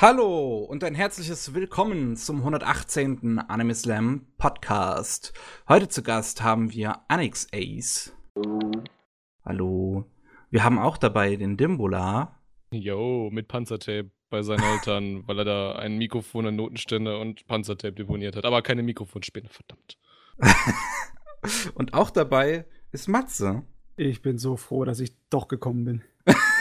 Hallo und ein herzliches Willkommen zum 118. Anime Slam Podcast. Heute zu Gast haben wir Anix Ace. Hallo. Hallo. Wir haben auch dabei den Dimbola. Yo, mit Panzertape bei seinen Eltern, weil er da ein Mikrofon, einen Notenständer und Panzertape deponiert hat. Aber keine Mikrofonspinne, verdammt. und auch dabei ist Matze. Ich bin so froh, dass ich doch gekommen bin.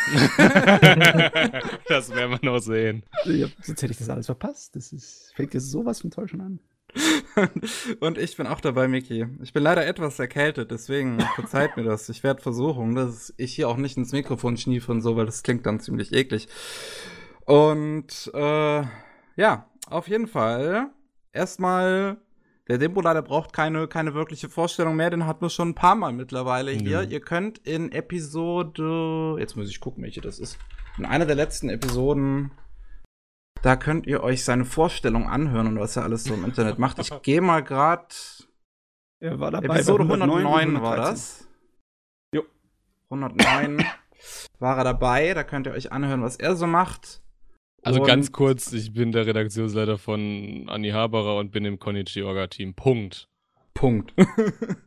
das werden wir noch sehen. Ja, sonst hätte ich das alles verpasst. Das ist, fängt jetzt sowas von toll schon an. Und ich bin auch dabei, Miki. Ich bin leider etwas erkältet, deswegen verzeiht mir das. Ich werde versuchen, dass ich hier auch nicht ins Mikrofon schniefe und so, weil das klingt dann ziemlich eklig. Und äh, ja, auf jeden Fall erstmal der Dembola, der braucht keine, keine wirkliche Vorstellung mehr, den hatten wir schon ein paar Mal mittlerweile hier. Mhm. Ihr könnt in Episode, jetzt muss ich gucken, welche das ist, in einer der letzten Episoden, da könnt ihr euch seine Vorstellung anhören und was er alles so im Internet macht. Ich gehe mal gerade. Er war dabei. Episode 109, 109 war das. Jo. 109 war er dabei. Da könnt ihr euch anhören, was er so macht. Also und ganz kurz, ich bin der Redaktionsleiter von Anni Haberer und bin im Konichi Orga Team. Punkt. Punkt.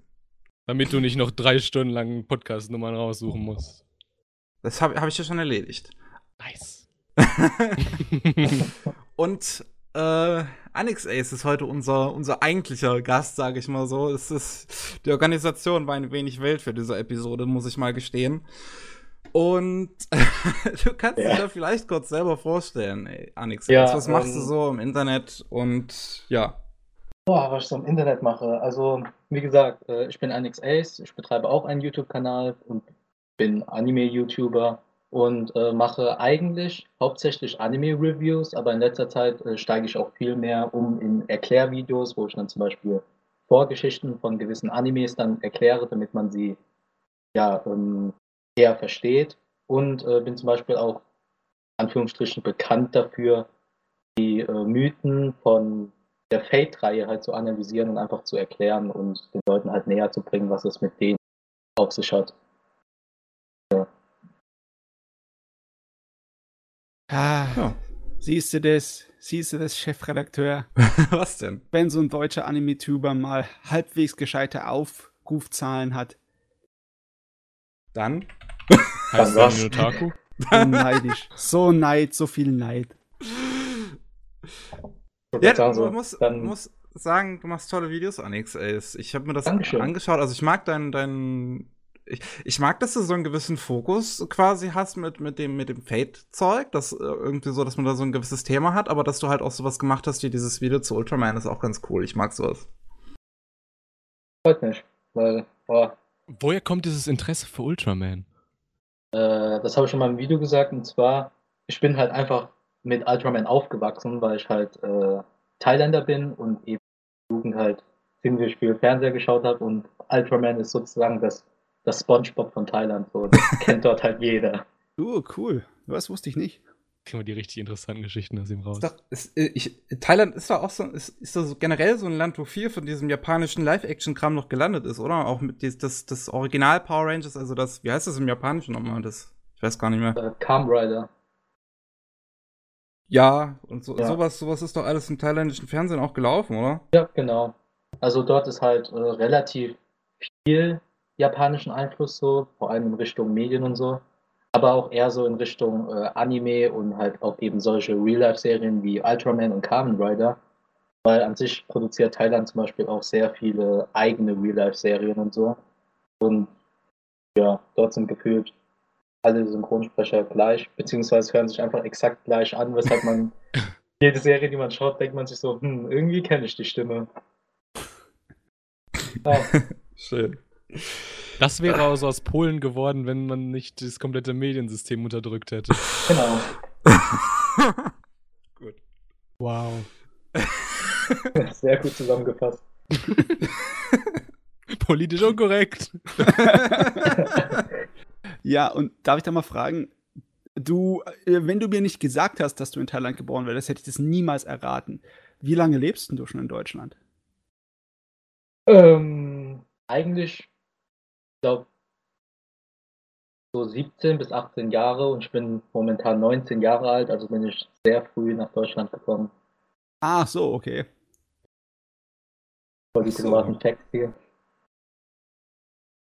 Damit du nicht noch drei Stunden lang Podcast-Nummern raussuchen musst. Das habe hab ich ja schon erledigt. Nice. und äh, Anix Ace ist heute unser, unser eigentlicher Gast, sage ich mal so. Es ist, die Organisation war ein wenig wild für diese Episode, muss ich mal gestehen. Und du kannst ja. dich da vielleicht kurz selber vorstellen, ey, Anix. Ja, was machst ähm, du so im Internet und ja. Boah, was ich so im Internet mache. Also, wie gesagt, äh, ich bin Anix Ace, ich betreibe auch einen YouTube-Kanal und bin Anime-YouTuber und äh, mache eigentlich hauptsächlich Anime-Reviews, aber in letzter Zeit äh, steige ich auch viel mehr um in Erklärvideos, wo ich dann zum Beispiel Vorgeschichten von gewissen Animes dann erkläre, damit man sie ja ähm, eher versteht und äh, bin zum Beispiel auch Anführungsstrichen bekannt dafür, die äh, Mythen von der Fate-Reihe halt zu analysieren und einfach zu erklären und den Leuten halt näher zu bringen, was es mit denen auf sich hat. Ja. Ah, ja. siehst du das? Siehst du das, Chefredakteur? was denn? Wenn so ein deutscher Anime-Tuber mal halbwegs gescheite Aufrufzahlen hat. Dann Heißt das Minotaku? So neidisch. So neid, so viel Neid. Ja, du musst, musst sagen, du machst tolle Videos, Anix. Ich habe mir das Dankeschön. angeschaut. Also ich mag deinen, dein, ich, ich mag, dass du so einen gewissen Fokus quasi hast mit, mit dem, mit dem Fate-Zeug. Das äh, irgendwie so, dass man da so ein gewisses Thema hat, aber dass du halt auch sowas gemacht hast wie dieses Video zu Ultraman ist auch ganz cool. Ich mag sowas. Freut mich, weil, boah. Woher kommt dieses Interesse für Ultraman? Äh, das habe ich schon mal im Video gesagt, und zwar, ich bin halt einfach mit Ultraman aufgewachsen, weil ich halt äh, Thailänder bin und eben in Jugend halt ziemlich viel Fernseher geschaut habe und Ultraman ist sozusagen das, das Spongebob von Thailand. So, das kennt dort halt jeder. Oh, cool. Was wusste ich nicht kriegen wir die richtig interessanten Geschichten aus ihm raus. Ist doch, ist, äh, ich, Thailand ist doch auch so, ist, ist doch generell so ein Land, wo viel von diesem japanischen Live-Action-Kram noch gelandet ist, oder? Auch mit des, das, das Original Power Rangers, also das, wie heißt das im Japanischen nochmal? Das, ich weiß gar nicht mehr. Uh, Calm Rider. Ja, und so, ja. sowas, sowas ist doch alles im thailändischen Fernsehen auch gelaufen, oder? Ja, genau. Also dort ist halt äh, relativ viel japanischen Einfluss so, vor allem in Richtung Medien und so aber auch eher so in Richtung äh, Anime und halt auch eben solche Real-Life-Serien wie Ultraman und Kamen Rider. Weil an sich produziert Thailand zum Beispiel auch sehr viele eigene Real-Life-Serien und so. Und ja, dort sind gefühlt alle Synchronsprecher gleich, beziehungsweise hören sich einfach exakt gleich an, weshalb man jede Serie, die man schaut, denkt man sich so, hm, irgendwie kenne ich die Stimme. Ja. Schön. Das wäre also aus Polen geworden, wenn man nicht das komplette Mediensystem unterdrückt hätte. Genau. gut. Wow. Sehr gut zusammengefasst. Politisch unkorrekt. ja, und darf ich da mal fragen, du, äh, wenn du mir nicht gesagt hast, dass du in Thailand geboren wärst, hätte ich das niemals erraten. Wie lange lebst du schon in Deutschland? Ähm, eigentlich glaube, so 17 bis 18 Jahre und ich bin momentan 19 Jahre alt, also bin ich sehr früh nach Deutschland gekommen. Ach so, okay. Voll die so. Facts hier.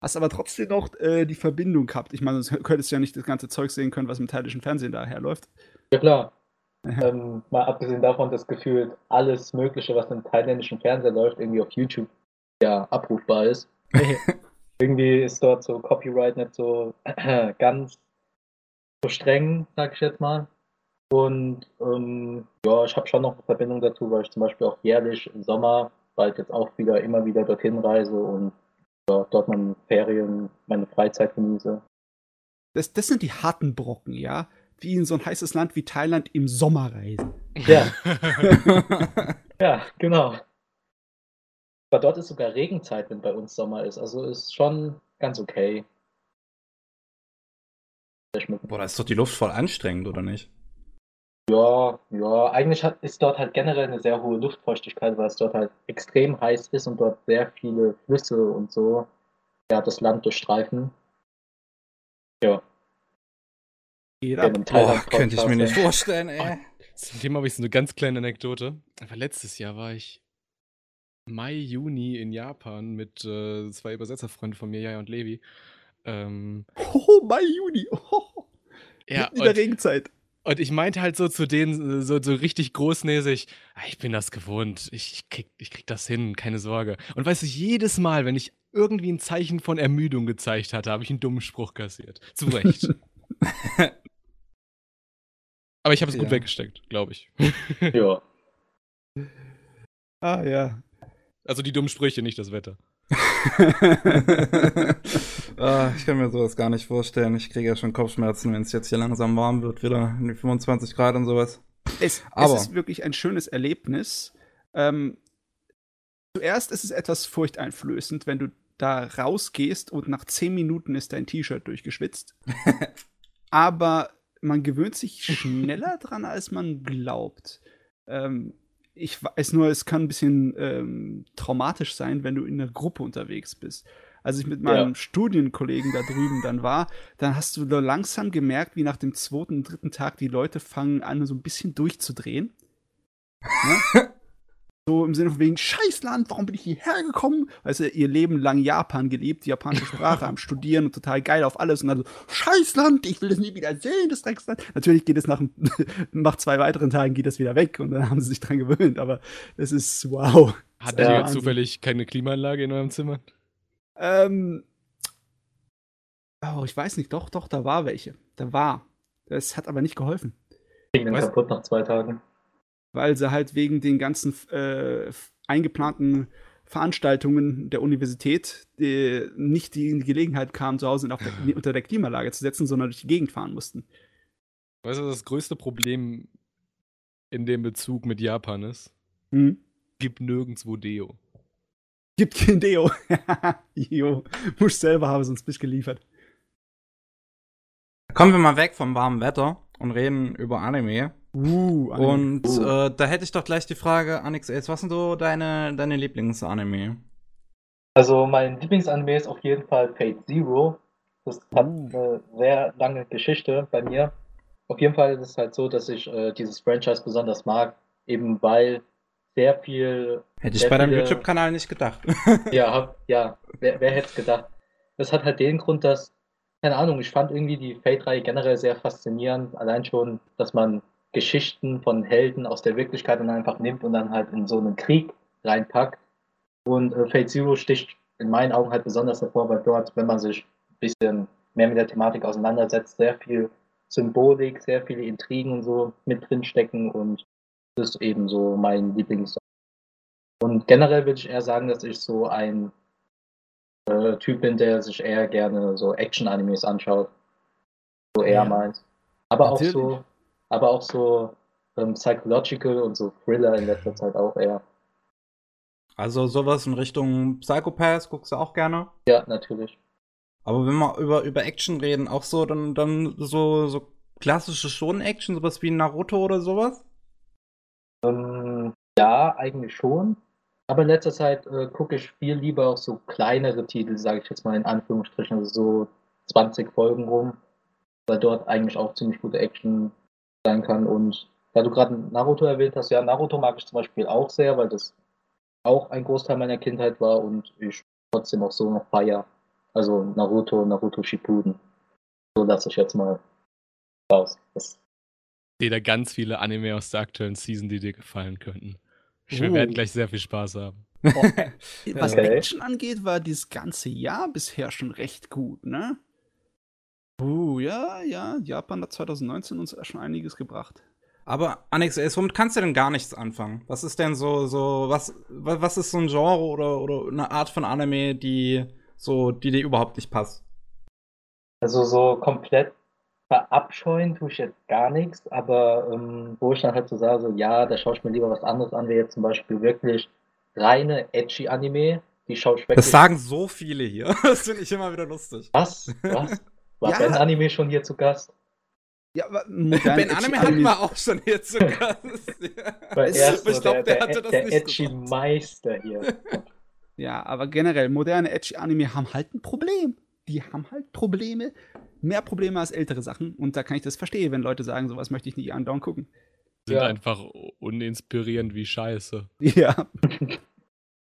Hast aber trotzdem noch äh, die Verbindung gehabt. Ich meine, sonst könntest du ja nicht das ganze Zeug sehen können, was im thailändischen Fernsehen daher läuft. Ja klar, ähm, mal abgesehen davon, dass gefühlt alles Mögliche, was im thailändischen Fernseher läuft, irgendwie auf YouTube ja abrufbar ist. irgendwie ist dort so Copyright nicht so ganz so streng, sag ich jetzt mal. Und ähm, ja, ich habe schon noch eine Verbindung dazu, weil ich zum Beispiel auch jährlich im Sommer bald jetzt auch wieder immer wieder dorthin reise und ja, dort meine Ferien, meine Freizeit genieße. Das, das sind die harten Brocken, ja? Wie in so ein heißes Land wie Thailand im Sommer reisen. Ja, ja, genau. Aber dort ist sogar Regenzeit, wenn bei uns Sommer ist. Also ist schon ganz okay. Boah, da ist doch die Luft voll anstrengend, oder nicht? Ja, ja, eigentlich hat, ist dort halt generell eine sehr hohe Luftfeuchtigkeit, weil es dort halt extrem heiß ist und dort sehr viele Flüsse und so ja, das Land durchstreifen. Ja, Geht ab. im Boah, könnte ich mir nicht vorstellen, ey. Zum Thema habe ich so eine ganz kleine Anekdote. Aber letztes Jahr war ich Mai, Juni in Japan mit äh, zwei Übersetzerfreunden von mir, Jaya und Levi. Ähm, Oh, Mai, Juni. Oh, ja, in der und, Regenzeit. und ich meinte halt so zu denen, äh, so, so richtig großnäsig, "Ah, ich bin das gewohnt, ich krieg, ich krieg das hin, keine Sorge. Und weißt du, jedes Mal, wenn ich irgendwie ein Zeichen von Ermüdung gezeigt hatte, habe ich einen dummen Spruch kassiert. Zu Recht. Aber ich habe es gut Ja. weggesteckt, glaube ich. ja. Ah, ja. Also die dummen Sprüche, nicht das Wetter. ah, ich kann mir sowas gar nicht vorstellen. Ich kriege ja schon Kopfschmerzen, wenn es jetzt hier langsam warm wird, wieder in die 25 Grad und sowas. Es, Aber- es ist wirklich ein schönes Erlebnis. Ähm, zuerst ist es etwas furchteinflößend, wenn du da rausgehst und nach 10 Minuten ist dein T-Shirt durchgeschwitzt. Aber man gewöhnt sich schneller dran, als man glaubt. Ähm, ich weiß nur, es kann ein bisschen ähm, traumatisch sein, wenn du in einer Gruppe unterwegs bist. Als ich mit meinem Ja. Studienkollegen da drüben dann war, dann hast du langsam gemerkt, wie nach dem zweiten, dritten Tag die Leute fangen an, so ein bisschen durchzudrehen. Ne? so im Sinne von wegen, Scheißland, warum bin ich hierher gekommen? Weißt du, ihr Leben lang Japan gelebt, die japanische Sprache am Studieren und total geil auf alles und dann so, Scheißland, ich will das nie wieder sehen, das Drecksland. Natürlich geht es nach, nach zwei weiteren Tagen geht das wieder weg und dann haben sie sich dran gewöhnt, aber es ist wow. Ja. ihr zufällig keine Klimaanlage in eurem Zimmer? Ähm, oh, ich weiß nicht, doch, doch, da war welche. Da war. Das hat aber nicht geholfen. Ging dann kaputt nach zwei Tagen. Weil sie halt wegen den ganzen äh, eingeplanten Veranstaltungen der Universität die nicht die in die Gelegenheit kamen, zu Hause auf der, unter der Klimalage zu setzen, sondern durch die Gegend fahren mussten. Weißt du, was das größte Problem in dem Bezug mit Japan ist? Hm? Gibt nirgendwo Deo. Gibt kein Deo. jo, muss selber haben, sonst bist geliefert. Kommen wir mal weg vom warmen Wetter und reden über Anime. Uh, Und Uh. äh, da hätte ich doch gleich die Frage, Anix Ace, was sind so deine, deine Lieblingsanime? Also mein Lieblingsanime ist auf jeden Fall Fate Zero. Das hat Uh. eine sehr lange Geschichte bei mir. Auf jeden Fall ist es halt so, dass ich äh, dieses Franchise besonders mag, eben weil sehr viel, Hätte ich Sehr bei deinem YouTube-Kanal nicht gedacht. ja, hab, ja, wer, wer hätte es gedacht? Das hat halt den Grund, dass, keine Ahnung, ich fand irgendwie die Fate-Reihe generell sehr faszinierend. Allein schon, dass man Geschichten von Helden aus der Wirklichkeit dann einfach nimmt und dann halt in so einen Krieg reinpackt. Und äh, Fate Zero sticht in meinen Augen halt besonders hervor, weil dort, wenn man sich ein bisschen mehr mit der Thematik auseinandersetzt, sehr viel Symbolik, sehr viele Intrigen und so mit drin stecken und das ist eben so mein Lieblings. Und generell würde ich eher sagen, dass ich so ein äh, Typ bin, der sich eher gerne so Action-Animes anschaut. So eher Ja. meins. Aber auch Natürlich. so, aber auch so ähm, Psychological und so Thriller in letzter Zeit auch eher. Also sowas in Richtung Psychopath guckst du auch gerne. Ja, natürlich. Aber wenn wir über, über Action reden, auch so dann, dann so, so klassische Shonen-Action, sowas wie Naruto oder sowas? Ähm, ja, eigentlich schon. Aber in letzter Zeit äh, gucke ich viel lieber auf so kleinere Titel, sage ich jetzt mal in Anführungsstrichen, also so 20 Folgen rum, weil dort eigentlich auch ziemlich gute Action sein kann. Und da du gerade Naruto erwähnt hast, ja, Naruto mag ich zum Beispiel auch sehr, weil das auch ein Großteil meiner Kindheit war und ich trotzdem auch so noch feier. Also Naruto, Naruto Shippuden. So lasse ich jetzt mal raus. Das Ich sehe da ganz viele Anime aus der aktuellen Season, die dir gefallen könnten. Wir Oh. werden gleich sehr viel Spaß haben. Oh, was Okay. Action angeht, war dieses ganze Jahr bisher schon recht gut, ne? Uh, ja, ja, Japan hat 2019 uns schon einiges gebracht. Aber Annex womit kannst du denn gar nichts anfangen? Was ist denn so, so, was, wa- was ist so ein Genre oder, oder eine Art von Anime, die so, die dir überhaupt nicht passt? Also so komplett verabscheuen tue ich jetzt gar nichts, aber ähm, wo ich dann halt so sage, so ja, da schaue ich mir lieber was anderes an, wie jetzt zum Beispiel wirklich reine edgy Anime, die schaue ich wirklich. Das sagen so viele hier. Das finde ich immer wieder lustig. was? Was? War Ja. Ben Anime schon hier zu Gast? Ja, aber moderne Ben Anime hatten wir auch schon hier zu Gast. Er ist ich so glaub, der, der der, hatte das der nicht edgy gesagt. Meister hier. Ja, aber generell, moderne Edgy-Anime haben halt ein Problem. Die haben halt Probleme, mehr Probleme als ältere Sachen. Und da kann ich das verstehen, wenn Leute sagen, sowas möchte ich nicht andauernd gucken. Sind Ja. einfach uninspirierend wie Scheiße. Ja.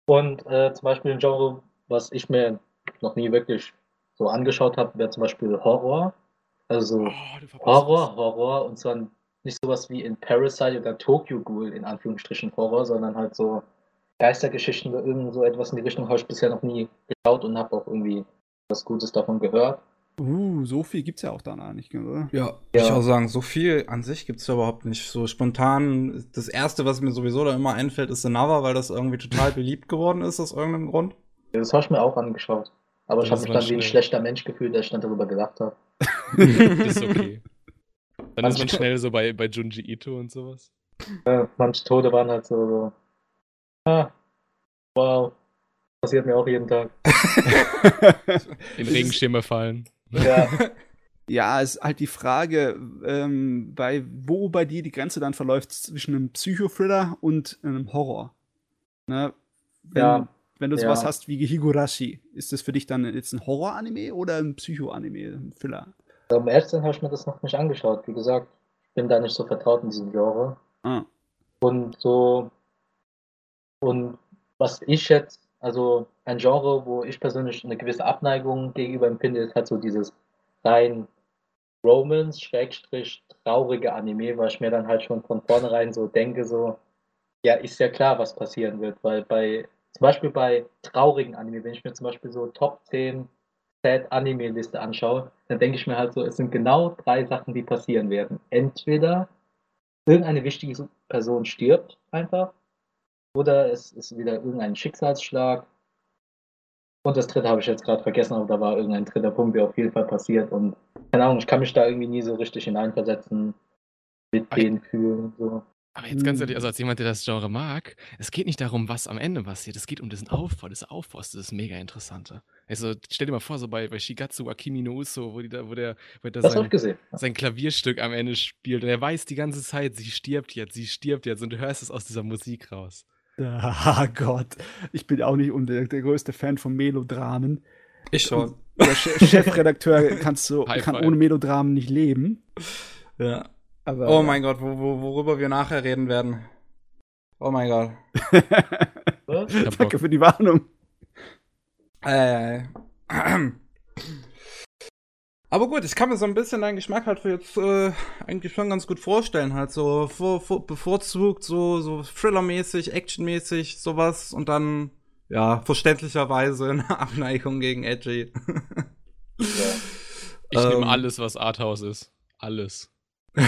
Und äh, zum Beispiel ein Genre, was ich mir noch nie wirklich so angeschaut habe, wäre zum Beispiel Horror. Also Oh, Horror, Horror und zwar nicht sowas wie in Parasite oder Tokyo Ghoul in Anführungsstrichen Horror, sondern halt so Geistergeschichten oder irgend so etwas in die Richtung habe ich bisher noch nie geschaut und habe auch irgendwie was Gutes davon gehört. Uh, so viel gibt's ja auch da nicht, oder? Ja, Ja. würde ich auch sagen, so viel an sich gibt's ja überhaupt nicht. So spontan, das erste, was mir sowieso da immer einfällt, ist Another, weil das irgendwie total beliebt geworden ist aus irgendeinem Grund. Das habe ich mir auch angeschaut. Aber ich Das habe ist mich dann wie ein schlechter Mensch gefühlt, als ich dann darüber gelacht habe. das ist okay. Dann ist man Manche- schnell so bei, bei Junji Ito und sowas. Äh, manche Tode waren halt so, so ah, wow, passiert mir auch jeden Tag. In Regenschirme fallen. Ja, Ja, es ist halt die Frage, ähm, bei, wo bei dir die Grenze dann verläuft zwischen einem Psychothriller und einem Horror. Ne? Wenn, Ja, wenn du sowas ja. hast wie Higurashi, ist das für dich dann jetzt ein Horror-Anime oder ein Psycho-Anime, ein ehrlich zu sein, habe ich mir das noch nicht angeschaut. Wie gesagt, ich bin da nicht so vertraut in diesem Genre. Ah. Und so, und was ich jetzt, also ein Genre, wo ich persönlich eine gewisse Abneigung gegenüber empfinde, ist halt so dieses rein Romance, Schrägstrich, traurige Anime, weil ich mir dann halt schon von vornherein so denke, so, ja, ist ja klar, was passieren wird, weil bei, zum Beispiel bei traurigen Anime, wenn ich mir zum Beispiel so Top 10 Sad Anime Liste anschaue, dann denke ich mir halt so, es sind genau drei Sachen, die passieren werden. Entweder irgendeine wichtige Person stirbt einfach, oder es ist wieder irgendein Schicksalsschlag. Und das dritte habe ich jetzt gerade vergessen, aber da war irgendein dritter Punkt, der auf jeden Fall passiert. Und keine Ahnung, ich kann mich da irgendwie nie so richtig hineinversetzen, mit ich- denen fühlen. So. Aber jetzt ganz Hm. ehrlich, also als jemand, der das Genre mag, es geht nicht darum, was am Ende passiert. Es geht um diesen Aufbau. Das Aufbau ist das mega Interessante. Also stell dir mal vor, so bei, bei Shigatsu Akimi no Uso, wo, die da, wo der, wo der sein, sein Klavierstück am Ende spielt und er weiß die ganze Zeit, sie stirbt jetzt, sie stirbt jetzt und du hörst es aus dieser Musik raus. Ah Gott, ich bin auch nicht der, der größte Fan von Melodramen. Ich schon. Der Che- Chefredakteur kannst du, High kann five. ohne Melodramen nicht leben. Ja. Aber, Oh mein Gott, wo, wo, worüber wir nachher reden werden. Oh mein Gott. Danke für die Warnung. Äh. Aber gut, ich kann mir so ein bisschen deinen Geschmack halt für jetzt äh, eigentlich schon ganz gut vorstellen. Halt so vor, vor, bevorzugt, so, so Thriller-mäßig, Action-mäßig, sowas und dann, ja, verständlicherweise eine Abneigung gegen Edgy. Ja. Ich Ähm. nehme alles, was Arthouse ist. Alles.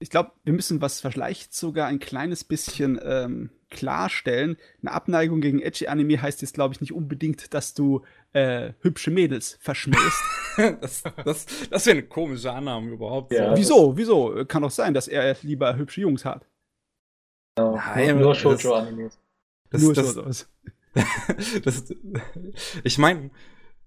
Ich glaube, wir müssen was vielleicht sogar ein kleines bisschen ähm, klarstellen. Eine Abneigung gegen Edgy-Anime heißt jetzt, glaube ich, nicht unbedingt, dass du äh, hübsche Mädels verschmähst. das das, das wäre eine komische Annahme überhaupt. Ja. So. Wieso? Wieso? Kann doch sein, dass er lieber hübsche Jungs hat. Genau. Nein, nur das- Shoujo-Animes. Das, Nur das, so aus. das, ich meine,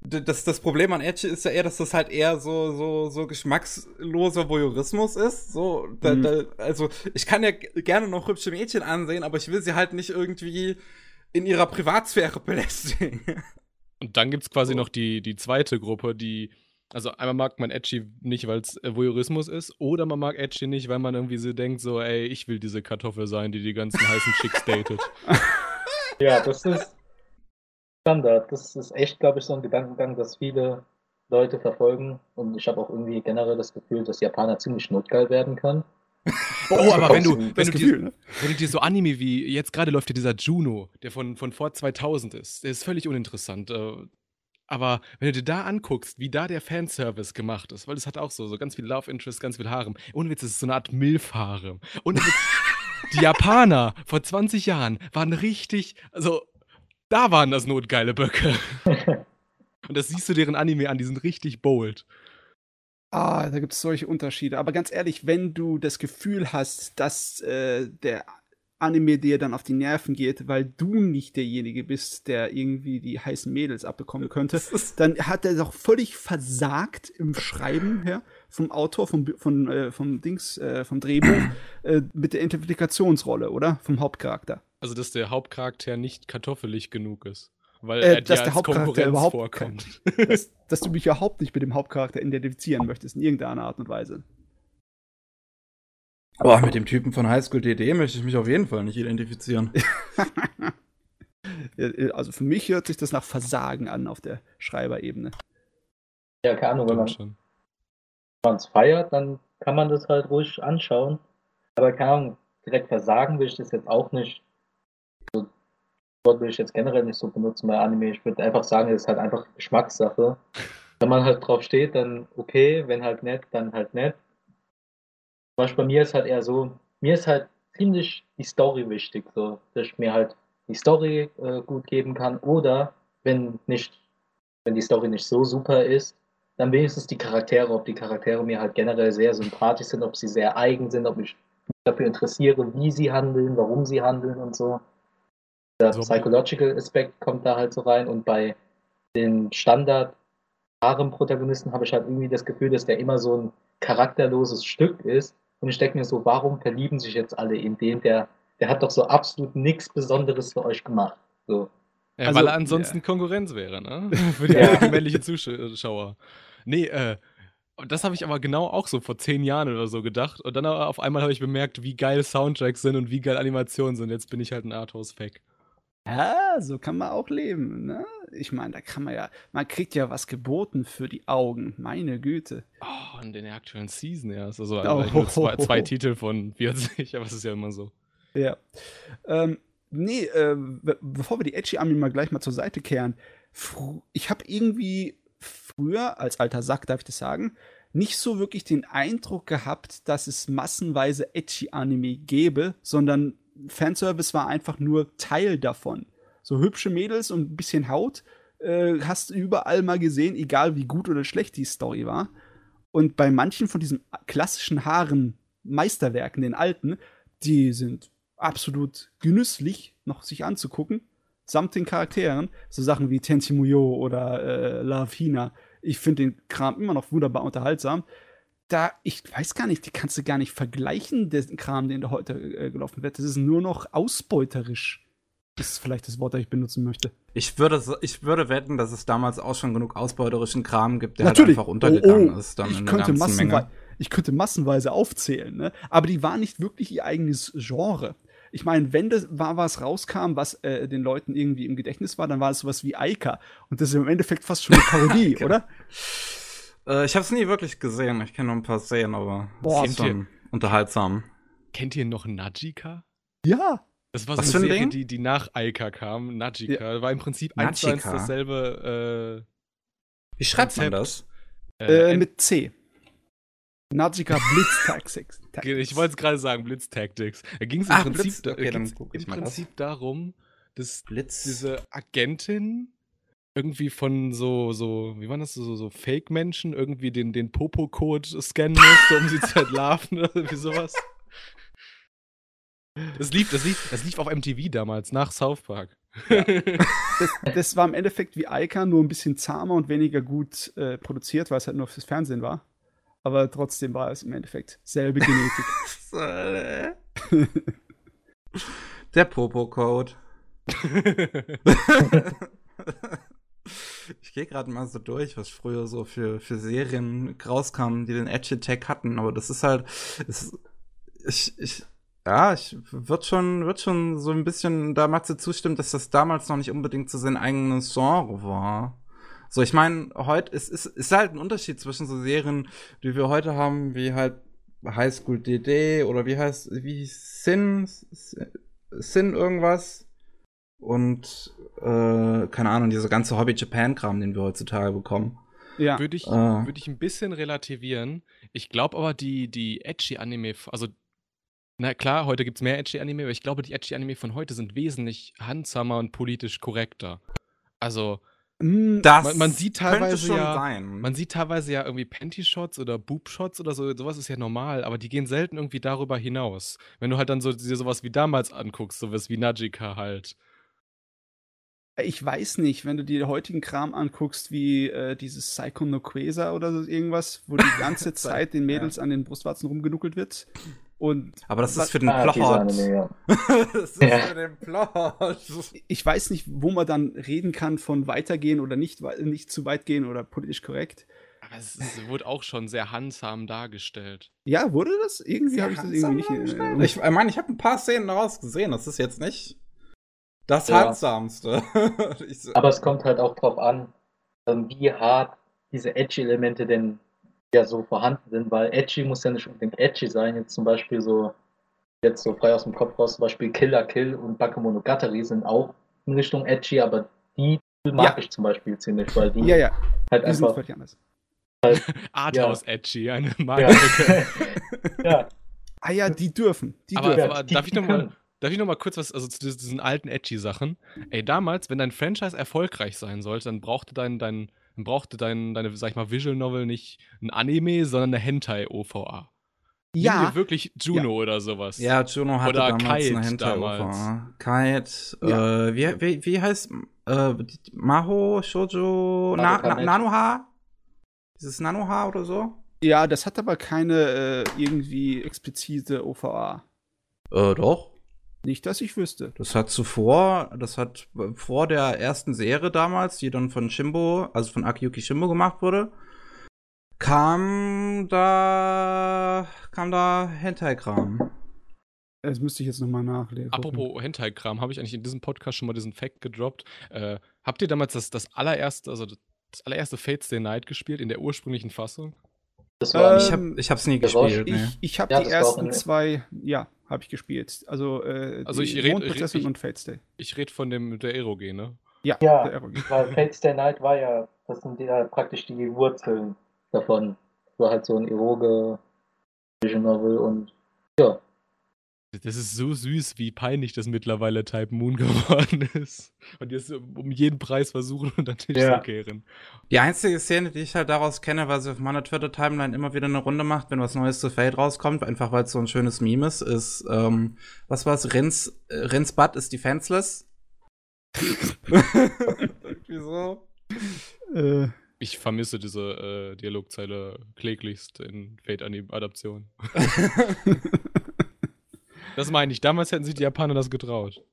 das, das Problem an Edge ist ja eher, dass das halt eher so, so, so geschmacksloser Voyeurismus ist. So, da, Mhm. da, also ich kann ja gerne noch hübsche Mädchen ansehen, aber ich will sie halt nicht irgendwie in ihrer Privatsphäre belästigen. Und dann gibt es quasi noch die, die zweite Gruppe, die Also einmal mag man Edgy nicht, weil es Voyeurismus ist, oder man mag Edgy nicht, weil man irgendwie so denkt, so, ey, ich will diese Kartoffel sein, die die ganzen heißen Chicks datet. Ja, das ist Standard. Das ist echt, glaube ich, so ein Gedankengang, das viele Leute verfolgen. Und ich habe auch irgendwie generell das Gefühl, dass Japaner ziemlich notgeil werden kann. Oh, aber wenn du, wenn du, Gefühl, dir, ne? wenn du dir so Anime wie, jetzt gerade läuft ja dieser Juno, der von, von vor 2000 ist, der ist völlig uninteressant. äh, Aber wenn du dir da anguckst, wie da der Fanservice gemacht ist, weil es hat auch so, so ganz viel Love Interest, ganz viel Harem. Ohne Witz, es ist so eine Art Milf-Harem. Und die Japaner vor 20 Jahren waren richtig, also da waren das notgeile Böcke. Und das siehst du deren Anime an, die sind richtig bold. Ah, da gibt es solche Unterschiede. Aber ganz ehrlich, wenn du das Gefühl hast, dass äh, der Anime dir dann auf die Nerven geht, weil du nicht derjenige bist, der irgendwie die heißen Mädels abbekommen könnte, dann hat er doch völlig versagt im Schreiben her vom Autor, vom, von, äh, vom Dings, äh, vom Drehbuch äh, mit der Identifikationsrolle, oder? Vom Hauptcharakter. Also, dass der Hauptcharakter nicht kartoffelig genug ist. Weil Äh, er dass der als Hauptcharakter Konkurrenz überhaupt vorkommt. dass, dass du mich überhaupt nicht mit dem Hauptcharakter identifizieren möchtest, in irgendeiner Art und Weise. Aber mit dem Typen von Highschool DD möchte ich mich auf jeden Fall nicht identifizieren. Äh, Also für mich hört sich das nach Versagen an auf der Schreiberebene. Ja, keine Ahnung, wenn man schon. es feiert, dann kann man das halt ruhig anschauen. Aber keine Ahnung, direkt versagen will ich das jetzt auch nicht. So, das Wort will ich jetzt generell nicht so benutzen bei Anime. Ich würde einfach sagen, es ist halt einfach Geschmackssache. Wenn man halt drauf steht, dann okay, wenn halt nett, dann halt nett. Zum Beispiel bei mir ist halt eher so, mir ist halt ziemlich die Story wichtig, so, dass ich mir halt die Story äh, gut geben kann oder wenn nicht, wenn die Story nicht so super ist, dann wenigstens die Charaktere, ob die Charaktere mir halt generell sehr sympathisch sind, ob sie sehr eigen sind, ob ich mich dafür interessiere, wie sie handeln, warum sie handeln und so. Der So- Psychological Aspekt kommt da halt so rein und bei den Standard Harem-Protagonisten habe ich halt irgendwie das Gefühl, dass der immer so ein charakterloses Stück ist und ich denke mir so, warum verlieben sich jetzt alle in den, der, der hat doch so absolut nichts Besonderes für euch gemacht. So. Ja, Also, weil er ansonsten Konkurrenz wäre, ne? Für die, Ja. die männliche Zuschauer. Nee, äh, und das habe ich aber genau auch so vor zehn Jahren oder so gedacht. Und dann aber auf einmal habe ich bemerkt, wie geil Soundtracks sind und wie geil Animationen sind. Jetzt bin ich halt ein Arthouse-Fack. Ja, so kann man auch leben. Ne? Ich meine, da kann man ja, man kriegt ja was geboten für die Augen. Meine Güte. Oh, in der aktuellen Season erst. Also Oh. nur zwei, zwei Titel von 40, aber es ist ja immer so. Ja. Ähm, nee, äh, be- bevor wir die Edgy Army mal gleich mal zur Seite kehren, ich habe irgendwie früher, als alter Sack darf ich das sagen, nicht so wirklich den Eindruck gehabt, dass es massenweise Edgy Anime gäbe, sondern Fanservice war einfach nur Teil davon. So hübsche Mädels und ein bisschen Haut äh, hast du überall mal gesehen, egal wie gut oder schlecht die Story war. Und bei manchen von diesen klassischen Haaren Meisterwerken, den alten, die sind absolut genüsslich noch sich anzugucken, samt den Charakteren. So Sachen wie Tenchimuyo oder äh, Love Hina. Ich finde den Kram immer noch wunderbar unterhaltsam. Da, ich weiß gar nicht, die kannst du gar nicht vergleichen, den Kram, den da heute äh, gelaufen wird. Das ist nur noch ausbeuterisch. Das ist vielleicht das Wort, das ich benutzen möchte. Ich würde, ich würde wetten, dass es damals auch schon genug ausbeuterischen Kram gibt, der Natürlich. halt einfach untergegangen Oh, oh. ist. Dann ich, in könnte Menge. ich könnte massenweise aufzählen, ne? aber die war nicht wirklich ihr eigenes Genre. Ich meine, wenn das war, was rauskam, was äh, den Leuten irgendwie im Gedächtnis war, dann war es sowas wie Aika. Und das ist im Endeffekt fast schon eine Parodie, Genau. oder? Äh, ich habe es nie wirklich gesehen. Ich kenne nur ein paar Szenen, aber Boah, es ist schon unterhaltsam. Kennt ihr noch Najika? Ja. Das war Was so für eine ein Serie, Ding? die, die nach Aika kam. Najika. War im Prinzip eins zu eins Najika? dasselbe. Wie schreibt man Konzept. das? Äh, Äh, mit C. Nazika Blitz Tactics. ich wollte es gerade sagen, Blitz Tactics. Da ging es im Ah, Prinzip, Blitz, da- okay, guck im mal das. Prinzip darum, dass Blitz. diese Agentin irgendwie von so, so, wie waren das, so, so Fake-Menschen irgendwie den, den Popo-Code scannen musste, um sie zu entlarven oder irgendwie sowas. Das lief, das, lief, das lief auf MTV damals, nach South Park. Das, das war im Endeffekt wie Aika, nur ein bisschen zahmer und weniger gut äh, produziert, weil es halt nur fürs Fernsehen war. Aber trotzdem war es im Endeffekt selbe Genetik. Der Popo-Code. ich gehe gerade mal so durch, was früher so für, für Serien rauskamen, die den Edge Tag hatten, aber das ist halt, das, ich, ich, ja, ich wird schon, wird schon so ein bisschen da Matze zustimmen, dass das damals noch nicht unbedingt so sein eigenes Genre war. So, ich meine, heute ist, ist, ist halt ein Unterschied zwischen so Serien, die wir heute haben, wie halt High School DD oder wie heißt, wie Sin, Sin irgendwas und äh, keine Ahnung, dieser ganze Hobby Japan-Kram, den wir heutzutage bekommen. Ja. Würde ich, äh. würd ich ein bisschen relativieren. Ich glaube aber, die, die Edgy-Anime, also na klar, heute gibt es mehr Edgy-Anime, aber ich glaube, die Edgy-Anime von heute sind wesentlich handsamer und politisch korrekter. Also, hm, das man, man sieht teilweise ja, sein. man sieht teilweise ja irgendwie Panty-Shots oder Boob-Shots oder so, sowas ist ja normal, aber die gehen selten irgendwie darüber hinaus. Wenn du halt dann so dir sowas wie damals anguckst, sowas wie Najika halt. Ich weiß nicht, wenn du dir heutigen Kram anguckst, wie äh, dieses Psycho no Quesa oder so irgendwas, wo die ganze Zeit den Mädels ja. an den Brustwarzen rumgenuckelt wird. Und Aber das ist für den ah, Plot. Ja. das ist ja. für den Plot. Ich weiß nicht, wo man dann reden kann von weitergehen oder nicht, nicht zu weit gehen oder politisch korrekt. Aber es, es wurde auch schon sehr handsam dargestellt. Ja, wurde das? Irgendwie habe ich das irgendwie nicht. Äh, ich meine, ich habe ein paar Szenen daraus gesehen. Das ist jetzt nicht das ja. Handsamste. Aber es kommt halt auch drauf an, ähm, wie hart diese Edgy-Elemente denn ja so vorhanden sind, weil Edgy muss ja nicht unbedingt Edgy sein. Jetzt zum Beispiel so, jetzt so frei aus dem Kopf raus, zum Beispiel Killer Kill und Bakemonogatari sind auch in Richtung Edgy, aber die mag ja. ich zum Beispiel ziemlich, weil die ja, ja. halt die einfach. Halt, Arthouse ja. Edgy, eine Marke. Ja. ja. Ah ja, die dürfen. Die aber, dürfen. aber darf ich nochmal Darf ich noch mal kurz was, also zu diesen alten Edgy-Sachen? Ey, damals, wenn dein Franchise erfolgreich sein sollte, dann brauchte dein, dein, dann brauchte dein, deine, sag ich mal, Visual Novel nicht ein Anime, sondern eine Hentai-OVA. Ja. wirklich Juno ja. oder sowas. Ja, Juno hatte oder damals Kite eine Hentai-OVA. Kite, ja. äh, wie, wie, wie heißt, äh, Maho, Shoujo, Na, Na, Nanoha? Dieses Nanoha oder so? Ja, das hat aber keine äh, irgendwie explizite OVA. Äh, doch. Nicht, dass ich wüsste. Das hat zuvor, das hat vor der ersten Serie damals, die dann von Shimbo, also von Akiyuki Shimbo gemacht wurde, kam da, kam da Hentai-Kram. Das müsste ich jetzt nochmal nachlesen. Apropos Hentai-Kram, habe ich eigentlich in diesem Podcast schon mal diesen Fact gedroppt. Äh, habt ihr damals das, das allererste, also das allererste Fates Day Night gespielt in der ursprünglichen Fassung? Ähm, ich habe ich hab's nie gespielt. Ich, nee. ich habe ja, die ersten zwei, ja, habe ich gespielt. Also, äh, also ich rede red, und Fate Stay. Ich rede von dem der Eroge, ne? Ja, ja der Eroge. weil Fate Stay Night war ja, das sind ja praktisch die Wurzeln davon. War halt so ein Eroge Vision Novel und ja. Das ist so süß, wie peinlich das mittlerweile Type Moon geworden ist. Und jetzt um jeden Preis versuchen, unter den Tisch ja. zu kehren. Die einzige Szene, die ich halt daraus kenne, weil sie auf meiner Twitter-Timeline immer wieder eine Runde macht, wenn was Neues zu Fate rauskommt, einfach weil es so ein schönes Meme ist, ist, ähm, was war's? Rins, äh, Rins Butt ist defenseless. Wieso? Äh. Ich vermisse diese äh, Dialogzeile kläglichst in Fate-Adaption. Das meine ich. Damals hätten sich die Japaner das getraut.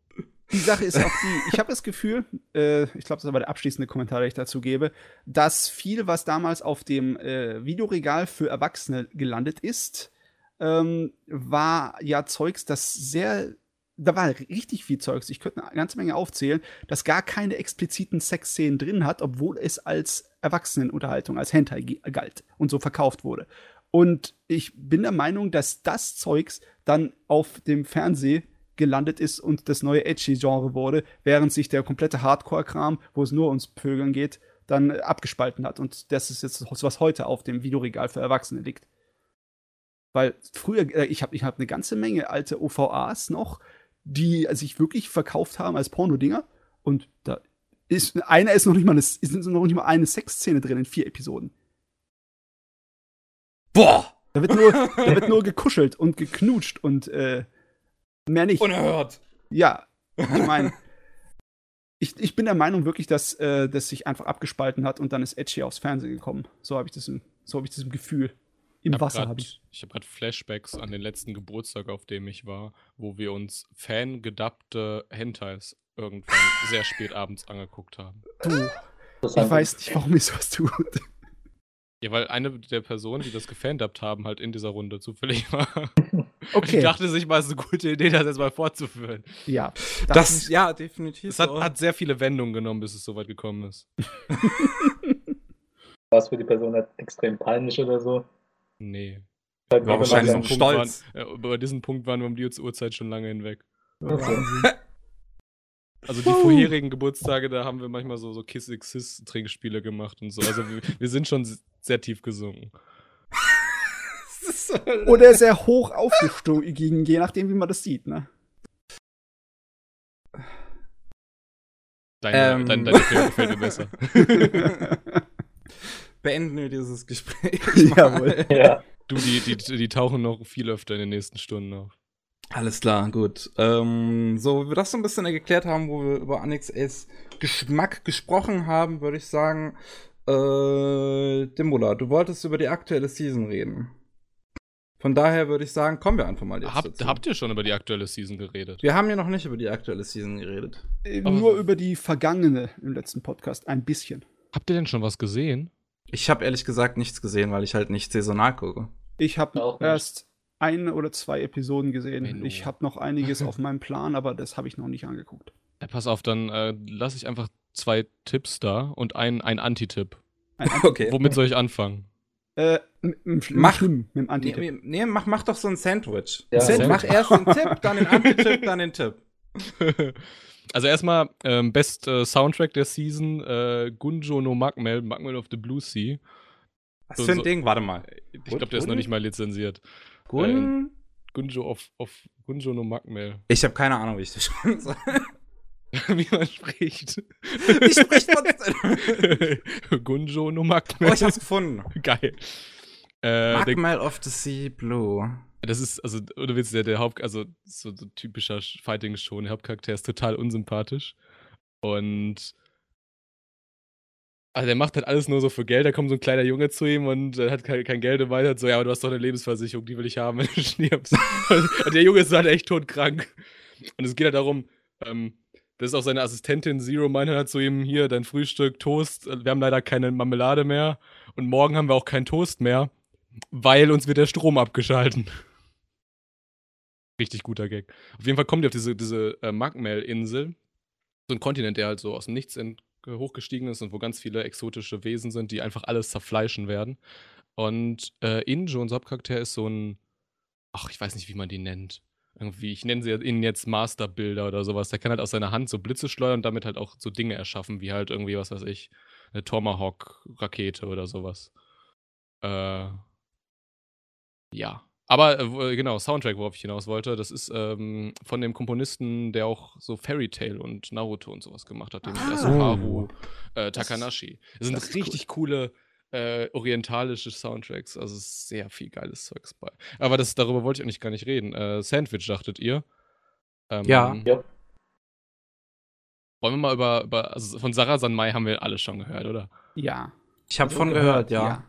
Die Sache ist auch die, ich habe das Gefühl, äh, ich glaube, das war der abschließende Kommentar, den ich dazu gebe, dass viel, was damals auf dem äh, Videoregal für Erwachsene gelandet ist, ähm, war ja Zeugs, das sehr, da war richtig viel Zeugs, ich könnte eine ganze Menge aufzählen, das gar keine expliziten Sexszenen drin hat, obwohl es als Erwachsenenunterhaltung, als Hentai galt und so verkauft wurde. Und ich bin der Meinung, dass das Zeugs dann auf dem Fernseh gelandet ist und das neue Edgy-Genre wurde, während sich der komplette Hardcore-Kram, wo es nur ums Pögeln geht, dann abgespalten hat. Und das ist jetzt was heute auf dem Videoregal für Erwachsene liegt. Weil früher, äh, ich habe ich hab eine ganze Menge alte OVAs noch, die sich wirklich verkauft haben als Pornodinger. Und da ist einer ist noch nicht mal eine, ist noch nicht mal eine Sexszene drin in vier Episoden. Boah! Da wird nur, da wird nur gekuschelt und geknutscht und äh, mehr nicht. Unerhört. Ja, ich meine, ich, ich bin der Meinung wirklich, dass äh, das sich einfach abgespalten hat und dann ist Edgy aufs Fernsehen gekommen. So habe ich das im, so habe ich das im Gefühl. Im hab Wasser habe ich. Ich habe gerade Flashbacks an den letzten Geburtstag, auf dem ich war, wo wir uns fangedappte Hentais irgendwann sehr spät abends angeguckt haben. Du. Ich weiß nicht, warum ich sowas tue. Ja, weil eine der Personen, die das gefandabt haben, halt in dieser Runde zufällig war. Okay. Ich dachte sich mal, es ist eine gute Idee, das jetzt mal fortzuführen. ja. Das, ja, definitiv. Es hat, so. hat sehr viele Wendungen genommen, bis es soweit gekommen ist. war es für die Person halt extrem peinlich oder so. Nee. War wahrscheinlich so Punkt waren, stolz. äh, über diesen Punkt waren wir um die Uhrzeit schon lange hinweg. Wahnsinn. Also die vorherigen Geburtstage, da haben wir manchmal so, so Kiss Exis Trinkspiele gemacht und so. Also wir, wir sind schon sehr tief gesunken. Oder sehr hoch aufgestiegen, je nachdem, wie man das sieht, ne? Deine, Ähm. dein, deine Film gefällt mir besser. Beenden wir dieses Gespräch. Jawohl. Ja, Du, die, die, die tauchen noch viel öfter in den nächsten Stunden auf. Alles klar, gut. Ähm, so, wie wir das so ein bisschen geklärt haben, wo wir über Annex Ace Geschmack gesprochen haben, würde ich sagen, äh, Dimula, du wolltest über die aktuelle Season reden. Von daher würde ich sagen, kommen wir einfach mal jetzt Habt, dazu. habt ihr schon über die aktuelle Season geredet? wir haben ja noch nicht über die aktuelle Season geredet. Äh, Nur über die vergangene im letzten Podcast, ein bisschen. Habt ihr denn schon was gesehen? Ich habe ehrlich gesagt nichts gesehen, weil ich halt nicht saisonal gucke. Ich habe Auch nicht. erst eine oder zwei Episoden gesehen. Menno. Ich habe noch einiges auf meinem Plan, aber das habe ich noch nicht angeguckt. Ja, pass auf, dann äh, lasse ich einfach zwei Tipps da und ein, ein Anti-Tipp. Ein Okay. Womit soll ich anfangen? Äh, Mach. mit, dem Nee, Anti-Tipp. nee, nee, mach, mach doch so ein Sandwich. Ja. Sandwich. Sandwich. Mach erst den Tipp, dann den Anti-Tipp, dann den Tipp. Also erstmal ähm, Best äh, Soundtrack der Season, äh, Gunjo no Magmel, Magmel of the Blue Sea. Was So- für ein so- Ding? Warte mal. Ich glaube, der ist noch nicht mal lizenziert. Gun? Gunjo of, of Gunjo no Magmel. Ich habe keine Ahnung, wie ich das schon soll. Wie man spricht. Wie spricht man das denn? Gunjo no Magmel. Oh, ich hab's gefunden. Geil. Äh, Magmel of the Sea Blue. das ist, also, oder willst du, der, der Haupt, also, so, so typischer Fighting-Show, der Hauptcharakter ist total unsympathisch. Und. Also, der macht halt alles nur so für Geld. Da kommt so ein kleiner Junge zu ihm und hat kein, kein Geld und meint halt so: Ja, aber du hast doch eine Lebensversicherung, die will ich haben, wenn du stirbst. und, der Junge ist halt echt todkrank. Und es geht halt darum, ähm, das ist auch seine Assistentin Zero meint halt zu ihm: Hier, dein Frühstück, Toast. Wir haben leider keine Marmelade mehr und morgen haben wir auch keinen Toast mehr, weil uns wird der Strom abgeschalten. Richtig guter Gag. Auf jeden Fall kommt ihr auf diese, diese äh, Magmel-Insel. So ein Kontinent, der halt so aus dem Nichts ent- hochgestiegen ist und wo ganz viele exotische Wesen sind, die einfach alles zerfleischen werden. Und äh, Injo, unser Hauptcharakter, ist so ein, ach, ich weiß nicht, wie man die nennt. Irgendwie, ich nenne sie ihn jetzt Masterbilder oder sowas. Der kann halt aus seiner Hand so Blitze steuern und damit halt auch so Dinge erschaffen, wie halt irgendwie, was weiß ich, eine Tomahawk-Rakete oder sowas. Äh, ja. Aber äh, wo- genau, Soundtrack, worauf ich hinaus wollte, das ist ähm, von dem Komponisten, der auch so Fairy Tail und Naruto und sowas gemacht hat, dem Ah. Yasuharu äh, Das- Takanashi. Das sind das ist richtig coole äh, orientalische Soundtracks, also sehr viel geiles Zeugs bei. Aber das, darüber wollte ich eigentlich gar nicht reden. Äh, Sandwich, dachtet ihr? Ähm, Ja. Ja. Wollen wir mal über, über also von Sarah Sanmai haben wir alle schon gehört, oder? Ja. Ich habe von gehört, ja.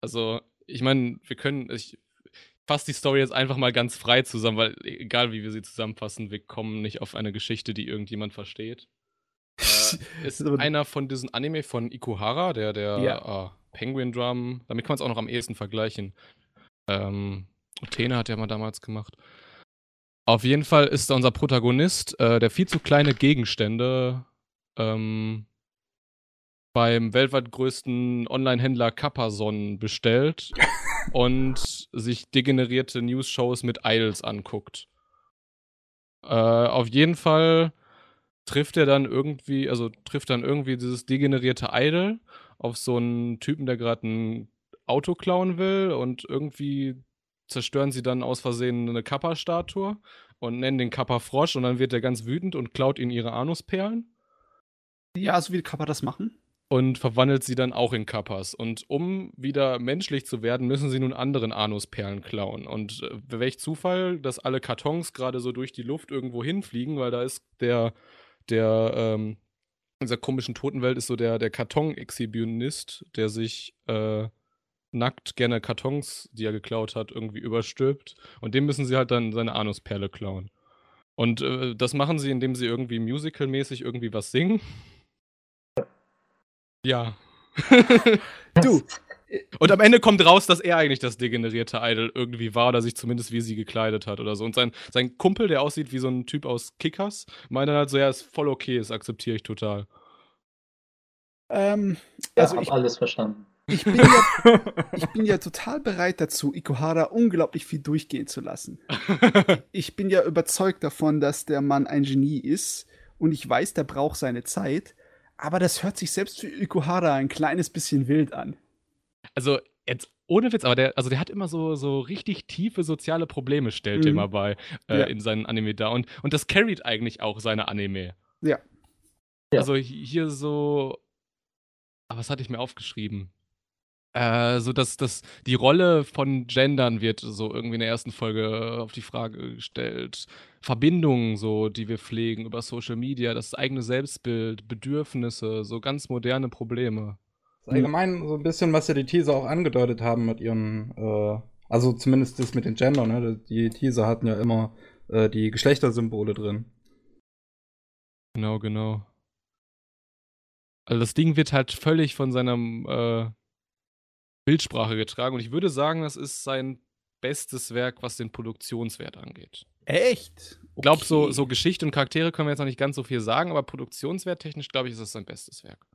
Also, ich meine, wir können, ich fasse die Story jetzt einfach mal ganz frei zusammen, weil egal wie wir sie zusammenfassen, wir kommen nicht auf eine Geschichte, die irgendjemand versteht. Äh, ist einer von diesen Anime von Ikuhara, der, der Ja. ah, Penguin Drum, damit kann man es auch noch am ehesten vergleichen. Ähm, Tene hat ja mal damals gemacht. Auf jeden Fall ist unser Protagonist, äh, der viel zu kleine Gegenstände ähm, beim weltweit größten Online-Händler Kappason bestellt und sich degenerierte News-Shows mit Idols anguckt. Äh, auf jeden Fall trifft er dann irgendwie, also trifft dann irgendwie dieses degenerierte Idol auf so einen Typen, der gerade ein Auto klauen will und irgendwie zerstören sie dann aus Versehen eine Kappa-Statue und nennen den Kappa Frosch und dann wird er ganz wütend und klaut ihnen ihre Anusperlen Ja, so wie kann man das machen? Und verwandelt sie dann auch in Kappas. Und um wieder menschlich zu werden, müssen sie nun anderen Anusperlen klauen. Und äh, welch Zufall, dass alle Kartons gerade so durch die Luft irgendwo hinfliegen, weil da ist der, der, ähm, in dieser komischen Totenwelt ist so der, der Karton-Exhibitionist, der sich äh, nackt gerne Kartons, die er geklaut hat, irgendwie überstülpt. Und dem müssen sie halt dann seine Anusperle klauen. Und äh, das machen sie, indem sie irgendwie musicalmäßig irgendwie was singen. Ja. Du, Und am Ende kommt raus, dass er eigentlich das degenerierte Idol irgendwie war oder sich zumindest wie sie gekleidet hat oder so. Und sein, sein Kumpel, der aussieht wie so ein Typ aus Kickers, meint dann halt so, ja, ist voll okay, das akzeptiere ich total. ähm, Ja, also hab ich, alles verstanden. ich, bin ja, ich bin ja total bereit dazu, Ikuhara unglaublich viel durchgehen zu lassen. Ich bin ja überzeugt davon, dass der Mann ein Genie ist und ich weiß, der braucht seine Zeit, aber das hört sich selbst für Ikuhara ein kleines bisschen wild an. also, jetzt ohne Witz, aber der, also der hat immer so, so richtig tiefe soziale Probleme, stellt er Mhm. immer bei äh, Ja. in seinen Anime da. Und, und das carried eigentlich auch seine Anime. Ja. Also hi- hier so. Aber was hatte ich mir aufgeschrieben? Äh, so dass, dass die Rolle von Gendern wird so irgendwie in der ersten Folge auf die Frage gestellt. Verbindungen, so, die wir pflegen über Social Media, das eigene Selbstbild, Bedürfnisse, so ganz moderne Probleme. Allgemein so ein bisschen, was ja die Teaser auch angedeutet haben mit ihren, äh, also zumindest das mit den Gender, ne? Die Teaser hatten ja immer äh, die Geschlechtersymbole drin. Genau, genau. Also das Ding wird halt völlig von seiner äh, Bildsprache getragen und ich würde sagen, das ist sein bestes Werk, was den Produktionswert angeht. Echt? Ich glaube, so, Okay. so Geschichte und Charaktere können wir jetzt noch nicht ganz so viel sagen, aber produktionswerttechnisch, glaube ich, ist das sein bestes Werk.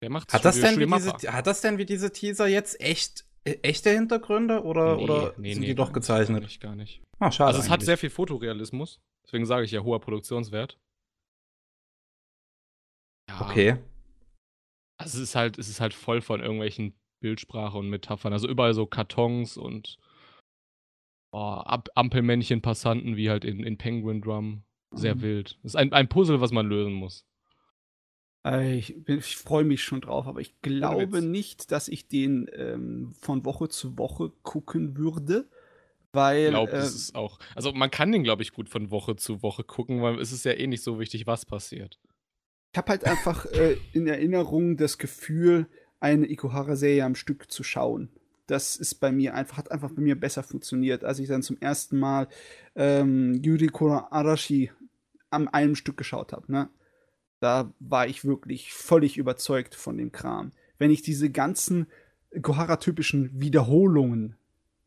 Wer macht Hat das, denn wie diese, hat das denn wie diese Teaser jetzt echt äh, echte Hintergründe oder, oder sind die doch gezeichnet? nicht, gar nicht. Ah, schade. Also es hat eigentlich. sehr viel Fotorealismus, deswegen sage ich ja hoher Produktionswert. Ja, Okay. Also es ist halt, es ist halt voll von irgendwelchen Bildsprache und Metaphern. Also überall so Kartons und oh, Ampelmännchen, Passanten, wie halt in, in Penguin Drum. Sehr Mhm. wild. Das ist ein, ein Puzzle, was man lösen muss. Äh, Ich, ich freue mich schon drauf, aber ich glaube Witz. nicht, dass ich den ähm, von Woche zu Woche gucken würde, weil Ich glaube, äh, es ist auch. Also man kann den, glaube ich, gut von Woche zu Woche gucken, weil es ist ja eh nicht so wichtig, was passiert. ich habe halt einfach äh, in Erinnerung das Gefühl, eine Ikuhara-Serie am Stück zu schauen. Das ist bei mir einfach, hat einfach bei mir besser funktioniert, als ich dann zum ersten Mal ähm, Yuriko Arashi an einem Stück geschaut habe. Ne? Da war ich wirklich völlig überzeugt von dem Kram. Wenn ich diese ganzen Ikuhara-typischen Wiederholungen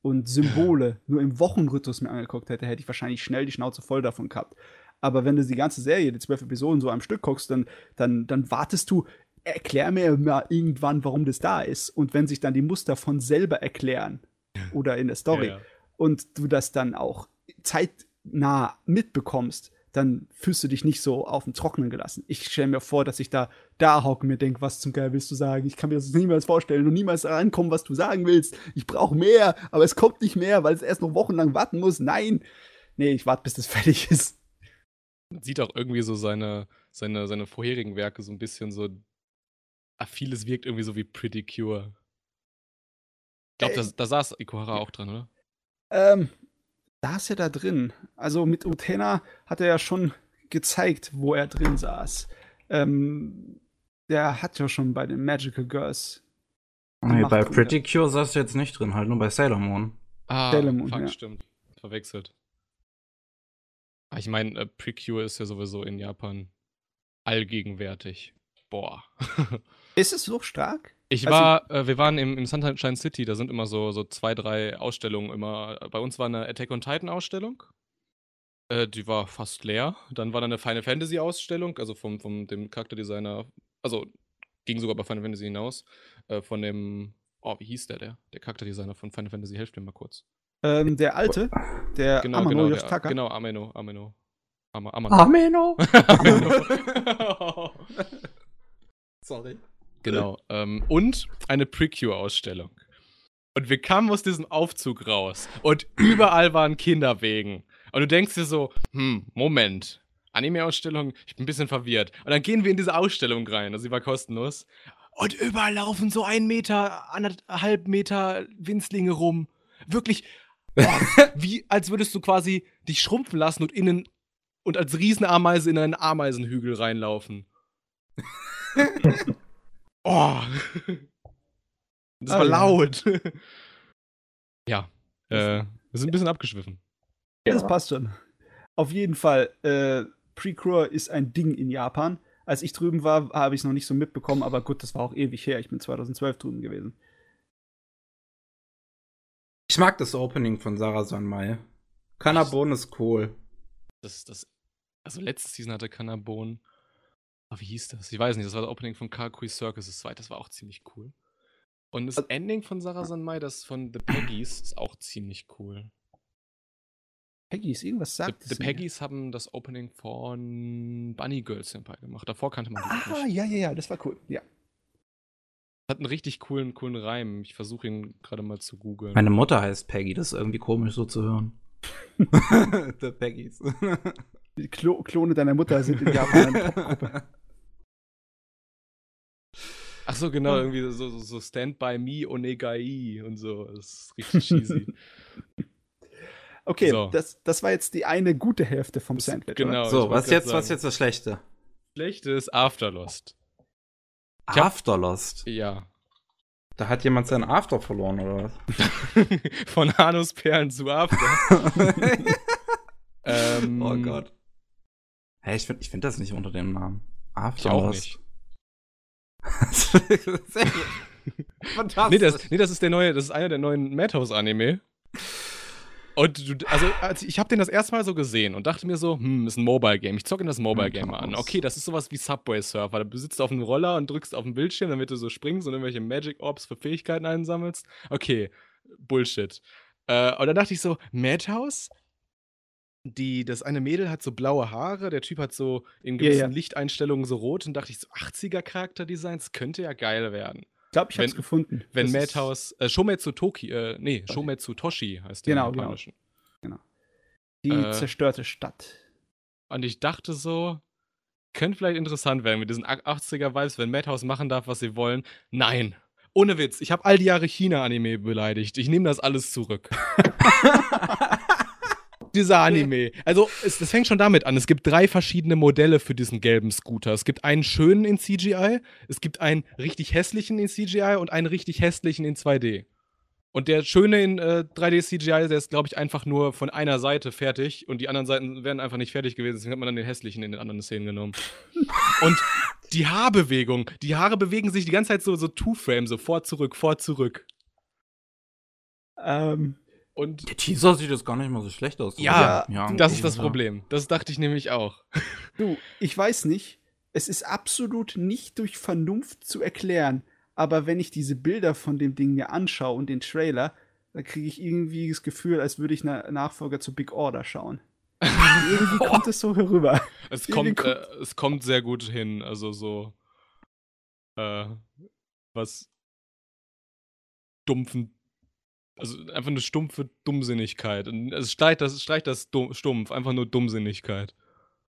und Symbole nur im Wochenrhythmus mir angeguckt hätte, hätte ich wahrscheinlich schnell die Schnauze voll davon gehabt. Aber wenn du die ganze Serie, die zwölf Episoden so am Stück guckst, dann, dann, dann wartest du, erklär mir mal irgendwann, warum das da ist. Und wenn sich dann die Muster von selber erklären oder in der Story Ja, und du das dann auch zeitnah mitbekommst, dann fühlst du dich nicht so auf dem Trockenen gelassen. Ich stelle mir vor, dass ich da da hocke und mir denke, was zum Geil willst du sagen? Ich kann mir das niemals vorstellen und niemals rankommen, was du sagen willst. Ich brauche mehr, aber es kommt nicht mehr, weil es erst noch wochenlang warten muss. Nein. Nee, ich warte, bis das fertig ist. Man sieht auch irgendwie so seine, seine, seine vorherigen Werke so ein bisschen so. Ah, vieles wirkt irgendwie so wie Pretty Cure. Ich glaube, Äh, da, saß Ikuhara auch dran, oder? Ähm, da ist er da drin. Also mit Utena hat er ja schon gezeigt, wo er drin saß. Ähm, der hat ja schon bei den Magical Girls. Nee, bei. Pretty Cure saß du jetzt nicht drin, halt nur bei Sailor Moon. Ah, Sailor Moon, fuck, ja. stimmt. Verwechselt. Ah, Ich meine, äh, Precure ist ja sowieso in Japan allgegenwärtig. Boah. Ist es so stark? Ich Also- war, äh, wir waren im, im Sunshine City, da sind immer so, so zwei, drei Ausstellungen immer. Bei uns war eine Attack on Titan Ausstellung. Äh, die war fast leer. Dann war da eine Final Fantasy Ausstellung, also vom, vom dem Charakterdesigner, also ging sogar bei Final Fantasy hinaus. Äh, von dem, oh, wie hieß der, der? Der Charakterdesigner von Final Fantasy, helft mir mal kurz. Ähm, der alte, der Genau, Amano genau, der, genau, Ameno, Ameno. Amano. Ameno! Ameno. Sorry. Genau. Ähm, und eine Precure-Ausstellung. Und wir kamen aus diesem Aufzug raus und überall waren Kinderwegen. Und du denkst dir so, hm, Moment. Anime-Ausstellung, ich bin ein bisschen verwirrt. Und dann gehen wir in diese Ausstellung rein, also sie war kostenlos. Und überall laufen so ein Meter, anderthalb Meter Winzlinge rum. Wirklich, boah, wie als würdest du quasi dich schrumpfen lassen und innen und als Riesenameise in einen Ameisenhügel reinlaufen. oh. Das Ah, war ja. laut. ja. Äh, wir sind ein bisschen abgeschwiffen. Das passt schon. Auf jeden Fall, äh, Precure ist ein Ding in Japan, Als ich drüben war, habe ich es noch nicht so mitbekommen, aber gut, das war auch ewig her. Ich bin 2012 drüben gewesen. Ich mag das Opening von Sarah Sanmai. Kanabon ist cool. Das, das, also letzte Season hatte Kanabon. Aber wie hieß das? Ich weiß nicht, das war das Opening von Kakui Circus, das zweite, das war auch ziemlich cool. Und das Ending von Sarah Sanmai, das von The Peggies, ist auch ziemlich cool. Peggies, irgendwas The, sagt The es mir. Peggies haben das Opening von Bunny Girl Senpai gemacht. Davor kannte man die Ah, nicht. ja, ja, ja, das war cool. Ja. Hat einen richtig coolen, coolen Reim. Ich versuche ihn gerade mal zu googeln. Meine Mutter heißt Peggy, das ist irgendwie komisch so zu hören. The Peggies. Die Klo Klone deiner Mutter sind in Japan eine Popgruppe. Ach so, genau, irgendwie so, so, so Stand by Me Onegai und so. Das ist richtig cheesy. Okay, So. das, das war jetzt die eine gute Hälfte vom Sandwich. genau. So, was jetzt, was sagen. jetzt das Schlechte? Schlechte ist Afterlost. Afterlost. Ja. Da hat jemand seinen After verloren, oder was? Von Hanus Perlen zu After. ähm, oh Gott. Hey, ich finde ich find das nicht unter dem Namen. Ich auch Afterlost. nicht. Sehr gut. Fantastisch. Nee das, nee, das ist der neue, das ist einer der neuen Madhouse-Anime. Und du, also, als ich, habe den das erste Mal so gesehen und dachte mir so, hm, ist ein Mobile-Game. Ich zocke in das Mobile-Game mal an. Madhouse. Okay, das ist sowas wie Subway Surfer. Du sitzt auf einem Roller und drückst auf den Bildschirm, damit du so springst und irgendwelche Magic Orbs für Fähigkeiten einsammelst. Okay, Bullshit. Äh, und dann dachte ich so, Madhouse? Die, das eine Mädel hat so blaue Haare, der Typ hat so in gewissen ja. Lichteinstellungen so rot und dachte ich so, 80er Charakterdesigns könnte ja geil werden. Ich glaube, ich habe es gefunden. Wenn Das Madhouse, äh, Shometsu Toki, äh, nee. Shometsu Toshi heißt der Genau, im genau. Japanischen. Die äh, zerstörte Stadt. Und ich dachte so, könnte vielleicht interessant werden mit diesen 80er-Vibes, wenn Madhouse machen darf, was sie wollen. Nein. Ohne Witz, ich habe all die Jahre China-Anime beleidigt. Ich nehme das alles zurück. Dieser Anime. Also, es, das fängt schon damit an. Es gibt drei verschiedene Modelle für diesen gelben Scooter. Es gibt einen schönen in CGI, es gibt einen richtig hässlichen in CGI und einen richtig hässlichen in 2D. Und der schöne in äh, 3D CGI, der ist, glaube ich, einfach nur von einer Seite fertig und die anderen Seiten wären einfach nicht fertig gewesen. Deswegen hat man dann den hässlichen in den anderen Szenen genommen. und die Haarbewegung, die Haare bewegen sich die ganze Zeit so, so Two-Frame, so vor, zurück, vor, zurück. Ähm, Und Der Teaser sieht jetzt gar nicht mal so schlecht aus. Ja, ja das ist das. Problem. Das dachte ich nämlich auch. du, ich weiß nicht. Es ist absolut nicht durch Vernunft zu erklären. Aber wenn ich diese Bilder von dem Ding mir anschaue und den Trailer, dann kriege ich irgendwie das Gefühl, als würde ich na Nachfolger zu Big Order schauen. irgendwie kommt es so herüber. Es Irgendwie kommt, äh, es kommt sehr gut hin. Also so. Äh, was. Dumpfen. Also einfach eine stumpfe Dummsinnigkeit. Und Es streicht das, streicht das stumpf, einfach nur Dummsinnigkeit.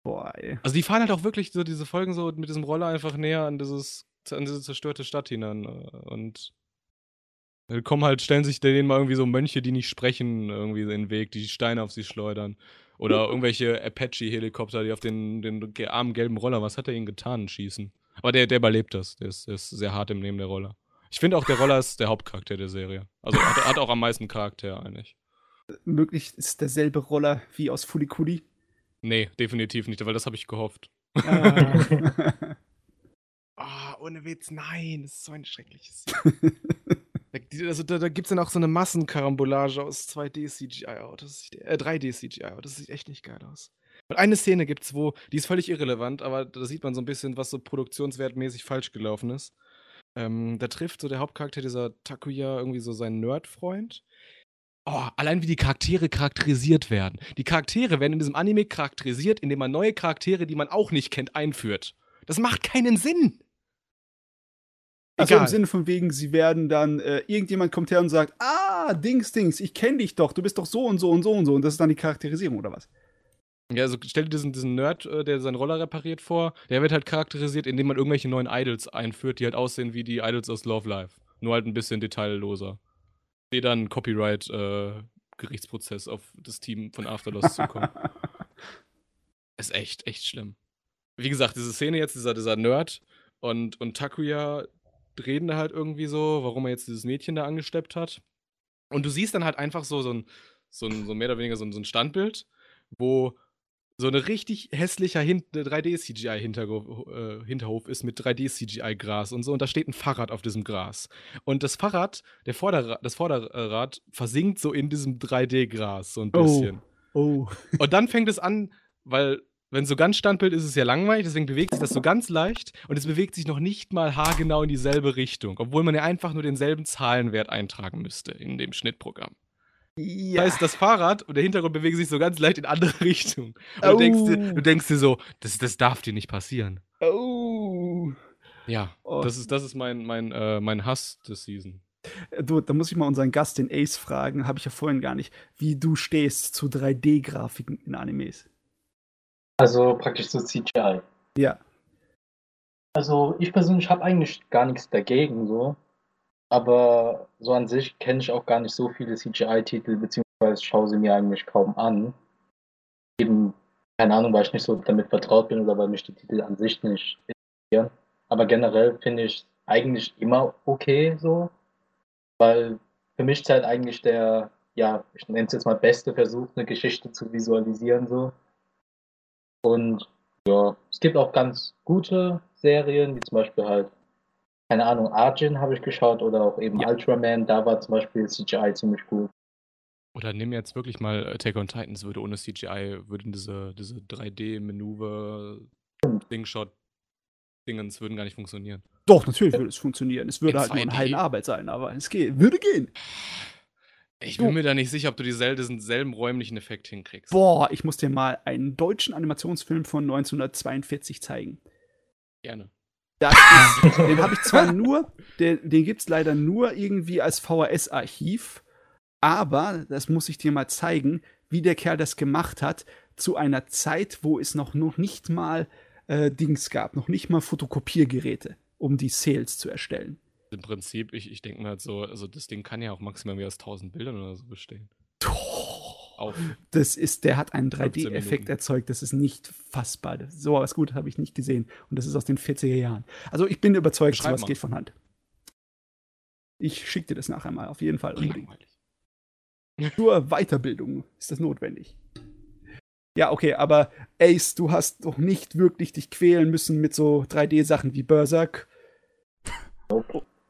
Boah, ey. Also die fahren halt auch wirklich so diese Folgen so mit diesem Roller einfach näher an dieses an diese zerstörte Stadt hinein äh, und kommen halt stellen sich denen mal irgendwie so Mönche, die nicht sprechen, irgendwie in den Weg, die Steine auf sie schleudern oder irgendwelche Apache Helikopter, die auf den den armen gelben Roller, was hat er ihnen getan, schießen. Aber der der überlebt das, der ist, der ist sehr hart im Nehmen der Roller. Ich finde auch der Roller ist der Hauptcharakter der Serie. Also hat, hat auch am meisten Charakter eigentlich. Möglich ist derselbe Roller wie aus Fulikuli. Nee, definitiv nicht, weil das habe ich gehofft. Ah. Ah, ohne Witz, nein, das ist so ein schreckliches. also, da, da gibt es dann auch so eine Massenkarambolage aus 2D-CGI-Autos. Äh, 3D-CGI-Autos. Das sieht echt nicht geil aus. Und eine Szene gibt's, wo, die ist völlig irrelevant, aber da sieht man so ein bisschen, was so produktionswertmäßig falsch gelaufen ist. Ähm, da trifft so der Hauptcharakter, dieser Takuya, irgendwie so seinen Nerd-Freund. Oh, allein wie die Charaktere charakterisiert werden. Die Charaktere werden in diesem Anime charakterisiert, indem man neue Charaktere, die man auch nicht kennt, einführt. Das macht keinen Sinn. Also im Egal. Sinne von wegen, sie werden dann, äh, irgendjemand kommt her und sagt, ah, Dings, Dings, ich kenne dich doch, du bist doch so und so und so und so. Und das ist dann die Charakterisierung, oder was? Ja, also stell dir diesen, diesen Nerd, äh, der seinen Roller repariert vor. Der wird halt charakterisiert, indem man irgendwelche neuen Idols einführt, die halt aussehen wie die Idols aus Love Live. Nur halt ein bisschen detailloser. Sehe dann Copyright-Gerichtsprozess auf das Team von Afterlost zukommen. Ist echt, echt schlimm. Wie gesagt, diese Szene jetzt, dieser, dieser Nerd und, und Takuya reden da halt irgendwie so, warum er jetzt dieses Mädchen da angesteppt hat. Und du siehst dann halt einfach so, so ein, so ein, so mehr oder weniger so ein, so ein Standbild, wo so ein richtig hässlicher Hin 3D-CGI-Hinterhof äh, ist mit 3D-CGI-Gras und so. Und da steht ein Fahrrad auf diesem Gras. Und das Fahrrad, der Vorderrad, das Vorderrad versinkt so in diesem 3D-Gras so ein Oh. bisschen. Oh. Und dann fängt es an, weil, wenn es so ganz standbild ist, ist es ja langweilig, deswegen bewegt sich das so ganz leicht und es bewegt sich noch nicht mal haargenau in dieselbe Richtung, obwohl man ja einfach nur denselben Zahlenwert eintragen müsste in dem Schnittprogramm. Ja. Das heißt, das Fahrrad und der Hintergrund bewegen sich so ganz leicht in andere Richtungen. Und du, denkst dir, Oh. du denkst dir so, das, das darf dir nicht passieren. oh. Ja, Oh. das ist, das ist mein, mein, äh, mein Hass des Season. Du, da muss ich mal unseren Gast, den Ace, fragen, habe ich ja vorhin gar nicht, wie du stehst zu 3D-Grafiken in Animes. Also praktisch so CGI. Ja. Also ich persönlich habe eigentlich gar nichts dagegen so. Aber so an sich kenne ich auch gar nicht so viele CGI-Titel, beziehungsweise schaue sie mir eigentlich kaum an. Eben, keine Ahnung, weil ich nicht so damit vertraut bin oder weil mich die Titel an sich nicht interessieren. Aber generell finde ich eigentlich immer okay so. Weil für mich zählt eigentlich der, ja, ich nenne es jetzt mal beste Versuch, eine Geschichte zu visualisieren so. Und ja, es gibt auch ganz gute Serien, wie zum Beispiel halt, keine Ahnung, Arjun habe ich geschaut oder auch eben Ja. Ultraman, da war zum Beispiel CGI ziemlich gut. Oder nimm jetzt wirklich mal Attack on Titans, würde ohne CGI, würden diese, diese 3D-Manöver, Slingshot, Dingens würden gar nicht funktionieren. Doch, natürlich würde es funktionieren. Es würde In halt nur eine 2D. Heidenarbeit sein, aber es geht. Würde gehen. Ich bin mir da nicht sicher, ob du diesel diesen selben räumlichen Effekt hinkriegst. Boah, ich muss dir mal einen deutschen Animationsfilm von 1942 zeigen. Gerne. Das ist, den habe ich zwar nur, den, den gibt es leider nur irgendwie als VHS-Archiv, aber das muss ich dir mal zeigen, wie der Kerl das gemacht hat, zu einer Zeit, wo es noch, noch nicht mal äh, Dings gab, noch nicht mal Fotokopiergeräte, um die Sales zu erstellen. Im Prinzip, ich, ich denke mir halt so, also das Ding kann ja auch maximal mehr als 1000 Bildern oder so bestehen. Auf. Das ist, der hat einen 15 3D-Effekt Minuten. erzeugt, das ist nicht fassbar. Das, so was Gutes habe ich nicht gesehen. Und das ist aus den 40er Jahren. Also ich bin überzeugt, Beschreib sowas mal. geht von Hand. Ich schicke dir das nachher mal, auf jeden Fall. Zur Weiterbildung ist das notwendig. Ja, okay, aber Ace, du hast doch nicht wirklich dich quälen müssen mit so 3D-Sachen wie Berserk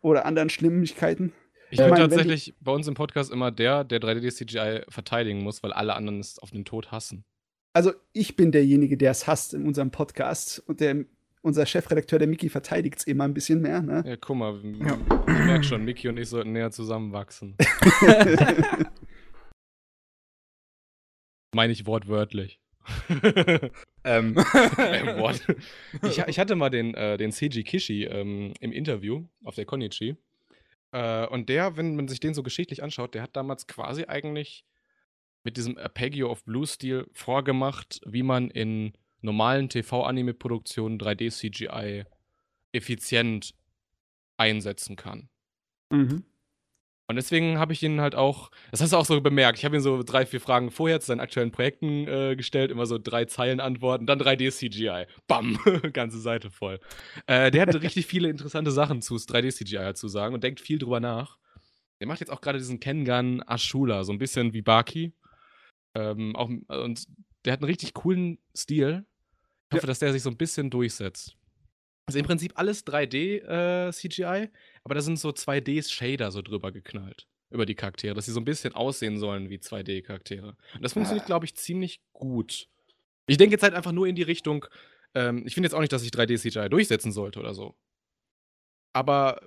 oder anderen Schlimmigkeiten. Ich Ja, bin tatsächlich bei uns im Podcast immer der, der 3D-CGI verteidigen muss, weil alle anderen es auf den Tod hassen. Also ich bin derjenige, der es hasst in unserem Podcast und der, unser Chefredakteur, der Mickey, verteidigt es immer ein bisschen mehr. Ne? Ja, guck mal, ich merke schon, Miki und ich sollten näher zusammenwachsen. Meine ich wortwörtlich. Ähm. Äh, ich, ich hatte mal den, äh, den Seiji Kishi ähm, im Interview auf der Konichi. Äh, und der, wenn man sich den so geschichtlich anschaut, der hat damals quasi eigentlich mit diesem Arpeggio of Blue-Stil vorgemacht, wie man in normalen TV-Anime-Produktionen 3D-CGI effizient einsetzen kann. mhm. Und deswegen habe ich ihn halt auch, das hast du auch so bemerkt, ich habe ihn so drei, vier Fragen vorher zu seinen aktuellen Projekten äh, gestellt, immer so drei Zeilen antworten, dann 3D-CGI. Bam, ganze Seite voll. Äh, der hat richtig viele interessante Sachen zu 3D-CGI zu sagen und denkt viel drüber nach. Der macht jetzt auch gerade diesen Kengan Ashula, so ein bisschen wie Baki. Ähm, auch, und der hat einen richtig coolen Stil. Ich hoffe, dass der sich so ein bisschen durchsetzt. Also im Prinzip alles 3D-CGI, aber da sind so 2D-Shader so drüber geknallt. Über die Charaktere, dass sie so ein bisschen aussehen sollen wie 2D-Charaktere. Und das funktioniert, glaube ich, ziemlich gut. Ich denke jetzt halt einfach nur in die Richtung, ähm, ich finde jetzt auch nicht, dass sich 3D-CGI durchsetzen sollte oder so. Aber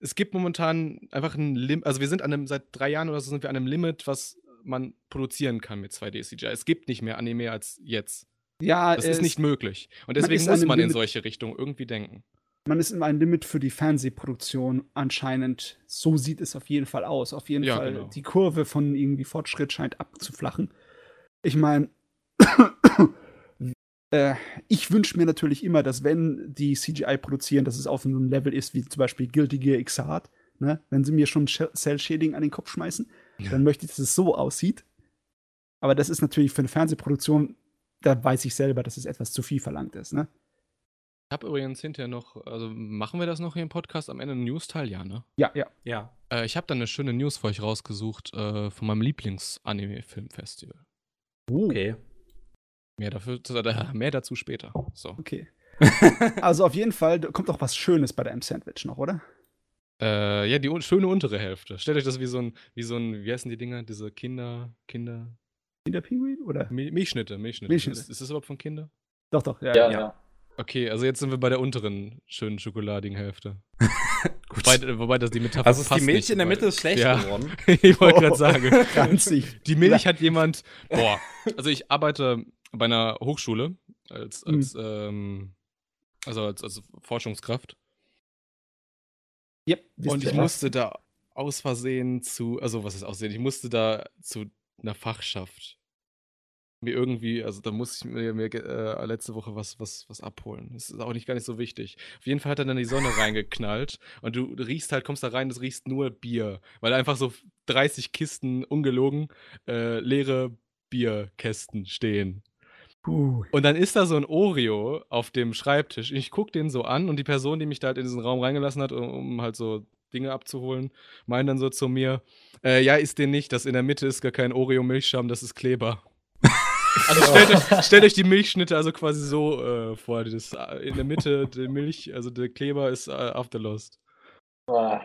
es gibt momentan einfach ein Limit, also wir sind an einem, seit drei Jahren oder so sind wir an einem Limit, was man produzieren kann mit 2D-CGI. Es gibt nicht mehr Anime als jetzt. Ja, Das es- ist nicht möglich. Und man deswegen ist an muss man in Limit- solche Richtungen irgendwie denken. Man ist in einem Limit für die Fernsehproduktion anscheinend. So sieht es auf jeden Fall aus. Auf jeden Ja, Fall, genau. die Kurve von irgendwie Fortschritt scheint abzuflachen. Ich meine, äh, ich wünsche mir natürlich immer, dass wenn die CGI produzieren, dass es auf einem Level ist, wie zum Beispiel Guilty Gear Xrd. Ne? Wenn sie mir schon Sh- Cell-Shading an den Kopf schmeißen, Ja. dann möchte ich, dass es so aussieht. Aber das ist natürlich für eine Fernsehproduktion, da weiß ich selber, dass es etwas zu viel verlangt ist. Ne? Ich habe übrigens hinterher noch, also machen wir das noch hier im Podcast am Ende einen News-Teil? Ja, ne? Ja, ja. ja. Äh, ich habe dann eine schöne News für euch rausgesucht äh, von meinem Lieblings-Anime-Filmfestival. Okay. Mehr, dafür, äh, mehr dazu später. So. Okay. also auf jeden Fall kommt auch was Schönes bei deinem Sandwich noch, oder? Äh, ja, die un schöne untere Hälfte. Stellt euch das wie so ein, wie so ein, wie heißen die Dinger? Diese Kinder, Kinder. Kinderpinguin oder? Mi Milchschnitte, Milchschnitte. Milchschnitte. Ist, ist das überhaupt von Kinder? Doch, doch, ja. Ja, ja. ja. Okay, also jetzt sind wir bei der unteren schönen schokoladigen Hälfte. Wobei, wobei das die Metapher also ist die Milch nicht, in der Mitte ist schlecht Ja. geworden. ich wollte gerade sagen. Ranzig. Die Milch hat jemand. Boah. Also ich arbeite bei einer Hochschule als, als ähm, also als, als Forschungskraft. Yep, Und ich musste da aus Versehen zu, also was ist aussehen? Ich musste da zu einer Fachschaft mir irgendwie, also da musste ich mir, mir äh, letzte Woche was, was, was abholen. Das ist auch nicht gar nicht so wichtig. Auf jeden Fall hat er dann die Sonne reingeknallt und du riechst halt, kommst da rein, das riecht nur Bier, weil einfach so 30 Kisten ungelogen äh, leere Bierkästen stehen. Puh. Und dann ist da so ein Oreo auf dem Schreibtisch. Ich gucke den so an und die Person, die mich da halt in diesen Raum reingelassen hat, um, um halt so Dinge abzuholen, meint dann so zu mir, äh, ja, ist den nicht, das in der Mitte ist gar kein Oreo-Milchschaum, das ist Kleber. Also stellt euch, stellt euch die Milchschnitte also quasi so äh, vor, das, äh, in der Mitte die Milch, also der Kleber ist äh, Afterlost. Ah,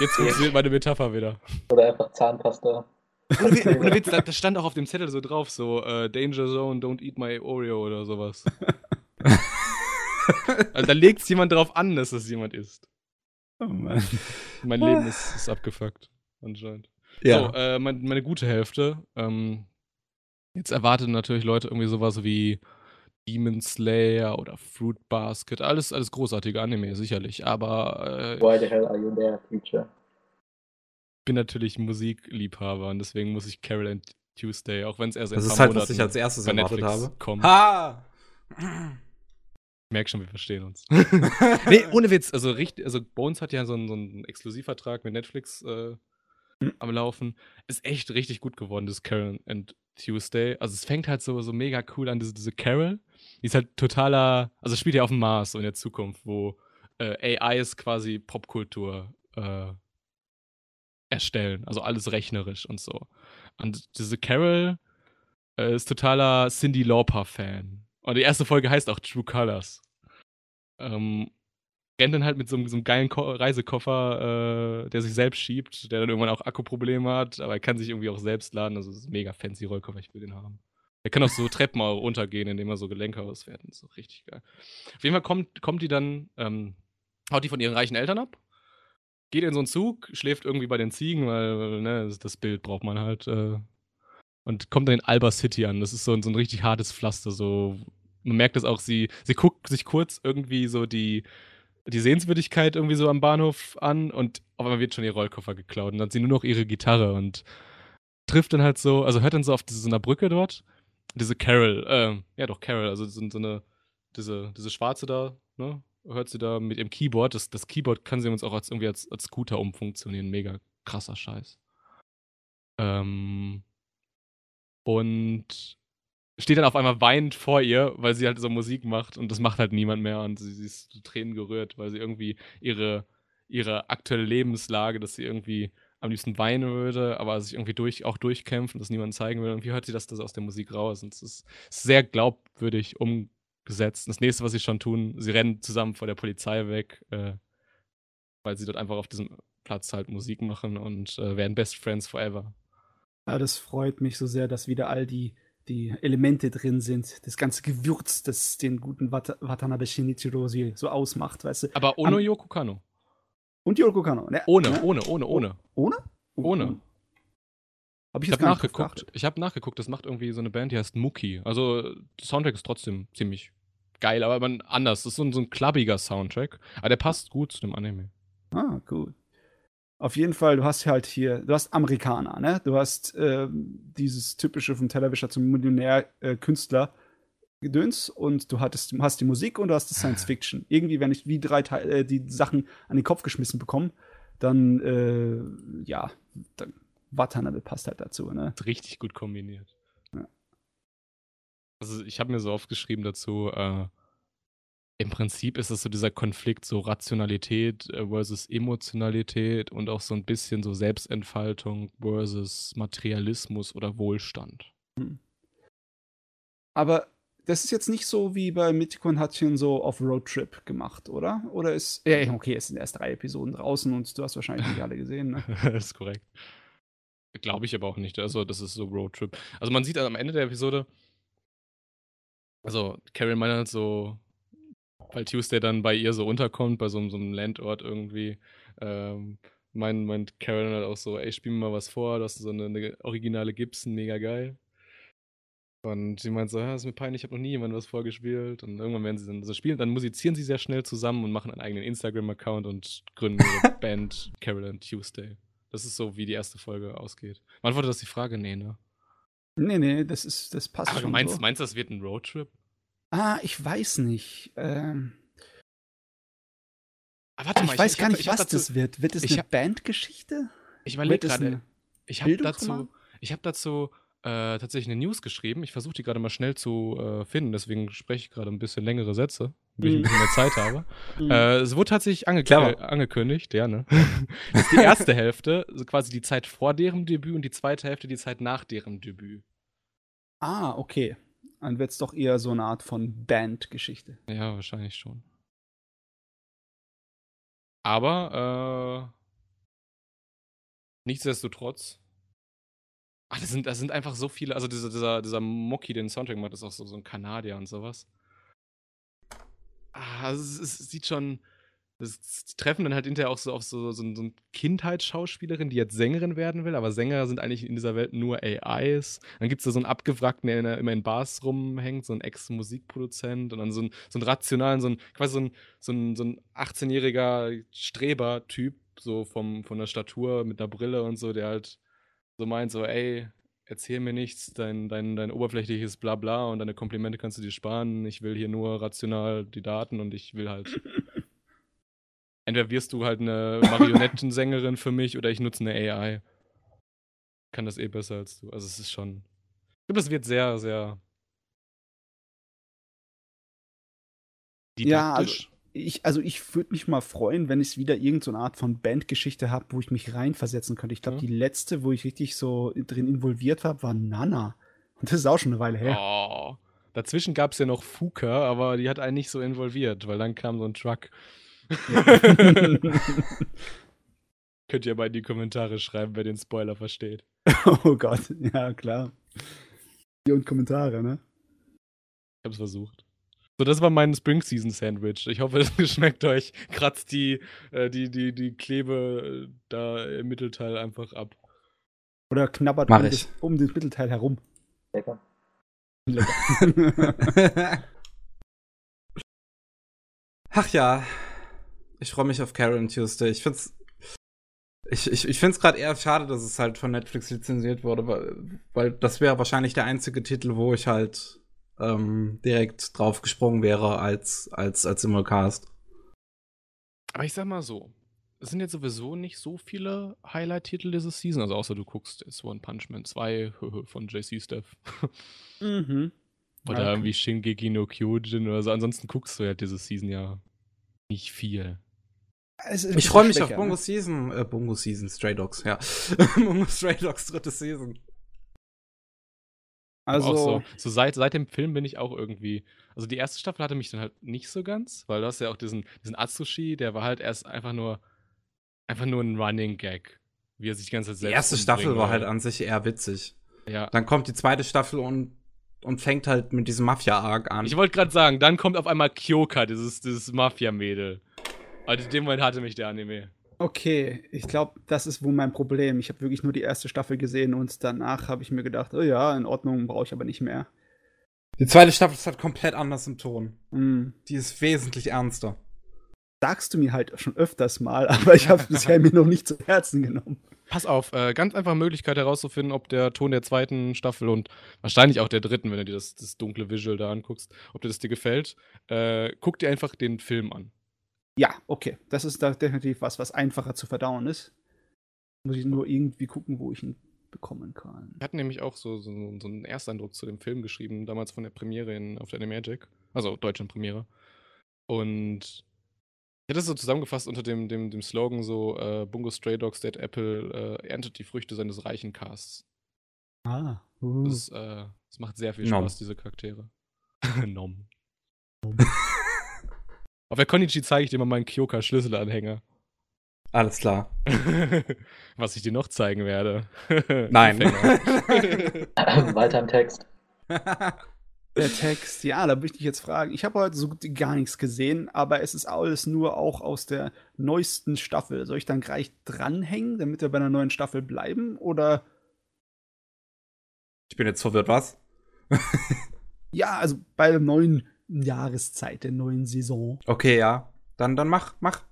Jetzt funktioniert meine Metapher wieder. Oder einfach Zahnpasta. Ohne, Witz, ohne Witz, da, da stand auch auf dem Zettel so drauf, so äh, Danger Zone, don't eat my Oreo oder sowas. also da legt es jemand drauf an, dass es jemand isst. Oh Mann. Mein Leben ist, ist abgefuckt, anscheinend. Ja. So, äh, mein, meine gute Hälfte. Ähm, jetzt erwarten natürlich Leute irgendwie sowas wie Demon Slayer oder Fruit Basket. Alles, alles großartige Anime, sicherlich. Aber äh, Why the hell are you there, teacher? ich bin natürlich Musikliebhaber und deswegen muss ich Carol and Tuesday, auch wenn es erst in das ein ist halt, was ich Monaten als erstes bei erwartet Netflix habe. kommt. Ha! Ich merke schon, wir verstehen uns. nee, ohne Witz. Also, richtig, also Bones hat ja so einen, so einen Exklusivvertrag mit Netflix äh, Hm. am Laufen. Ist echt richtig gut geworden, das Carol and Tuesday. Also es fängt halt so, so mega cool an, diese, diese Carol. Die ist halt totaler, also spielt ja auf dem Mars, so in der Zukunft, wo äh, AIs quasi Popkultur äh, erstellen. Also alles rechnerisch und so. Und diese Carol äh, ist totaler Cindy Lauper-Fan. Und die erste Folge heißt auch True Colors. Ähm, rennt dann halt mit so einem, so einem geilen Ko Reisekoffer, äh, der sich selbst schiebt, der dann irgendwann auch Akkuprobleme hat, aber er kann sich irgendwie auch selbst laden. Also, es ist ein mega fancy Rollkoffer, ich will den haben. Er kann auch so Treppen auch runtergehen, indem er so Gelenke ausfährt. Das ist so richtig geil. Auf jeden Fall kommt, kommt die dann, ähm, haut die von ihren reichen Eltern ab, geht in so einen Zug, schläft irgendwie bei den Ziegen, weil, ne, das, das Bild braucht man halt, äh, und kommt dann in Alba City an. Das ist so, ein- so ein richtig hartes Pflaster, so. Man merkt es auch, sie, sie guckt sich kurz irgendwie so die, die Sehenswürdigkeit irgendwie so am Bahnhof an und auf einmal wird schon ihr Rollkoffer geklaut und dann hat sie nur noch ihre Gitarre und trifft dann halt so, also hört dann so auf diese, so einer Brücke dort, diese Carol, ähm, ja doch Carol, also so, so eine, diese, diese Schwarze da, ne, hört sie da mit ihrem Keyboard, das, das Keyboard kann sie uns auch als, irgendwie als, als Scooter umfunktionieren, mega krasser Scheiß. Ähm, und steht dann auf einmal weinend vor ihr, weil sie halt so Musik macht und das macht halt niemand mehr und sie, sie ist zu Tränen gerührt, weil sie irgendwie ihre, ihre aktuelle Lebenslage, dass sie irgendwie am liebsten weinen würde, aber sich irgendwie durch, auch durchkämpfen, das niemand zeigen will. Und wie hört sie das, das aus der Musik raus? Und es ist sehr glaubwürdig umgesetzt. Und das nächste, was sie schon tun, sie rennen zusammen vor der Polizei weg, äh, weil sie dort einfach auf diesem Platz halt Musik machen und äh, werden Best Friends forever. Ja, das freut mich so sehr, dass wieder all die, die Elemente drin sind. Das ganze Gewürz, das den guten Wat Watanabe Shinichiro so ausmacht, weißt du. Aber ohne Am- Yoko Kano. Und Yoko Kano. Ne? Ohne, Ne? ohne, ohne, ohne. Ohne? Ohne. Habe ich Ich jetzt habe nachgeguckt. Ich habe nachgeguckt, das macht irgendwie so eine Band, die heißt Muki. Also, der Soundtrack ist trotzdem ziemlich geil, aber man anders. Das ist so ein, so ein klubbiger Soundtrack. Aber der passt gut zu dem Anime. Ah, gut. Auf jeden Fall, du hast halt hier, du hast Amerikaner, ne? Du hast ähm, dieses typische vom Tellerwischer zum Millionär äh, Gedöns und du hattest, hast die Musik und du hast die Science Fiction. Irgendwie, wenn ich wie drei Teil, äh, die Sachen an den Kopf geschmissen bekomme, dann äh, ja, dann Watanabe passt halt dazu, ne? Richtig gut kombiniert. Ja. Also, ich habe mir so aufgeschrieben dazu, äh, im Prinzip ist es so dieser Konflikt, so Rationalität äh, versus Emotionalität und auch so ein bisschen so Selbstentfaltung versus Materialismus oder Wohlstand. Aber das ist jetzt nicht so wie bei Mythico und Hatchen so auf Roadtrip gemacht, oder? Oder ist. Ja, okay, es sind erst drei Episoden draußen und du hast wahrscheinlich nicht alle gesehen, ne? das ist korrekt. Glaube ich aber auch nicht. Also, das ist so Roadtrip. Also, man sieht am Ende der Episode, also, Carol meint so, weil Tuesday dann bei ihr so unterkommt, bei so, so einem Landort irgendwie, ähm, meint, meint Carol halt auch so, ey, spiel mir mal was vor, das ist so eine, eine originale Gibson, mega geil. Und sie meint so, ja, ist mir peinlich, ich habe noch nie jemandem was vorgespielt. Und irgendwann werden sie dann so spielen, dann musizieren sie sehr schnell zusammen und machen einen eigenen Instagram-Account und gründen ihre Band Carol and Tuesday. Das ist so, wie die erste Folge ausgeht. Beantwortet das die Frage? Nee, ne? Nee, nee, das ist, das passt Aber du schon meinst, so. meinst du, das wird ein Roadtrip? Ah, ich weiß nicht. Ähm, Ah, warte ich weiß ich gar hab- nicht, ich hab was dazu, das wird. Wird es ich eine hab- Bandgeschichte? Ich überlege gerade, eine ich habe dazu, ich habe dazu äh, tatsächlich eine News geschrieben. Ich versuche die gerade mal schnell zu äh, finden, deswegen spreche ich gerade ein bisschen längere Sätze, damit ich ein Mhm. bisschen mehr Zeit habe. Mhm. Äh, es wurde tatsächlich ange äh, angekündigt, ja, ne? die erste Hälfte, also quasi die Zeit vor deren Debüt und die zweite Hälfte die Zeit nach deren Debüt. Ah, okay. Dann wird es doch eher so eine Art von Bandgeschichte. Ja, wahrscheinlich schon. Aber, äh, nichtsdestotrotz. Ach, das sind, das sind einfach so viele. Also, dieser, dieser, dieser Mocky, den Soundtrack macht, ist auch so, so ein Kanadier und sowas. Ah, es, es sieht schon. Das treffen dann halt hinterher auch so auf so, so, so eine Kindheitsschauspielerin, die jetzt Sängerin werden will, aber Sänger sind eigentlich in dieser Welt nur AIs. Dann gibt es da so einen Abgewrackten, der immer in Bars rumhängt, so ein Ex-Musikproduzent und dann so einen, so einen rationalen, so ein, quasi so ein, so so ein 18-jähriger Streber-Typ, so vom, von der Statur mit einer Brille und so, der halt so meint, so, ey, erzähl mir nichts, dein, dein, dein oberflächliches Blabla und deine Komplimente kannst du dir sparen. Ich will hier nur rational die Daten und ich will halt. Entweder wirst du halt eine Marionettensängerin für mich oder ich nutze eine AI. Kann das eh besser als du. Also es ist schon. Ich glaube, das wird sehr, sehr. Ja, also-. Ich, also ich würde mich mal freuen, wenn ich wieder irgendeine so eine Art von Bandgeschichte habe, wo ich mich reinversetzen könnte. Ich glaube, Ja. die letzte, wo ich richtig so drin involviert war, war Nana. Und das ist auch schon eine Weile her. Oh. Dazwischen gab es ja noch Fuka, aber die hat einen nicht so involviert, weil dann kam so ein Truck. Könnt ihr mal in die Kommentare schreiben, wer den Spoiler versteht. oh Gott, ja klar. Und Kommentare, ne? Ich hab's versucht. So, das war mein Spring Season Sandwich. Ich hoffe, es schmeckt euch. Kratzt die, äh, die, die, die Klebe äh, da im Mittelteil einfach ab. Oder knabbert Mach um, ich. das, um das Mittelteil herum. Lecker. Lecker. Ach ja, ich freue mich auf Karen Tuesday. Ich find's, ich, ich, ich find's gerade eher schade, dass es halt von Netflix lizenziert wurde, weil, weil das wäre wahrscheinlich der einzige Titel, wo ich halt ähm, direkt drauf gesprungen wäre als, als, als Simulcast. Aber ich sag mal so: Es sind jetzt sowieso nicht so viele Highlight-Titel diese Season. Also, außer du guckst jetzt One Punch Man 2 von JC Steph. mhm. Oder Ja, irgendwie Shingeki no Kyojin oder so. Ansonsten guckst du ja diese Season ja nicht viel. Ich freue mich auf Bungo ne? Season, äh, Bungo Season, Stray Dogs, ja. Bungo Stray Dogs dritte Season. Also, auch so, so seit, seit dem Film bin ich auch irgendwie. Also die erste Staffel hatte mich dann halt nicht so ganz, weil du hast ja auch diesen, diesen Atsushi, der war halt erst einfach nur einfach nur ein Running Gag. Wie er sich die ganze Zeit Die selbst erste Staffel war halt an sich eher witzig. Ja. Dann kommt die zweite Staffel und, und fängt halt mit diesem Mafia-Arc an. Ich wollte gerade sagen, dann kommt auf einmal Kyoka, dieses, dieses Mafia-Mädel. Also in dem Moment hatte mich der Anime. okay, ich glaube, das ist wohl mein Problem. Ich habe wirklich nur die erste Staffel gesehen und danach habe ich mir gedacht, oh ja, in Ordnung, brauche ich aber nicht mehr. Die zweite Staffel ist halt komplett anders im Ton. Hm. Die ist wesentlich ernster. Sagst du mir halt schon öfters mal, aber ich habe es bisher mir noch nicht zu Herzen genommen. Pass auf, äh, ganz einfache Möglichkeit herauszufinden, ob der Ton der zweiten Staffel und wahrscheinlich auch der dritten, wenn du dir das, das dunkle Visual da anguckst, ob dir das dir gefällt, äh, guck dir einfach den Film an. Ja, okay. Das ist da definitiv was, was einfacher zu verdauen ist. Muss ich nur irgendwie gucken, wo ich ihn bekommen kann. Wir hatten nämlich auch so, so, so einen Ersteindruck zu dem Film geschrieben, damals von der Premiere in, auf der Animagic, also Deutschland Premiere. Und ich hätte es so zusammengefasst unter dem, dem, dem Slogan so, äh, Bungo Stray Dogs Dead Apple äh, erntet die Früchte seines reichen Casts. Ah. Uh. Das, äh, das macht sehr viel Nom. Spaß, diese Charaktere. Nom. Auf der Konichi zeige ich dir mal meinen Kyoka-Schlüsselanhänger. Alles klar. Was ich dir noch zeigen werde. Nein. Weiter im Text. Der Text, ja, da möchte ich jetzt fragen. Ich habe heute so gut wie gar nichts gesehen, aber es ist alles nur auch aus der neuesten Staffel. Soll ich dann gleich dranhängen, damit wir bei einer neuen Staffel bleiben? Oder Ich bin jetzt verwirrt, was? ja, also bei der neuen Jahreszeit, der neuen Saison. Okay, ja. Dann, dann mach, mach.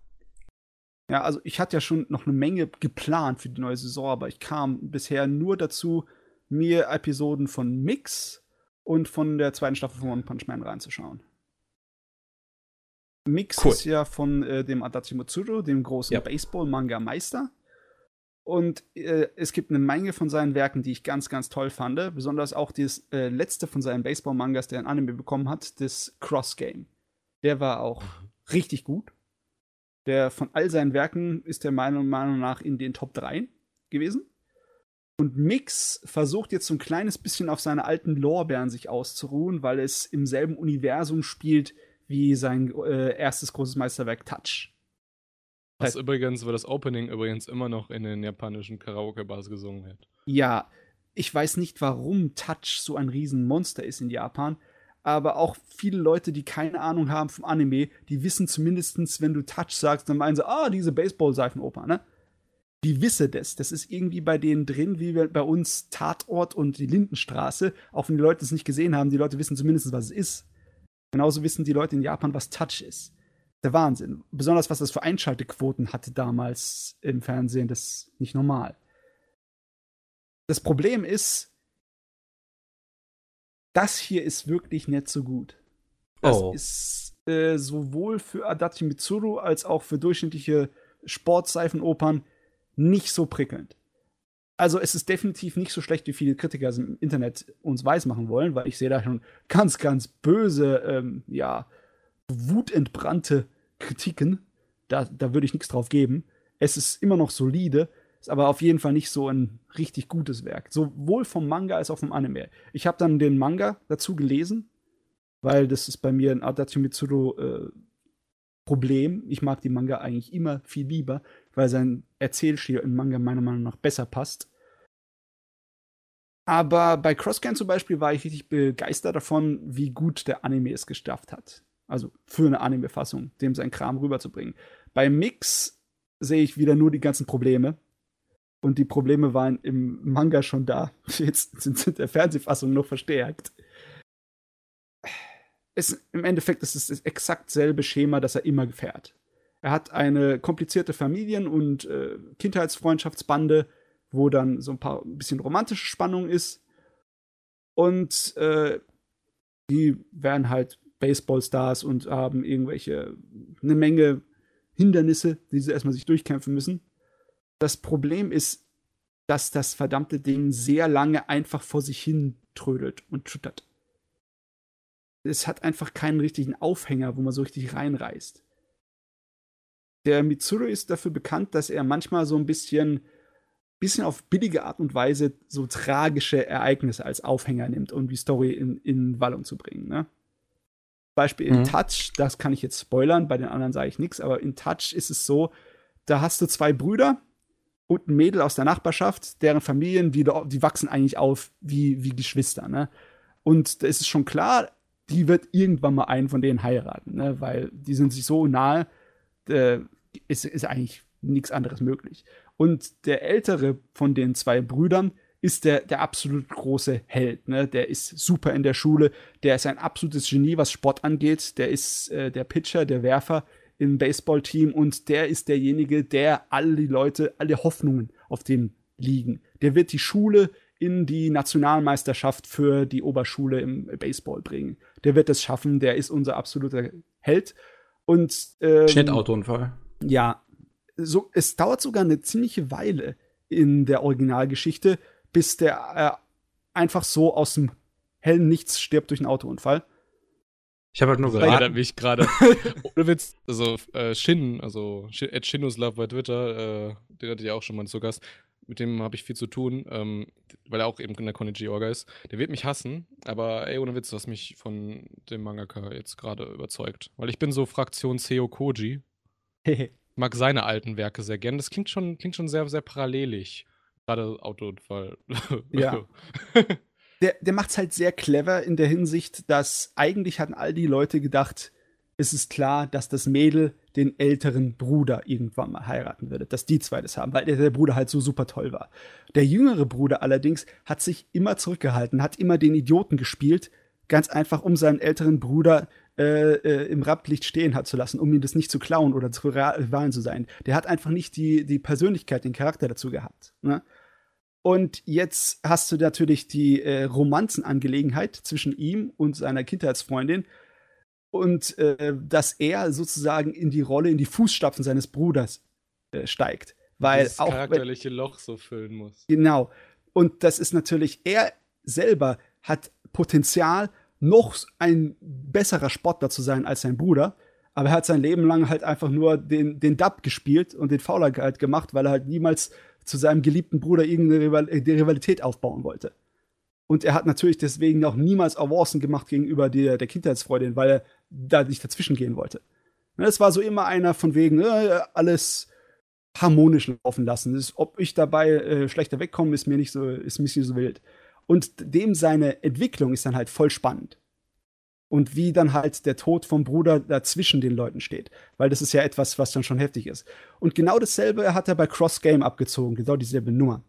Ja, also ich hatte ja schon noch eine Menge geplant für die neue Saison, aber ich kam bisher nur dazu, mir Episoden von Mix und von der zweiten Staffel von One Punch Man reinzuschauen. Mix Cool. ist ja von äh, dem Adachi Mutsuru, dem großen Ja. Baseball-Manga-Meister. Und äh, es gibt eine Menge von seinen Werken, die ich ganz, ganz toll fand. Besonders auch das äh, letzte von seinen Baseball-Mangas, der ein Anime bekommen hat, das Cross Game. Der war auch richtig gut. Der von all seinen Werken ist der meiner Meinung nach in den Top 3 gewesen. Und Mix versucht jetzt so ein kleines bisschen auf seine alten Lorbeeren sich auszuruhen, weil es im selben Universum spielt wie sein äh, erstes großes Meisterwerk Touch. Was übrigens, wo das Opening übrigens immer noch in den japanischen Karaoke-Bars gesungen wird. Ja, ich weiß nicht, warum Touch so ein Riesenmonster ist in Japan, aber auch viele Leute, die keine Ahnung haben vom Anime, die wissen zumindestens, wenn du Touch sagst, dann meinen sie, ah, diese Baseball-Seifenoper, ne? Die wisse das. Das ist irgendwie bei denen drin, wie bei uns Tatort und die Lindenstraße. Auch wenn die Leute es nicht gesehen haben, die Leute wissen zumindest, was es ist. Genauso wissen die Leute in Japan, was Touch ist. Der Wahnsinn. Besonders was das für Einschaltequoten hatte damals im Fernsehen, das ist nicht normal. Das Problem ist, das hier ist wirklich nicht so gut. Das Oh. ist äh, sowohl für Adachi Mitsuru als auch für durchschnittliche Sportseifenopern nicht so prickelnd. Also es ist definitiv nicht so schlecht, wie viele Kritiker es im Internet uns weismachen wollen, weil ich sehe da schon ganz, ganz böse, ähm, ja, wutentbrannte Kritiken. Da, da würde ich nichts drauf geben. Es ist immer noch solide, ist aber auf jeden Fall nicht so ein richtig gutes Werk. Sowohl vom Manga als auch vom Anime. Ich habe dann den Manga dazu gelesen, weil das ist bei mir ein Adachi Mitsuru äh, Problem. Ich mag die Manga eigentlich immer viel lieber, weil sein Erzählstil im Manga meiner Meinung nach besser passt. Aber bei Crosscan zum Beispiel war ich richtig begeistert davon, wie gut der Anime es geschafft hat. Also für eine Anime-Fassung, dem sein Kram rüberzubringen. Bei Mix sehe ich wieder nur die ganzen Probleme. Und die Probleme waren im Manga schon da. Jetzt sind sie in der Fernsehfassung noch verstärkt. Es, Im Endeffekt ist es das exakt selbe Schema, das er immer fährt. Er hat eine komplizierte Familien- und äh, Kindheitsfreundschaftsbande, wo dann so ein paar ein bisschen romantische Spannung ist. Und äh, die werden halt Baseballstars und haben irgendwelche, eine Menge Hindernisse, die sie erstmal sich durchkämpfen müssen. Das Problem ist, dass das verdammte Ding sehr lange einfach vor sich hin trödelt und schüttert. Es hat einfach keinen richtigen Aufhänger, wo man so richtig reinreißt. Der Mitsuru ist dafür bekannt, dass er manchmal so ein bisschen, bisschen auf billige Art und Weise so tragische Ereignisse als Aufhänger nimmt, um die Story in, in Wallung zu bringen. Ne? Beispiel in Mhm. Touch, das kann ich jetzt spoilern, bei den anderen sage ich nichts, aber in Touch ist es so, da hast du zwei Brüder und ein Mädel aus der Nachbarschaft, deren Familien, die, die wachsen eigentlich auf wie, wie Geschwister. Ne? Und da ist es schon klar, die wird irgendwann mal einen von denen heiraten, ne? weil die sind sich so nahe, äh, ist, ist eigentlich nichts anderes möglich. Und der ältere von den zwei Brüdern ist der, der absolut große Held. Ne? Der ist super in der Schule, der ist ein absolutes Genie, was Sport angeht. Der ist äh, der Pitcher, der Werfer im Baseballteam und der ist derjenige, der alle die Leute, alle Hoffnungen auf dem liegen. Der wird die Schule in die Nationalmeisterschaft für die Oberschule im Baseball bringen. Der wird es schaffen, der ist unser absoluter Held. Und ähm, Schnittautounfall. ja, so, es dauert sogar eine ziemliche Weile in der Originalgeschichte, bis der äh, einfach so aus dem hellen Nichts stirbt durch einen Autounfall. Ich habe halt nur Das erinnert geraten. mich gerade. Ohne Witz, also äh, Shin, also at Shinuslav bei Twitter, äh, den hatte ich auch schon mal zu Gast. mit dem habe ich viel zu tun, ähm, weil er auch eben in der Konichi-Orga ist. Der wird mich hassen, aber ey, ohne Witz, du hast mich von dem Mangaka jetzt gerade überzeugt. Weil ich bin so Fraktion Seo Koji. mag seine alten Werke sehr gern. Das klingt schon, klingt schon sehr, sehr parallelig. Gerade Autounfall. Ja. der, der macht es halt sehr clever in der Hinsicht, dass eigentlich hatten all die Leute gedacht, es ist klar, dass das Mädel den älteren Bruder irgendwann mal heiraten würde, dass die zwei das haben, weil der, der, Bruder halt so super toll war. Der jüngere Bruder allerdings hat sich immer zurückgehalten, hat immer den Idioten gespielt, ganz einfach, um seinen älteren Bruder äh, äh, im Rampenlicht stehen hat zu lassen, um ihm das nicht zu klauen oder zu Rivalen zu sein. Der hat einfach nicht die, die Persönlichkeit, den Charakter dazu gehabt. Ne? Und jetzt hast du natürlich die äh, Romanzenangelegenheit zwischen ihm und seiner Kindheitsfreundin. Und äh, dass er sozusagen in die Rolle, in die Fußstapfen seines Bruders äh, steigt. Weil das auch charakterliche Loch so füllen muss. Genau. Und das ist natürlich, er selber hat Potenzial, noch ein besserer Sportler zu sein als sein Bruder. Aber er hat sein Leben lang halt einfach nur den, den Dub gespielt und den Fauler halt gemacht, weil er halt niemals zu seinem geliebten Bruder irgendeine äh, Rivalität aufbauen wollte. Und er hat natürlich deswegen auch niemals Avancen gemacht gegenüber der, der Kindheitsfreundin, weil er da nicht dazwischen gehen wollte. Es war so immer einer von wegen, äh, alles harmonisch laufen lassen. Das, ob ich dabei äh, schlechter wegkomme, ist mir nicht so, ist mir nicht so wild. Und dem seine Entwicklung ist dann halt voll spannend und wie dann halt der Tod vom Bruder dazwischen den Leuten steht. Weil das ist ja etwas, was dann schon heftig ist. Und genau dasselbe hat er bei Cross Game abgezogen, genau dieselbe Nummer.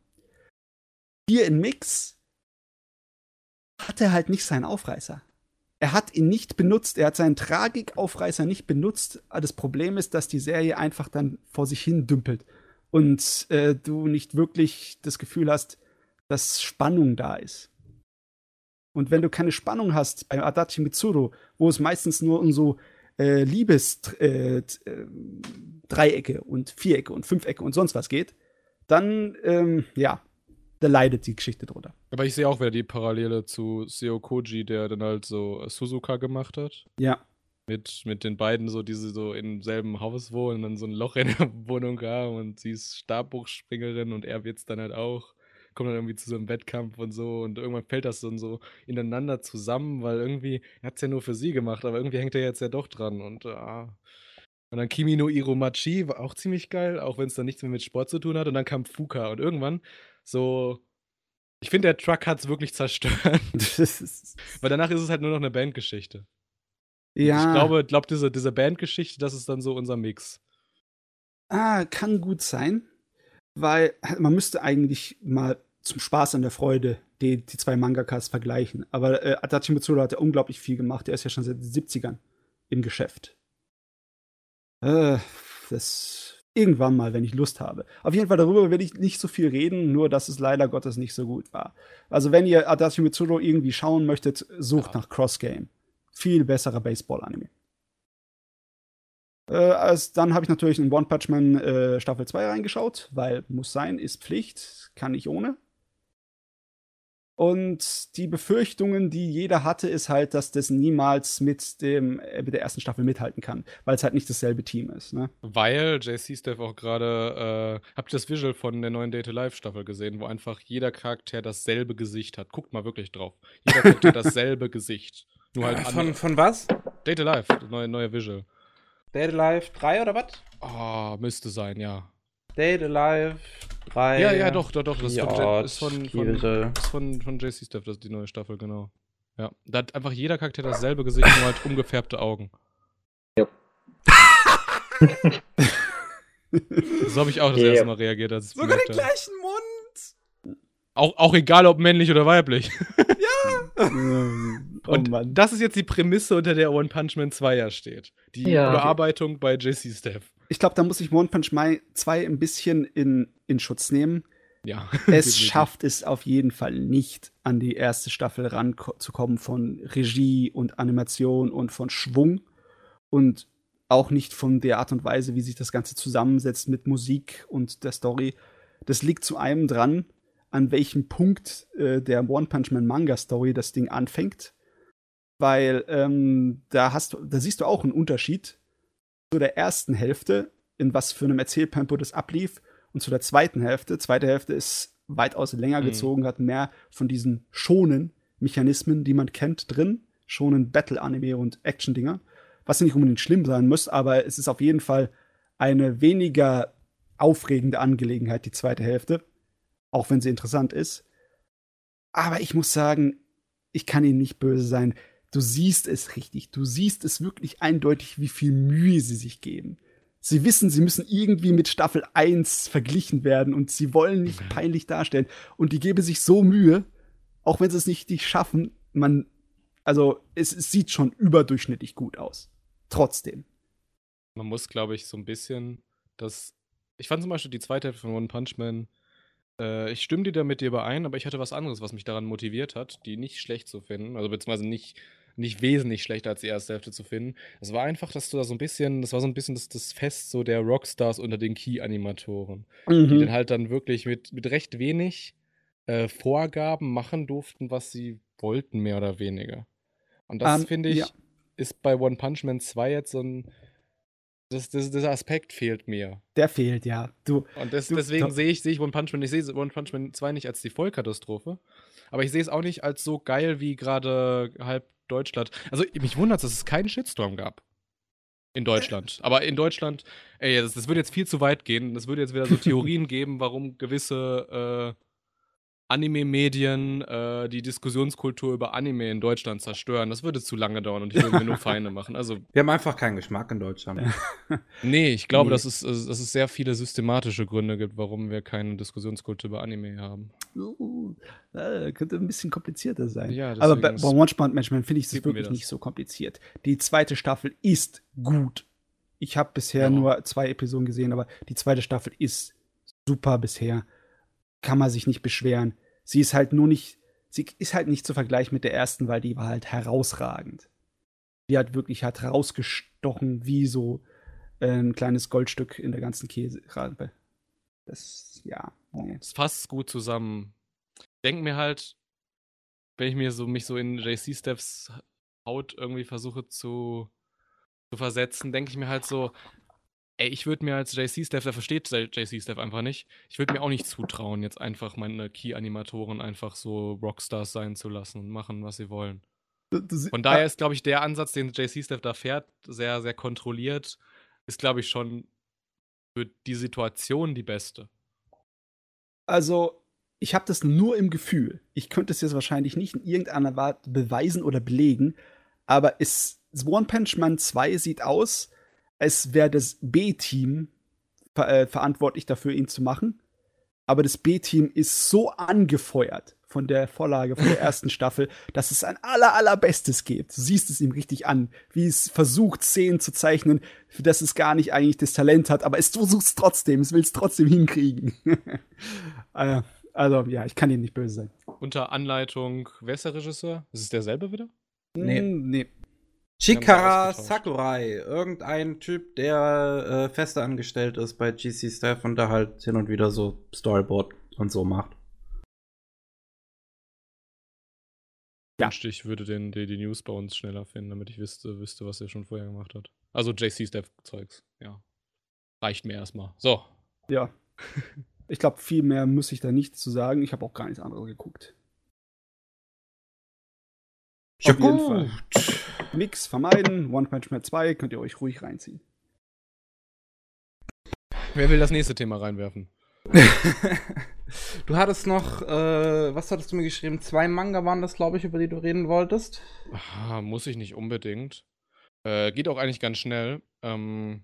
Hier in Mix hat er halt nicht seinen Aufreißer. Er hat ihn nicht benutzt, er hat seinen Tragikaufreißer nicht benutzt. Das Problem ist, dass die Serie einfach dann vor sich hin dümpelt und äh, du nicht wirklich das Gefühl hast, dass Spannung da ist. Und wenn du keine Spannung hast bei Adachi Mitsuru, wo es meistens nur um so äh, Liebesdreiecke äh, und Vierecke und Fünfecke und sonst was geht, dann, ähm, ja, da leidet die Geschichte drunter. Aber ich sehe auch wieder die Parallele zu Seo Koji, der dann halt so Suzuka gemacht hat. Ja. Mit, mit den beiden so, die so im selben Haus wohnen und dann so ein Loch in der Wohnung haben und sie ist Stabbuchspringerin und er wird's dann halt auch kommt dann irgendwie zu so einem Wettkampf und so und irgendwann fällt das dann so ineinander zusammen, weil irgendwie, er hat es ja nur für sie gemacht, aber irgendwie hängt er jetzt ja doch dran und ah. Und dann Kimi no Iromachi war auch ziemlich geil, auch wenn es dann nichts mehr mit Sport zu tun hat. Und dann kam Fuka und irgendwann so. Ich finde, der Truck hat es wirklich zerstört. Weil danach ist es halt nur noch eine Bandgeschichte. Ja. Ich glaube, glaub, diese, diese Bandgeschichte, das ist dann so unser Mix. Ah, kann gut sein. Weil man müsste eigentlich mal zum Spaß an der Freude die, die zwei Mangakas vergleichen. Aber äh, Adachi Mitsuda hat ja unglaublich viel gemacht. Er ist ja schon seit den 70ern im Geschäft. Äh, das irgendwann mal, wenn ich Lust habe. Auf jeden Fall darüber werde ich nicht so viel reden, nur dass es leider Gottes nicht so gut war. Also wenn ihr Adachi Mitsuro irgendwie schauen möchtet, sucht ja. nach Cross Game. Viel besserer Baseball-Anime. Äh, als, dann habe ich natürlich in One Punch Man äh, Staffel 2 reingeschaut, weil muss sein, ist Pflicht, kann ich ohne. Und die Befürchtungen, die jeder hatte, ist halt, dass das niemals mit, dem, äh, mit der ersten Staffel mithalten kann, weil es halt nicht dasselbe Team ist. Ne? Weil JC Steph auch gerade, äh, habt ihr das Visual von der neuen Date Live Staffel gesehen, wo einfach jeder Charakter dasselbe Gesicht hat? Guckt mal wirklich drauf. Jeder Charakter dasselbe Gesicht. Nur halt von, von was? Date Live, neue, neue Visual. Dead Alive 3 oder was? Oh, müsste sein, ja. Dead Alive 3. Ja, ja, doch, doch, doch. Das ja, ist von, von, von, ist von, von JC Stuff, das ist die neue Staffel, genau. Ja. Da hat einfach jeder Charakter dasselbe Gesicht, nur halt umgefärbte Augen. Ja. so habe ich auch das ja. erste Mal reagiert, als Sogar den gleichen Mund! Auch, auch egal, ob männlich oder weiblich. Ja! Oh und Mann. das ist jetzt die Prämisse, unter der One Punch Man 2 ja steht. Die ja. Bearbeitung bei JC Steph. Ich glaube, da muss ich One Punch Man 2 ein bisschen in, in Schutz nehmen. Ja. Es schafft es auf jeden Fall nicht, an die erste Staffel ranzukommen von Regie und Animation und von Schwung. Und auch nicht von der Art und Weise, wie sich das Ganze zusammensetzt mit Musik und der Story. Das liegt zu einem dran, an welchem Punkt äh, der One Punch Man Manga Story das Ding anfängt weil ähm, da hast du, da siehst du auch einen Unterschied zu der ersten Hälfte, in was für einem Erzähltempo das ablief, Und zu der zweiten Hälfte, zweite Hälfte ist weitaus länger Mhm. gezogen, hat mehr von diesen schonen Mechanismen, die man kennt, drin. Schonen Battle-Anime und Action-Dinger. Was nicht unbedingt schlimm sein muss, aber es ist auf jeden Fall eine weniger aufregende Angelegenheit, die zweite Hälfte. Auch wenn sie interessant ist. Aber ich muss sagen, ich kann ihnen nicht böse sein. Du siehst es richtig. Du siehst es wirklich eindeutig, wie viel Mühe sie sich geben. Sie wissen, sie müssen irgendwie mit Staffel 1 verglichen werden und sie wollen nicht Mhm. peinlich darstellen. Und die geben sich so Mühe, auch wenn sie es nicht, nicht schaffen, man, also es, es sieht schon überdurchschnittlich gut aus. Trotzdem. Man muss, glaube ich, so ein bisschen das. Ich fand zum Beispiel die zweite Hälfte von One Punch Man. Äh, ich stimme dir da mit dir überein, aber ich hatte was anderes, was mich daran motiviert hat, die nicht schlecht zu finden. Also beziehungsweise nicht, nicht wesentlich schlechter als die erste Hälfte zu finden. Es war einfach, dass du da so ein bisschen, das war so ein bisschen das, das Fest so der Rockstars unter den Key-Animatoren. die Mhm. dann halt dann wirklich mit, mit recht wenig äh, Vorgaben machen durften, was sie wollten, mehr oder weniger. Und das Ähm, finde ich, ja. ist bei One Punch Man 2 jetzt so ein. Das, das, dieser Aspekt fehlt mir. Der fehlt, ja. Du, Und das, Du- deswegen sehe ich, sehe ich One Punch Man, ich sehe One Punch Man 2 nicht als die Vollkatastrophe, aber ich sehe es auch nicht als so geil wie gerade halb Deutschland. Also mich wundert es, dass es keinen Shitstorm gab. In Deutschland. Aber in Deutschland, ey, das, das würde jetzt viel zu weit gehen. Das würde jetzt wieder so Theorien geben, warum gewisse äh, Anime-Medien äh, die Diskussionskultur über Anime in Deutschland zerstören. Das würde zu lange dauern und ich würde mir nur Feinde machen. Also Wir haben einfach keinen Geschmack in Deutschland. Nee, ich glaube, Nee. dass, es, dass es sehr viele systematische Gründe gibt, warum wir keine Diskussionskultur über Anime haben. uh, äh, könnte ein bisschen komplizierter sein. Ja, Aber bei, deswegen bei One Punch Management finde ich es wirklich das. nicht so kompliziert. Die zweite Staffel ist gut. Ich habe bisher Ja. nur zwei Episoden gesehen, aber die zweite Staffel ist super bisher. Kann man sich nicht beschweren. Sie ist halt nur nicht, sie ist halt nicht zu vergleichen mit der ersten, weil die war halt herausragend. Die hat wirklich hat rausgestochen wie so äh, ein kleines Goldstück in der ganzen Käsereibe. Das, ja. Es fasst gut zusammen. Ich denke mir halt, wenn ich mir so mich so in JC Stephs Haut irgendwie versuche zu, zu versetzen, denke ich mir halt so, ey, ich würde mir als JC Steph, der versteht JC Steph einfach nicht, ich würde mir auch nicht zutrauen, jetzt einfach meine Key-Animatoren einfach so Rockstars sein zu lassen und machen, was sie wollen. Von daher ist, glaube ich, der Ansatz, den JC Steph da fährt, sehr, sehr kontrolliert, ist, glaube ich, schon für die Situation die beste. Also, ich habe das nur im Gefühl. Ich könnte es jetzt wahrscheinlich nicht in irgendeiner Art beweisen oder belegen, aber es, One Punch Man 2 sieht aus, als wäre das B-Team ver äh, verantwortlich dafür, ihn zu machen. Aber das B-Team ist so angefeuert von der Vorlage von der ersten Staffel, dass es ein aller, allerbestes gibt. Du siehst es ihm richtig an, wie es versucht, Szenen zu zeichnen, für das es gar nicht eigentlich das Talent hat, aber es versucht es trotzdem, es will es trotzdem hinkriegen. Äh, also, ja, ich kann ihm nicht böse sein. Unter Anleitung, wer ist der Regisseur? Ist es derselbe wieder? Nee. Mm, nee. Chikara. Sakurai, irgendein Typ, der äh, fester angestellt ist bei GC Staff und da halt hin und wieder so Storyboard und so macht. Ja. Wünschte, ich würde den, die, die News bei uns schneller finden, damit ich wüsste, wüsste, was er schon vorher gemacht hat. Also JC-Steph-Zeugs, ja. Reicht mir erstmal. So. Ja. Ich glaube, viel mehr muss ich da nicht zu sagen. Ich habe auch gar nichts anderes geguckt. Ja, Auf jeden Fall. Nix vermeiden. One Punch Man 2 könnt ihr euch ruhig reinziehen. Wer will das nächste Thema reinwerfen? du hattest noch, äh, was hattest du mir geschrieben? Zwei Manga waren das, glaube ich, über die du reden wolltest. Ah, muss ich nicht unbedingt. Äh, geht auch eigentlich ganz schnell. Ähm,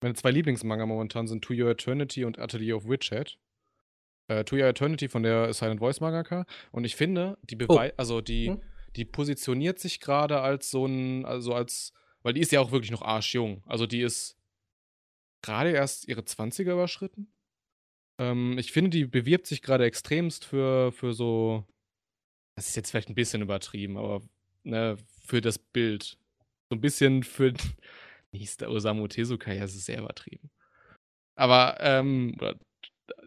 meine zwei Lieblingsmanga momentan sind To Your Eternity und Atelier of Witchhead. Äh, to Your Eternity von der Silent Voice Mangaka. Und ich finde, die Bewei also die, Hm? Die positioniert sich gerade als so ein, also als, weil die ist ja auch wirklich noch arschjung. Also die ist gerade erst ihre 20er überschritten. Ähm, ich finde, die bewirbt sich gerade extremst für, für so, das ist jetzt vielleicht ein bisschen übertrieben, aber ne, für das Bild. So ein bisschen für, wie hieß Osamu Tezuka, ja, es ist sehr übertrieben. Aber, ähm, oder-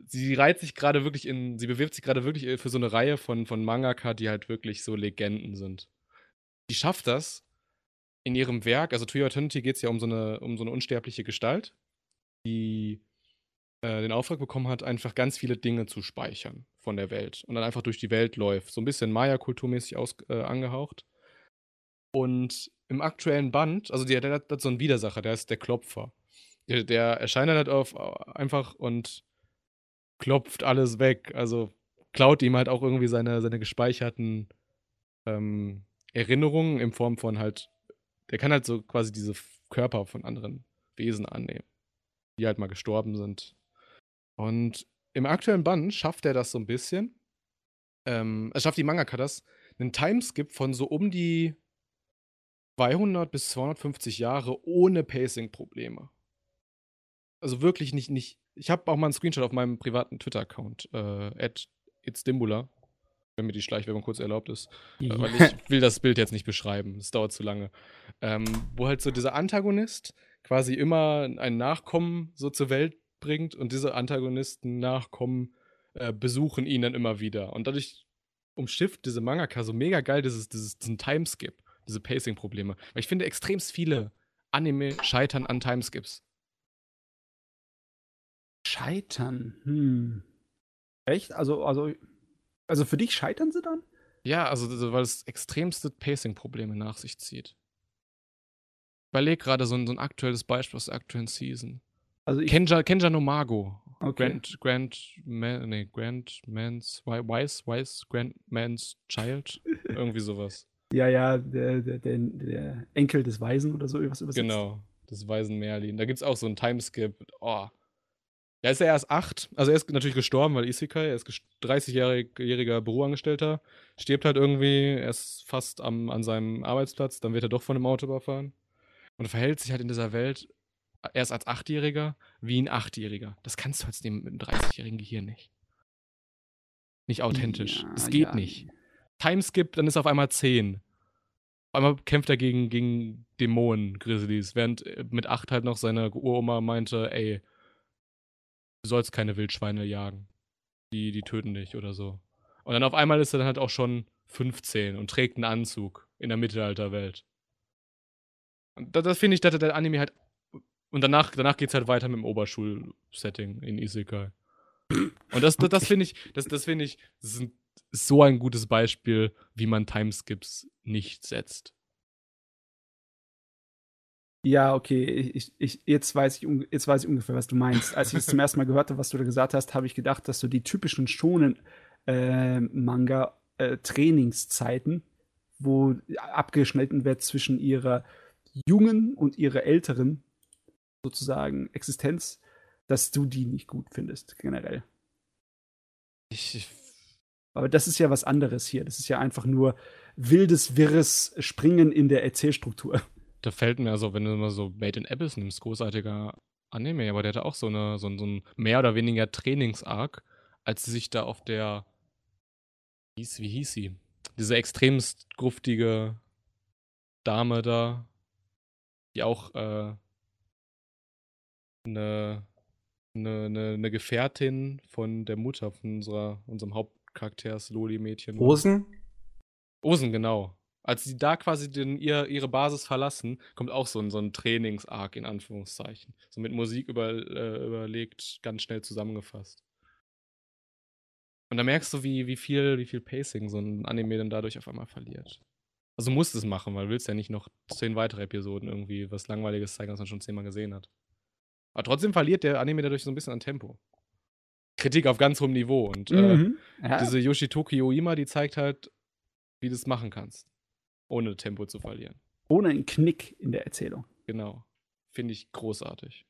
sie reiht sich gerade wirklich in, sie bewirbt sich gerade wirklich für so eine Reihe von, von Mangaka, die halt wirklich so Legenden sind. Die schafft das in ihrem Werk, also To Your Eternity geht es ja um so, eine, um so eine unsterbliche Gestalt, die äh, den Auftrag bekommen hat, einfach ganz viele Dinge zu speichern von der Welt und dann einfach durch die Welt läuft. So ein bisschen Maya-kulturmäßig äh, angehaucht. Und im aktuellen Band, also der, der, hat so einen Widersacher, der ist der Klopfer. Der, der erscheint dann halt auf einfach und klopft alles weg. Also klaut ihm halt auch irgendwie seine, seine gespeicherten ähm, Erinnerungen in Form von halt, der kann halt so quasi diese Körper von anderen Wesen annehmen, die halt mal gestorben sind. Und im aktuellen Band schafft er das so ein bisschen. Ähm, es schafft die Mangaka das, einen Timeskip von so um die 200 bis 250 Jahre ohne Pacing-Probleme. Also wirklich nicht, nicht. Ich habe auch mal einen Screenshot auf meinem privaten Twitter-Account, äh, itsdimbula, wenn mir die Schleichwerbung kurz erlaubt ist. Äh, weil ich will das Bild jetzt nicht beschreiben, es dauert zu lange. Ähm, wo halt so dieser Antagonist quasi immer ein Nachkommen so zur Welt bringt und diese Antagonisten Nachkommen äh, besuchen ihn dann immer wieder. Und dadurch umschifft diese Mangaka so mega geil dieses, dieses, diesen Timeskip diese Pacing-Probleme. Weil ich finde, extrem viele Anime scheitern an Timeskips. Scheitern? Hm. Echt? Also, also, also für dich scheitern sie dann? Ja, also weil es extremste Pacing-Probleme nach sich zieht. Ich überlege gerade so ein, so ein aktuelles Beispiel aus der aktuellen Season. Also ich Kenja, Kenja no Mago. Okay. Grand, Grand, Man, nee, Grand Man's, Wise, Wise, Grand Man's Child. Irgendwie sowas. Ja, ja, der, der, der, der Enkel des Weisen oder so was übersetzt. Genau, des Weisen Merlin. Da gibt es auch so einen Timeskip. Oh. Ja, ist er erst acht. Also er ist natürlich gestorben, weil Isekai, er ist 30-jähriger Büroangestellter, stirbt halt irgendwie, er ist fast am, an seinem Arbeitsplatz, dann wird er doch von einem Auto überfahren. Und er verhält sich halt in dieser Welt erst als Achtjähriger wie ein Achtjähriger. Das kannst du als dem mit einem 30-jährigen Gehirn nicht. Nicht authentisch. Es ja, geht ja. nicht. Timeskip, dann ist er auf einmal 10. Auf einmal kämpft er gegen, gegen Dämonen, Grizzlies, während äh, mit 8 halt noch seine Uroma meinte, ey, du sollst keine Wildschweine jagen. Die, die töten dich oder so. Und dann auf einmal ist er dann halt auch schon 15 und trägt einen Anzug in der Mittelalterwelt. Und das, das finde ich, dass der Anime halt. Und danach, danach geht es halt weiter mit dem Oberschulsetting in Isekai. Und das, das, das finde ich, das, das finde ich, das ist so ein gutes Beispiel, wie man Timeskips nicht setzt. Ja, okay, ich, ich, jetzt, weiß ich, jetzt weiß ich ungefähr, was du meinst. Als ich es zum ersten Mal gehört habe, was du da gesagt hast, habe ich gedacht, dass du die typischen schonen äh, Manga-Trainingszeiten, äh, wo abgeschnitten wird zwischen ihrer jungen und ihrer älteren sozusagen Existenz, dass du die nicht gut findest, generell. Ich aber das ist ja was anderes hier. Das ist ja einfach nur wildes, wirres Springen in der Erzählstruktur. Da fällt mir also, wenn du mal so Made in Abyss nimmst, großartiger Anime, aber der hatte auch so, eine, so, so ein mehr oder weniger Trainingsarg, als sie sich da auf der. Wie hieß, wie hieß sie? Diese extremst gruftige Dame da, die auch äh, eine, eine, eine, Gefährtin von der Mutter von unserer, unserem Haupt, Charakters Loli-Mädchen. Osen? Osen, genau. Als sie da quasi den, ihr, ihre Basis verlassen, kommt auch so ein, so ein Trainingsarg in Anführungszeichen. So mit Musik über, äh, überlegt, ganz schnell zusammengefasst. Und da merkst du, wie, wie, viel, wie viel Pacing so ein Anime dann dadurch auf einmal verliert. Also musst es machen, weil du willst ja nicht noch zehn weitere Episoden irgendwie was Langweiliges zeigen, was man schon zehnmal gesehen hat. Aber trotzdem verliert der Anime dadurch so ein bisschen an Tempo. Kritik auf ganz hohem Niveau. Und äh, mhm. äh, diese Yoshitoki Oima, die zeigt halt, wie du es machen kannst, ohne Tempo zu verlieren. Ohne einen Knick in der Erzählung. Genau. Finde ich großartig.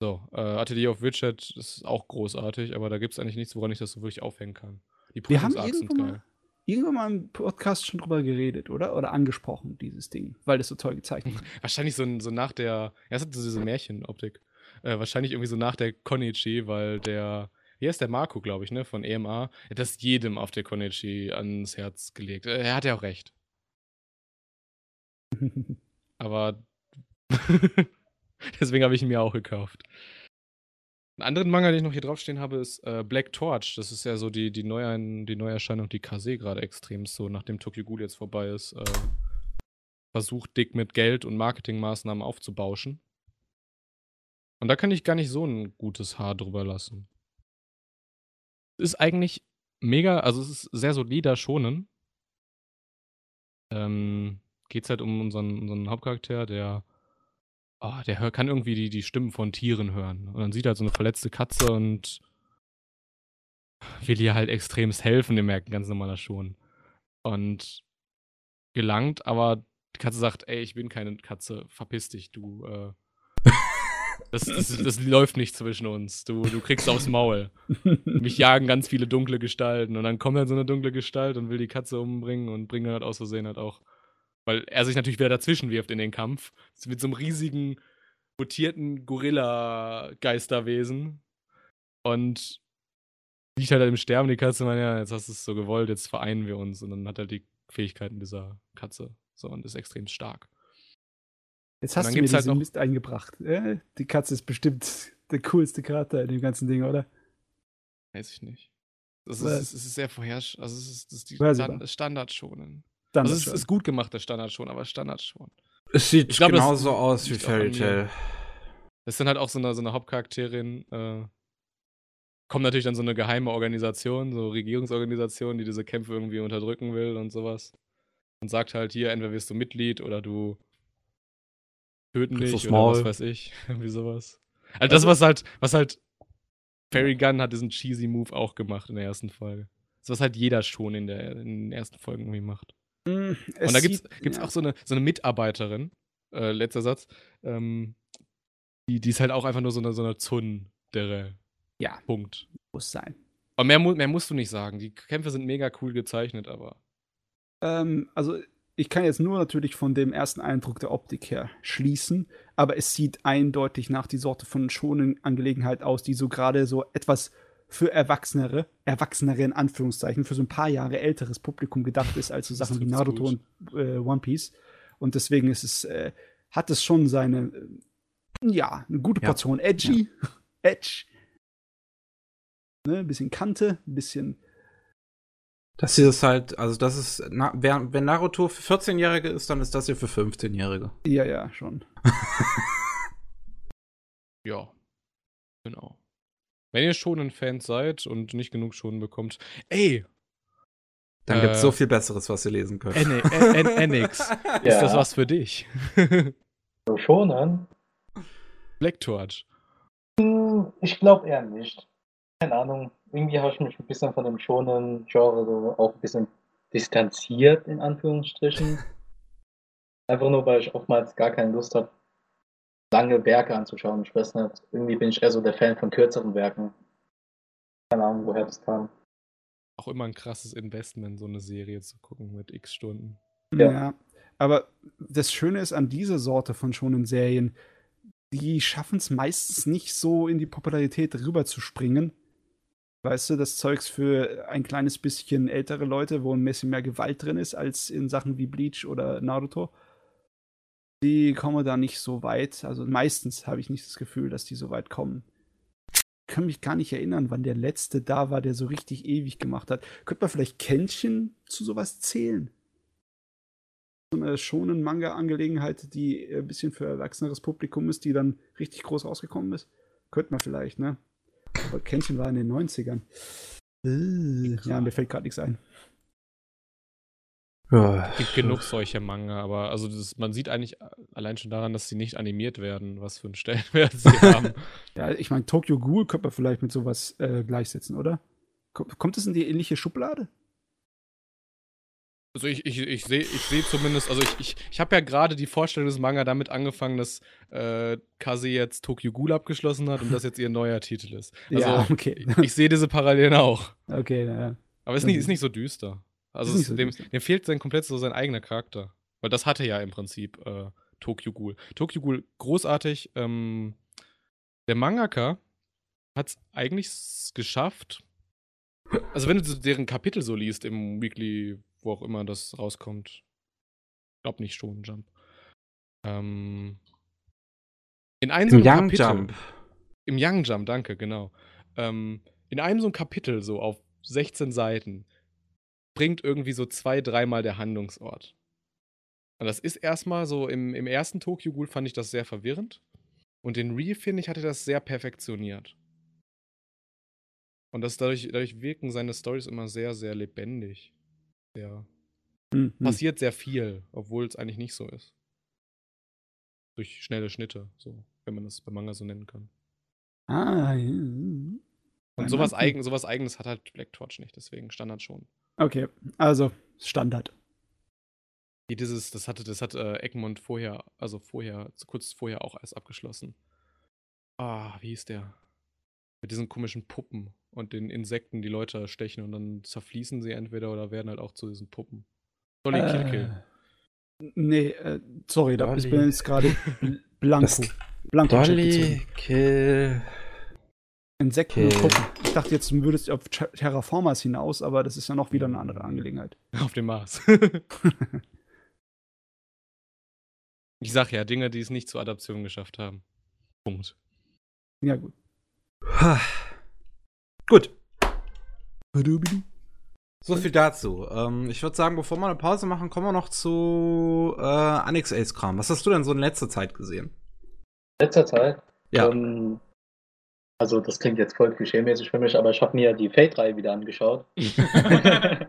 So, äh, Atelier of Widget ist auch großartig, aber da gibt es eigentlich nichts, woran ich das so wirklich aufhängen kann. Die Wir haben sind geil. Mal, irgendwann mal im Podcast schon drüber geredet, oder? Oder angesprochen, dieses Ding, weil das so toll gezeichnet ist. Wahrscheinlich so, so nach der, ja, es hat so diese Märchenoptik. Äh, wahrscheinlich irgendwie so nach der Konichi, weil der, wie heißt der Marco, glaube ich, ne, von EMA, hat das jedem auf der Konichi ans Herz gelegt. Äh, er hat ja auch recht. Aber deswegen habe ich ihn mir auch gekauft. Einen anderen Manga, den ich noch hier draufstehen habe, ist äh, Black Torch. Das ist ja so die, die, Neuein, die Neuerscheinung, die Kase gerade extrem so, nachdem Tokyo Ghoul jetzt vorbei ist, äh, versucht, dick mit Geld und Marketingmaßnahmen aufzubauschen. Und da kann ich gar nicht so ein gutes Haar drüber lassen. Ist eigentlich mega, also es ist sehr solider schonen. Ähm, geht's halt um unseren, unseren Hauptcharakter, der, oh, der hör, kann irgendwie die, die Stimmen von Tieren hören. Und dann sieht er halt so eine verletzte Katze und will ihr halt extremst helfen, der merkt ein ganz normaler Schon. Und gelangt, aber die Katze sagt, ey, ich bin keine Katze, verpiss dich, du, äh, das, das, das, läuft nicht zwischen uns. Du, du kriegst aufs Maul. Mich jagen ganz viele dunkle Gestalten. Und dann kommt halt so eine dunkle Gestalt und will die Katze umbringen und bringt dann halt aus Versehen halt auch. Weil er sich natürlich wieder dazwischen wirft in den Kampf. Mit so einem riesigen, mutierten Gorilla-Geisterwesen. Und liegt halt im Sterben. Die Katze meint, ja, jetzt hast du es so gewollt, jetzt vereinen wir uns. Und dann hat halt die Fähigkeiten dieser Katze. So, und ist extrem stark. Jetzt hast du mir diesen halt Mist eingebracht. Äh, die Katze ist bestimmt der coolste Charakter in dem ganzen Ding, oder? Weiß ich nicht. Das ist, es ist sehr vorherrsch. Also es ist, das ist die Stand Standard Standard also es ist, ist, gut gemacht, der Standard schon, aber Standard schon. Es sieht glaub, genauso aus wie Fairy Tail. Das sind halt auch so eine, so eine Hauptcharakterin. Äh, kommt natürlich dann so eine geheime Organisation, so Regierungsorganisation, die diese Kämpfe irgendwie unterdrücken will und sowas. Und sagt halt hier, entweder wirst du Mitglied oder du töten dich oder was weiß ich. Irgendwie sowas. Also, also das, was halt, was halt Fairy Gun hat diesen cheesy Move auch gemacht in der ersten Folge. Das, was halt jeder schon in, der, in den ersten Folgen irgendwie macht. Mm, Und da gibt's, gibt's ja. auch so eine, so eine Mitarbeiterin, äh, letzter Satz, ähm, die, die ist halt auch einfach nur so eine, so eine Zundere. Ja. Punkt. Muss sein. Aber mehr, mehr musst du nicht sagen. Die Kämpfe sind mega cool gezeichnet, aber. Ähm, also ich kann jetzt nur natürlich von dem ersten Eindruck der Optik her schließen, aber es sieht eindeutig nach die Sorte von schonen Angelegenheit aus, die so gerade so etwas für Erwachsenere, Erwachsenere in Anführungszeichen, für so ein paar Jahre älteres Publikum gedacht ist, als so Sachen wie Naruto gut. und äh, One Piece. Und deswegen ist es, äh, hat es schon seine, äh, ja, eine gute Portion ja. edgy, ja. Edge, ne, ein bisschen Kante, ein bisschen dass sie das halt, also das ist, na, wenn Naruto für 14-Jährige ist, dann ist das hier für 15-Jährige. Ja, ja, schon. ja, genau. Wenn ihr schon ein Fan seid und nicht genug schon bekommt, ey! Dann äh, gibt's so viel Besseres, was ihr lesen könnt. NX, ja. ist das was für dich? so schonen? Black Torch. Hm, ich glaube eher nicht. Keine Ahnung irgendwie habe ich mich ein bisschen von dem schonen Genre so auch ein bisschen distanziert, in Anführungsstrichen. Einfach nur, weil ich oftmals gar keine Lust habe, lange Werke anzuschauen. Ich weiß nicht, irgendwie bin ich eher so der Fan von kürzeren Werken. Keine Ahnung, woher das kam. Auch immer ein krasses Investment, so eine Serie zu gucken mit x Stunden. Ja. ja. aber das Schöne ist an dieser Sorte von schonen Serien, die schaffen es meistens nicht so in die Popularität rüberzuspringen, Weißt du, das Zeugs für ein kleines bisschen ältere Leute, wo ein bisschen mehr Gewalt drin ist, als in Sachen wie Bleach oder Naruto. Die kommen da nicht so weit. Also meistens habe ich nicht das Gefühl, dass die so weit kommen. Ich kann mich gar nicht erinnern, wann der letzte da war, der so richtig ewig gemacht hat. Könnte man vielleicht Kännchen zu sowas zählen? So eine schonen Manga-Angelegenheit, die ein bisschen für erwachseneres Publikum ist, die dann richtig groß rausgekommen ist. Könnte man vielleicht, ne? Aber Kenshin war in den 90ern. Äh, ja, mir fällt gerade nichts ein. Es gibt genug solche Manga, aber also das, man sieht eigentlich allein schon daran, dass sie nicht animiert werden, was für einen Stellenwert sie haben. Ja, ich meine, Tokyo Ghoul könnte man vielleicht mit sowas äh, gleichsetzen, oder? Kommt es in die ähnliche Schublade? Also ich, ich, ich sehe ich seh zumindest, also ich, ich, ich habe ja gerade die Vorstellung des Manga damit angefangen, dass äh, Kase jetzt Tokyo Ghoul abgeschlossen hat und das jetzt ihr neuer Titel ist. Also ja, okay. ich, ich sehe diese Parallelen auch. Okay, ja. Aber es ist nicht, ist nicht so düster. Also es, dem, dem fehlt sein komplett so sein eigener Charakter. Weil das hatte ja im Prinzip äh, Tokyo Ghoul. Tokyo Ghoul großartig. Ähm, der Mangaka hat es eigentlich geschafft. Also wenn du deren Kapitel so liest im Weekly wo auch immer das rauskommt. Ich glaube nicht schon, Jump. Ähm, in einem Im so Young Kapitel, Jump. Im Young Jump, danke, genau. Ähm, in einem so ein Kapitel, so auf 16 Seiten, bringt irgendwie so zwei, dreimal der Handlungsort. Und das ist erstmal so, im, im ersten Tokyo Ghoul fand ich das sehr verwirrend. Und den Re, finde ich, hatte das sehr perfektioniert. Und das dadurch, dadurch wirken seine Stories immer sehr, sehr lebendig. Ja. Hm, hm. Passiert sehr viel, obwohl es eigentlich nicht so ist. Durch schnelle Schnitte, so, wenn man das bei Manga so nennen kann. Ah, ja. Und sowas, eigen, sowas eigenes hat halt Black Torch nicht, deswegen Standard schon. Okay, also Standard. Wie dieses, das hatte, das hat äh, Egmont vorher, also vorher, kurz vorher auch erst abgeschlossen. Ah, wie hieß der? Mit diesen komischen Puppen und den Insekten, die Leute stechen und dann zerfließen sie entweder oder werden halt auch zu diesen Puppen. Dolly Kill Kill. Äh, nee, äh, sorry, da ich Dolly. bin jetzt gerade bl- blanko. Das- blanko Dolly, Kill. Insekten Okay. Puppen. Ich dachte, jetzt würdest du auf Ter- Terraformers hinaus, aber das ist ja noch wieder eine andere Angelegenheit. Auf dem Mars. ich sag ja, Dinge, die es nicht zur Adaption geschafft haben. Punkt. Ja, gut. Gut. So viel dazu. Ähm, ich würde sagen, bevor wir eine Pause machen, kommen wir noch zu äh, Annex Ace Kram. Was hast du denn so in letzter Zeit gesehen? letzter Zeit. Ja. Ähm, also das klingt jetzt voll klischee-mäßig für mich, aber ich habe mir die Fate-Reihe wieder angeschaut. weil,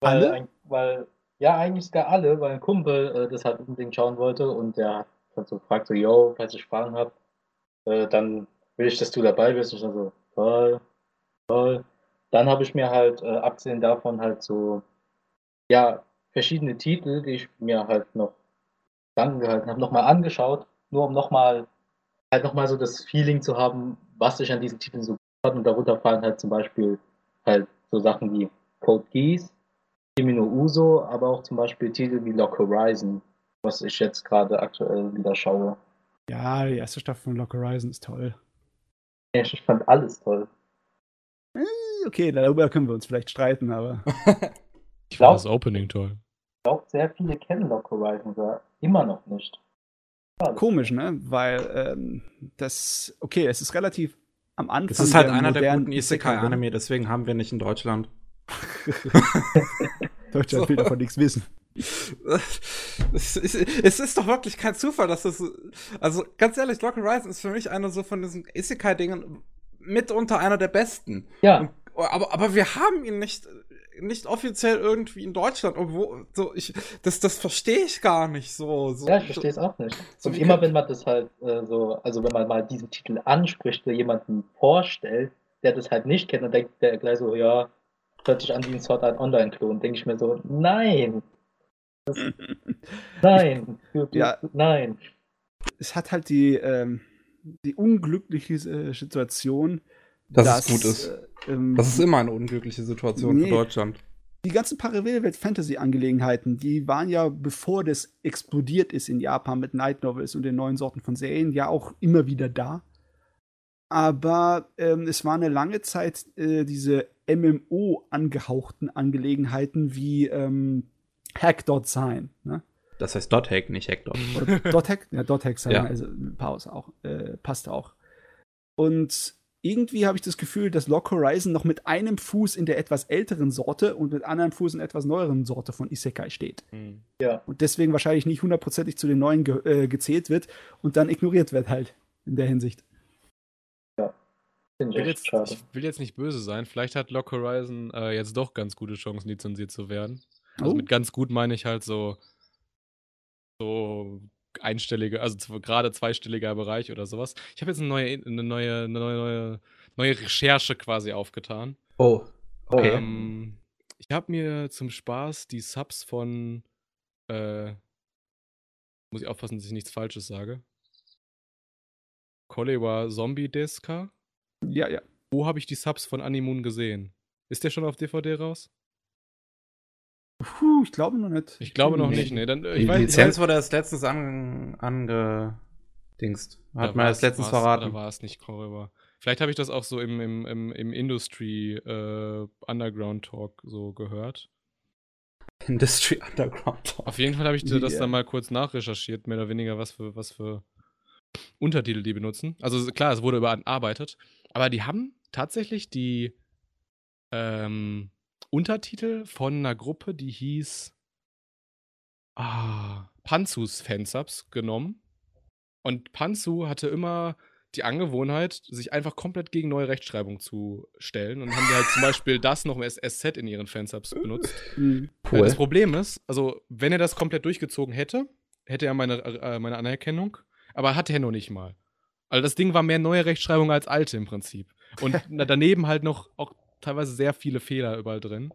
Alle? ein, weil, ja, eigentlich sogar alle, weil ein Kumpel äh, das halt unbedingt schauen wollte und der hat halt so gefragt, so, yo, falls ich Fragen habe, äh, dann will ich, dass du dabei bist. Und ich dann so, toll, toll. Dann habe ich mir halt, äh, abgesehen davon halt so, ja, verschiedene Titel, die ich mir halt noch Gedanken gehalten habe, nochmal angeschaut, nur um nochmal halt nochmal so das Feeling zu haben, was sich an diesen Titeln so gut hat. Und darunter fallen halt zum Beispiel halt so Sachen wie Code Geass, Kimi no Uso, aber auch zum Beispiel Titel wie Lock Horizon, was ich jetzt gerade aktuell wieder schaue. Ja, die erste Staffel von Lock Horizon ist toll. Ich fand alles toll. Okay, darüber können wir uns vielleicht streiten, aber Ich Glaub- fand das Opening toll. Ich glaube, sehr viele kennen Lock Horizon sogar immer noch nicht. Komisch, ne? Weil ähm, das, okay, es ist relativ am Anfang. Es ist halt einer der guten Isekai-Anime, deswegen haben wir nicht in Deutschland. Deutschland will davon nichts wissen. es, ist, es ist doch wirklich kein Zufall, dass das. Also, ganz ehrlich, Lock Horizon ist für mich einer so von diesen Isekai-Dingen mitunter einer der besten. Ja, Aber, aber wir haben ihn nicht, nicht offiziell irgendwie in Deutschland, obwohl, so, ich, das, das verstehe ich gar nicht so. so ja, ich verstehe es auch nicht. So Und immer wenn man das halt äh, so, also wenn man mal diesen Titel anspricht oder jemanden vorstellt, der das halt nicht kennt, dann denkt der gleich so, ja, hört sich an wie ein Sword Art Online-Klon. Denke ich mir so, nein. Das, nein. Du, du, Ja. Nein. Es hat halt die, ähm, die unglückliche äh, Situation, Dass es gut ist. äh, ähm, Das ist immer eine unglückliche Situation Nee. für Deutschland. die ganzen Parallelwelt-Fantasy-Angelegenheiten, die waren ja, bevor das explodiert ist in Japan mit Night Novels und den neuen Sorten von Serien, ja auch immer wieder da. Aber ähm, es war eine lange Zeit äh, diese MMO angehauchten Angelegenheiten wie ähm, Hack.sign. Ne? Das heißt Dot Hack, nicht Hack Dot. Oder Dot Hack, ja, Dot Hack sein, Ja. also Pause auch, äh, passt auch. Und irgendwie habe ich das Gefühl, dass Lock Horizon noch mit einem Fuß in der etwas älteren Sorte und mit anderem Fuß in der etwas neueren Sorte von Isekai steht. Hm. Ja. Und deswegen wahrscheinlich nicht hundertprozentig zu den neuen ge äh, gezählt wird und dann ignoriert wird halt in der Hinsicht. Finde Ich will, jetzt, ich will jetzt nicht böse sein. Vielleicht hat Lock Horizon äh, jetzt doch ganz gute Chancen, lizenziert zu werden. Also Oh. mit ganz gut meine ich halt so, so einstellige, also gerade zweistelliger Bereich oder sowas. Ich habe jetzt eine neue, eine neue, eine neue, neue, neue Recherche quasi aufgetan. Oh, okay. Ähm, ich habe mir zum Spaß die Subs von, äh, muss ich aufpassen, dass ich nichts Falsches sage. Kolewa Zombie Deska. Ja, ja. Wo habe ich die Subs von Animoon gesehen? Ist der schon auf DVD raus? Puh, ich glaube noch nicht. Ich glaube noch Nee. nicht, ne? Dann, äh, Die ich weiß, Lizenz wurde erst letztens an, angedingst. Hat Da man erst letztens war's- verraten. Da war es nicht Korewa. Vielleicht habe ich das auch so im, im, im, im Industry äh, Underground Talk so gehört. Industry Underground. Auf jeden Fall habe ich das dann mal kurz nachrecherchiert, mehr oder weniger, was für, was für Untertitel die benutzen. Also klar, es wurde überarbeitet, aber die haben tatsächlich die ähm, Untertitel von einer Gruppe, die hieß ah, Panzus Fansubs genommen Und Panzu hatte immer die Angewohnheit, sich einfach komplett gegen neue Rechtschreibung zu stellen und haben die halt zum Beispiel das noch im SZ in ihren Fansubs benutzt. Mhm. Äh, Das Problem ist, also, wenn er das komplett durchgezogen hätte, hätte er meine, äh, meine Anerkennung, aber hatte er noch nicht mal. Also, das Ding war mehr neue Rechtschreibung als alte im Prinzip. Und daneben halt noch auch teilweise sehr viele Fehler überall drin.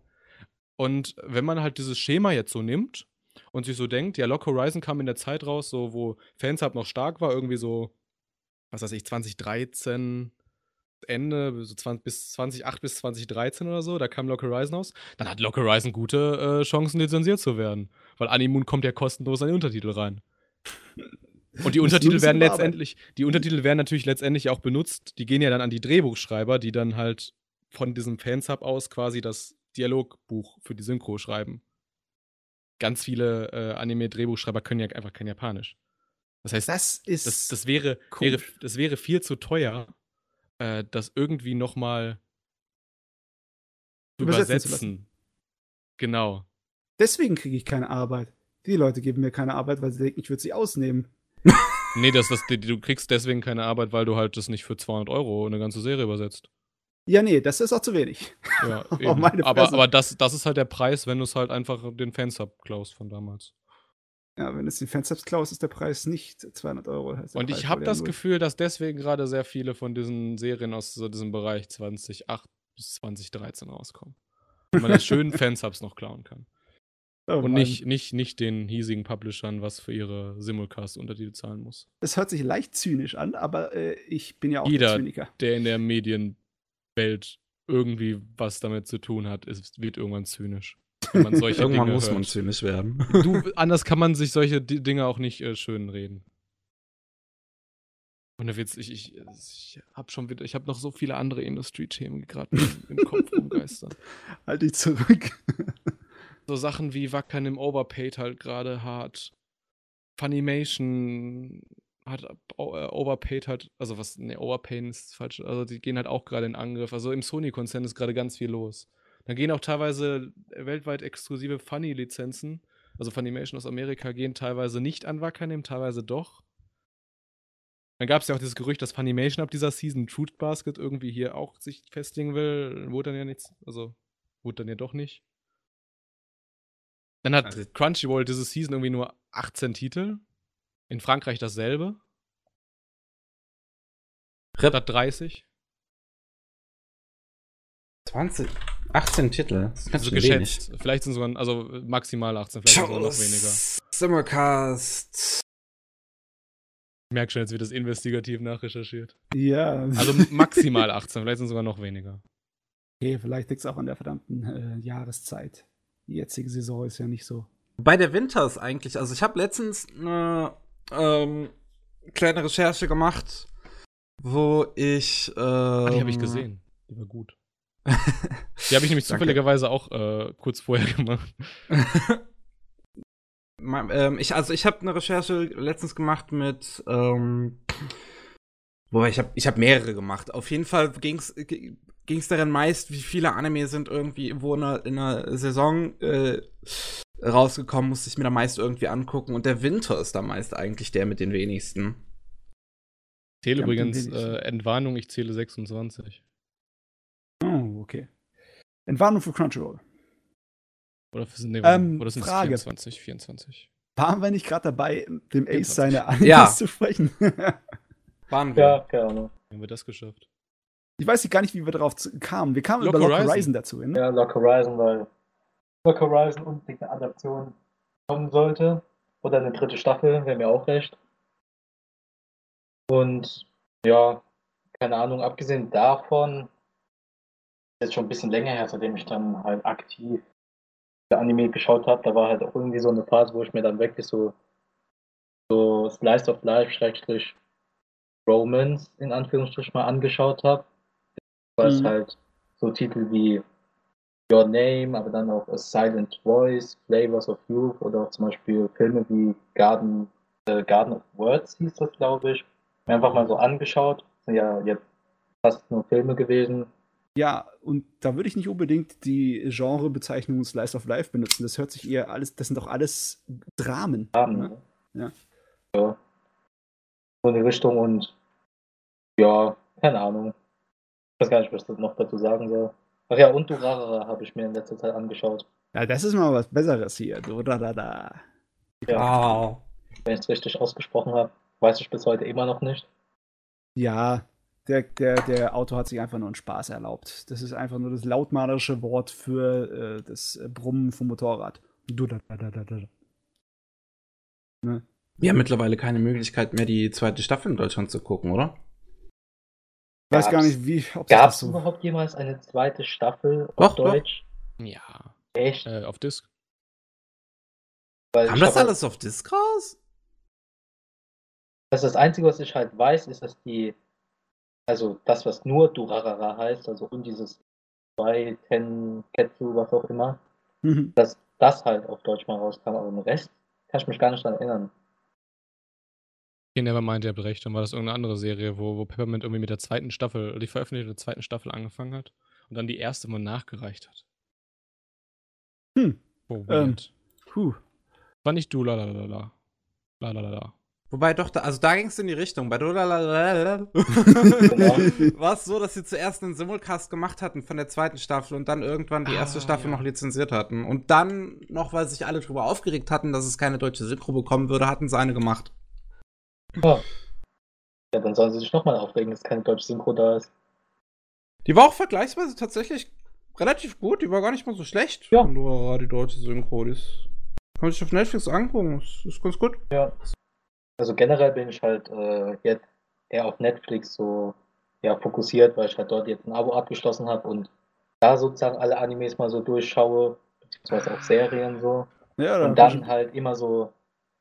Und wenn man halt dieses Schema jetzt so nimmt und sich so denkt, ja, Lock Horizon kam in der Zeit raus, so wo Fansub noch stark war, irgendwie so, was weiß ich, 2013 Ende, so 20, bis 2008 bis 2013 oder so, da kam Lock Horizon aus, dann hat Lock Horizon gute äh, Chancen, lizenziert zu werden. Weil Animoon kommt ja kostenlos an die Untertitel rein. Und die Untertitel werden letztendlich, die Untertitel werden natürlich letztendlich auch benutzt. Die gehen ja dann an die Drehbuchschreiber, die dann halt von diesem Fansub aus quasi das Dialogbuch für die Synchro schreiben. Ganz viele äh, Anime-Drehbuchschreiber können ja einfach kein Japanisch. Das heißt, Das ist. das, das, wäre, komisch. wäre, das wäre viel zu teuer, äh, das irgendwie noch mal zu Übersetzen übersetzen. Genau. deswegen kriege ich keine Arbeit. Die Leute geben mir keine Arbeit, weil sie denken, ich würde sie ausnehmen. Nee, das, das, du kriegst deswegen keine Arbeit, weil du halt das nicht für 200 Euro eine ganze Serie übersetzt. Ja, nee, das ist auch zu wenig. Ja, aber aber das, das ist halt der Preis, wenn du es halt einfach den Fansub klaust von damals. Ja, wenn es die Fansubs klaust, ist der Preis nicht 200 Euro. Und Preis ich habe das. Gefühl, dass deswegen gerade sehr viele von diesen Serien aus so diesem Bereich 2008 bis 2013 rauskommen. Wenn man das schönen Fansubs noch klauen kann. Oh, Und nicht, nicht, nicht den hiesigen Publishern, was für ihre Simulcast-Untertitel zahlen muss. Es hört sich leicht zynisch an, aber äh, ich bin ja auch Jeder. der Zyniker. Der in der Medienwelt irgendwie was damit zu tun hat, ist, wird irgendwann zynisch. Irgendwann Dinge muss hört. man zynisch werden. Du, anders kann man sich solche Di- Dinge auch nicht äh, schön reden. Und der Witz, ich, ich, ich habe schon wieder, ich habe noch so viele andere Industriethemen gerade im Kopf rumgeistern. Halt dich zurück. So Sachen wie Wackern im Overpaid halt gerade hart. Funimation hat äh, Overpaid halt, also was, ne, Overpaid ist falsch, also die gehen halt auch gerade in Angriff. Also im Sony-Konzern ist gerade ganz viel los. Da gehen auch teilweise weltweit exklusive Funny-Lizenzen, also Funimation aus Amerika, gehen teilweise nicht an Wakanim, teilweise doch. Dann gab es ja auch dieses Gerücht, dass Funimation ab dieser Season Truth Basket irgendwie hier auch sich festlegen will. Wurde dann ja nichts, also wurde dann ja doch nicht. Dann hat Also- Crunchyroll diese Season irgendwie nur 18 Titel. In Frankreich dasselbe. Rip. Statt 30. 20, 18 Titel. Das ist ganz Also schön wenig. geschätzt. Vielleicht sind sogar, also maximal 18, vielleicht sind sogar noch weniger. Simulcast. Ich merke schon, jetzt wird das investigativ nachrecherchiert. ja. Also maximal 18, vielleicht sind sogar noch weniger. okay, vielleicht liegt es auch an der verdammten äh, Jahreszeit. Die jetzige Saison ist ja nicht so. Bei der Winter ist eigentlich, also ich habe letztens eine ähm, kleine Recherche gemacht, wo ich. Ähm, Ah, die habe ich gesehen. Die war gut. Die habe ich nämlich zufälligerweise auch äh, kurz vorher gemacht. Ma- ähm, ich, also ich habe eine Recherche letztens gemacht mit, ähm, boah, ich habe ich hab mehrere gemacht. Auf jeden Fall ging's ging's darin meist, wie viele Anime sind irgendwie wo in einer, in einer Saison äh, rausgekommen, musste ich mir da meist irgendwie angucken. Und der Winter ist da meist eigentlich der mit den wenigsten. Ich zähle übrigens äh, Entwarnung, ich zähle 26. Oh, okay. Entwarnung für Crunchyroll. Oder, für, nee, Ähm, oder sind es Frage. 24? 24. Waren wir nicht gerade dabei, dem Ace 24. seine Animes Ja. zu sprechen? Waren wir. Ja, keine Ahnung. Haben wir das geschafft? ich weiß gar nicht, wie wir darauf zu- kamen. Wir kamen Lock über Lock Horizon. Horizon dazu. Ne? Ja, Lock Horizon, weil Lock Horizon unbedingt eine Adaption kommen sollte. Oder eine dritte Staffel, wäre mir auch recht. Und ja, keine Ahnung, abgesehen davon, jetzt schon ein bisschen länger her, seitdem ich dann halt aktiv Anime geschaut habe, da war halt auch irgendwie so eine Phase, wo ich mir dann wirklich so, so Slice of Life, Schrägstrich Romance in Anführungsstrichen mal angeschaut habe. Was Mhm. halt so Titel wie Your Name, aber dann auch A Silent Voice, Flavors of Youth oder auch zum Beispiel Filme wie Garden, äh, Garden of Words hieß das, glaube ich. Mir einfach mal so angeschaut. Sind ja jetzt fast nur Filme gewesen. Ja, und da würde ich nicht unbedingt die Genrebezeichnung Slice of Life benutzen. Das hört sich eher alles, das sind doch alles Dramen. Haben, ne? ne? Ja. Ja. So in die Richtung und ja, keine Ahnung. Ich weiß gar nicht, was ich noch dazu sagen soll. Ach ja, und Durarara habe ich mir in letzter Zeit angeschaut. Ja, das ist mal was Besseres hier. Du, da, da, da. Wow. Wenn ich es richtig ausgesprochen habe, weiß ich bis heute immer noch nicht. Ja, der, der, der Autor hat sich einfach nur einen Spaß erlaubt. Das ist einfach nur das lautmalerische Wort für äh, das Brummen vom Motorrad. Du, da, da, da, da, da. Ne? Wir haben mittlerweile keine Möglichkeit mehr, die zweite Staffel in Deutschland zu gucken, oder? Ich weiß gar nicht, wie. Ob Gab es so. überhaupt jemals eine zweite Staffel Doch, auf doch. Deutsch? Ja. Echt? Äh, auf Disc. Weil Kam das alles auf Disc raus? Das ist das Einzige, was ich halt weiß, ist, dass die, also das, was nur Durarara heißt, also und dieses 2, Ten, Ketsu, was auch immer, Mhm. dass das halt auf Deutsch mal rauskam, aber den Rest kann ich mich gar nicht daran erinnern. Okay, Nevermind, ihr habt recht. Dann war das irgendeine andere Serie, wo, wo Peppermint irgendwie mit der zweiten Staffel, die Veröffentlichung der zweiten Staffel angefangen hat und dann die erste mal nachgereicht hat. Hm. Oh, Ähm. Puh. War nicht du, la la la la. La la la la. Wobei doch, da, also da ging es in die Richtung. Bei Dodala war es so, dass sie zuerst einen Simulcast gemacht hatten von der zweiten Staffel und dann irgendwann die erste Ah, Staffel ja. noch lizenziert hatten. Und dann noch, weil sich alle drüber aufgeregt hatten, dass es keine deutsche Synchro bekommen würde, hatten sie eine gemacht. Ja, ja dann sollen sie sich nochmal aufregen, dass keine deutsche Synchro da ist. Die war auch vergleichsweise tatsächlich relativ gut. Die war gar nicht mal so schlecht. Ja. Und, oh, die deutsche Synchro, die ist, kann man sich auf Netflix angucken. Ist, ist ganz gut. Ja. Also generell bin ich halt äh, jetzt eher auf Netflix so ja, fokussiert, weil ich halt dort jetzt ein Abo abgeschlossen habe und da sozusagen alle Animes mal so durchschaue, beziehungsweise auch Serien so. Ja, Und dann halt immer so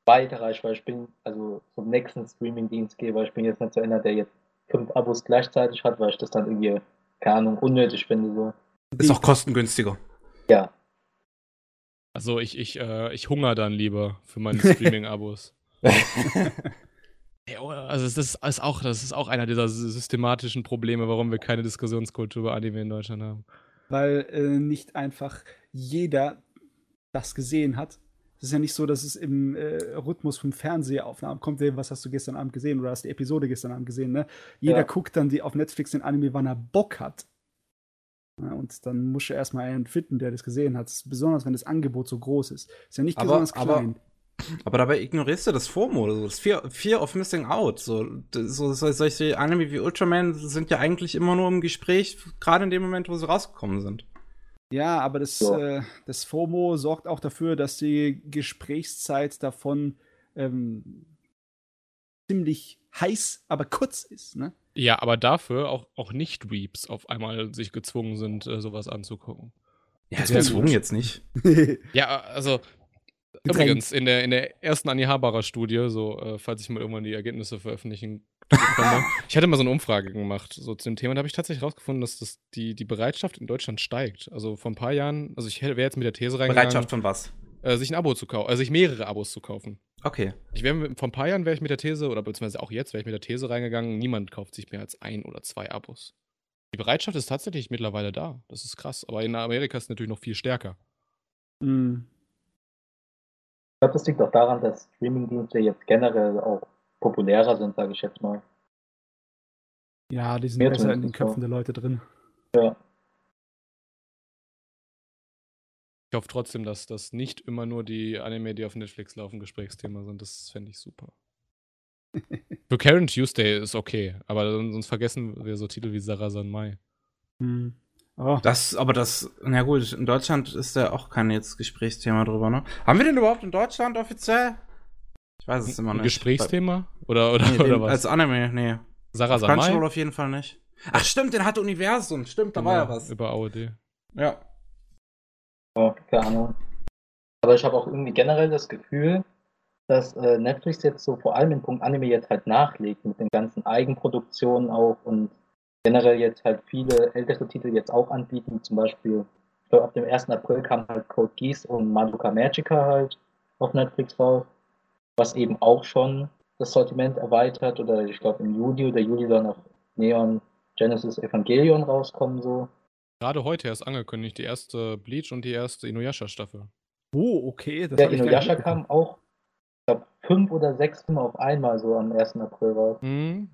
weiterreiche, weil ich bin, also zum nächsten Streaming-Dienst gehe, weil ich bin jetzt nicht so einer, der jetzt fünf Abos gleichzeitig hat, weil ich das dann irgendwie, keine Ahnung, unnötig finde. So. Ist auch kostengünstiger. Ja, Also ich, ich, äh, ich hungere dann lieber für meine Streaming-Abos. Ja, also das ist, ist auch, das ist auch einer dieser systematischen Probleme, warum wir keine Diskussionskultur über Anime in Deutschland haben. weil äh, nicht einfach jeder das gesehen hat. Es ist ja nicht so, dass es im äh, Rhythmus vom Fernsehaufnahmen kommt, was hast du gestern Abend gesehen oder hast die Episode gestern Abend gesehen, ne? Jeder Ja. guckt dann die auf Netflix den Anime, wann er Bock hat. Ja, und dann muss er erstmal einen finden, der das gesehen hat. Besonders wenn das Angebot so groß ist. Ist ja nicht Aber- besonders aber- klein. Aber dabei ignorierst du das FOMO, oder so, das Fear, Fear of Missing Out. So, so, so, solche Anime wie Ultraman sind ja eigentlich immer nur im Gespräch, gerade in dem Moment, wo sie rausgekommen sind. Ja, aber das, Ja. äh, das FOMO sorgt auch dafür, dass die Gesprächszeit davon ähm, ziemlich heiß, aber kurz ist. Ne? Ja, aber dafür auch, auch Nicht-Weeps auf einmal sich gezwungen sind, äh, sowas anzugucken. Ja, Sehr gezwungen jetzt nicht. Ja, also übrigens, in der, in der ersten Anihabara-Studie, so, äh, falls ich mal irgendwann die Ergebnisse veröffentlichen ich hatte mal so eine Umfrage gemacht, so zu dem Thema, da habe ich tatsächlich rausgefunden, dass das die, die Bereitschaft in Deutschland steigt. Also vor ein paar Jahren, also ich wäre jetzt mit der These reingegangen, Bereitschaft von was? äh, sich ein Abo zu kaufen, also sich mehrere Abos zu kaufen. Okay. Ich wäre vor ein paar Jahren wäre ich mit der These, oder beziehungsweise auch jetzt wäre ich mit der These reingegangen, niemand kauft sich mehr als ein oder zwei Abos. Die Bereitschaft ist tatsächlich mittlerweile da. Das ist krass. Aber in Amerika ist es natürlich noch viel stärker. Mm. ich glaube, das liegt auch daran, dass Streaming-Dienste jetzt generell auch populärer sind, sage ich jetzt mal. Ja, die sind Mir besser in den zumindest so. Köpfen der Leute drin. Ja, Ich hoffe trotzdem, dass das nicht immer nur die Anime, die auf Netflix laufen, Gesprächsthema sind. Das fände ich super. Für Karen Tuesday ist okay, aber son- sonst vergessen wir so Titel wie Sarasan Mai. Mm. Oh, Das, aber das, na gut, in Deutschland ist da auch kein jetzt Gesprächsthema drüber, ne? Haben wir den überhaupt in Deutschland offiziell? Ich weiß es immer Ein nicht. Gesprächsthema? Oder, oder, Nee, oder was? als Anime, nee. Sarasan Crunchyroll Mai? auf jeden Fall nicht. Ach stimmt, den hatte Universum. Stimmt, da war ja Genau, was. Über AOD. Ja. ja, keine Ahnung. Aber ich habe auch irgendwie generell das Gefühl, dass äh, Netflix jetzt so vor allem im Punkt Anime jetzt halt nachlegt mit den ganzen Eigenproduktionen auch und generell jetzt halt viele ältere Titel jetzt auch anbieten. Zum Beispiel, ich glaube, ab dem 1. April kam halt Code Geass und Madoka Magica halt auf Netflix raus, was eben auch schon das Sortiment erweitert. Oder ich glaube, im Juli oder Juli dann auch Neon Genesis Evangelion rauskommen so. Gerade heute erst angekündigt, die erste Bleach und die erste Inuyasha-Staffel. oh okay. Das nicht Inuyasha kam auch, ich glaube, fünf oder sechs Filme auf einmal so am 1. April raus. Hm?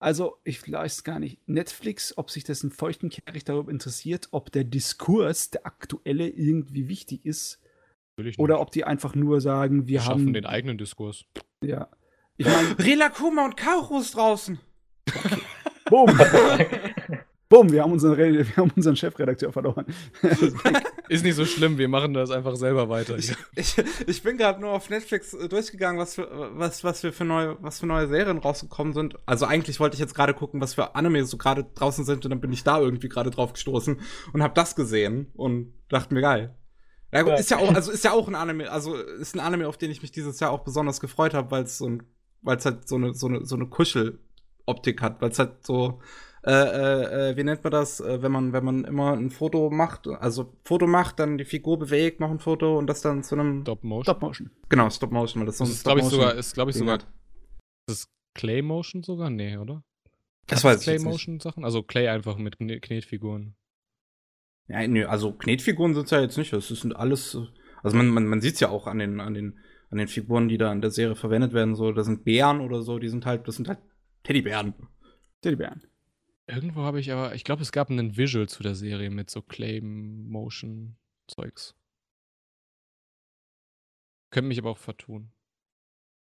Also, ich weiß gar nicht. Netflix, ob sich das in feuchten Kehricht darüber interessiert, ob der Diskurs, der aktuelle, irgendwie wichtig ist. Natürlich Oder ob die einfach nur sagen, wir Wir schaffen haben. den eigenen Diskurs. Ja. Ich meine, Rila Kuma und Kauru ist draußen. boom! boom, wir haben unseren, Re- wir haben unseren Chefredakteur verloren. Ist nicht so schlimm, wir machen das einfach selber weiter. Ich, ich, ich bin gerade nur auf Netflix äh, durchgegangen, was für, was, was wir für neue, was für neue Serien rausgekommen sind. Also eigentlich wollte ich jetzt gerade gucken, was für Anime so gerade draußen sind und dann bin ich da irgendwie gerade drauf gestoßen und habe das gesehen und dachte mir geil. Ja gut, Ja. ist ja auch, also ist ja auch ein Anime, also ist ein Anime, auf den ich mich dieses Jahr auch besonders gefreut habe, weil es so ein, weil es halt so eine, so eine, so eine Kuscheloptik hat, weil es halt so, äh, äh, äh, wie nennt man das, äh, wenn man, wenn man immer ein Foto macht, also Foto macht, dann die Figur bewegt, noch ein Foto und das dann zu einem, Stop Motion. Stop Motion. genau, Stop Motion, weil das so Das ein ist, glaube ich, Stop-Motion- sogar, ist, glaube ich, sogar. Ist das Clay Motion sogar? Nee, oder? Das weiß ich Clay. Motion Sachen? Also Clay einfach mit Kne- Knetfiguren. Ja, nö, also Knetfiguren sind ja jetzt nicht, das sind alles, also man, man, man sieht's ja auch an den, an den, an den Figuren, die da in der Serie verwendet werden, so, das sind Bären oder so, die sind halt, das sind halt Teddybären. Teddybären. Irgendwo habe ich aber, ich glaube, es gab einen Visual zu der Serie mit so Clay Motion Zeugs. Könnte mich aber auch vertun.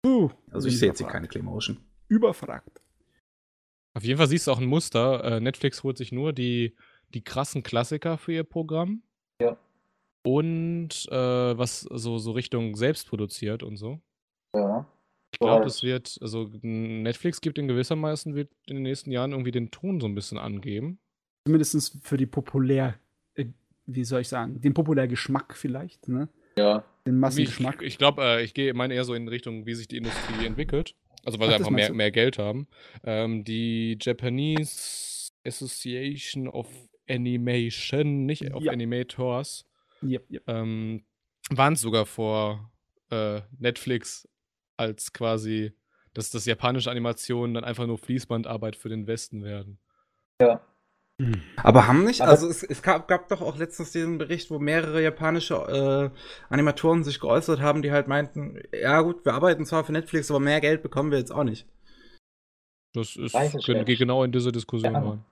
Puh, Also ich sehe jetzt hier überfragt. keine Claymotion. Überfragt. Auf jeden Fall siehst du auch ein Muster. Äh, Netflix holt sich nur die, die krassen Klassiker für ihr Programm. Ja. Und äh, was so, so Richtung selbst produziert und so. Ja. Ich glaube, das wird, also Netflix gibt in gewissermaßen, wird in den nächsten Jahren irgendwie den Ton so ein bisschen angeben. Zumindest für die populär, äh, wie soll ich sagen, den Populärgeschmack vielleicht, ne? Ja. Den Ich, Massengeschmack. ich glaube, äh, ich gehe meine eher so in Richtung, wie sich die Industrie entwickelt. Also weil Ach, sie einfach mehr, mehr Geld haben. Ähm, die Japanese Association of Animation, nicht of Ja. Animators, Yep, yep. ähm, waren sogar vor äh, Netflix als quasi, dass das japanische Animationen dann einfach nur Fließbandarbeit für den Westen werden. Ja. Aber haben nicht, also es, es gab, gab doch auch letztens diesen Bericht, wo mehrere japanische äh, Animatoren sich geäußert haben, die halt meinten, ja gut, wir arbeiten zwar für Netflix, aber mehr Geld bekommen wir jetzt auch nicht. Das ist, geht genau in diese Diskussion Ja. rein.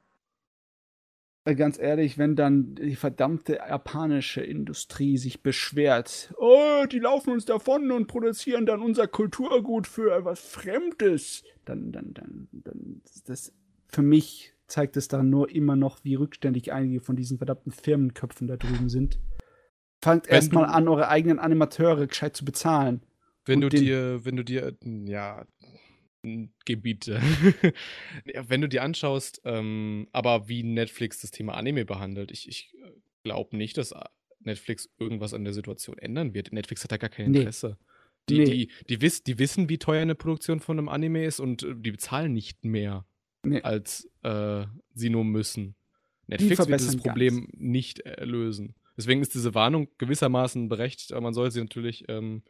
Äh, Ganz ehrlich, wenn dann die verdammte japanische Industrie sich beschwert, oh, die laufen uns davon und produzieren dann unser Kulturgut für was Fremdes, dann, dann, dann, dann das für mich zeigt es dann nur immer noch, wie rückständig einige von diesen verdammten Firmenköpfen da drüben sind. Fangt erstmal an, eure eigenen Animateure gescheit zu bezahlen. Wenn du dir, wenn du dir, ja, Gebiete, wenn du dir anschaust, ähm, aber wie Netflix das Thema Anime behandelt, ich, ich glaube nicht, dass Netflix irgendwas an der Situation ändern wird. Netflix hat da gar kein Nee. Interesse. Die, Nee. die, die, wiss, die wissen, wie teuer eine Produktion von einem Anime ist und äh, die bezahlen nicht mehr, Nee. als äh, sie nur müssen. Netflix wird dieses Problem nicht äh, lösen. Deswegen ist diese Warnung gewissermaßen berechtigt, aber man soll sie natürlich ähm,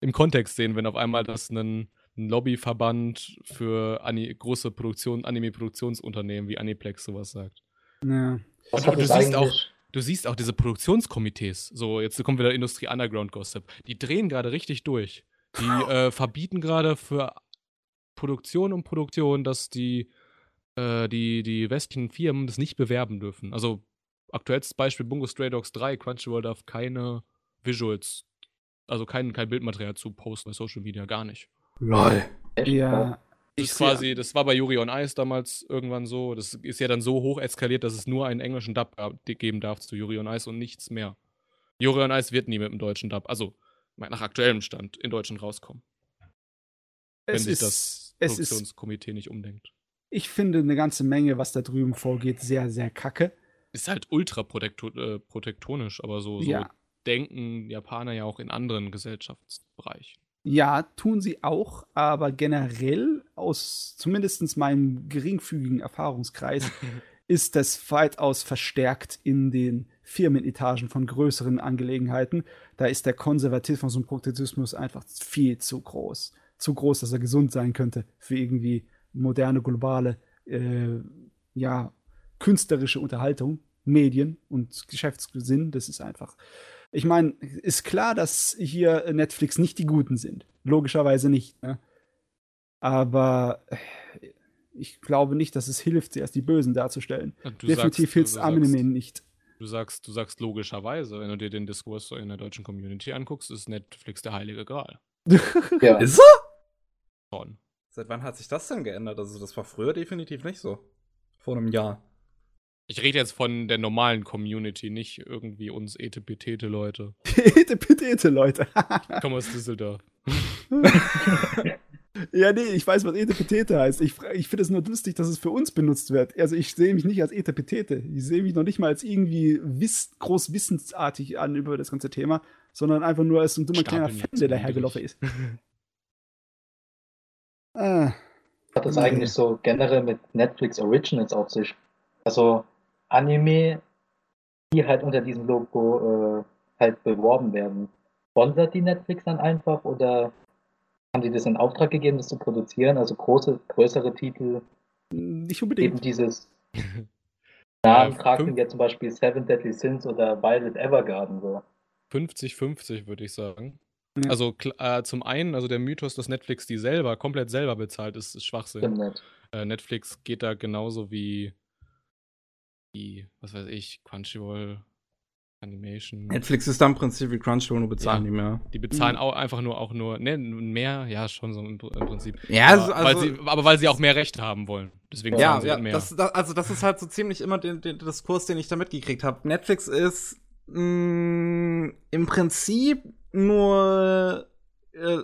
im Kontext sehen, wenn auf einmal das ein, ein Lobbyverband für Ani große Produktion, Anime-Produktionsunternehmen wie Aniplex sowas sagt. Ja. Was Und du es siehst eigentlich- Du siehst auch diese Produktionskomitees, so jetzt kommt wieder Industrie Underground Gossip, die drehen gerade richtig durch. Die äh, verbieten gerade für Produktion und Produktion, dass die, äh, die, die westlichen Firmen das nicht bewerben dürfen. Also aktuelles Beispiel Bungo Stray Dogs 3, Crunchyroll darf keine Visuals, also kein, kein Bildmaterial zu posten bei Social Media, gar nicht. Lol. Ja. Das Ich ist quasi, das war bei Yuri on Ice damals irgendwann so. Das ist ja dann so hoch eskaliert, dass es nur einen englischen Dub geben darf zu Yuri on Ice und nichts mehr. Yuri on Ice wird nie mit dem deutschen Dub, also nach aktuellem Stand, in Deutschland rauskommen, wenn Es sich ist, das es ist Produktionskomitee nicht umdenkt. ich finde eine ganze Menge, was da drüben vorgeht, sehr, sehr kacke. Ist halt ultra äh, protektonisch, aber so, so Ja. denken Japaner ja auch in anderen Gesellschaftsbereichen. Ja, tun sie auch, aber generell aus zumindest meinem geringfügigen Erfahrungskreis ist das weitaus verstärkt in den Firmenetagen von größeren Angelegenheiten. Da ist der Konservatismus und Protektionismus einfach viel zu groß. Zu groß, dass er gesund sein könnte für irgendwie moderne, globale, äh, ja, künstlerische Unterhaltung, Medien und Geschäftssinn. Das ist einfach Ich meine, ist klar, dass hier Netflix nicht die Guten sind. Logischerweise nicht. Ne? Aber äh, ich glaube nicht, dass es hilft, sie als die Bösen darzustellen. Du Definitiv hilft es Anime nicht. Du sagst, du sagst logischerweise, wenn du dir den Diskurs so in der deutschen Community anguckst, ist Netflix der heilige Gral. Ja. Ist er? Schon. Seit wann hat sich das denn geändert? Also, das war früher definitiv nicht so. Vor einem Jahr. Ich rede jetzt von der normalen Community, nicht irgendwie uns etepetete Leute. Pete, Pete, Leute. Ich komme aus Düsseldorf. ja, nee, ich weiß, was Etepetete heißt. Ich, ich finde es nur lustig, dass es für uns benutzt wird. Also ich sehe mich nicht als Etepetete. Ich sehe mich noch nicht mal als irgendwie wiss, groß wissensartig an über das ganze Thema, sondern einfach nur als ein dummer kleiner Stapeln Fan, jetzt der dahergelaufen ist. Ah, hat das eigentlich so generell mit Netflix Originals auf sich? Also Anime, die halt unter diesem Logo äh, halt beworben werden. Sponsert die Netflix dann einfach oder haben die das in Auftrag gegeben, das zu produzieren? Also große, größere Titel, nicht eben unbedingt. dieses Ja, Namentrag fünf- sind ja zum Beispiel Seven Deadly Sins oder Violet Evergarden so. 50-50, würde ich sagen. Ja. Also äh, zum einen, also der Mythos, dass Netflix die selber, komplett selber bezahlt, ist, ist Schwachsinn. Äh, Netflix geht da genauso wie, wie, was weiß ich, Crunchyroll, Animation. Netflix ist dann im Prinzip wie Crunchyroll, nur bezahlen Ja. die mehr. Die bezahlen Mhm. auch einfach nur auch nur, ne, mehr, ja, schon so im, im Prinzip. Ja, aber, also, weil sie, aber weil sie auch mehr Rechte haben wollen. Deswegen ja, zahlen sie ja halt mehr. das, das, also das ist halt so ziemlich immer den, den Diskurs, den ich da mitgekriegt habe. Netflix ist mh, im Prinzip nur äh,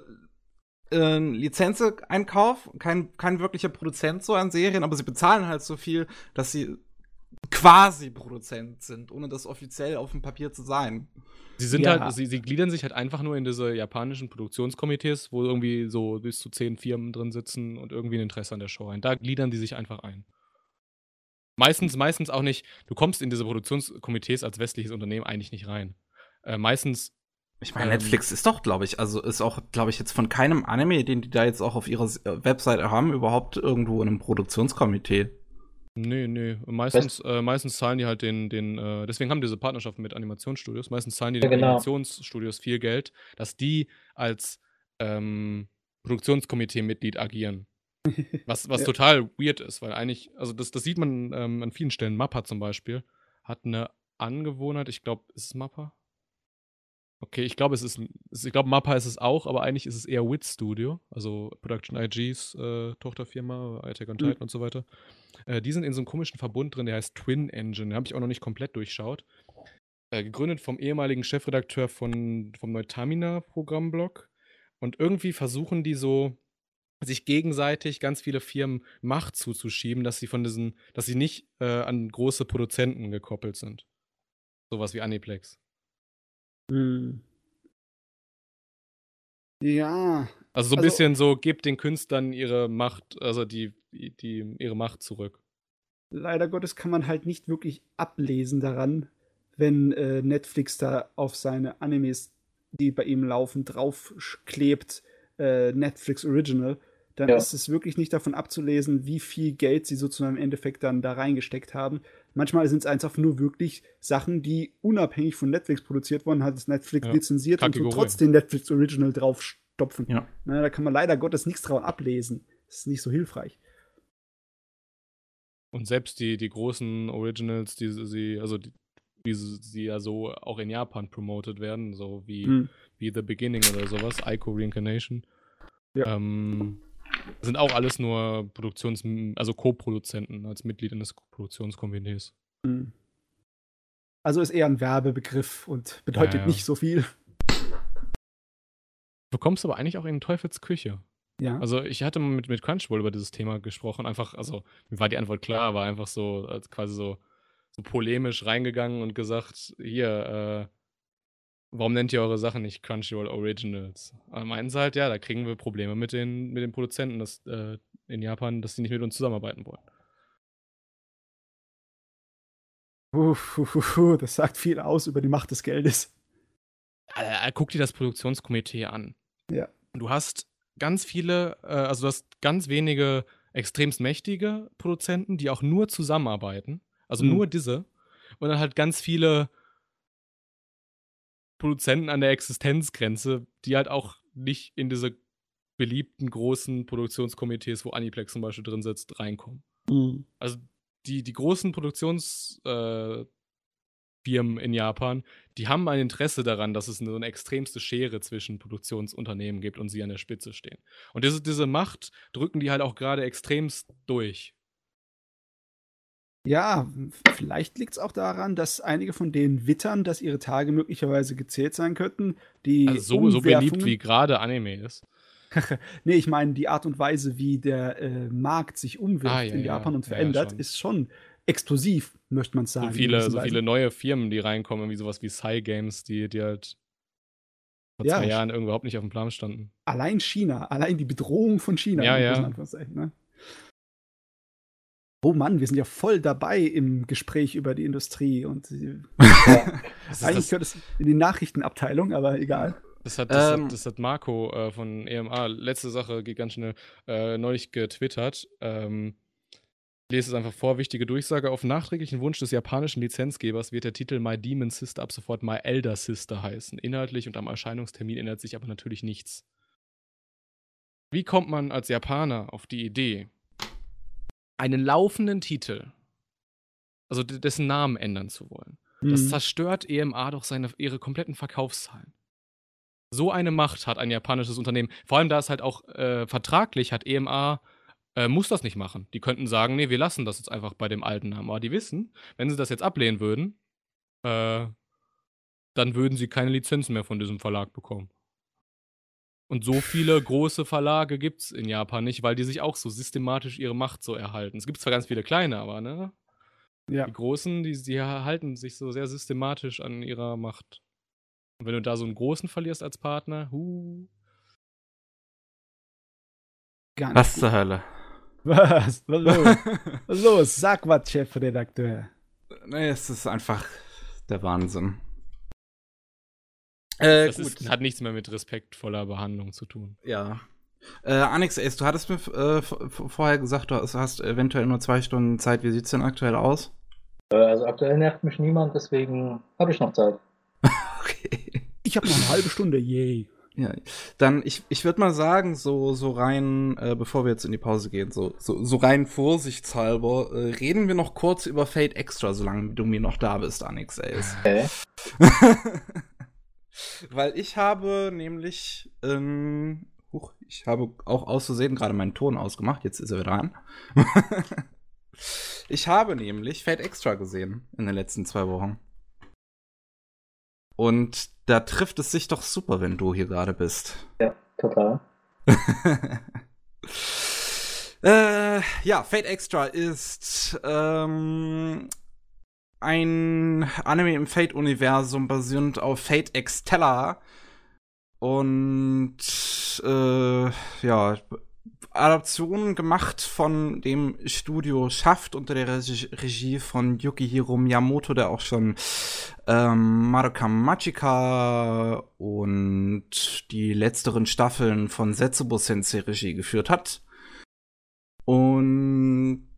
äh, Lizenzeinkauf, kein, kein wirklicher Produzent so an Serien, aber sie bezahlen halt so viel, dass sie quasi Produzent sind, ohne das offiziell auf dem Papier zu sein. Sie sind Ja. halt, sie, sie gliedern sich halt einfach nur in diese japanischen Produktionskomitees, wo irgendwie so bis zu zehn Firmen drin sitzen und irgendwie ein Interesse an der Show ein. Da gliedern die sich einfach ein. Meistens, meistens auch nicht, du kommst in diese Produktionskomitees als westliches Unternehmen eigentlich nicht rein. Äh, meistens, Ich meine, Ähm. Netflix ist doch, glaube ich, also ist auch, glaube ich, jetzt von keinem Anime, den die da jetzt auch auf ihrer äh, Webseite haben, überhaupt irgendwo in einem Produktionskomitee. Nee, nee, meistens, äh, meistens zahlen die halt den, den äh, deswegen haben diese Partnerschaften mit Animationsstudios, meistens zahlen die Ja, den genau. Animationsstudios viel Geld, dass die als ähm, Produktionskomitee-Mitglied agieren. Was, was Ja. total weird ist, weil eigentlich, also das, das sieht man ähm, an vielen Stellen. Mappa zum Beispiel hat eine Angewohnheit, ich glaube, ist es Mappa? Okay, ich glaube, es ist, es- ich glaube, Mappa ist es auch, aber eigentlich ist es eher Wit Studio, also Production IGs äh, Tochterfirma, Attack on Mhm. Titan und so weiter. Äh, die sind in so einem komischen Verbund drin, der heißt Twin Engine. Den habe ich auch noch nicht komplett durchschaut. Äh, gegründet vom ehemaligen Chefredakteur von, vom Neutamina-Programmblog. Und irgendwie versuchen die so, sich gegenseitig ganz viele Firmen Macht zuzuschieben, dass sie von diesen, dass sie nicht äh, an große Produzenten gekoppelt sind. Sowas wie Aniplex. Hm. Ja, Also so ein Also- bisschen so, gebt den Künstlern ihre Macht, also die, die, die ihre Macht zurück. leider Gottes kann man halt nicht wirklich ablesen daran, wenn äh, Netflix da auf seine Animes, die bei ihm laufen, draufklebt, äh, Netflix Original. Dann Ja. ist es wirklich nicht davon abzulesen, wie viel Geld sie sozusagen im Endeffekt dann da reingesteckt haben. Manchmal sind es einfach nur wirklich Sachen, die unabhängig von Netflix produziert wurden, hat es Netflix Ja. lizenziert und so trotzdem Netflix Original draufstopfen. Ja. Na, da kann man leider Gottes nichts drauf ablesen. Das ist nicht so hilfreich. Und selbst die, die großen Originals, die sie, also die, die sie ja so auch in Japan promoted werden, so wie, Hm. wie The Beginning oder sowas, Ico Reincarnation, Ja. ähm, sind auch alles nur Produktions-, also Co-Produzenten als Mitglied eines Produktionskomitees. Hm. Also ist eher ein Werbebegriff und bedeutet Ja, ja. nicht so viel. Du kommst aber eigentlich auch in Teufels Küche. Ja. Also ich hatte mal mit, mit Crunchyroll über dieses Thema gesprochen, einfach, also mir war die Antwort klar, war einfach so, als quasi so, so polemisch reingegangen und gesagt, hier, äh, warum nennt ihr eure Sachen nicht Crunchyroll Originals? Aber meinten sie halt, ja, da kriegen wir Probleme mit den, mit den Produzenten dass, äh, in Japan, dass die nicht mit uns zusammenarbeiten wollen. Uff, uff, uff, uff, das sagt viel aus über die Macht des Geldes. Äh, guck dir das Produktionskomitee an. Ja. Du hast ganz viele, äh, also du hast ganz wenige extremst mächtige Produzenten, die auch nur zusammenarbeiten. Also Mhm. nur diese. Und dann halt ganz viele Produzenten an der Existenzgrenze, die halt auch nicht in diese beliebten großen Produktionskomitees, wo Aniplex zum Beispiel drin sitzt, reinkommen. Mhm. Also die, die großen Produktionsfirmen äh, in Japan, die haben ein Interesse daran, dass es eine, eine extremste Schere zwischen Produktionsunternehmen gibt und sie an der Spitze stehen. Und diese, diese Macht drücken die halt auch gerade extremst durch. Ja, vielleicht liegt es auch daran, dass einige von denen wittern, dass ihre Tage möglicherweise gezählt sein könnten. Die Also so, so beliebt wie gerade Anime ist. nee, ich meine, die Art und Weise, wie der äh, Markt sich umwirft Ah, ja, in ja. Japan und Ja, ja, verändert, schon. ist schon explosiv, möchte man sagen. So viele, so Weise. viele neue Firmen, die reinkommen, wie sowas wie Psy Games, die, die halt vor Ja, zwei Jahren überhaupt nicht auf dem Plan standen. Allein China, allein die Bedrohung von China. Ja, ja. Ne? Oh Mann, wir sind ja voll dabei im Gespräch über die Industrie und äh, Das, eigentlich gehört es in die Nachrichtenabteilung, aber egal. das, hat, das, Ähm. hat, das hat Marco äh, von EMA, letzte Sache, geht ganz schnell, äh, neulich getwittert. Ähm, ich lese es einfach vor, wichtige Durchsage. Auf nachträglichen Wunsch des japanischen Lizenzgebers wird der Titel My Demon Sister ab sofort My Elder Sister heißen. Inhaltlich und am Erscheinungstermin ändert sich aber natürlich nichts. Wie kommt man als Japaner auf die Idee, einen laufenden Titel, also dessen Namen ändern zu wollen? Das Mhm. zerstört EMA doch seine, ihre kompletten Verkaufszahlen. So eine Macht hat ein japanisches Unternehmen. Vor allem, da es halt auch äh, vertraglich hat, EMA äh, muss das nicht machen. Die könnten sagen, nee, wir lassen das jetzt einfach bei dem alten Namen. Aber die wissen, wenn sie das jetzt ablehnen würden, äh, dann würden sie keine Lizenzen mehr von diesem Verlag bekommen. Und so viele große Verlage gibt es in Japan nicht, weil die sich auch so systematisch ihre Macht so erhalten. Es gibt zwar ganz viele kleine, aber ne, ja. die Großen, die, die halten sich so sehr systematisch an ihrer Macht. Und wenn du da so einen Großen verlierst als Partner, hu, Gar nicht Was gut. zur Hölle? Was? Was los? Was los? Sag was, Chefredakteur. nee, es ist einfach der Wahnsinn. Äh, das ist, hat nichts mehr mit respektvoller Behandlung zu tun. Ja. Äh, Anix Ace, du hattest mir äh, vorher gesagt, du hast, eventuell nur zwei Stunden Zeit. Wie sieht's denn aktuell aus? Äh, Also aktuell nervt mich niemand, deswegen habe ich noch Zeit. Okay. Ich habe noch eine halbe Stunde, yay. Ja, dann ich, ich würde mal sagen, so, so rein, äh, bevor wir jetzt in die Pause gehen, so, so, so rein vorsichtshalber, äh, reden wir noch kurz über Fate Extra, solange du mir noch da bist, Anix Ace. Okay. Weil ich habe nämlich, ähm, huch, ich habe auch auszusehen gerade meinen Ton ausgemacht, jetzt ist er wieder an. ich habe nämlich Fate Extra gesehen in den letzten zwei Wochen. Und da trifft es sich doch super, wenn du hier gerade bist. Total. äh, ja, Fate Extra ist ähm, ein Anime im Fate-Universum basierend auf Fate Extella. Und äh, ja, Adaption gemacht von dem Studio Shaft unter der Regi Regie von Yukihiro Miyamoto, der auch schon ähm, Madoka Magica und die letzteren Staffeln von Setsubo Sensei Regie geführt hat. Und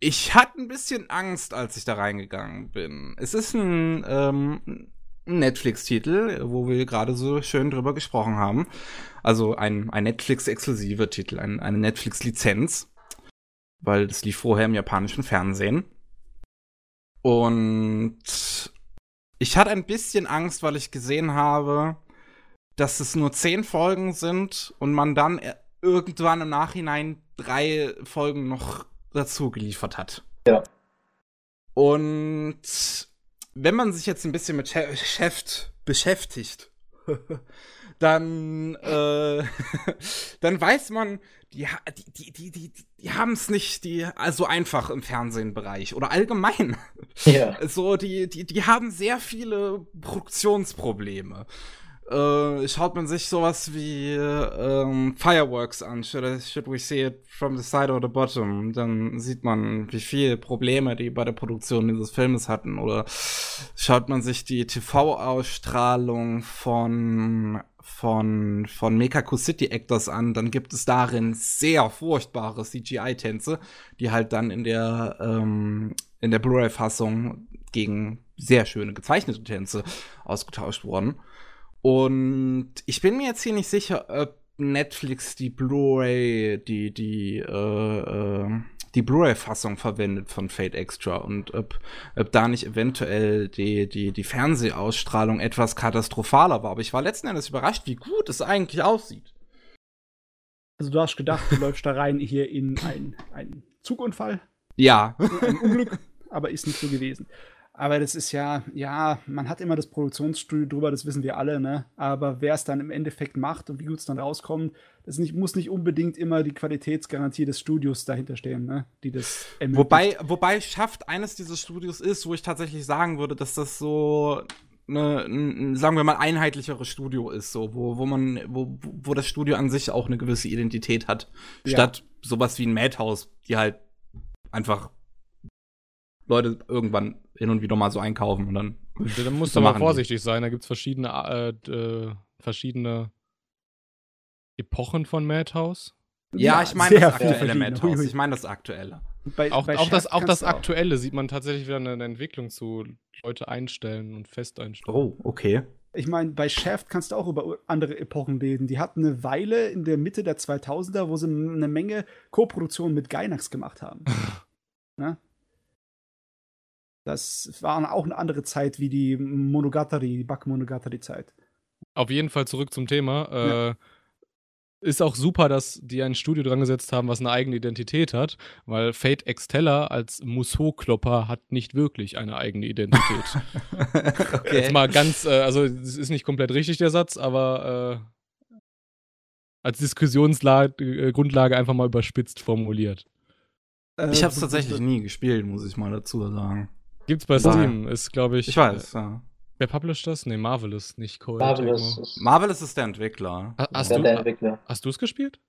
ich hatte ein bisschen Angst, als ich da reingegangen bin. Es ist ein ähm, Netflix-Titel, wo wir gerade so schön drüber gesprochen haben. Also ein, ein Netflix-exklusiver Titel, ein, eine Netflix-Lizenz. Weil das lief vorher im japanischen Fernsehen. Und ich hatte ein bisschen Angst, weil ich gesehen habe, dass es nur zehn Folgen sind und man dann irgendwann im Nachhinein drei Folgen noch dazu geliefert hat. Ja. Und wenn man sich jetzt ein bisschen mit Geschäft beschäftigt, dann, äh, dann weiß man, die, die, die, die, die haben es nicht die, also einfach im Fernsehenbereich oder allgemein. Ja. So, die, die, die haben sehr viele Produktionsprobleme. Äh, schaut man sich sowas wie ähm, Fireworks an, should, I, should we see it from the side or the bottom, dann sieht man, wie viele Probleme die bei der Produktion dieses Filmes hatten. Oder schaut man sich die TV-Ausstrahlung von von von Mekaku City Actors an, dann gibt es darin sehr furchtbare CGI-Tänze, die halt dann in der ähm, in der Blu-ray-Fassung gegen sehr schöne gezeichnete Tänze ausgetauscht worden. Und ich bin mir jetzt hier nicht sicher, ob Netflix die Blu-ray, die, die, äh, äh, die Blu-ray-Fassung verwendet von Fate Extra und ob, ob da nicht eventuell die, die, die Fernsehausstrahlung etwas katastrophaler war. Aber ich war letzten Endes überrascht, wie gut es eigentlich aussieht. Also du hast gedacht, du läufst da rein hier in einen Zugunfall. Ja. Ein Unglück, aber ist nicht so gewesen. Aber das ist ja, ja, man hat immer das Produktionsstudio drüber, das wissen wir alle, ne? Aber wer es dann im Endeffekt macht und wie gut es dann rauskommt, das nicht, muss nicht unbedingt immer die Qualitätsgarantie des Studios dahinter stehen, ne? Die das ermöglicht. Wobei, wobei Schaft eines dieser Studios ist, wo ich tatsächlich sagen würde, dass das so eine, ein, sagen wir mal, einheitlicheres Studio ist, so, wo, wo man, wo, wo das Studio an sich auch eine gewisse Identität hat. Ja. Statt sowas wie ein Madhouse, die halt einfach Leute irgendwann hin und wieder mal so einkaufen und dann. Ja, dann musst du mal vorsichtig die. sein. Da gibt es verschiedene, äh, äh, verschiedene Epochen von Madhouse. Ja, ich meine das aktuelle Madhouse. Ich meine das aktuelle. Bei, auch, bei auch, das, auch das aktuelle auch. sieht man tatsächlich wieder eine Entwicklung zu Leute einstellen und fest einstellen. Oh, okay. Ich meine, bei Shaft kannst du auch über andere Epochen reden. Die hatten eine Weile in der Mitte der 2000er, wo sie eine Menge Co-Produktionen mit Gainax gemacht haben. ne? Das war auch eine andere Zeit wie die Monogatari, die Back-Monogatari-Zeit. Auf jeden Fall zurück zum Thema. Ja. Äh, ist auch super, dass die ein Studio dran gesetzt haben, was eine eigene Identität hat, weil Fate Exteller als Musou-Klopper hat nicht wirklich eine eigene Identität. okay. Jetzt mal ganz, äh, also es ist nicht komplett richtig der Satz, aber äh, als Diskussionsgrundlage äh, einfach mal überspitzt formuliert. Ich habe es tatsächlich nie gespielt, muss ich mal dazu sagen. Gibt's bei Steam, ist glaube ich. Ich weiß, ja. Wer published das? Nee, Marvel ist nicht Cole. Marvel ist, Marvel ist der Entwickler. Ha hast ja, du, der Entwickler. Hast du es gespielt?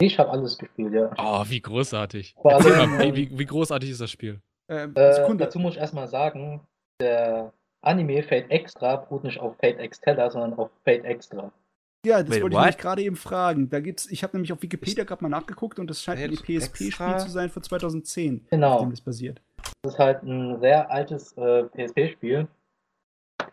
Ich habe alles gespielt, ja. Oh, wie großartig. Erzähl mal, wie, wie, großartig ist das Spiel? Ähm, äh, dazu muss ich erstmal sagen, der Anime Fate Extra beruht nicht auf Fate Extella, sondern auf Fate Extra. Ja, das Wait, wollte ich mich gerade eben fragen. Da gibt's, ich habe nämlich auf Wikipedia gerade mal nachgeguckt und das scheint ein PSP-Spiel zu sein von 2010, genau. auf dem das basiert. Das ist halt ein sehr altes äh, PSP-Spiel.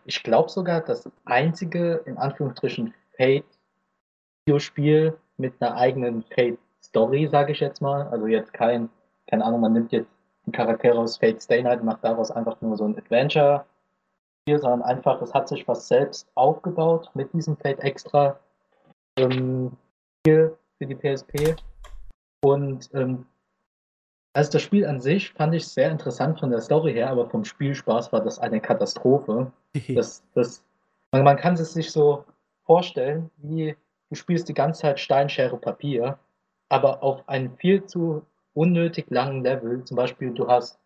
Ich glaube sogar das einzige, in Anführungsstrichen, Fate-Videospiel mit einer eigenen Fate-Story, sage ich jetzt mal. Also jetzt kein, keine Ahnung, man nimmt jetzt die Charaktere aus Fate Stay Night und macht daraus einfach nur so ein Adventure-Spiel, sondern einfach, es hat sich was selbst aufgebaut mit diesem Fate Extra ähm, Spiel für die PSP. Und ähm, also das Spiel an sich fand ich sehr interessant von der Story her, aber vom Spielspaß war das eine Katastrophe. das, das, man, man kann es sich so vorstellen, wie du spielst die ganze Zeit Steinschere Papier, aber auf einem viel zu unnötig langen Level. Zum Beispiel, du hast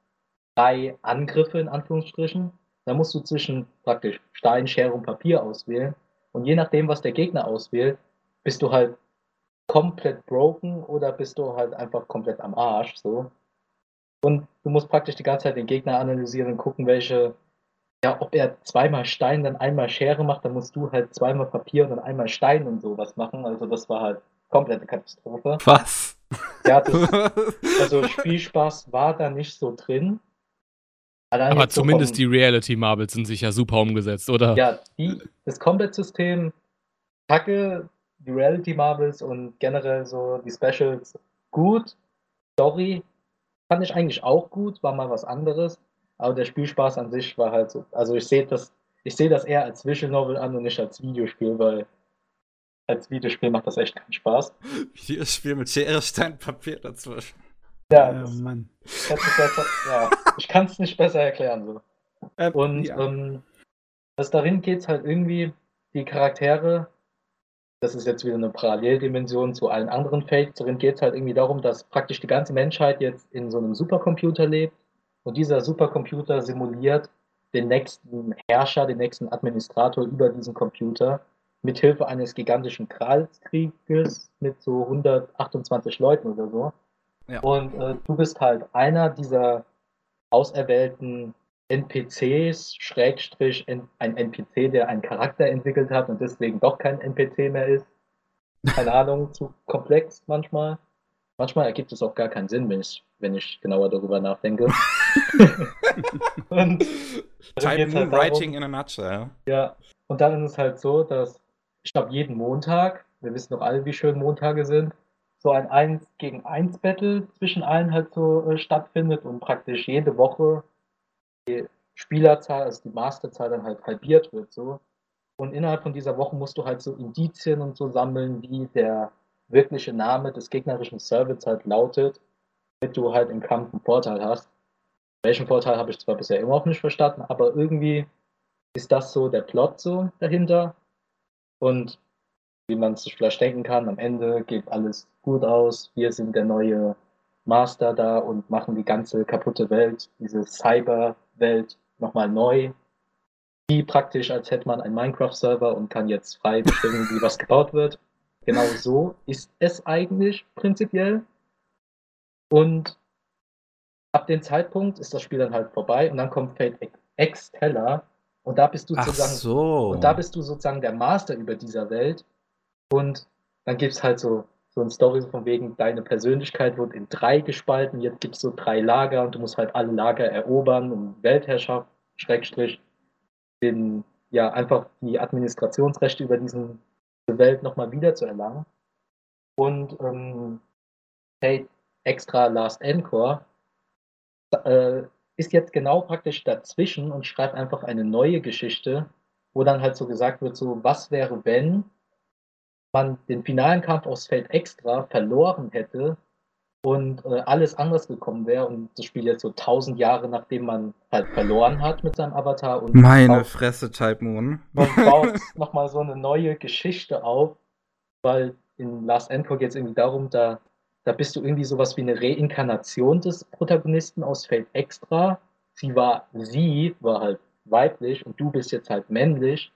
drei Angriffe in Anführungsstrichen. Da musst du zwischen praktisch Stein, Schere und Papier auswählen. Und je nachdem, was der Gegner auswählt, bist du halt komplett broken oder bist du halt einfach komplett am Arsch. So. Und du musst praktisch die ganze Zeit den Gegner analysieren und gucken, welche, ja, ob er zweimal Stein, dann einmal Schere macht, dann musst du halt zweimal Papier und dann einmal Stein und sowas machen. Also das war halt komplette Katastrophe. Was? Ja, das, also Spielspaß war da nicht so drin. Allein Aber zumindest so vom, die Reality Marbles sind sicher super umgesetzt, oder? Ja, die, das Combat-System, Kacke, die Reality Marbles und generell so die Specials gut. Story Fand ich eigentlich auch gut, war mal was anderes. Aber der Spielspaß an sich war halt so. Also ich sehe das, ich sehe das eher als Visual Novel an und nicht als Videospiel, weil als Videospiel macht das echt keinen Spaß. Videospiel mit Schere, Stein, Papier dazwischen. Ja, das, oh Mann. Besser, ja ich kann es nicht besser erklären. So. Äh, und ja. ähm, das darin geht es halt irgendwie, die Charaktere das ist jetzt wieder eine Paralleldimension zu allen anderen Fakes. Darin geht es halt irgendwie darum, dass praktisch die ganze Menschheit jetzt in so einem Supercomputer lebt und dieser Supercomputer simuliert den nächsten Herrscher, den nächsten Administrator über diesen Computer mithilfe eines gigantischen Kralskrieges mit so 128 Leuten oder so. Ja. Und äh, du bist halt einer dieser auserwählten NPCs, Schrägstrich ein NPC, der einen Charakter entwickelt hat und deswegen doch kein NPC mehr ist. Keine Ahnung, zu komplex manchmal. Manchmal ergibt es auch gar keinen Sinn, wenn ich, wenn ich genauer darüber nachdenke. und Type halt Writing in a nutshell. Ja, und dann ist es halt so, dass ich glaube, jeden Montag, wir wissen doch alle, wie schön Montage sind, so ein 1 gegen 1 Battle zwischen allen halt so äh, stattfindet und praktisch jede Woche die Spielerzahl, also die Masterzahl dann halt halbiert wird so. Und innerhalb von dieser Woche musst du halt so Indizien und so sammeln, wie der wirkliche Name des gegnerischen Servers halt lautet, damit du halt im Kampf einen Vorteil hast. Welchen Vorteil habe ich zwar bisher immer noch nicht verstanden, aber irgendwie ist das so der Plot so dahinter. Und wie man sich vielleicht denken kann, am Ende geht alles gut aus. Wir sind der neue Master da und machen die ganze kaputte Welt, diese Cyber-Welt nochmal neu. Wie praktisch, als hätte man einen Minecraft-Server und kann jetzt frei bestimmen, wie was gebaut wird. Genau so ist es eigentlich prinzipiell. Und ab dem Zeitpunkt ist das Spiel dann halt vorbei und dann kommt Fate X Teller und da bist du Ach sozusagen so. und da bist du sozusagen der Master über dieser Welt. Und dann gibt es halt so, so eine Story von wegen, deine Persönlichkeit wird in drei gespalten. Jetzt gibt es so drei Lager und du musst halt alle Lager erobern, um Weltherrschaft, Schrägstrich, den, ja, einfach die Administrationsrechte über diese Welt nochmal wieder zu erlangen. Und ähm, hey, extra Last Encore äh, ist jetzt genau praktisch dazwischen und schreibt einfach eine neue Geschichte, wo dann halt so gesagt wird, so, was wäre, wenn man den finalen Kampf aus Feld Extra verloren hätte und äh, alles anders gekommen wäre und das Spiel jetzt so tausend Jahre nachdem man halt verloren hat mit seinem Avatar und Meine baut, Fresse, Type Moon. und baut nochmal so eine neue Geschichte auf, weil in Last Encore geht es irgendwie darum, da, da bist du irgendwie sowas wie eine Reinkarnation des Protagonisten aus Feld Extra. Sie war, sie war halt weiblich und du bist jetzt halt männlich.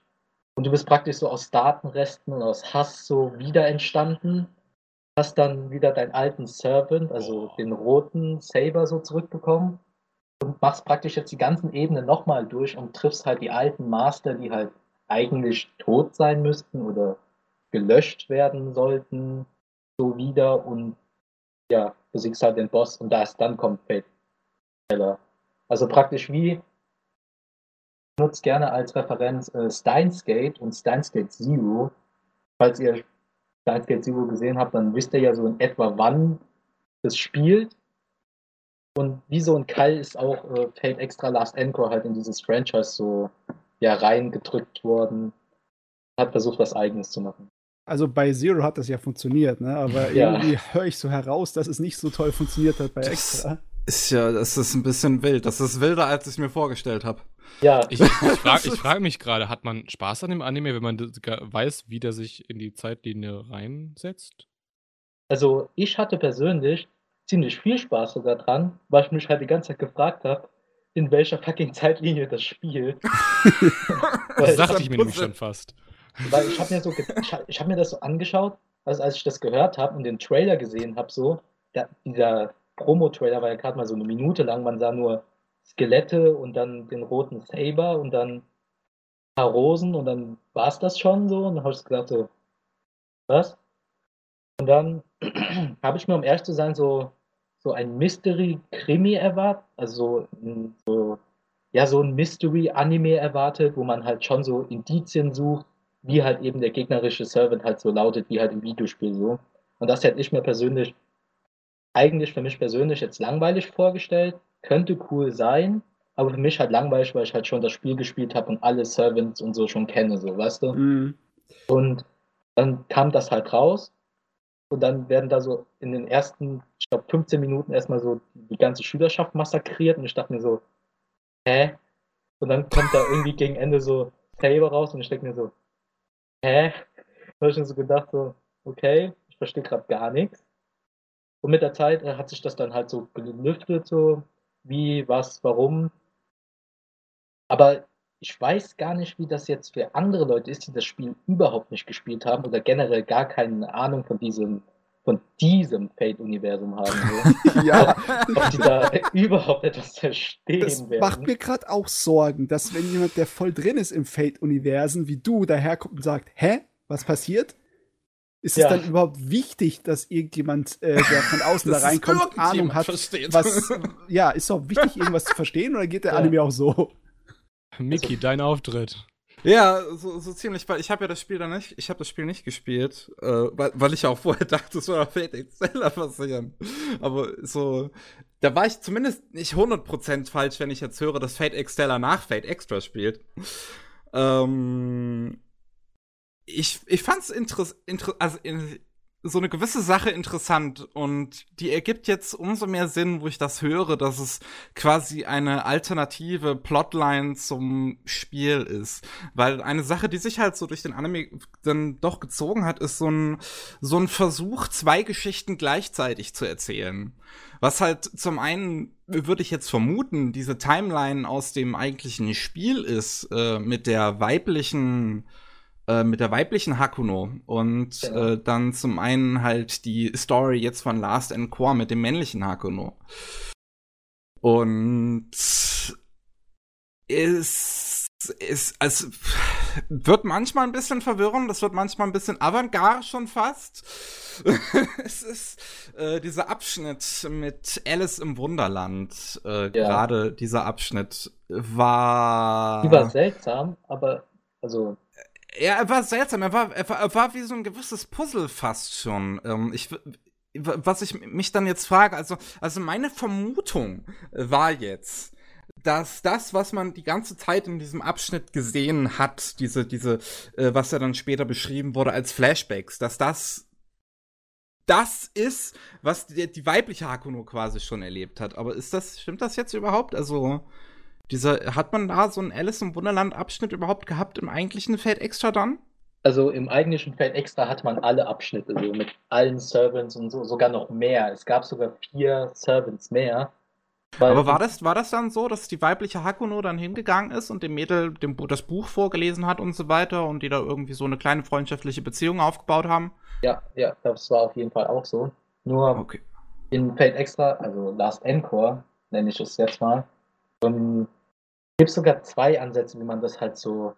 Und du bist praktisch so aus Datenresten und aus Hass so wieder entstanden. Hast dann wieder deinen alten Servant, also den roten Saber so zurückbekommen. Und machst praktisch jetzt die ganzen Ebenen nochmal durch und triffst halt die alten Master, die halt eigentlich tot sein müssten oder gelöscht werden sollten, so wieder und ja, besiegst halt den Boss und da ist dann kommt Fate. Also praktisch wie nutze gerne als Referenz äh, Steins Gate und Steins Gate Zero. Falls ihr Steins Gate Zero gesehen habt, dann wisst ihr ja so in etwa, wann das spielt. Und wie so ein Keil ist auch äh, Fate Extra Last Encore halt in dieses Franchise so ja, reingedrückt worden. Hat versucht, was Eigenes zu machen. Also bei Zero hat das ja funktioniert, ne? Aber Ja. irgendwie höre ich so heraus, dass es nicht so toll funktioniert hat bei Das- Extra. Ist ja, das ist ein bisschen wild. Das ist wilder, als ich mir vorgestellt habe. Ja, Ich, ich frage ich frag mich gerade, hat man Spaß an dem Anime, wenn man weiß, wie der sich in die Zeitlinie reinsetzt? also ich hatte persönlich ziemlich viel Spaß sogar dran, weil ich mich halt die ganze Zeit gefragt habe, in welcher fucking Zeitlinie das spielt. Das dachte hab- ich mir nämlich schon fast. Weil ich habe mir so, ich hab mir das so angeschaut, also als ich das gehört habe und den Trailer gesehen habe, so, da, dieser Promo-Trailer war ja gerade mal so eine Minute lang, man sah nur Skelette und dann den roten Saber und dann ein paar Rosen und dann war es das schon so und dann habe ich gedacht so, was? Und dann habe ich mir, um ehrlich zu sein, so, so ein Mystery-Krimi erwartet, also so, ja, so ein Mystery-Anime erwartet, wo man halt schon so Indizien sucht, wie halt eben der gegnerische Servant halt so lautet, wie halt im Videospiel so. Und das hätte ich mir persönlich, eigentlich für mich persönlich jetzt langweilig vorgestellt. Könnte cool sein, aber für mich halt langweilig, weil ich halt schon das Spiel gespielt habe und alle Servants und so schon kenne, so, weißt du? Mhm. Und dann kam das halt raus. Und dann werden da so in den ersten, ich glaube, 15 Minuten erstmal so die ganze Schülerschaft massakriert. Und ich dachte mir so, hä? Und dann kommt da irgendwie gegen Ende so Saber raus und ich denke mir so, hä? Da habe ich mir so gedacht, so, okay, ich verstehe gerade gar nichts. Und mit der Zeit äh, hat sich das dann halt so gelüftet, so wie, was, warum. Aber ich weiß gar nicht, wie das jetzt für andere Leute ist, die das Spiel überhaupt nicht gespielt haben oder generell gar keine Ahnung von diesem, von diesem Fate-Universum haben. So. Ja, Ob die da überhaupt etwas verstehen das werden. macht mir gerade auch Sorgen, dass wenn jemand, der voll drin ist im Fate-Universen, wie du, daherkommt und sagt, hä, was passiert? Ist ja. es dann überhaupt wichtig, dass irgendjemand, äh, der von außen da reinkommt, Ahnung hat, versteht. was, ja, ist doch wichtig, irgendwas zu verstehen oder geht der ja. Anime auch so? Miki, also, dein Auftritt. Ja, so, so ziemlich, weil ich habe ja das Spiel dann nicht, ich habe das Spiel nicht gespielt, äh, weil, weil ich auch vorher dachte, es würde Fate Exceller passieren. Aber so, da war ich zumindest nicht 100% falsch, wenn ich jetzt höre, dass Fate Exceller nach Fate Extra spielt. Ähm, ich, ich fand's interessant, inter also in, so eine gewisse Sache interessant und die ergibt jetzt umso mehr Sinn, wo ich das höre, dass es quasi eine alternative Plotline zum Spiel ist. Weil eine Sache, die sich halt so durch den Anime dann doch gezogen hat, ist so ein, so ein Versuch, zwei Geschichten gleichzeitig zu erzählen. Was halt zum einen, würde ich jetzt vermuten, diese Timeline aus dem eigentlichen Spiel ist, äh, mit der weiblichen äh, mit der weiblichen Hakuno und genau. äh, dann zum einen halt die Story jetzt von Last and Core mit dem männlichen Hakuno. Und ist ist es wird manchmal ein bisschen verwirrend, das wird manchmal ein bisschen avantgarde schon fast. es ist äh, dieser Abschnitt mit Alice im Wunderland, äh, ja. gerade dieser Abschnitt war. Die war seltsam, aber also ja, er war seltsam. Er war, er war, er war wie so ein gewisses Puzzle fast schon. Ähm, ich, was ich mich dann jetzt frage, also, also meine Vermutung war jetzt, dass das, was man die ganze Zeit in diesem Abschnitt gesehen hat, diese, diese, äh, was ja dann später beschrieben wurde als Flashbacks, dass das das ist, was die, die weibliche Hakuno quasi schon erlebt hat. Aber ist das, stimmt das jetzt überhaupt? Also, dieser, hat man da so einen Alice im Wunderland-Abschnitt überhaupt gehabt im eigentlichen Feld extra dann? Also im eigentlichen Feld extra hat man alle Abschnitte, so mit allen Servants und so, sogar noch mehr. Es gab sogar vier Servants mehr. Aber war das, war das dann so, dass die weibliche Hakuno dann hingegangen ist und dem Mädel dem, das Buch vorgelesen hat und so weiter und die da irgendwie so eine kleine freundschaftliche Beziehung aufgebaut haben? Ja, ja, das war auf jeden Fall auch so. Nur okay. in Feld Extra, also Last Encore, nenne ich es jetzt mal, ähm, gibt es sogar zwei Ansätze, wie man das halt so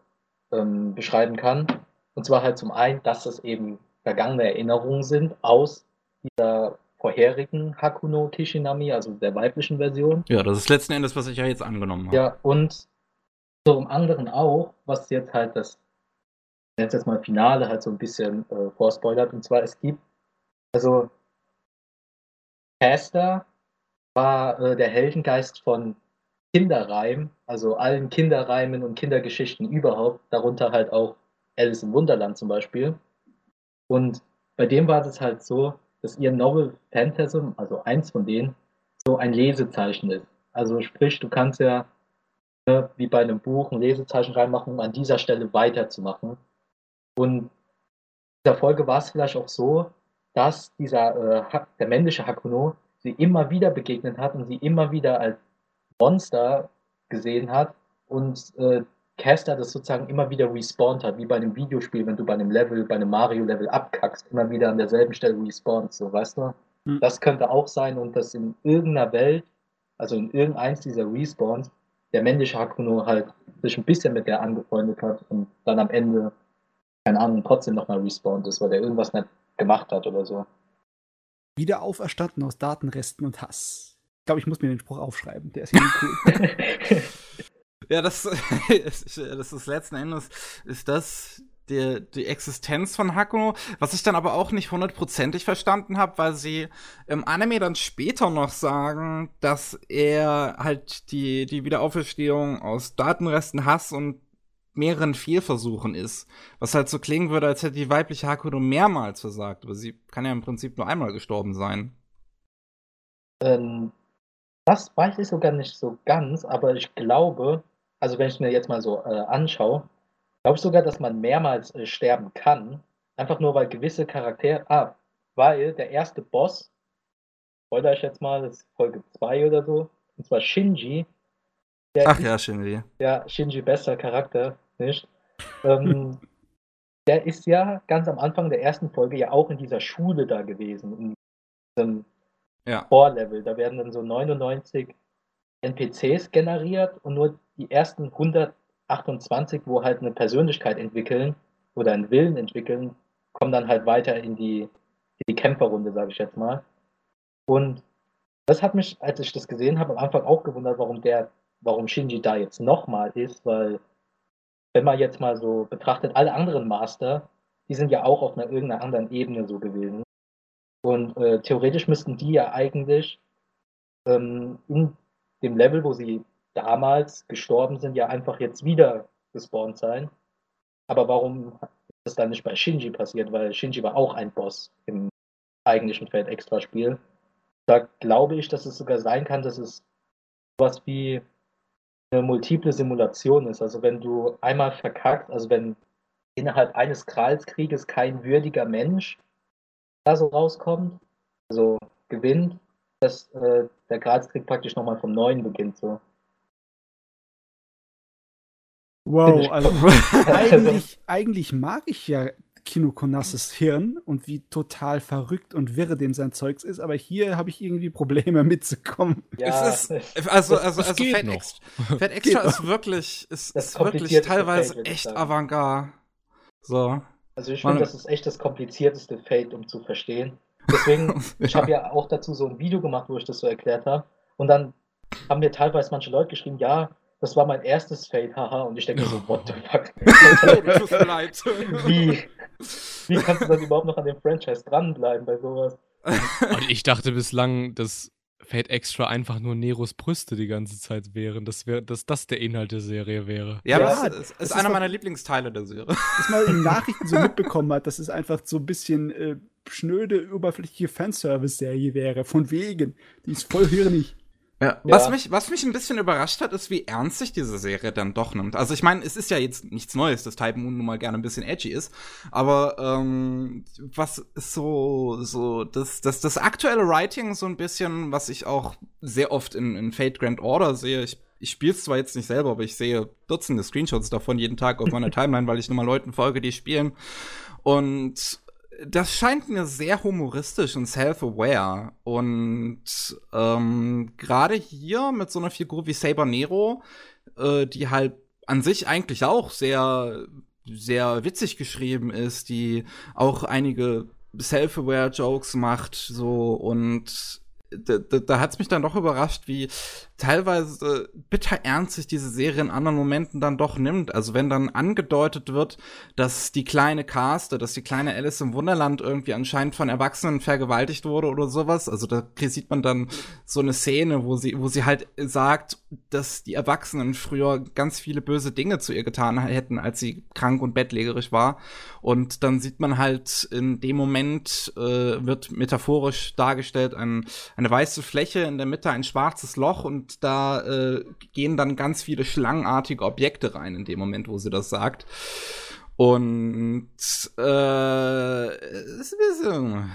ähm, beschreiben kann. Und zwar halt zum einen, dass es eben vergangene Erinnerungen sind aus dieser vorherigen Hakuno Kishinami, also der weiblichen Version. Ja, das ist letzten Endes, was ich ja jetzt angenommen habe. Ja, und so im anderen auch, was jetzt halt das, jetzt jetzt mal Finale halt so ein bisschen äh, vorspoilert. Und zwar, es gibt, also Caster war äh, der Heldengeist von Kinderreim, also allen Kinderreimen und Kindergeschichten überhaupt, darunter halt auch Alice im Wunderland zum Beispiel. Und bei dem war es halt so, dass ihr Novel Phantasm, also eins von denen, so ein Lesezeichen ist. Also sprich, du kannst ja ne, wie bei einem Buch ein Lesezeichen reinmachen, um an dieser Stelle weiterzumachen. Und in dieser Folge war es vielleicht auch so, dass dieser äh, der männliche Hakuno sie immer wieder begegnet hat und sie immer wieder als Monster gesehen hat und äh, Caster das sozusagen immer wieder respawned hat, wie bei einem Videospiel, wenn du bei einem Level, bei einem Mario-Level abkackst, immer wieder an derselben Stelle respawnst, so weißt du? Hm. Das könnte auch sein und dass in irgendeiner Welt, also in irgendeins dieser Respawns, der männliche Hakuno halt sich ein bisschen mit der angefreundet hat und dann am Ende, keine Ahnung, trotzdem nochmal respawned ist, weil der irgendwas nicht gemacht hat oder so. Wieder auferstanden aus Datenresten und Hass glaube, ich muss mir den Spruch aufschreiben. Der ist irgendwie cool. ja, das, das ist letzten Endes, ist das die, die Existenz von Hakuno, was ich dann aber auch nicht hundertprozentig verstanden habe, weil sie im Anime dann später noch sagen, dass er halt die, die Wiederauferstehung aus Datenresten, Hass und mehreren Fehlversuchen ist. Was halt so klingen würde, als hätte die weibliche Hakuno mehrmals versagt, aber sie kann ja im Prinzip nur einmal gestorben sein. Ähm, das weiß ich sogar nicht so ganz, aber ich glaube, also wenn ich mir jetzt mal so äh, anschaue, glaube ich sogar, dass man mehrmals äh, sterben kann. Einfach nur, weil gewisse Charaktere. Ah, weil der erste Boss, spoiler ich jetzt mal, das ist Folge 2 oder so, und zwar Shinji. Ach ja, Shinji. Ja, Shinji, bester Charakter, nicht? ähm, der ist ja ganz am Anfang der ersten Folge ja auch in dieser Schule da gewesen, in diesem ja. Core-Level. Da werden dann so 99 NPCs generiert und nur die ersten 128, wo halt eine Persönlichkeit entwickeln oder einen Willen entwickeln, kommen dann halt weiter in die, die Kämpferrunde, sage ich jetzt mal. Und das hat mich, als ich das gesehen habe, am Anfang auch gewundert, warum der, warum Shinji da jetzt nochmal ist, weil wenn man jetzt mal so betrachtet, alle anderen Master, die sind ja auch auf einer irgendeiner anderen Ebene so gewesen. Und äh, theoretisch müssten die ja eigentlich ähm, in dem Level, wo sie damals gestorben sind, ja einfach jetzt wieder gespawnt sein. Aber warum ist das dann nicht bei Shinji passiert? Weil Shinji war auch ein Boss im eigentlichen Feld-Extra-Spiel. Da glaube ich, dass es sogar sein kann, dass es was wie eine multiple Simulation ist. Also wenn du einmal verkackst, also wenn innerhalb eines Kralskrieges kein würdiger Mensch da so rauskommt, also gewinnt, dass äh, der Gralskrieg praktisch nochmal vom Neuen beginnt. So. Wow, also eigentlich, eigentlich mag ich ja Kino Konasses Hirn und wie total verrückt und wirre dem sein Zeugs ist, aber hier habe ich irgendwie Probleme mitzukommen. Ja, es ist, also, also, also Fat, Ext Fat Extra ist wirklich, ist, ist wirklich teilweise Fate, echt avantgarde. So. Also ich finde, das ist echt das komplizierteste Fate, um zu verstehen. Deswegen, ja. ich habe ja auch dazu so ein Video gemacht, wo ich das so erklärt habe. Und dann haben mir teilweise manche Leute geschrieben, ja, das war mein erstes Fate, haha. Und ich denke mir so, what the fuck? Wie? Wie kannst du dann überhaupt noch an dem Franchise dranbleiben bei sowas? Und ich dachte bislang, dass Fate Extra einfach nur Neros Brüste die ganze Zeit wären, dass, wär, dass das der Inhalt der Serie wäre. Ja, ja das, ist, ist einer meiner Lieblingsteile der Serie. Dass man in Nachrichten so mitbekommen hat, dass es einfach so ein bisschen äh, schnöde, oberflächliche Fanservice-Serie wäre. Von wegen. Die ist voll hirnig. Ja, was, ja. Mich, was mich ein bisschen überrascht hat, ist, wie ernst sich diese Serie dann doch nimmt. Also ich meine, es ist ja jetzt nichts Neues, dass Type Moon nun mal gerne ein bisschen edgy ist, aber ähm, was ist so, so das, das, das aktuelle Writing so ein bisschen, was ich auch sehr oft in, in Fate Grand Order sehe, ich ich spiele es zwar jetzt nicht selber, aber ich sehe Dutzende Screenshots davon jeden Tag auf meiner Timeline, weil ich nur mal Leuten folge, die spielen. Und das scheint mir sehr humoristisch und self-aware. Und ähm, gerade hier mit so einer Figur wie Saber Nero, äh, die halt an sich eigentlich auch sehr, sehr witzig geschrieben ist, die auch einige self-aware Jokes macht, so und da, da, da hat es mich dann doch überrascht, wie teilweise bitter ernst sich diese Serie in anderen Momenten dann doch nimmt. Also wenn dann angedeutet wird, dass die kleine Caste, dass die kleine Alice im Wunderland irgendwie anscheinend von Erwachsenen vergewaltigt wurde oder sowas. Also da sieht man dann so eine Szene, wo sie, wo sie halt sagt, dass die Erwachsenen früher ganz viele böse Dinge zu ihr getan hätten, als sie krank und bettlägerig war. Und dann sieht man halt in dem Moment äh, wird metaphorisch dargestellt ein, eine weiße Fläche in der Mitte, ein schwarzes Loch und da äh, gehen dann ganz viele schlangenartige Objekte rein in dem Moment, wo sie das sagt. Und äh, ist ein bisschen,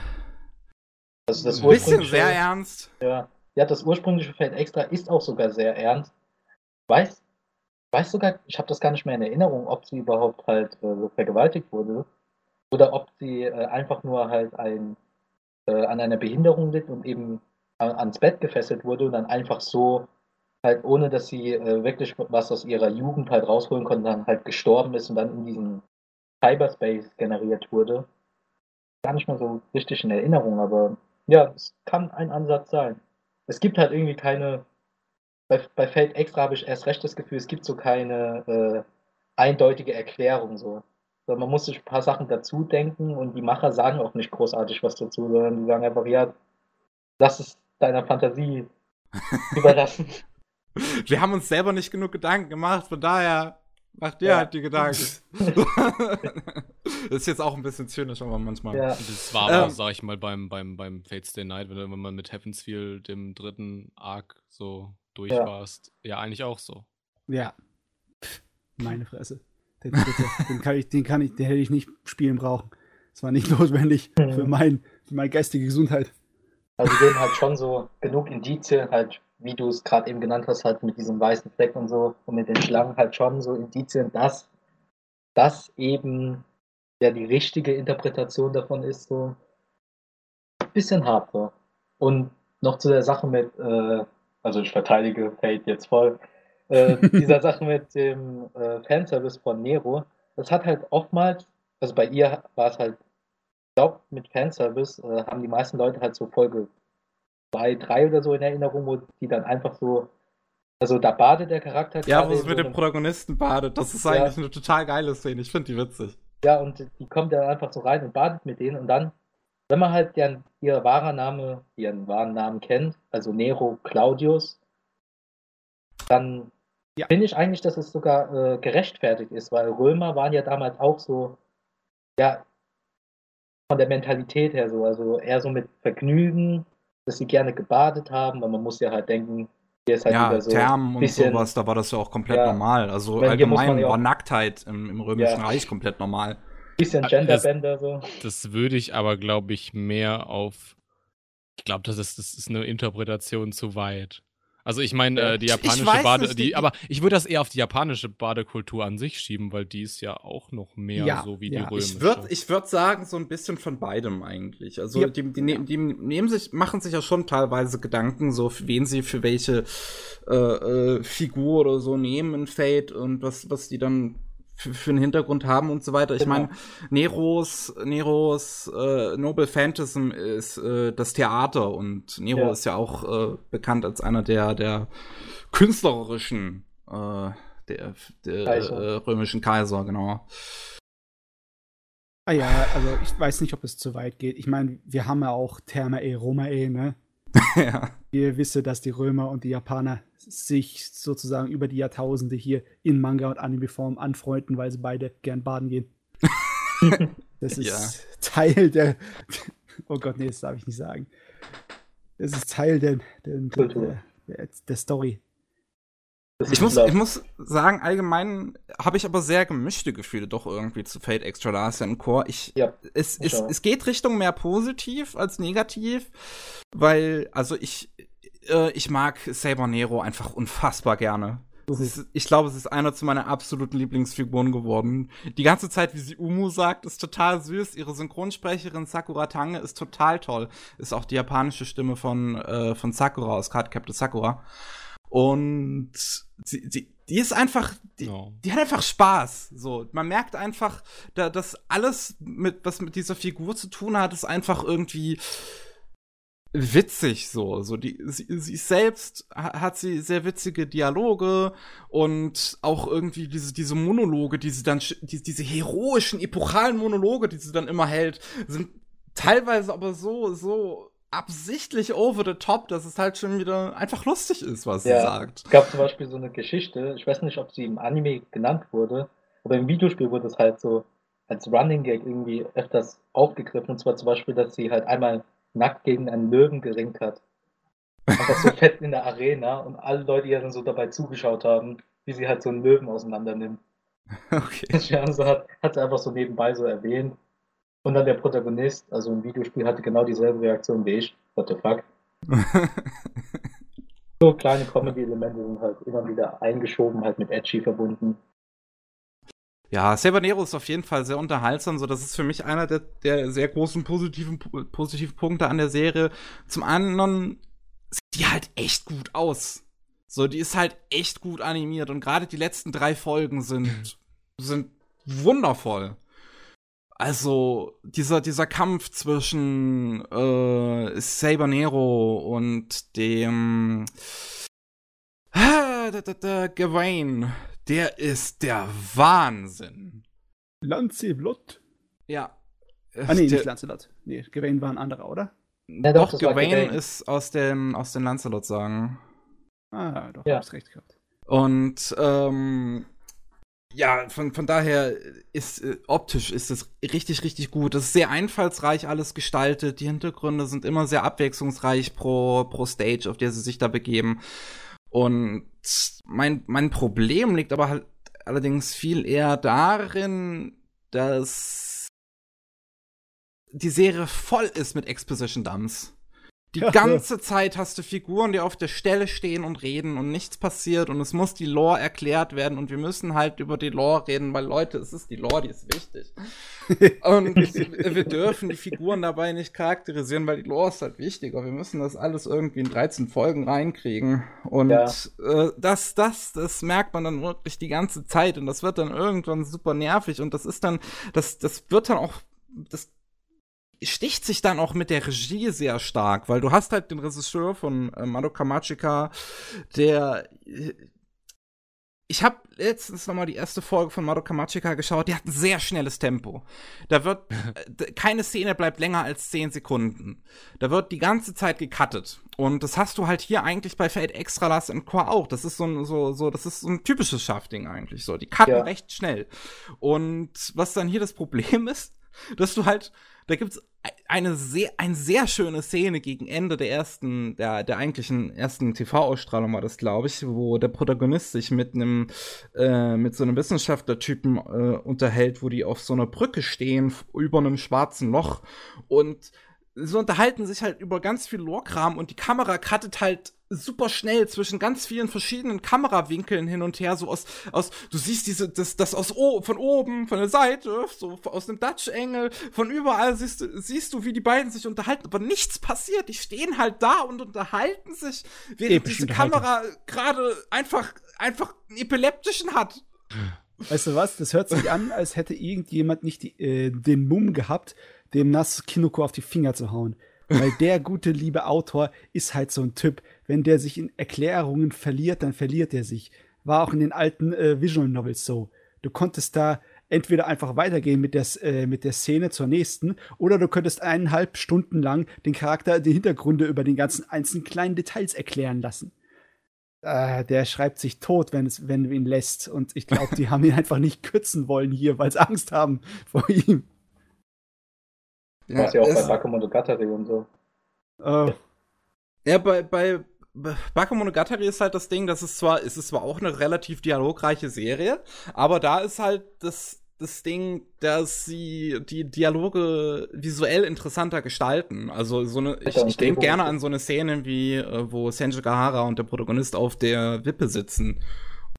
also das ein bisschen sehr ernst. Ja. ja, das ursprüngliche Feld extra ist auch sogar sehr ernst. Weiß, weiß sogar, ich habe das gar nicht mehr in Erinnerung, ob sie überhaupt halt äh, so vergewaltigt wurde oder ob sie äh, einfach nur halt ein, äh, an einer Behinderung litt und eben ans Bett gefesselt wurde und dann einfach so, halt ohne dass sie äh, wirklich was aus ihrer Jugend halt rausholen konnte, dann halt gestorben ist und dann in diesem Cyberspace generiert wurde. Gar nicht mehr so richtig in Erinnerung, aber ja, es kann ein Ansatz sein. Es gibt halt irgendwie keine, bei, bei Fate Extra habe ich erst recht das Gefühl, es gibt so keine äh, eindeutige Erklärung so. so. Man muss sich ein paar Sachen dazu denken und die Macher sagen auch nicht großartig was dazu, sondern die sagen einfach, ja, lass es deiner Fantasie überlassen. Wir haben uns selber nicht genug Gedanken gemacht, von daher macht ihr ja. halt die Gedanken. das ist jetzt auch ein bisschen zynisch, aber manchmal. Ja. Das war aber, ähm, sag ich mal, beim, beim, beim Fates Day Night, wenn, man mit Heavensfield, dem dritten Arc, so durch ja. warst. Ja, eigentlich auch so. Ja. Meine Fresse. Den, den, kann ich, den kann ich, den hätte ich nicht spielen brauchen. Das war nicht notwendig für, mein, für meine geistige Gesundheit. Also geben halt schon so genug Indizien, halt, wie du es gerade eben genannt hast, halt mit diesem weißen Fleck und so und mit den Schlangen halt schon so Indizien, dass das eben ja die richtige Interpretation davon ist, so ein bisschen hart so. Und noch zu der Sache mit, äh, also ich verteidige Fate jetzt voll, äh, dieser Sache mit dem äh, Fanservice von Nero, das hat halt oftmals, also bei ihr war es halt glaube, mit Fanservice äh, haben die meisten Leute halt so Folge 2, 3 oder so in Erinnerung, wo die dann einfach so, also da badet der Charakter Ja, wo es in mit so dem Protagonisten badet. Das ist Ja. eigentlich eine total geile Szene. Ich finde die witzig. Ja, und die kommt dann einfach so rein und badet mit denen und dann, wenn man halt deren, ihr wahrer Name, ihren wahren Namen kennt, also Nero Claudius, dann Ja. finde ich eigentlich, dass es sogar äh, gerechtfertigt ist, weil Römer waren ja damals auch so, ja, von der Mentalität her so, also eher so mit Vergnügen, dass sie gerne gebadet haben, weil man muss ja halt denken, hier ist halt ja, so Thermen und bisschen- sowas, da war das ja auch komplett Ja. normal. Also allgemein ja auch- war Nacktheit im, im Römischen Ja. Reich komplett normal. bisschen Ah, Genderbänder so. Das würde ich aber, glaube ich, mehr auf. Ich glaube, das ist, das ist eine Interpretation zu weit. Also ich meine, äh, die japanische weiß Bade, nicht, die, aber ich würde das eher auf die japanische Badekultur an sich schieben, weil die ist ja auch noch mehr Ja, so wie ja. die römische. Ich würde ich würd sagen, so ein bisschen von beidem eigentlich. Also Ja. die, die, ne- die nehmen sich, machen sich ja schon teilweise Gedanken, so für wen sie für welche äh, äh, Figur oder so nehmen in Fate und was, was die dann für, einen Hintergrund haben und so weiter. Ich Genau. meine, Neros, Neros äh, Noble Phantasm ist äh, das Theater und Nero Ja. ist ja auch äh, bekannt als einer der, der künstlerischen äh, der, der Kaiser. äh, römischen Kaiser, genau. Ah ja, also ich weiß nicht, ob es zu weit geht. Ich meine, wir haben ja auch Thermae Romae, ne? ja. Wir wissen, dass die Römer und die Japaner sich sozusagen über die Jahrtausende hier in Manga und Anime-Form anfreunden, weil sie beide gern baden gehen. Das ist Ja. Teil der. Oh Gott, nee, das darf ich nicht sagen. Das ist Teil der, der, der, der, der Story. Ich muss, ich muss sagen, allgemein habe ich aber sehr gemischte Gefühle doch irgendwie zu Fate Extra Last and Core. Ich, Ja, es, ich es, es geht Richtung mehr positiv als negativ, weil, also ich, äh, ich mag Saber Nero einfach unfassbar gerne. Ist, ich glaube, es ist einer zu meiner absoluten Lieblingsfiguren geworden. Die ganze Zeit, wie sie Umu sagt, ist total süß. Ihre Synchronsprecherin Sakura Tange ist total toll. Ist auch die japanische Stimme von, äh, von Sakura aus Card Captain Sakura. Und sie, sie, die ist einfach, die, Ja. die hat einfach Spaß. So, man merkt einfach, da, dass alles, mit, was mit dieser Figur zu tun hat, ist einfach irgendwie witzig so. So die, sie, sie selbst ha- hat sie sehr witzige Dialoge und auch irgendwie diese, diese Monologe, die sie dann, die, diese heroischen, epochalen Monologe, die sie dann immer hält, sind teilweise aber so, so absichtlich over the top, dass es halt schon wieder einfach lustig ist, was Ja. sie sagt. Es gab zum Beispiel so eine Geschichte, ich weiß nicht, ob sie im Anime genannt wurde, aber im Videospiel wurde es halt so als Running Gag irgendwie öfters aufgegriffen. Und zwar zum Beispiel, dass sie halt einmal nackt gegen einen Löwen geringt hat. Einfach so fett in der Arena und alle Leute, die ja dann so dabei zugeschaut haben, wie sie halt so einen Löwen auseinander nimmt. Okay. Ganze hat, hat sie einfach so nebenbei so erwähnt. Und dann der Protagonist, also im Videospiel, hatte genau dieselbe Reaktion wie ich. What the fuck? So kleine Comedy-Elemente sind halt immer wieder eingeschoben, halt mit Edgy verbunden. Ja, Saber Nero ist auf jeden Fall sehr unterhaltsam. So, das ist für mich einer der, der sehr großen positiven, positiven Punkte an der Serie. Zum anderen sieht die halt echt gut aus. So, die ist halt echt gut animiert und gerade die letzten drei Folgen sind, sind wundervoll. Also, dieser, dieser Kampf zwischen äh, Saber Nero und dem da, da, da, Gawain, der ist der Wahnsinn. Lancelot. Ja. Ah, nee, der, nicht Lancelot. Nee, Gawain war ein anderer, oder? Ja, doch, doch, das Gawain Gawain. ist aus dem aus den Lancelot sagen. Ah, doch, Ja. hab's recht gehabt. Und ähm, ja, von, von daher ist äh, optisch ist es richtig, richtig gut. Es ist sehr einfallsreich alles gestaltet. Die Hintergründe sind immer sehr abwechslungsreich pro, pro Stage, auf der sie sich da begeben. Und mein, mein Problem liegt aber halt allerdings viel eher darin, dass die Serie voll ist mit Exposition Dumps. Die Ja. ganze Zeit hast du Figuren, die auf der Stelle stehen und reden und nichts passiert und es muss die Lore erklärt werden und wir müssen halt über die Lore reden, weil Leute, es ist die Lore, die ist wichtig. und wir dürfen die Figuren dabei nicht charakterisieren, weil die Lore ist halt wichtiger. Wir müssen das alles irgendwie in 13 Folgen reinkriegen. Und Ja. äh, das, das, das merkt man dann wirklich die ganze Zeit und das wird dann irgendwann super nervig und das ist dann, das, das wird dann auch, das sticht sich dann auch mit der Regie sehr stark, weil du hast halt den Regisseur von äh, Madoka Magica, der äh, ich habe letztens noch mal die erste Folge von Madoka Magica geschaut, die hat ein sehr schnelles Tempo. Da wird äh, keine Szene bleibt länger als 10 Sekunden. Da wird die ganze Zeit gecuttet. Und das hast du halt hier eigentlich bei Fate Extra Last and Core auch. Das ist so ein, so, so, das ist so ein typisches Schafding eigentlich so. Die cutten Ja. recht schnell. Und was dann hier das Problem ist, dass du halt, da gibt's eine sehr, eine sehr schöne Szene gegen Ende der ersten, der, der eigentlichen ersten TV-Ausstrahlung war das, glaube ich, wo der Protagonist sich mit einem, äh, mit so einem Wissenschaftlertypen äh, unterhält, wo die auf so einer Brücke stehen, über einem schwarzen Loch. Und sie unterhalten sich halt über ganz viel Lore-Kram und die Kamera cuttet halt super schnell zwischen ganz vielen verschiedenen Kamerawinkeln hin und her, so aus, aus, du siehst diese, das, das aus o von oben, von der Seite, so aus dem Dutch-Engel, von überall siehst du, siehst du, wie die beiden sich unterhalten, aber nichts passiert. Die stehen halt da und unterhalten sich, während Epische diese Kamera gerade einfach, einfach einen epileptischen hat. Weißt du was? Das hört sich an, als hätte irgendjemand nicht die, äh, den Mumm gehabt, dem Nass Kinoko auf die Finger zu hauen. Weil der gute, liebe Autor ist halt so ein Typ. Wenn der sich in Erklärungen verliert, dann verliert er sich. War auch in den alten äh, Visual Novels so. Du konntest da entweder einfach weitergehen mit der, äh, mit der Szene zur nächsten, oder du könntest eineinhalb Stunden lang den Charakter die Hintergründe über den ganzen einzelnen kleinen Details erklären lassen. Äh, der schreibt sich tot, wenn, es, wenn du ihn lässt. Und ich glaube, die haben ihn einfach nicht kürzen wollen hier, weil sie Angst haben vor ihm. Was ja auch bei Bakemonogatari und so. Äh, Ja, bei, bei Bakemonogatari ist halt das Ding, dass es zwar, es ist zwar auch eine relativ dialogreiche Serie, aber da ist halt das, das Ding, dass sie die Dialoge visuell interessanter gestalten. Also so eine, ich, Ja, ich denke gerne an so eine Szene wie, äh, wo Senju Gahara und der Protagonist auf der Wippe sitzen.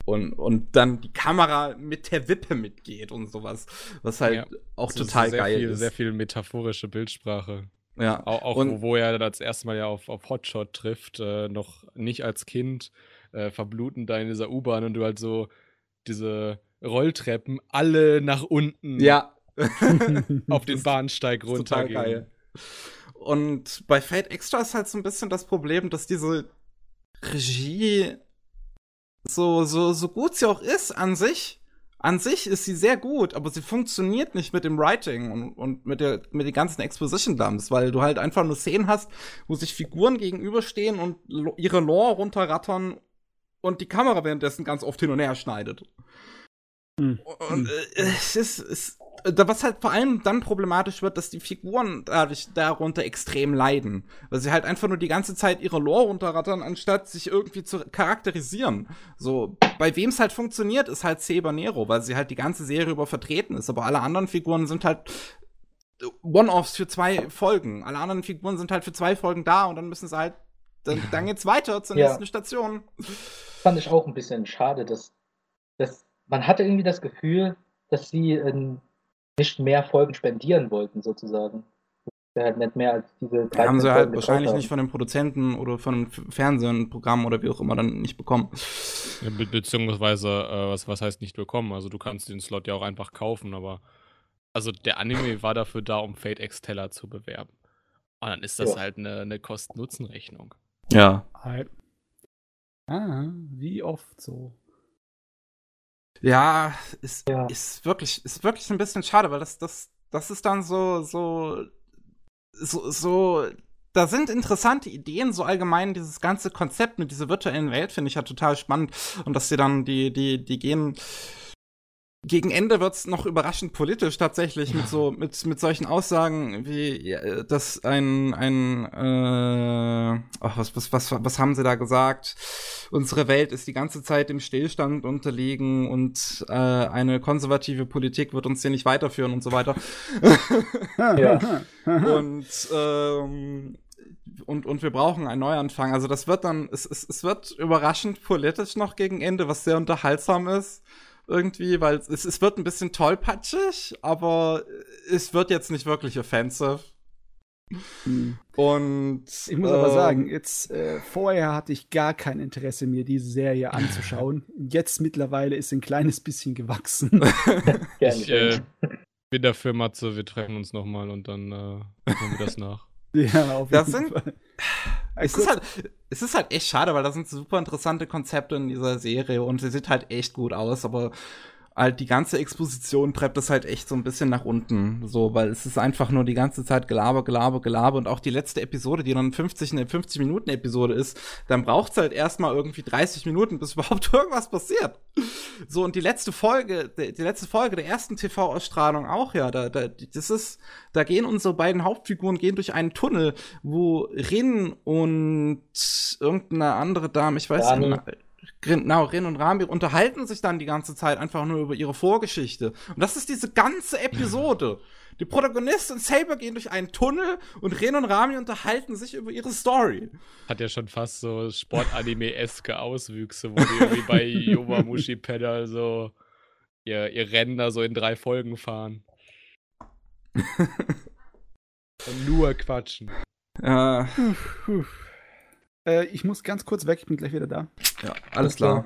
Und, und dann die Kamera mit der Wippe mitgeht und sowas. Was halt Ja. auch ist total sehr geil viel, ist. Sehr viel metaphorische Bildsprache. ja. Auch, auch Und- wo, er das erste Mal ja auf, auf Hotshot trifft, äh, noch nicht als Kind, äh, verbluten da in dieser U-Bahn und du halt so diese Rolltreppen alle nach unten ja. auf den Bahnsteig ist total runtergehen. geil. Und bei Fate Extra ist halt so ein bisschen das Problem, dass diese Regie so, so, so gut sie auch ist an sich, an sich ist sie sehr gut, aber sie funktioniert nicht mit dem Writing und, und mit, der, mit den ganzen Exposition-Dumps, weil du halt einfach nur Szenen hast, wo sich Figuren gegenüberstehen und ihre Lore runterrattern und die Kamera währenddessen ganz oft hin und her schneidet. Hm. Und äh, es ist, es, da was halt vor allem dann problematisch wird, dass die Figuren dadurch darunter extrem leiden. Weil sie halt einfach nur die ganze Zeit ihre Lore runterrattern, anstatt sich irgendwie zu charakterisieren. So, bei wem es halt funktioniert, ist halt Saber Nero, weil sie halt die ganze Serie über vertreten ist. Aber alle anderen Figuren sind halt One-Offs für zwei Folgen. Alle anderen Figuren sind halt für zwei Folgen da und dann müssen sie halt, dann, dann geht's weiter zur Ja. nächsten Station. Fand ich auch ein bisschen schade, dass, dass man hatte irgendwie das Gefühl, dass sie ähm, nicht mehr Folgen spendieren wollten, sozusagen. Halt nicht mehr als diese Da haben sie 13 halt wahrscheinlich gebraucht nicht von den Produzenten oder von dem Fernsehen, Programm oder wie auch immer dann nicht bekommen. Be beziehungsweise, äh, was, was heißt nicht bekommen? Also du kannst den Slot ja auch einfach kaufen, aber also der Anime war dafür da, um Fate X Teller zu bewerben. Und dann ist das Ja. halt eine, eine Kosten-Nutzen-Rechnung. Ja. halt. Ah, wie oft so. Ja, ist, Ja. ist wirklich, ist wirklich ein bisschen schade, weil das, das, das ist dann so, so, so, so, da sind interessante Ideen, so allgemein dieses ganze Konzept mit dieser virtuellen Welt finde ich ja total spannend und dass sie dann die, die, die gehen, gegen Ende wird's noch überraschend politisch tatsächlich mit so mit mit solchen Aussagen wie dass ein ein äh, ach, was was was was haben sie da gesagt unsere Welt ist die ganze Zeit dem Stillstand unterlegen und äh, eine konservative Politik wird uns hier nicht weiterführen und so weiter Ja. und ähm, und, und wir brauchen einen Neuanfang. Also das wird dann, es, es, es wird überraschend politisch noch gegen Ende, was sehr unterhaltsam ist. Irgendwie, weil es, es wird ein bisschen tollpatschig, aber es wird jetzt nicht wirklich offensive. Hm. Und Ich muss aber ähm, sagen, jetzt äh, vorher hatte ich gar kein Interesse, mir diese Serie anzuschauen. Jetzt mittlerweile ist ein kleines bisschen gewachsen. Ich, äh, bin dafür, Matze, wir treffen uns nochmal und dann äh, machen wir das nach. Ja, auf Das jeden sind- Fall. Es ist, halt, es ist halt echt schade, weil da sind super interessante Konzepte in dieser Serie und sie sieht halt echt gut aus, aber halt die ganze Exposition treibt das halt echt so ein bisschen nach unten, so, weil es ist einfach nur die ganze Zeit Gelaber, Gelaber, Gelaber und auch die letzte Episode, die dann 50, eine 50 Minuten Episode ist, dann braucht's halt erstmal irgendwie 30 Minuten, bis überhaupt irgendwas passiert. So, und die letzte Folge, die, die letzte Folge der ersten TV-Ausstrahlung auch, ja, da, da, das ist, da gehen unsere beiden Hauptfiguren gehen durch einen Tunnel, wo Rin und irgendeine andere Dame, ich weiß nicht, genau, Rin und Rami unterhalten sich dann die ganze Zeit einfach nur über ihre Vorgeschichte. Und das ist diese ganze Episode. Die Protagonist und Saber gehen durch einen Tunnel und Rin und Rami unterhalten sich über ihre Story. Hat ja schon fast so Sportanime-eske Auswüchse, wo die irgendwie bei Yowamushi Pedal so ihr, ihr Rennen da so in drei Folgen fahren. Und nur quatschen. Äh, Puh. Äh, ich muss ganz kurz weg, ich bin gleich wieder da. ja, alles klar.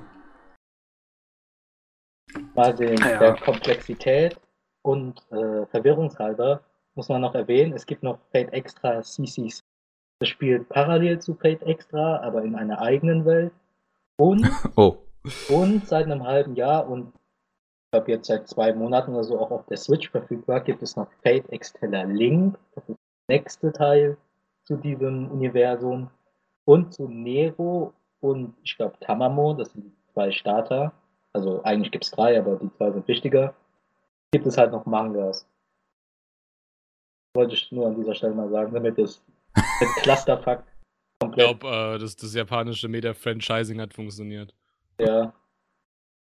Mal den, Ja. der Komplexität und äh, Verwirrungshalber muss man noch erwähnen, es gibt noch Fate Extra CCC. Das spielt parallel zu Fate Extra, aber in einer eigenen Welt. Und, Oh. und seit einem halben Jahr und ich glaube jetzt seit zwei Monaten oder so auch auf der Switch verfügbar, gibt es noch Fate Extella Link. Das ist der nächste Teil zu diesem Universum. Und zu Nero und ich glaube Tamamo, das sind die zwei Starter. Also eigentlich gibt es drei, aber die zwei sind wichtiger. Gibt es halt noch Mangas. Wollte ich nur an dieser Stelle mal sagen, damit es mit Clusterfuck Ich komplett. glaube, äh, das, das japanische Meta-Franchising hat funktioniert. Ja.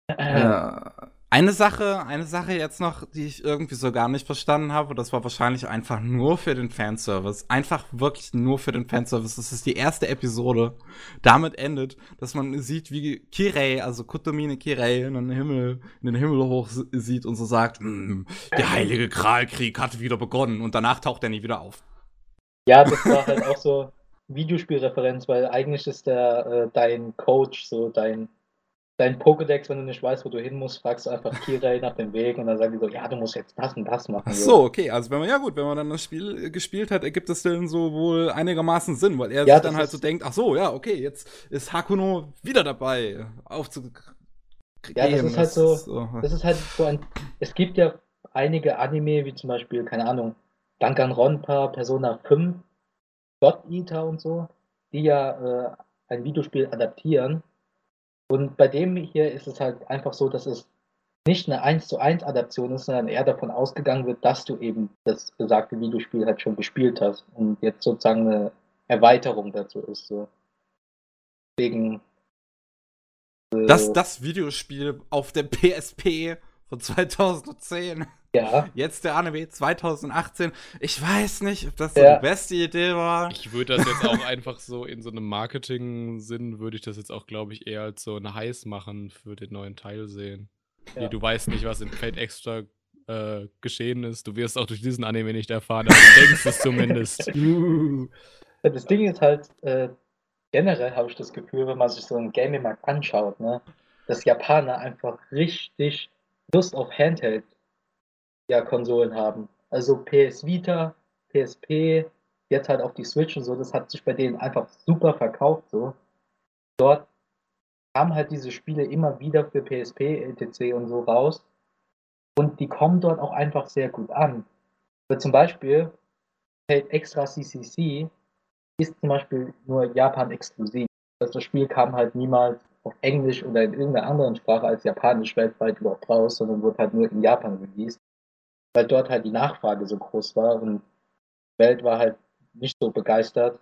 Äh, eine Sache, eine Sache jetzt noch, die ich irgendwie so gar nicht verstanden habe, das war wahrscheinlich einfach nur für den Fanservice. Einfach wirklich nur für den Fanservice. Das ist die erste Episode. Damit endet, dass man sieht, wie Kirei, also Kutomine Kirei, in den Himmel, in den Himmel hoch sieht und so sagt, "Mm, der heilige Kralkrieg hat wieder begonnen. Und danach taucht er nie wieder auf. Ja, das war halt auch so Videospielreferenz, weil eigentlich ist der äh, dein Coach, so dein, dein Pokédex, wenn du nicht weißt, wo du hin musst, fragst du einfach Kirei nach dem Weg und dann sagen die so, ja, du musst jetzt das und das machen. Ach so, okay, also wenn man, ja gut, wenn man dann das Spiel äh, gespielt hat, ergibt es dann so wohl einigermaßen Sinn, weil er Ja, sich dann halt so denkt, ach so, ja, okay, jetzt ist Hakuno wieder dabei, aufzu... Ja, das ist halt so- so. Das ist halt so ein. Es gibt ja einige Anime, wie zum Beispiel, keine Ahnung, Danganronpa, Persona 5, God Eater und so, die ja äh, ein Videospiel adaptieren. Und bei dem hier ist es halt einfach so, dass es nicht eine 1 zu 1 Adaption ist, sondern eher davon ausgegangen wird, dass du eben das besagte Videospiel halt schon gespielt hast und jetzt sozusagen eine Erweiterung dazu ist. So. Deswegen. äh, Das, das Videospiel auf der PSP von 2010, ja. jetzt der Anime 2018. Ich weiß nicht, ob das so Ja. die beste Idee war. Ich würde das jetzt auch einfach so in so einem Marketing-Sinn, würde ich das jetzt auch, glaube ich, eher als so ein Heiß machen für den neuen Teil sehen. Ja. Nee, du weißt nicht, was in Fate Extra äh, geschehen ist. Du wirst auch durch diesen Anime nicht erfahren, aber du denkst es zumindest. Das Ding ist halt, äh, generell habe ich das Gefühl, wenn man sich so einen Gaming-Markt anschaut, ne, dass Japaner einfach richtig Lust auf Handheld-Konsolen haben. Also PS Vita, PSP, jetzt halt auch die Switch und so, das hat sich bei denen einfach super verkauft. So. Dort kamen halt diese Spiele immer wieder für PSP, etc. und so raus. Und die kommen dort auch einfach sehr gut an. Also zum Beispiel Fate Extra CCC ist zum Beispiel nur Japan exklusiv. Also das Spiel kam halt niemals auf Englisch oder in irgendeiner anderen Sprache als Japanisch weltweit überhaupt raus, sondern wurde halt nur in Japan released. Weil dort halt die Nachfrage so groß war und die Welt war halt nicht so begeistert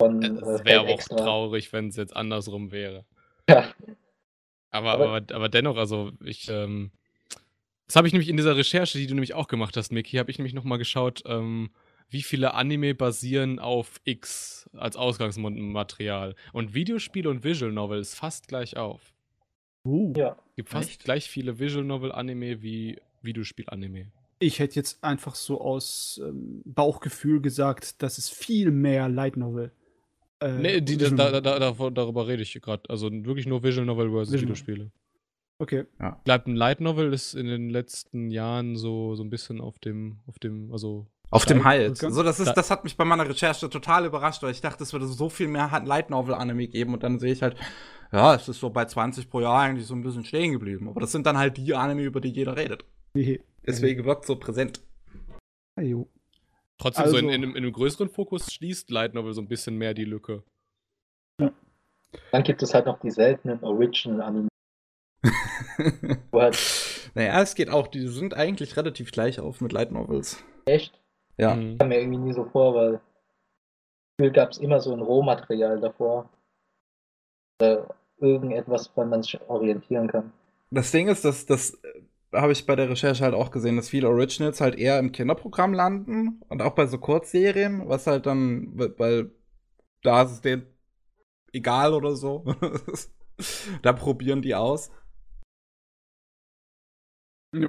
von äh, Es wäre Fate aber auch Extra. traurig, wenn es jetzt andersrum wäre. Ja. Aber, Aber- aber, aber dennoch, also ich, ähm, das habe ich nämlich in dieser Recherche, die du nämlich auch gemacht hast, Miki, habe ich nämlich nochmal geschaut, ähm, wie viele Anime basieren auf X als Ausgangsmaterial. Und Videospiele und Visual Novel ist fast gleich auf. uh. Ja. Gibt fast Echt? gleich viele Visual Novel Anime wie Videospiel Anime. Ich hätte jetzt einfach so aus ähm, Bauchgefühl gesagt, dass es viel mehr Light Novel. Äh, Nee, die, da, da, davon- darüber rede ich gerade. Also wirklich nur Visual Novel versus Visual- Videospiele. Okay. Bleibt ein Light Novel, ist in den letzten Jahren so, so ein bisschen auf dem, auf dem, also Auf dem Halt. So, das, ist, Da- das hat mich bei meiner Recherche total überrascht, weil ich dachte, es würde so viel mehr Light Novel Anime geben und dann sehe ich halt, ja, es ist so bei 20 pro Jahr eigentlich so ein bisschen stehen geblieben. Aber das sind dann halt die Anime, über die jeder redet. Deswegen wirkt so präsent. Ah, jo. trotzdem so in, Also- in, einem- in einem größeren Fokus schließt Light Novel so ein bisschen mehr die Lücke. Dann gibt es halt noch die seltenen Original-Anime. wo halt naja, es geht auch, die sind eigentlich relativ gleich auf mit Light Novels. echt, Ja. Mhm. kam mir irgendwie nie so vor, weil Gefühl gab es immer so ein Rohmaterial davor. Oder irgendetwas, woran man sich orientieren kann. Das Ding ist, dass das habe ich bei der Recherche halt auch gesehen, dass viele Originals halt eher im Kinderprogramm landen und auch bei so Kurzserien, was halt dann, weil da ist es denen egal oder so. da probieren die aus. Ja.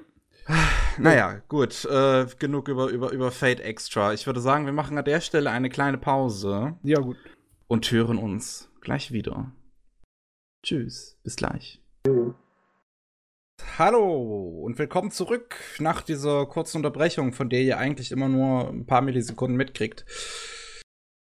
Naja, gut, äh, genug über, über, über Fate Extra. Ich würde sagen, wir machen an der Stelle eine kleine Pause Ja, gut. und hören uns gleich wieder. Tschüss, bis gleich. Hallo und willkommen zurück nach dieser kurzen Unterbrechung, von der ihr eigentlich immer nur ein paar Millisekunden mitkriegt.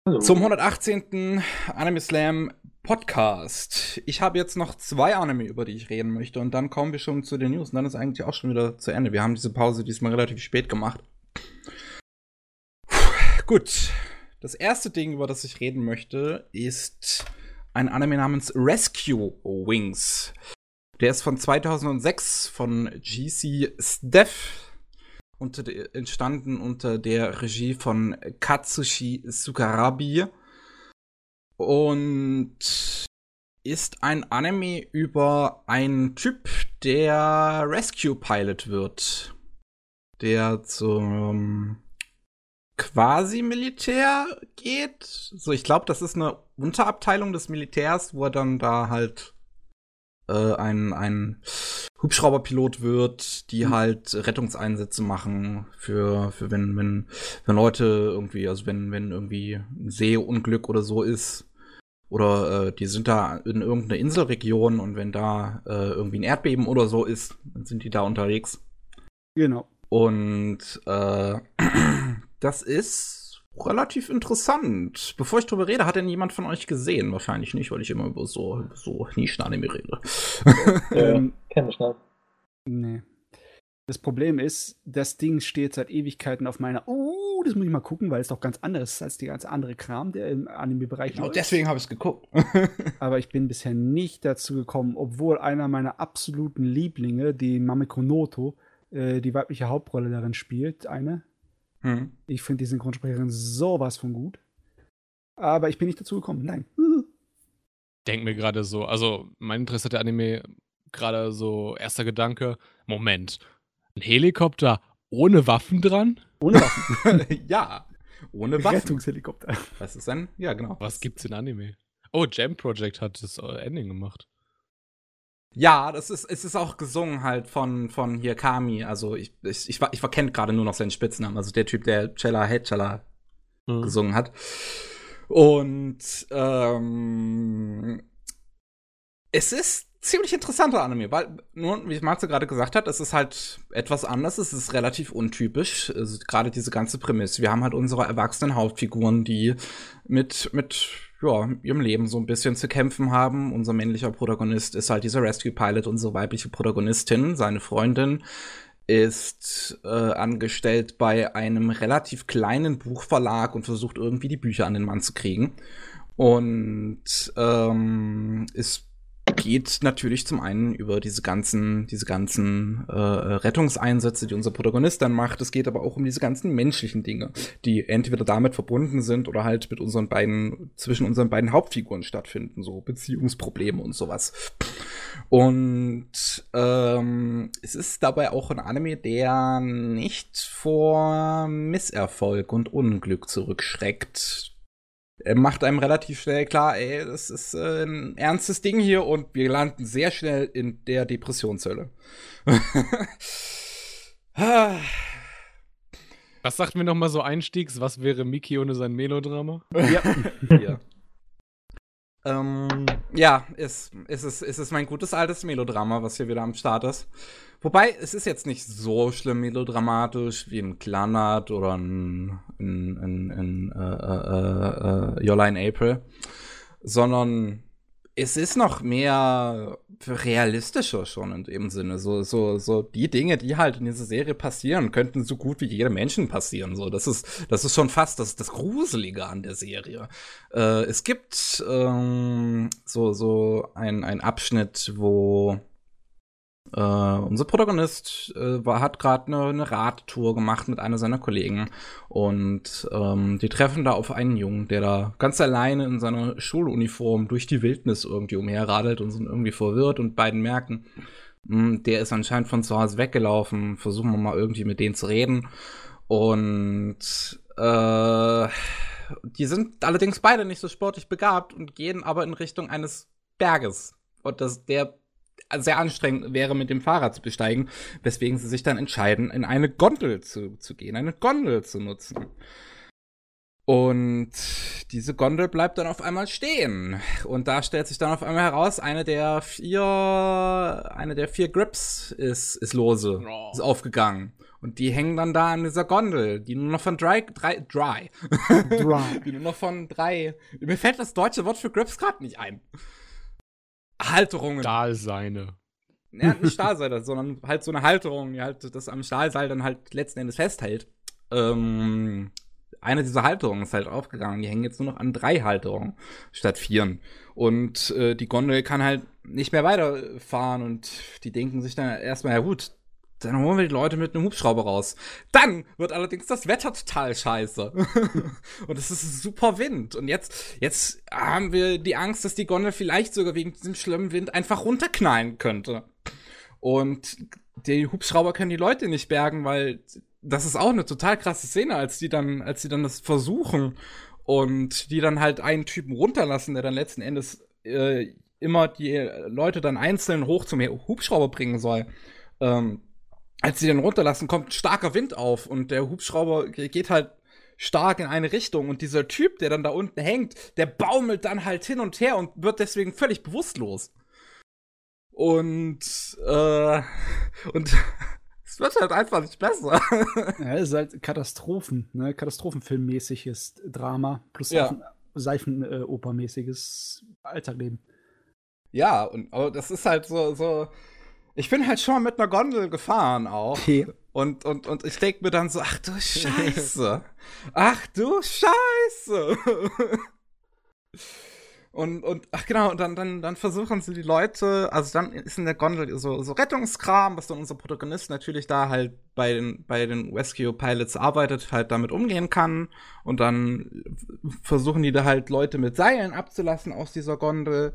Hallo. Zum 118. Anime Slam Podcast. Ich habe jetzt noch zwei Anime, über die ich reden möchte, und dann kommen wir schon zu den News. Und dann ist eigentlich auch schon wieder zu Ende. Wir haben diese Pause diesmal relativ spät gemacht. Puh, Gut. Das erste Ding, über das ich reden möchte, ist ein Anime namens Rescue Wings. Der ist von 2006 von GC Steph unter der, entstanden unter der Regie von Katsushi Sukarabi und ist ein Anime über einen Typ, der Rescue Pilot wird, der zum quasi Militär geht. So, ich glaube, das ist eine Unterabteilung des Militärs, wo er dann da halt äh, ein, ein Hubschrauberpilot wird, die halt Rettungseinsätze machen für, für wenn, wenn, wenn Leute irgendwie, also wenn, wenn irgendwie ein Seeunglück oder so ist. Oder äh, die sind da in irgendeiner Inselregion und wenn da äh, irgendwie ein Erdbeben oder so ist, dann sind die da unterwegs. Genau. Und äh, das ist relativ interessant. Bevor ich drüber rede, hat denn jemand von euch gesehen? Wahrscheinlich nicht, weil ich immer über so, über so Nischen-Anime rede. Ja, Ähm, kenn ich nicht. nee. Das Problem ist, das Ding steht seit Ewigkeiten auf meiner. Oh, das muss ich mal gucken, weil es doch ganz anders ist als die ganz andere Kram, der im Anime-Bereich Genau läuft. deswegen habe ich es geguckt. Aber ich bin bisher nicht dazu gekommen, obwohl einer meiner absoluten Lieblinge, die Mameko Noto, äh, die weibliche Hauptrolle darin spielt, eine. Hm. Ich finde die Synchronsprecherin sowas von gut. Aber ich bin nicht dazu gekommen. Nein. Denk mir gerade so, also mein Interesse hat der Anime gerade so erster Gedanke, Moment, ein Helikopter ohne Waffen dran? Ohne Waffen. ja, ohne Waffen. Rettungshelikopter. Das ist ein, ja genau. Was gibt's in Anime? Oh, Jam Project hat das Ending gemacht. Ja, das ist, es ist auch gesungen halt von, von hier Kami. Also ich, ich, ich, ich verkenne gerade nur noch seinen Spitznamen. Also der Typ, der Cella Hedchala Hm. gesungen hat. Und ähm, es ist ziemlich interessanter Anime, weil, nur wie Marze gerade gesagt hat, es ist halt etwas anders, es ist relativ untypisch, also gerade diese ganze Prämisse. Wir haben halt unsere erwachsenen Hauptfiguren, die mit, mit ja, ihrem Leben so ein bisschen zu kämpfen haben. Unser männlicher Protagonist ist halt dieser Rescue Pilot, unsere weibliche Protagonistin, seine Freundin ist äh, angestellt bei einem relativ kleinen Buchverlag und versucht irgendwie die Bücher an den Mann zu kriegen. Und ähm, es geht natürlich zum einen über diese ganzen, diese ganzen äh, Rettungseinsätze, die unser Protagonist dann macht. Es geht aber auch um diese ganzen menschlichen Dinge, die entweder damit verbunden sind oder halt mit unseren beiden, zwischen unseren beiden Hauptfiguren stattfinden, so Beziehungsprobleme und sowas. Und ähm, es ist dabei auch ein Anime, der nicht vor Misserfolg und Unglück zurückschreckt. Er macht einem relativ schnell klar, ey, das ist äh, ein ernstes Ding hier und wir landen sehr schnell in der Depressionshölle. Was sagt mir nochmal so Einstiegs? Was wäre Miki ohne sein Melodrama? Ja. hier. Ähm, ja, ist, ist, es, ist es mein gutes altes Melodrama, was hier wieder am Start ist. Wobei, es ist jetzt nicht so schlimm melodramatisch wie ein Clanat oder ein, ein, ein, ein äh, äh, äh, Yola in April, sondern es ist noch mehr realistischer schon in dem Sinne. So, so, so die Dinge, die halt in dieser Serie passieren, könnten so gut wie jedem Menschen passieren. So, das ist, das ist schon fast das, das Gruselige an der Serie. Äh, es gibt ähm, so, so ein, ein Abschnitt, wo äh, unser Protagonist äh, war, hat gerade eine, eine Radtour gemacht mit einer seiner Kollegen und ähm, die treffen da auf einen Jungen, der da ganz alleine in seiner Schuluniform durch die Wildnis irgendwie umherradelt und sind irgendwie verwirrt und beiden merken, mh, hm, der ist anscheinend von zu Hause weggelaufen, versuchen wir mal irgendwie mit denen zu reden und äh, die sind allerdings beide nicht so sportlich begabt und gehen aber in Richtung eines Berges. Und das, der sehr anstrengend wäre, mit dem Fahrrad zu besteigen, weswegen sie sich dann entscheiden, in eine Gondel zu, zu gehen, eine Gondel zu nutzen. Und diese Gondel bleibt dann auf einmal stehen. Und da stellt sich dann auf einmal heraus, eine der vier, eine der vier Grips ist, ist lose, oh. ist aufgegangen. Und die hängen dann da an dieser Gondel, die nur noch von dry, dry, dry. dry. die nur noch von drei. Mir fällt das deutsche Wort für Grips gerade nicht ein. Halterungen. Stahlseine. Ja, nicht Stahlseile, sondern halt so eine Halterung, die halt das am Stahlseil dann halt letzten Endes festhält. Ähm, eine dieser Halterungen ist halt aufgegangen. Die hängen jetzt nur noch an drei Halterungen statt vieren. Und äh, die Gondel kann halt nicht mehr weiterfahren und die denken sich dann erstmal, ja gut, dann holen wir die Leute mit einem Hubschrauber raus. Dann wird allerdings das Wetter total scheiße. und es ist super Wind. Und jetzt, jetzt haben wir die Angst, dass die Gondel vielleicht sogar wegen diesem schlimmen Wind einfach runterknallen könnte. Und die Hubschrauber können die Leute nicht bergen, weil das ist auch eine total krasse Szene, als die dann, als die dann das versuchen und die dann halt einen Typen runterlassen, der dann letzten Endes äh, immer die Leute dann einzeln hoch zum Hubschrauber bringen soll. Ähm, als sie den runterlassen, kommt starker Wind auf und der Hubschrauber geht halt stark in eine Richtung und dieser Typ, der dann da unten hängt, der baumelt dann halt hin und her und wird deswegen völlig bewusstlos. Und, äh, und es wird halt einfach nicht besser. Ja, es ist halt Katastrophen, ne? Katastrophenfilmmäßiges Drama plus ja. Seifenopermäßiges Alltagleben. Ja, und aber das ist halt so, so, ich bin halt schon mal mit einer Gondel gefahren auch. Okay. Und, und, und ich denke mir dann so, ach du Scheiße. ach du Scheiße. und, und, ach genau, und dann, dann, dann versuchen sie die Leute, also dann ist in der Gondel so, so Rettungskram, was dann unser Protagonist natürlich da halt bei den, bei den Rescue Pilots arbeitet, halt damit umgehen kann. Und dann versuchen die da halt Leute mit Seilen abzulassen aus dieser Gondel,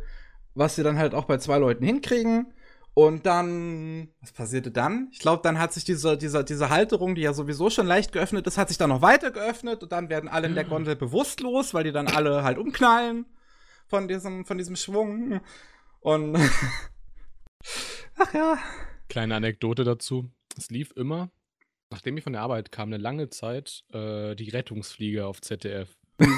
was sie dann halt auch bei zwei Leuten hinkriegen. Und dann, was passierte dann? Ich glaube, dann hat sich diese, diese, diese Halterung, die ja sowieso schon leicht geöffnet ist, hat sich dann noch weiter geöffnet und dann werden alle in der Gondel bewusstlos, weil die dann alle halt umknallen von diesem, von diesem Schwung. Und ach ja. Kleine Anekdote dazu. Es lief immer, nachdem ich von der Arbeit kam, eine lange Zeit äh, die Rettungsfliege auf ZDF. ich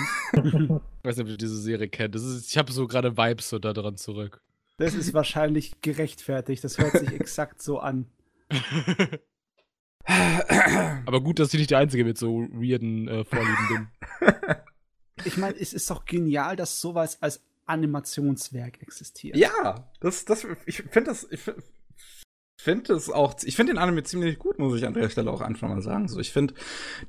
weiß nicht, ob ihr diese Serie kennt. Das ist, ich habe so gerade Vibes so da dran zurück. Das ist wahrscheinlich gerechtfertigt. Das hört sich exakt so an. Aber gut, dass ich nicht der Einzige mit so weirden äh, Vorlieben bin. Ich meine, es ist doch genial, dass sowas als Animationswerk existiert. Ja, das, das, ich finde das, ich finde es auch, ich finde den Anime ziemlich gut, muss ich an der Stelle auch einfach mal sagen. So, ich finde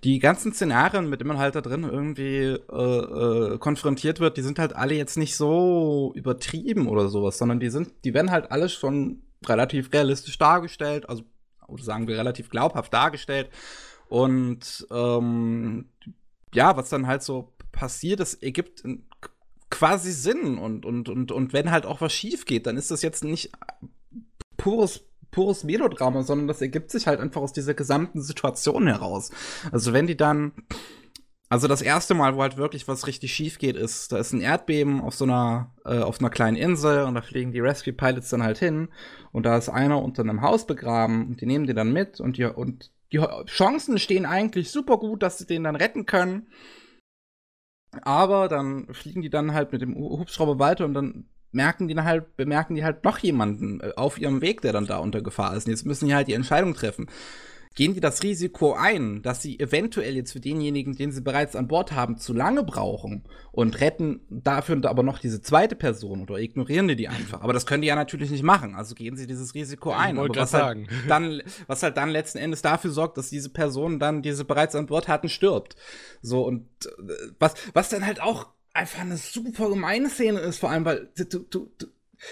die ganzen Szenarien, mit denen man halt da drin irgendwie äh, äh, konfrontiert wird, die sind halt alle jetzt nicht so übertrieben oder sowas, sondern die sind, die werden halt alle schon relativ realistisch dargestellt, also oder sagen wir relativ glaubhaft dargestellt. Und ähm, ja, was dann halt so passiert, das ergibt quasi Sinn und, und, und, und wenn halt auch was schief geht, dann ist das jetzt nicht pures pures Melodrama, sondern das ergibt sich halt einfach aus dieser gesamten Situation heraus. Also wenn die dann also das erste Mal, wo halt wirklich was richtig schief geht, ist, da ist ein Erdbeben auf so einer, äh, auf einer kleinen Insel und da fliegen die Rescue Pilots dann halt hin und da ist einer unter einem Haus begraben und die nehmen den dann mit und die, und die Chancen stehen eigentlich super gut, dass sie den dann retten können. Aber dann fliegen die dann halt mit dem Hubschrauber weiter und dann merken die dann halt, bemerken die halt noch jemanden äh, auf ihrem Weg, der dann da unter Gefahr ist. Und jetzt müssen die halt die Entscheidung treffen gehen die das Risiko ein, dass sie eventuell jetzt für denjenigen, den sie bereits an Bord haben, zu lange brauchen und retten dafür aber noch diese zweite Person oder ignorieren die die einfach. Aber das können die ja natürlich nicht machen. Also gehen sie dieses Risiko ein. wollte aber was halt dann, was halt dann letzten Endes dafür sorgt, dass diese Person dann, die sie bereits an Bord hatten, stirbt. So und äh, was, was dann halt auch einfach eine super gemeine Szene ist, vor allem, weil du, du, du,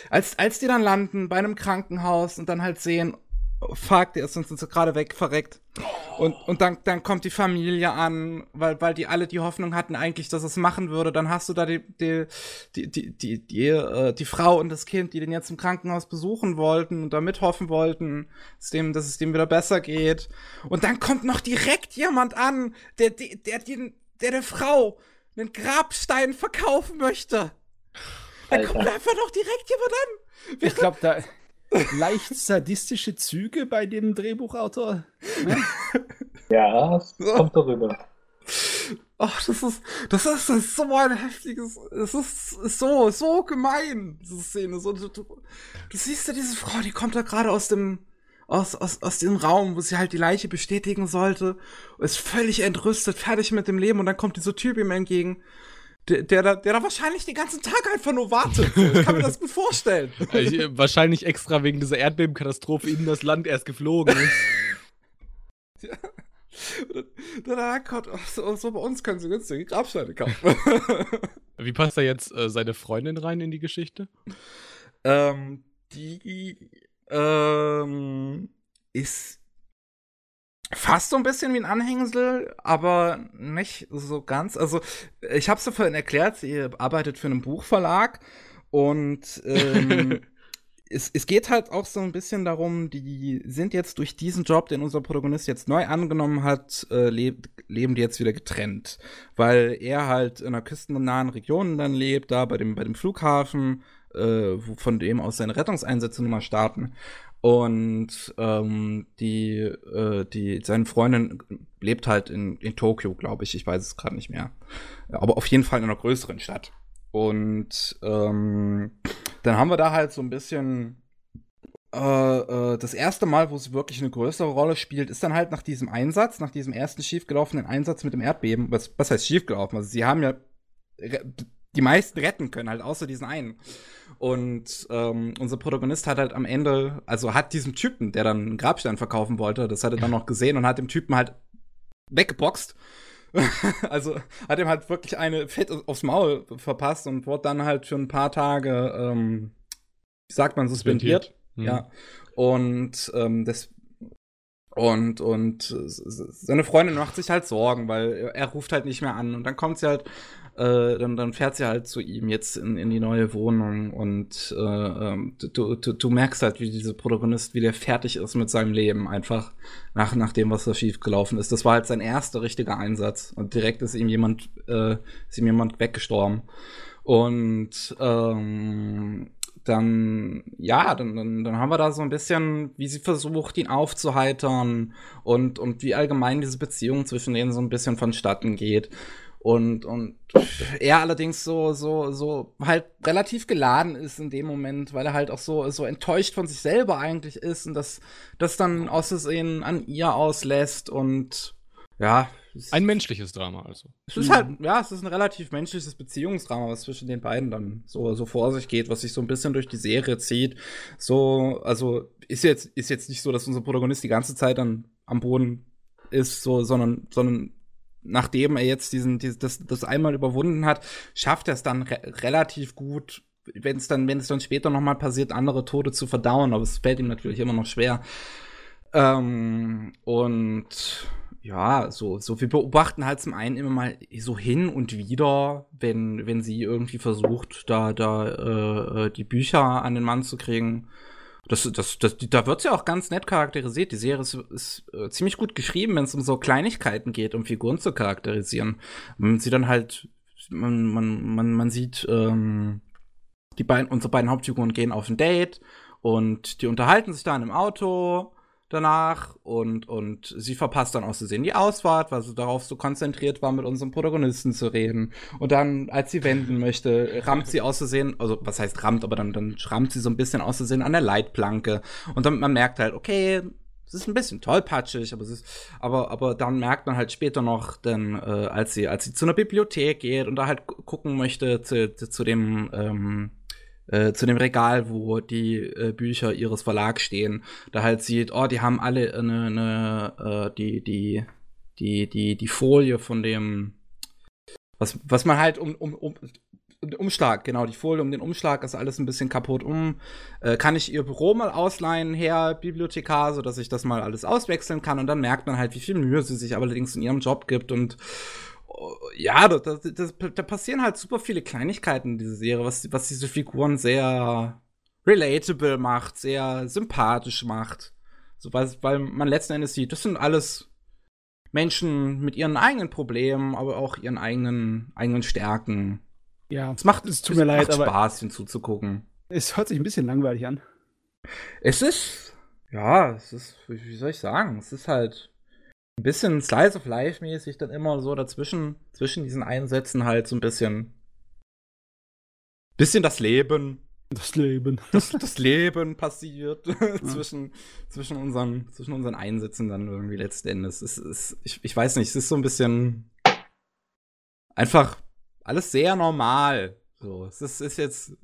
als, als die dann landen bei einem Krankenhaus und dann halt sehen, fuck, der ist uns gerade weg, verreckt. Und, und dann, dann kommt die Familie an, weil, weil die alle die Hoffnung hatten eigentlich, dass es machen würde. Dann hast du da die, die, die, die, die, die, äh, die Frau und das Kind, die den jetzt im Krankenhaus besuchen wollten und da mithoffen wollten, dass, dem, dass es dem wieder besser geht. Und dann kommt noch direkt jemand an, der, der, der, der, der, der Frau einen Grabstein verkaufen möchte. Da Alter. kommt einfach noch direkt jemand an. Ich glaube, da leicht sadistische Züge bei dem Drehbuchautor. Ne? Ja, es kommt darüber. Ach, das ist, das ist, das ist so ein heftiges, es ist, ist so, so gemein, diese Szene. So, du, du, du siehst ja diese Frau, die kommt da gerade aus dem, aus, aus, aus dem Raum, wo sie halt die Leiche bestätigen sollte, ist völlig entrüstet, fertig mit dem Leben und dann kommt dieser Typ ihm entgegen, der, der, da, der da wahrscheinlich den ganzen Tag einfach nur wartet. Ich kann mir das gut vorstellen. Ich, wahrscheinlich extra wegen dieser Erdbebenkatastrophe in das Land erst geflogen ist. Dann, dann kommt, oh, so, so bei uns können sie günstige Grabsteine kaufen. Wie passt da jetzt äh, seine Freundin rein in die Geschichte? Ähm, die ähm, ist fast so ein bisschen wie ein Anhängsel, aber nicht so ganz. Also, ich habe es ja vorhin erklärt, sie arbeitet für einen Buchverlag und ähm, es, es geht halt auch so ein bisschen darum, die sind jetzt durch diesen Job, den unser Protagonist jetzt neu angenommen hat, äh, leb, leben die jetzt wieder getrennt. Weil er halt in einer küstennahen Region dann lebt, da bei dem, bei dem Flughafen, äh, von dem aus seine Rettungseinsätze nun mal starten. Und ähm, die, äh, die, seine Freundin lebt halt in, in Tokio, glaube ich. Ich weiß es gerade nicht mehr. Aber auf jeden Fall in einer größeren Stadt. Und ähm, dann haben wir da halt so ein bisschen äh, äh, das erste Mal, wo sie wirklich eine größere Rolle spielt, ist dann halt nach diesem Einsatz, nach diesem ersten schiefgelaufenen Einsatz mit dem Erdbeben. Was, was heißt schiefgelaufen? Also sie haben ja die meisten retten können, halt außer diesen einen. Und ähm, unser Protagonist hat halt am Ende, also hat diesen Typen, der dann einen Grabstein verkaufen wollte, das hat er dann noch gesehen und hat dem Typen halt weggeboxt. also hat ihm halt wirklich eine fett aufs Maul verpasst und wurde dann halt für ein paar Tage, ähm, wie sagt man, suspendiert. Hm. Ja. Und ähm, das und und äh, seine Freundin macht sich halt Sorgen, weil er ruft halt nicht mehr an und dann kommt sie halt äh, dann, dann fährt sie halt zu ihm jetzt in, in die neue Wohnung und äh, ähm, du, du, du merkst halt, wie dieser Protagonist, wie der fertig ist mit seinem Leben, einfach nach, nach dem, was da schief gelaufen ist. Das war halt sein erster richtiger Einsatz und direkt ist ihm jemand, äh, ist ihm jemand weggestorben. Und ähm, dann, ja, dann, dann, dann haben wir da so ein bisschen, wie sie versucht, ihn aufzuheitern und, und wie allgemein diese Beziehung zwischen denen so ein bisschen vonstatten geht. Und, und er allerdings so, so, so halt relativ geladen ist in dem Moment, weil er halt auch so, so enttäuscht von sich selber eigentlich ist und das, das dann aus Versehen an ihr auslässt und ja. Ein menschliches Drama also. es ist halt, ja, es ist ein relativ menschliches Beziehungsdrama, was zwischen den beiden dann so, so vor sich geht, was sich so ein bisschen durch die Serie zieht. So, also ist jetzt, ist jetzt nicht so, dass unser Protagonist die ganze Zeit dann am Boden ist, so, sondern, sondern nachdem er jetzt diesen, dieses, das, das einmal überwunden hat, schafft er es dann re relativ gut, wenn es dann, wenn es dann später noch mal passiert, andere Tode zu verdauen, aber es fällt ihm natürlich immer noch schwer. Ähm, und ja, so, so wir beobachten halt zum einen immer mal so hin und wieder, wenn, wenn sie irgendwie versucht, da, da äh, äh, die Bücher an den Mann zu kriegen. Das, das, das, da wird sie auch ganz nett charakterisiert. Die Serie ist, ist äh, ziemlich gut geschrieben, wenn es um so Kleinigkeiten geht, um Figuren zu charakterisieren. Man sieht dann halt, man, man, man, man sieht, ähm, die beiden, unsere beiden Hauptfiguren gehen auf ein Date und die unterhalten sich da in einem Auto danach und, und sie verpasst dann aus Versehen die Ausfahrt, weil sie darauf so konzentriert war, mit unserem Protagonisten zu reden. Und dann, als sie wenden möchte, rammt sie aus Versehen, also was heißt rammt, aber dann, dann rammt sie so ein bisschen aus Versehen an der Leitplanke. Und dann man merkt halt, okay, es ist ein bisschen tollpatschig, aber es ist, aber, aber dann merkt man halt später noch, denn äh, als sie, als sie zu einer Bibliothek geht und da halt gucken möchte zu, zu, zu dem ähm, äh, zu dem Regal, wo die äh, Bücher ihres Verlags stehen, da halt sieht, oh, die haben alle eine, eine äh, die, die, die, die, die Folie von dem, was, was man halt um, um, um Umschlag, genau, die Folie um den Umschlag ist alles ein bisschen kaputt um. Äh, kann ich ihr Büro mal ausleihen, Herr Bibliothekar, sodass ich das mal alles auswechseln kann und dann merkt man halt, wie viel Mühe sie sich allerdings in ihrem Job gibt und ja, da, da, da, passieren halt super viele Kleinigkeiten in dieser Serie, was, was diese Figuren sehr relatable macht, sehr sympathisch macht. So, weil, weil man letzten Endes sieht, das sind alles Menschen mit ihren eigenen Problemen, aber auch ihren eigenen, eigenen Stärken. Ja, es macht, es tut mir leid, aber Spaß hinzuzugucken. Es hört sich ein bisschen langweilig an. Es ist, ja, es ist, wie soll ich sagen, es ist halt ein bisschen Slice of Life mäßig dann immer so dazwischen, zwischen diesen Einsätzen halt so ein bisschen, bisschen das Leben. Das Leben. Das, das Leben passiert ja. zwischen, zwischen, unseren, zwischen unseren Einsätzen dann irgendwie letzten Endes. Es ist, ich, ich weiß nicht, es ist so ein bisschen einfach alles sehr normal. So, es ist, ist jetzt,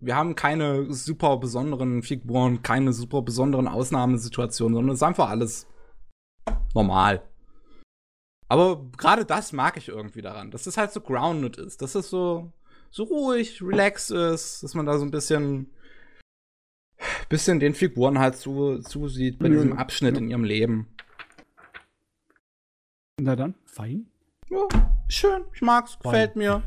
wir haben keine super besonderen Figuren, keine super besonderen Ausnahmesituationen, sondern es ist einfach alles normal. Aber gerade das mag ich irgendwie daran, dass es halt so grounded ist, dass es so, so ruhig, relaxed ist, dass man da so ein bisschen, bisschen den Figuren halt zu, zusieht bei ja, diesem Abschnitt ja. in ihrem Leben. Na dann, fein. Ja, schön, ich mag's, gefällt mir.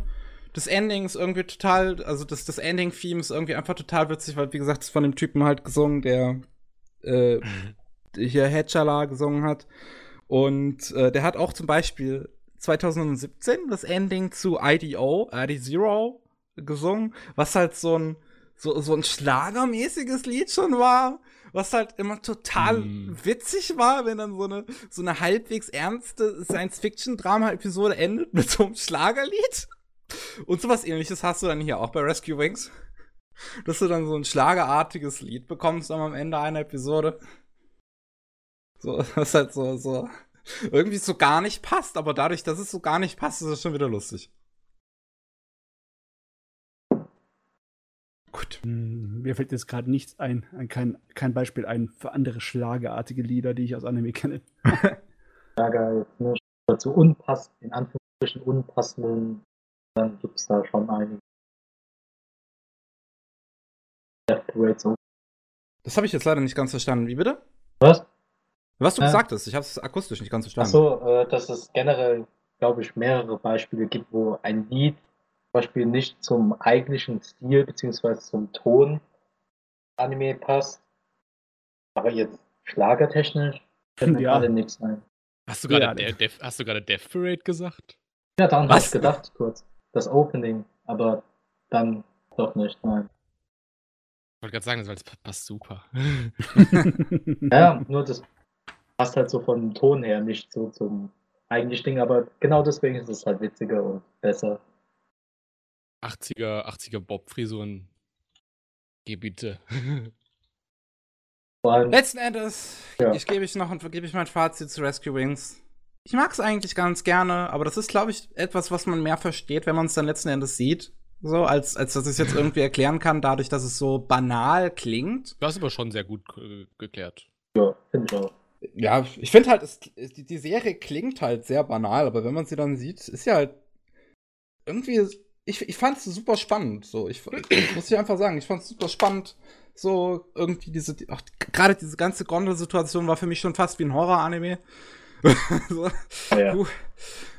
Das Ending ist irgendwie total, also das, das Ending-Theme ist irgendwie einfach total witzig, weil, wie gesagt, es von dem Typen halt gesungen, der äh. hier Hedgala gesungen hat. Und äh, der hat auch zum Beispiel 2017 das Ending zu IDO, ID Zero, gesungen, was halt so ein, so, so ein schlagermäßiges Lied schon war, was halt immer total mm. witzig war, wenn dann so eine, so eine halbwegs ernste Science-Fiction-Drama-Episode endet mit so einem Schlagerlied. Und sowas ähnliches hast du dann hier auch bei Rescue Wings. Dass du dann so ein schlagerartiges Lied bekommst am Ende einer Episode. So, was halt so, so irgendwie so gar nicht passt, aber dadurch, dass es so gar nicht passt, ist es schon wieder lustig. Gut. Hm, mir fällt jetzt gerade nichts ein, ein, kein, kein Beispiel ein für andere schlagerartige Lieder, die ich aus Anime kenne. Schlager jetzt nur dazu unpasst, in Anführungsstrichen unpassenden, dann gibt es da schon einige. Das habe ich jetzt leider nicht ganz verstanden. Wie bitte? Was? Was du äh, gesagt hast, ich habe es akustisch nicht ganz verstanden. Achso, äh, dass es generell, glaube ich, mehrere Beispiele gibt, wo ein Lied zum Beispiel nicht zum eigentlichen Stil bzw. zum Ton Anime passt, aber jetzt schlagertechnisch fällt mir ja. gerade nichts ein. Hast du gerade ja, Def, hast du gerade Death Parade gesagt? Ja, daran habe ich gedacht kurz. Das Opening, aber dann doch nicht, nein. Ich wollte gerade sagen, das passt super. ja, nur das passt halt so vom Ton her nicht so zum eigentlichen Ding, aber genau deswegen ist es halt witziger und besser. 80er, 80er Bob-Frisuren. Gebiete. Letzten Endes, ja. ich gebe ich noch und gebe ich mein Fazit zu Rescue Wings. Ich mag es eigentlich ganz gerne, aber das ist, glaube ich, etwas, was man mehr versteht, wenn man es dann letzten Endes sieht. So, als, als dass ich es jetzt irgendwie erklären kann, dadurch, dass es so banal klingt. Du hast aber schon sehr gut äh, geklärt. Ja, finde ich auch ja, ich finde halt, es, die, die Serie klingt halt sehr banal, aber wenn man sie dann sieht, ist ja halt irgendwie, ich, ich fand es super spannend. So, ich, ich muss ich einfach sagen, ich fand es super spannend. So, irgendwie diese, gerade diese ganze Gondel-Situation war für mich schon fast wie ein Horror-Anime. so. ja.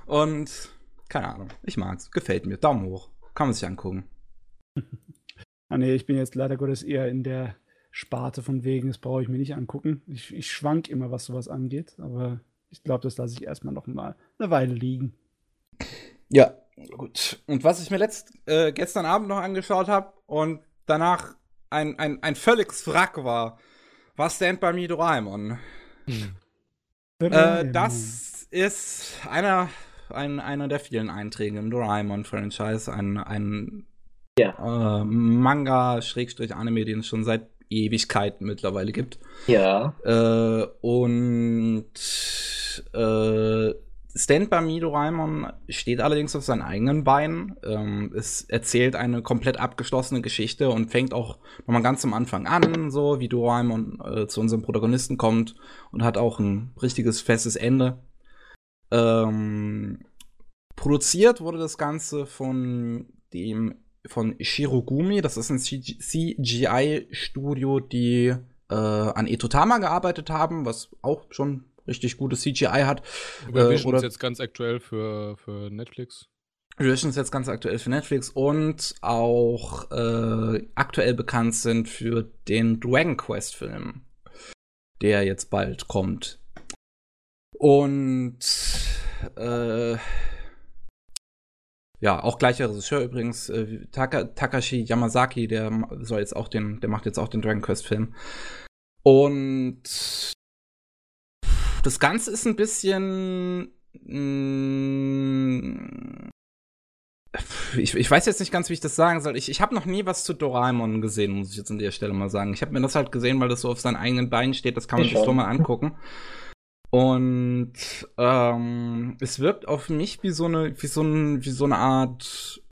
Und, keine Ahnung, ich mag's, gefällt mir. Daumen hoch. Kann man sich angucken. ah, nee, ich bin jetzt leider Gottes eher in der Sparte von wegen, das brauche ich mir nicht angucken. Ich, ich schwank immer, was sowas angeht, aber ich glaube, das lasse ich erstmal noch mal eine Weile liegen. Ja, gut. Und was ich mir letzt, äh, gestern Abend noch angeschaut habe und danach ein, ein, ein völliges Wrack war, war Stand By Me Doraemon. Äh, das ist einer, ein, einer der vielen Einträge im Doraemon-Franchise. Ein, ein Ja. äh, Manga-Anime, den es schon seit Ewigkeiten mittlerweile gibt. Ja. Äh, und äh, Stand by Me Doraemon steht allerdings auf seinen eigenen Beinen. Ähm, es erzählt eine komplett abgeschlossene Geschichte und fängt auch nochmal ganz am Anfang an, so wie Doraemon äh, zu unserem Protagonisten kommt und hat auch ein richtiges festes Ende. Ähm, produziert wurde das Ganze von dem von Shirogumi, das ist ein CGI-Studio, die äh, an Etotama gearbeitet haben, was auch schon richtig gutes CGI hat. Über Äh, oder- ist jetzt ganz aktuell für, für Netflix. Vision ist jetzt ganz aktuell für Netflix und auch äh, aktuell bekannt sind für den Dragon Quest Film, der jetzt bald kommt. Und äh, ja, auch gleicher Regisseur übrigens, äh, Taka, Takashi Yamazaki, der soll jetzt auch den, der macht jetzt auch den Dragon Quest Film. Und das Ganze ist ein bisschen mh, ich, ich weiß jetzt nicht ganz, wie ich das sagen soll. Ich, ich habe noch nie was zu Doraemon gesehen, muss ich jetzt an der Stelle mal sagen. Ich habe mir das halt gesehen, weil das so auf seinen eigenen Beinen steht. Das kann man Ich sich so schon. mal angucken. Und ähm, es wirkt auf mich wie so eine, wie so, ein, wie so eine Art,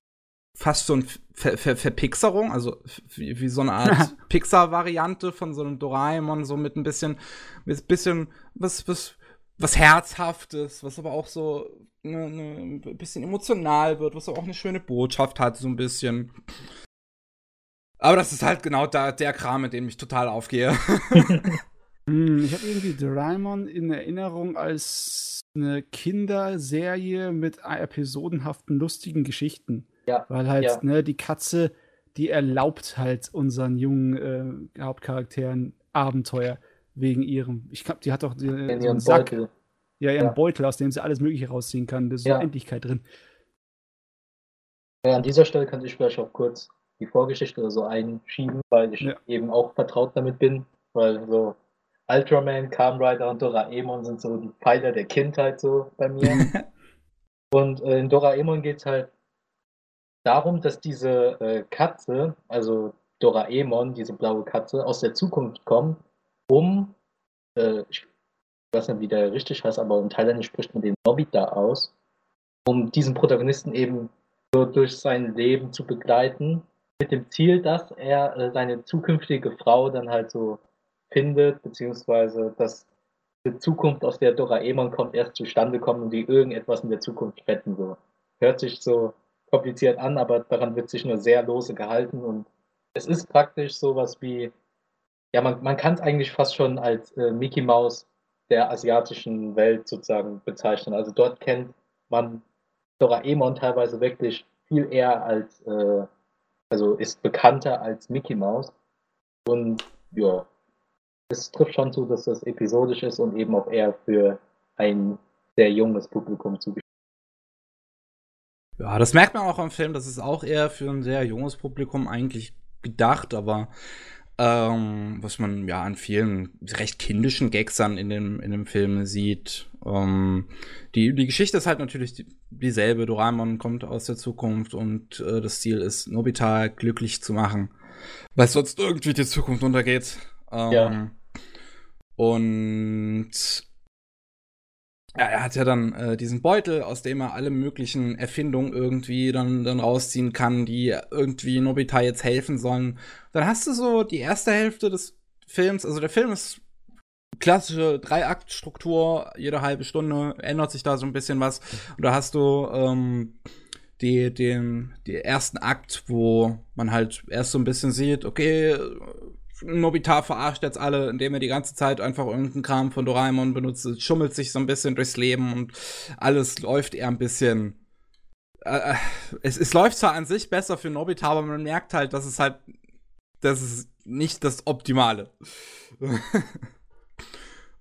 fast so eine Ver Ver Verpixerung, also wie, wie so eine Art Pixar-Variante von so einem Doraemon, so mit ein bisschen, mit bisschen was, was, was Herzhaftes, was aber auch so ne, ne, ein bisschen emotional wird, was aber auch eine schöne Botschaft hat, so ein bisschen. Aber das ist halt genau da, der Kram, mit dem ich total aufgehe. Hm, ich habe irgendwie Doraemon in Erinnerung als eine Kinderserie mit episodenhaften, lustigen Geschichten. Ja, Weil halt, ja. ne, die Katze, die erlaubt halt unseren jungen äh, Hauptcharakteren Abenteuer wegen ihrem. Ich glaube, die hat doch die, In so einen Sack, Beutel. ja, ihren Ja. Beutel, aus dem sie alles Mögliche rausziehen kann. Da ist so Ja. Endlichkeit drin. Ja, an dieser Stelle könnte ich vielleicht auch kurz die Vorgeschichte oder so einschieben, weil ich Ja. eben auch vertraut damit bin, weil so Ultraman, Kamen Rider und Doraemon sind so die Pfeiler der Kindheit so bei mir. und äh, in Doraemon geht es halt darum, dass diese äh, Katze, also Doraemon, diese blaue Katze, aus der Zukunft kommt, um, äh, ich weiß nicht, wie der richtig heißt, aber in Thailändisch spricht man den Nobita aus, um diesen Protagonisten eben so durch sein Leben zu begleiten, mit dem Ziel, dass er äh, seine zukünftige Frau dann halt so findet, beziehungsweise dass die Zukunft, aus der Doraemon kommt, erst zustande kommt und die irgendetwas in der Zukunft retten. So. Hört sich so kompliziert an, aber daran wird sich nur sehr lose gehalten und es ist praktisch sowas wie, ja, man, man kann es eigentlich fast schon als äh, Mickey Mouse der asiatischen Welt sozusagen bezeichnen. Also dort kennt man Doraemon teilweise wirklich viel eher als, äh, also ist bekannter als Mickey Mouse. Und ja, es trifft schon zu, dass das episodisch ist und eben auch eher für ein sehr junges Publikum zugeschnitten. Ja, das merkt man auch am Film. Das ist auch eher für ein sehr junges Publikum eigentlich gedacht, aber ähm, was man ja an vielen recht kindischen Gags dann in dem, in dem Film sieht. Ähm, die, die Geschichte ist halt natürlich die, dieselbe. Doraemon kommt aus der Zukunft und äh, das Ziel ist, Nobita glücklich zu machen, weil sonst irgendwie die Zukunft untergeht. Ähm, Ja. Und ja, er hat ja dann äh, diesen Beutel, aus dem er alle möglichen Erfindungen irgendwie dann, dann rausziehen kann, die irgendwie Nobita jetzt helfen sollen. Dann hast du so die erste Hälfte des Films, also der Film ist klassische Dreiaktstruktur, jede halbe Stunde ändert sich da so ein bisschen was. Und da hast du ähm, die, den, den ersten Akt, wo man halt erst so ein bisschen sieht, okay, Nobita verarscht jetzt alle, indem er die ganze Zeit einfach irgendeinen Kram von Doraemon benutzt, Es schummelt sich so ein bisschen durchs Leben und alles läuft eher ein bisschen. Äh, es, es läuft zwar an sich besser für Nobita, aber man merkt halt, dass es halt. Das ist nicht das Optimale.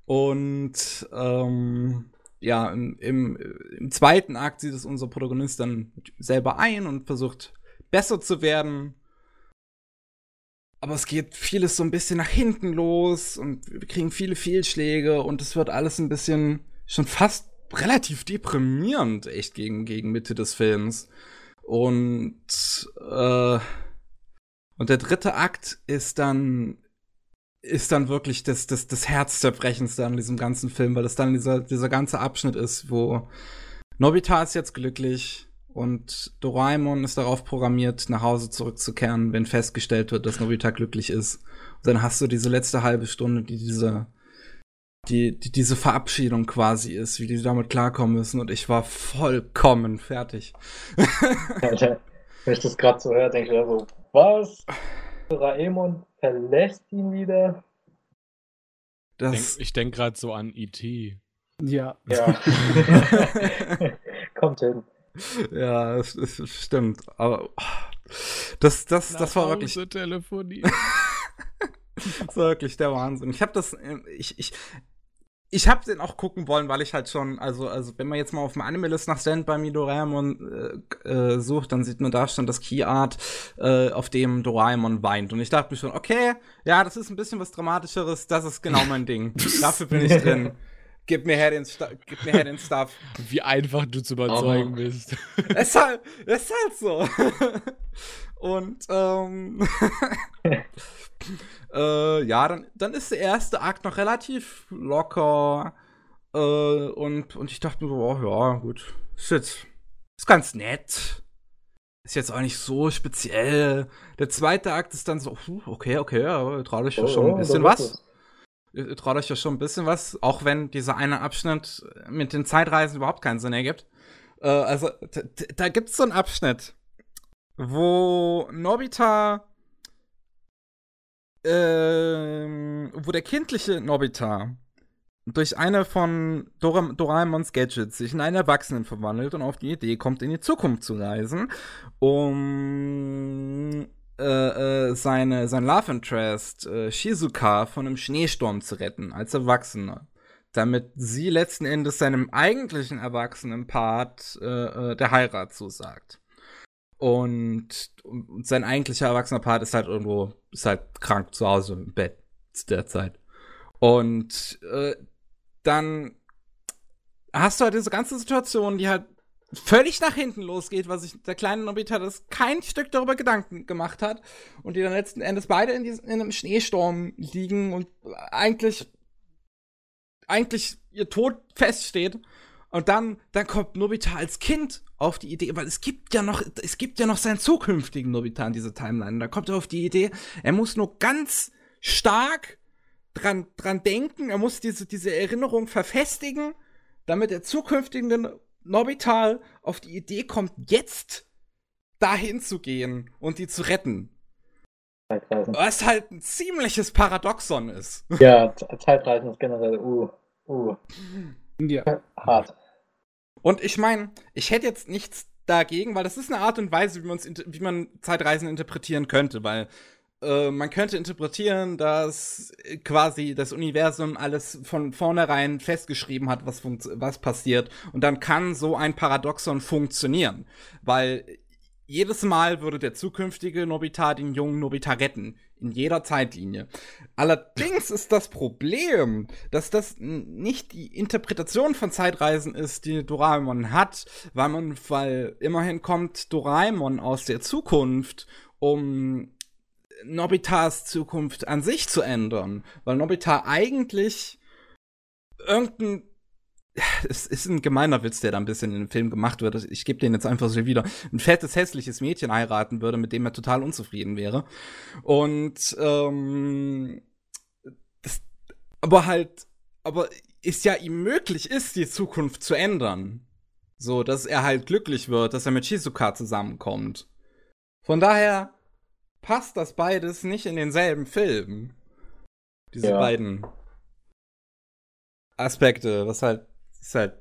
und ähm, ja, im, im zweiten Akt sieht es unser Protagonist dann selber ein und versucht besser zu werden. Aber es geht vieles so ein bisschen nach hinten los und wir kriegen viele Fehlschläge und es wird alles ein bisschen schon fast relativ deprimierend, echt gegen, gegen Mitte des Films. Und, äh, und der dritte Akt ist dann, ist dann wirklich das, das, das Herzzerbrechendste an diesem ganzen Film, weil es dann dieser, dieser ganze Abschnitt ist, wo Nobita ist jetzt glücklich, und Doraemon ist darauf programmiert, nach Hause zurückzukehren, wenn festgestellt wird, dass Nobita glücklich ist. Und dann hast du diese letzte halbe Stunde, die diese, die, die diese Verabschiedung quasi ist, wie die damit klarkommen müssen. Und ich war vollkommen fertig. Alter, wenn ich das gerade so höre, denke ich mir so, was? Doraemon verlässt ihn wieder? Das ich denke denk gerade so an E.T. Ja. Ja. Kommt hin ja, es, es stimmt. Aber oh, das, das, das war wirklich. Telefonie. das war wirklich der Wahnsinn. Ich habe das, ähm, ich, ich, ich habe den auch gucken wollen, weil ich halt schon, also, also wenn man jetzt mal auf dem Anime-List nach Stand bei Doraemon äh, äh, sucht, dann sieht man da schon das Key Art, äh, auf dem Doraemon weint. Und ich dachte mir schon, okay, ja, das ist ein bisschen was Dramatischeres, das ist genau mein Ding. Dafür bin ich drin. Gib mir her den, Sta gib mir her den Stuff. Wie einfach du zu überzeugen oh. bist. Es ist halt, es ist halt so. Und ähm, äh, ja, dann, dann ist der erste Akt noch relativ locker. Äh, und, und ich dachte mir so, oh ja, gut. Shit. Ist ganz nett. Ist jetzt auch nicht so speziell. Der zweite Akt ist dann so, okay, okay, aber traue ich oh, schon ein bisschen was traut euch ja schon ein bisschen was, auch wenn dieser eine Abschnitt mit den Zeitreisen überhaupt keinen Sinn ergibt. Äh, also, da gibt's so einen Abschnitt, wo Nobita, äh, wo der kindliche Nobita durch eine von Dora Doraemons Gadgets sich in einen Erwachsenen verwandelt und auf die Idee kommt, in die Zukunft zu reisen, um äh, äh, seine, sein Love Interest äh, Shizuka von einem Schneesturm zu retten, als Erwachsene. Damit sie letzten Endes seinem eigentlichen erwachsenen Part äh, äh der Heirat zusagt. Und, und sein eigentlicher erwachsener Part ist halt irgendwo, ist halt krank zu Hause im Bett zu der Zeit. Und äh, dann hast du halt diese ganze Situation, die halt völlig nach hinten losgeht, was sich der kleine Nobita das kein Stück darüber Gedanken gemacht hat und die dann letzten Endes beide in, diesem, in einem Schneesturm liegen und eigentlich eigentlich ihr Tod feststeht und dann dann kommt Nobita als Kind auf die Idee, weil es gibt ja noch es gibt ja noch seinen zukünftigen Nobita in dieser Timeline. Da kommt er auf die Idee, er muss nur ganz stark dran dran denken, er muss diese diese Erinnerung verfestigen, damit der zukünftige Norbital auf die Idee kommt, jetzt dahin zu gehen und die zu retten. Zeitreisen. Was halt ein ziemliches Paradoxon ist. Ja, Zeitreisen ist generell, uh, uh. Ja. Hart. Und ich meine, ich hätte jetzt nichts dagegen, weil das ist eine Art und Weise, wie, wie man Zeitreisen interpretieren könnte, weil äh, man könnte interpretieren, dass quasi das Universum alles von vornherein festgeschrieben hat, was, was passiert. Und dann kann so ein Paradoxon funktionieren. Weil jedes Mal würde der zukünftige Nobita den jungen Nobita retten. In jeder Zeitlinie. Allerdings ist das Problem, dass das nicht die Interpretation von Zeitreisen ist, die Doraemon hat, weil man, weil immerhin kommt Doraemon aus der Zukunft, um Nobitas Zukunft an sich zu ändern. Weil Nobita eigentlich irgendein es ist ein gemeiner Witz, der da ein bisschen in dem Film gemacht wird. Ich gebe den jetzt einfach so wieder. Ein fettes, hässliches Mädchen heiraten würde, mit dem er total unzufrieden wäre. Und ähm, das, aber halt, aber es ja ihm möglich ist, die Zukunft zu ändern. So, dass er halt glücklich wird, dass er mit Shizuka zusammenkommt. Von daher passt das beides nicht in denselben Film. Diese ja. beiden Aspekte, was halt, ist halt,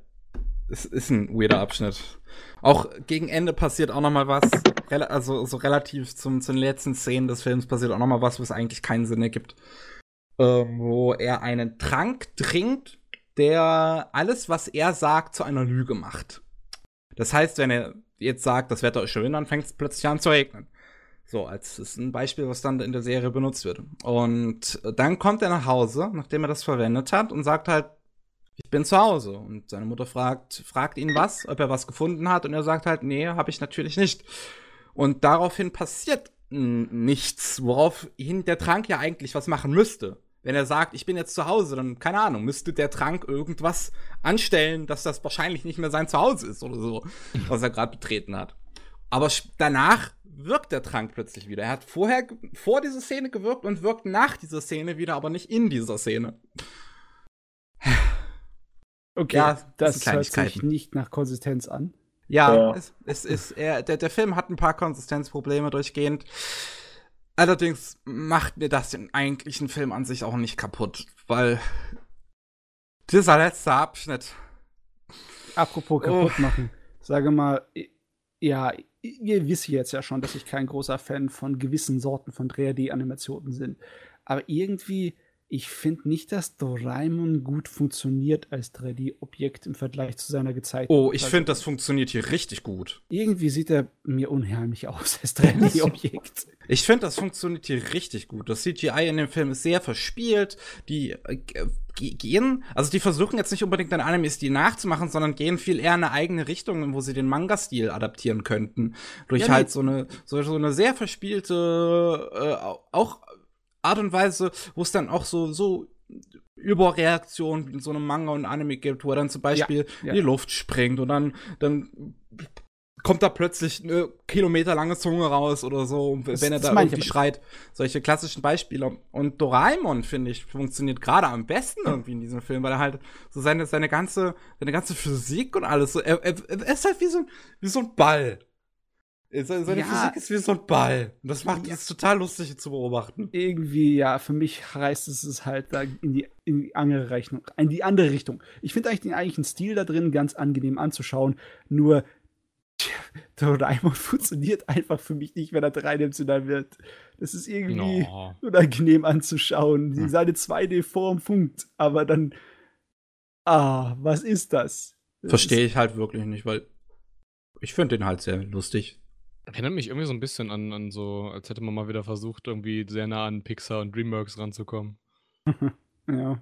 es ist ein weirder Abschnitt. Auch gegen Ende passiert auch noch mal was, also so relativ zum, zu den letzten Szenen des Films passiert auch noch mal was, was eigentlich keinen Sinn ergibt. Ähm, wo er einen Trank trinkt, der alles, was er sagt, zu einer Lüge macht. Das heißt, wenn er jetzt sagt, das Wetter ist schön, dann fängt es plötzlich an zu regnen. So, als ist ein Beispiel, was dann in der Serie benutzt wird. Und dann kommt er nach Hause, nachdem er das verwendet hat, und sagt halt, ich bin zu Hause. Und seine Mutter fragt, fragt ihn was, ob er was gefunden hat, und er sagt halt, nee, habe ich natürlich nicht. Und daraufhin passiert nichts, woraufhin der Trank ja eigentlich was machen müsste. Wenn er sagt, ich bin jetzt zu Hause, dann, keine Ahnung, müsste der Trank irgendwas anstellen, dass das wahrscheinlich nicht mehr sein Zuhause ist oder so, was er gerade betreten hat. Aber danach wirkt der Trank plötzlich wieder. Er hat vorher vor dieser Szene gewirkt und wirkt nach dieser Szene wieder, aber nicht in dieser Szene. Okay, ja, das hört sich nicht nach Konsistenz an. Ja, ja. Es, es ist, er, der, der Film hat ein paar Konsistenzprobleme durchgehend. Allerdings macht mir das den eigentlichen Film an sich auch nicht kaputt, weil dieser letzte Abschnitt. Apropos kaputt oh. machen. Sage mal, ja, ihr wisst jetzt ja schon, dass ich kein großer Fan von gewissen Sorten von 3D-Animationen bin. Aber irgendwie ich finde nicht, dass Doraemon gut funktioniert als 3D-Objekt im Vergleich zu seiner gezeigten. Oh, ich finde, das funktioniert hier richtig gut. Irgendwie sieht er mir unheimlich aus als 3D-Objekt. Ich finde, das funktioniert hier richtig gut. Das CGI in dem Film ist sehr verspielt. Die äh, gehen, also die versuchen jetzt nicht unbedingt den Animes die nachzumachen, sondern gehen viel eher in eine eigene Richtung, wo sie den Manga-Stil adaptieren könnten. Durch ja, halt so eine, so, so eine sehr verspielte, äh, auch Art und Weise, wo es dann auch so, so Überreaktionen in so einem Manga und Anime gibt, wo er dann zum Beispiel ja, ja. in die Luft springt und dann, dann kommt da plötzlich eine kilometerlange Zunge raus oder so, das, wenn er da irgendwie schreit. Solche klassischen Beispiele. Und Doraemon, finde ich, funktioniert gerade am besten irgendwie in diesem Film, weil er halt so seine, seine ganze, seine ganze Physik und alles so, er, er, er ist halt wie so, wie so ein Ball. Seine ja, Physik ist wie so ein Ball. Und das macht es total lustig zu beobachten. Irgendwie, ja, für mich reißt es es halt da in die, in die andere Richtung, in die andere Richtung. Ich finde eigentlich den eigentlichen Stil da drin ganz angenehm anzuschauen. Nur Doraemon funktioniert einfach für mich nicht, wenn er dreidimensional wird. Das ist irgendwie no. unangenehm anzuschauen. Hm. Seine 2D-Form funkt, aber dann. Ah, was ist das? Verstehe ich halt wirklich nicht, weil ich finde den halt sehr lustig. Erinnert mich irgendwie so ein bisschen an, an so, als hätte man mal wieder versucht, irgendwie sehr nah an Pixar und Dreamworks ranzukommen. ja.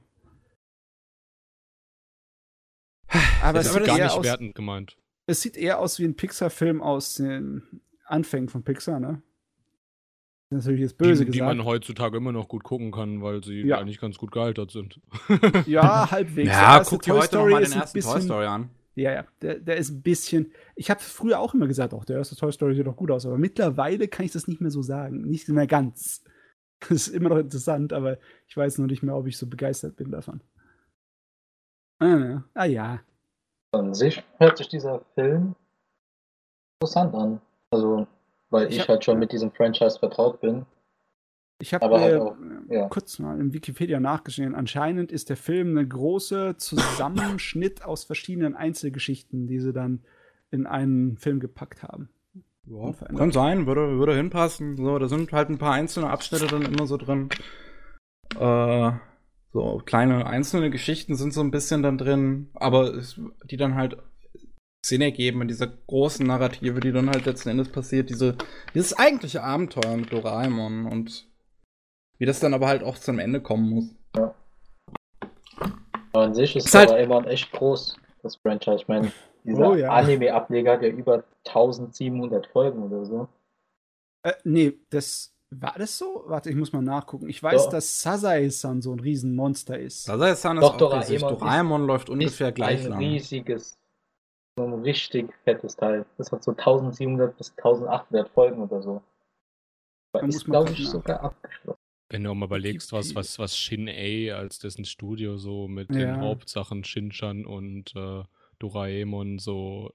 Aber es ist gar nicht aus, wertend gemeint. Es sieht eher aus wie ein Pixar-Film aus den Anfängen von Pixar, ne? Das ist natürlich jetzt böse die, gesagt. Die man heutzutage immer noch gut gucken kann, weil sie ja. eigentlich ganz gut gealtert sind. ja, halbwegs. Ja, guck dir heute noch mal den ersten Toy Story an. Ja, ja, der, der ist ein bisschen. Ich habe früher auch immer gesagt, auch der erste Toy Story sieht doch gut aus, aber mittlerweile kann ich das nicht mehr so sagen. Nicht mehr ganz. Das ist immer noch interessant, aber ich weiß noch nicht mehr, ob ich so begeistert bin davon. Ah, ah ja. An sich hört sich dieser Film interessant an. Also, weil ich, ich halt schon mit diesem Franchise vertraut bin. Ich habe halt ja. kurz mal in Wikipedia nachgesehen. Anscheinend ist der Film ein großer Zusammenschnitt aus verschiedenen Einzelgeschichten, die sie dann in einen Film gepackt haben. Ja, kann sein, würde, würde hinpassen. So, da sind halt ein paar einzelne Abschnitte dann immer so drin. Äh, so kleine einzelne Geschichten sind so ein bisschen dann drin, aber es, die dann halt Sinn ergeben in dieser großen Narrative, die dann halt letzten Endes passiert. Diese, dieses eigentliche Abenteuer mit Doraemon und wie das dann aber halt auch zum Ende kommen muss. Ja. Aber an sich ist, ist halt immer echt groß, das Franchise. Ich meine, dieser oh, ja. Anime-Ableger hat ja über 1700 Folgen oder so. Äh, nee, das war das so? Warte, ich muss mal nachgucken. Ich weiß, Doch. dass Sazae-san so ein Riesenmonster ist. Sazae-san ist Doch, auch riesig. Doraemon läuft ungefähr gleich lang. Ein riesiges, so ein richtig fettes Teil. Das hat so 1700 bis 1800 Folgen oder so. Da ist, glaube ich, sogar abgeschlossen. Wenn du auch mal überlegst, was, was, was Shin-A als dessen Studio so mit ja. den Hauptsachen Shinchan und äh, Doraemon so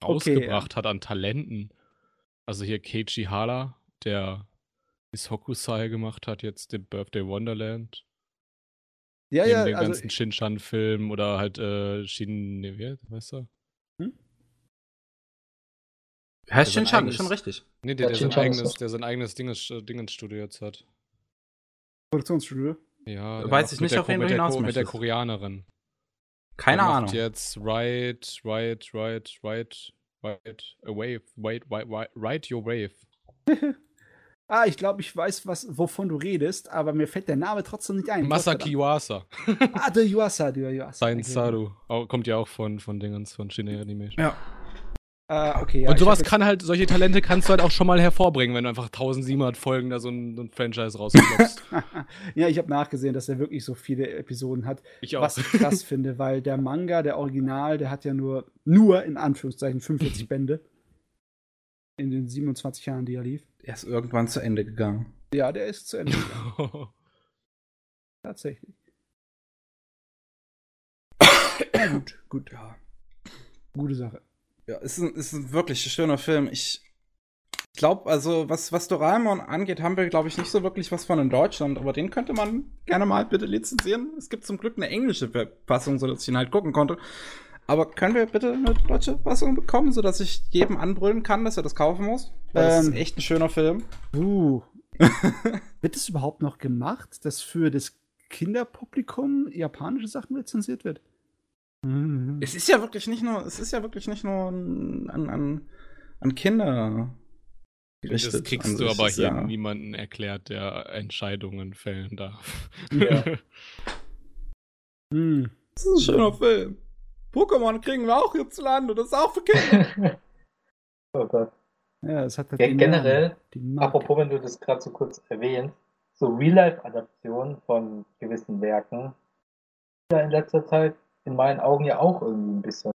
ausgebracht okay, ja. hat an Talenten. Also hier Keiichi Hara, der Isokusai gemacht hat, jetzt den Birthday Wonderland. Ja, ja. Den also ganzen Shinchan-Film oder halt äh, Shin, ne, weißt du? Heißt Shinchan, ist schon richtig. Nee, der, der, sein eigenes, der sein eigenes Dinges, äh, jetzt hat. Produktionsstudio? Ja, weiß ich nicht, auf wen du hinaus Mit der Koreanerin. Keine Ahnung. jetzt Ride, Ride, Ride, Ride, Ride, a Wave, wait, wait, Ride Your Wave. ah, ich glaube, ich weiß, was, wovon du redest, aber mir fällt der Name trotzdem nicht ein. Masaki Yuasa. ah, der Yuasa, der Yuasa. Sein. Saru. Kommt ja auch von, von Dingens, von Shinei Animation. Ja. Ah, okay. Ja, Und sowas kann halt, solche Talente kannst du halt auch schon mal hervorbringen, wenn du einfach 1700 Folgen da so ein, so ein Franchise rausklopfst. ja, ich habe nachgesehen, dass er wirklich so viele Episoden hat. ich auch. Was ich krass finde, weil der Manga, der Original, der hat ja nur, nur in Anführungszeichen 45 Bände. In den 27 Jahren, die er lief. Er ist irgendwann zu Ende gegangen. Ja, der ist zu Ende gegangen. Tatsächlich. Na gut, gut. Ja. Gute Sache. Ja, ist ein, ist ein wirklich schöner Film. Ich glaube, also was, was Doraemon angeht, haben wir, glaube ich, nicht so wirklich was von in Deutschland, aber den könnte man gerne mal bitte lizenzieren. Es gibt zum Glück eine englische Fassung, sodass ich ihn halt gucken konnte. Aber können wir bitte eine deutsche Fassung bekommen, sodass ich jedem anbrüllen kann, dass er das kaufen muss? Weil das Ähm. ist echt ein schöner Film. Uh. wird es überhaupt noch gemacht, dass für das Kinderpublikum japanische Sachen lizenziert wird? Mhm. Es ist ja wirklich nicht nur, es ist ja wirklich nicht nur an, an, an, Kinder. gerichtet Das kriegst du aber hier ja, niemanden erklärt, der Entscheidungen fällen darf. Ja. Hm. Das ist ein schöner Film. Pokémon kriegen wir auch hierzulande, das ist auch für Kinder. oh Gott. Ja, es hat halt Namen, generell, apropos, wenn du das gerade so kurz erwähnst, so Real-Life-Adaptionen von gewissen Werken, ja in letzter Zeit in meinen Augen ja auch irgendwie ein bisschen.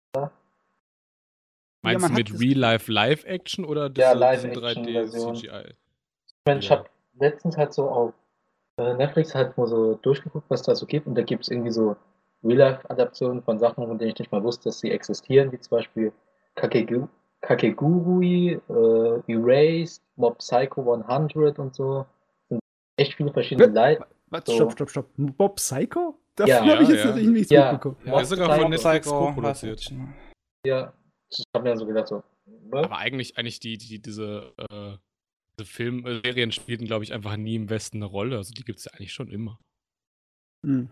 Meinst man du mit das- Real Life Live Action oder Ja, diese Live-Action 3D Version. CGI? Ich meine, ich Ja. habe letztens halt so auf äh, Netflix halt mal so durchgeguckt, was da so gibt. Und da gibt es irgendwie so Real-Life-Adaptionen von Sachen, von denen ich nicht mal wusste, dass sie existieren, wie zum Beispiel Kakegu Kakegurui, äh, Erased, Mob Psycho 100 und so. Sind echt viele verschiedene Leute. Warte, So. stopp, stopp, stopp. Bob Psycho? Davon Ja. habe ich Ja, jetzt ja. natürlich nichts Ja. mitbekommen. Ja, ist sogar von Netflix co-produziert. Ja, ich habe mir so gedacht, so, was? Aber eigentlich, eigentlich die, die, diese, äh, diese Film äh, Serien spielten, glaube ich, einfach nie im Westen eine Rolle. Also die gibt es ja eigentlich schon immer. Hm.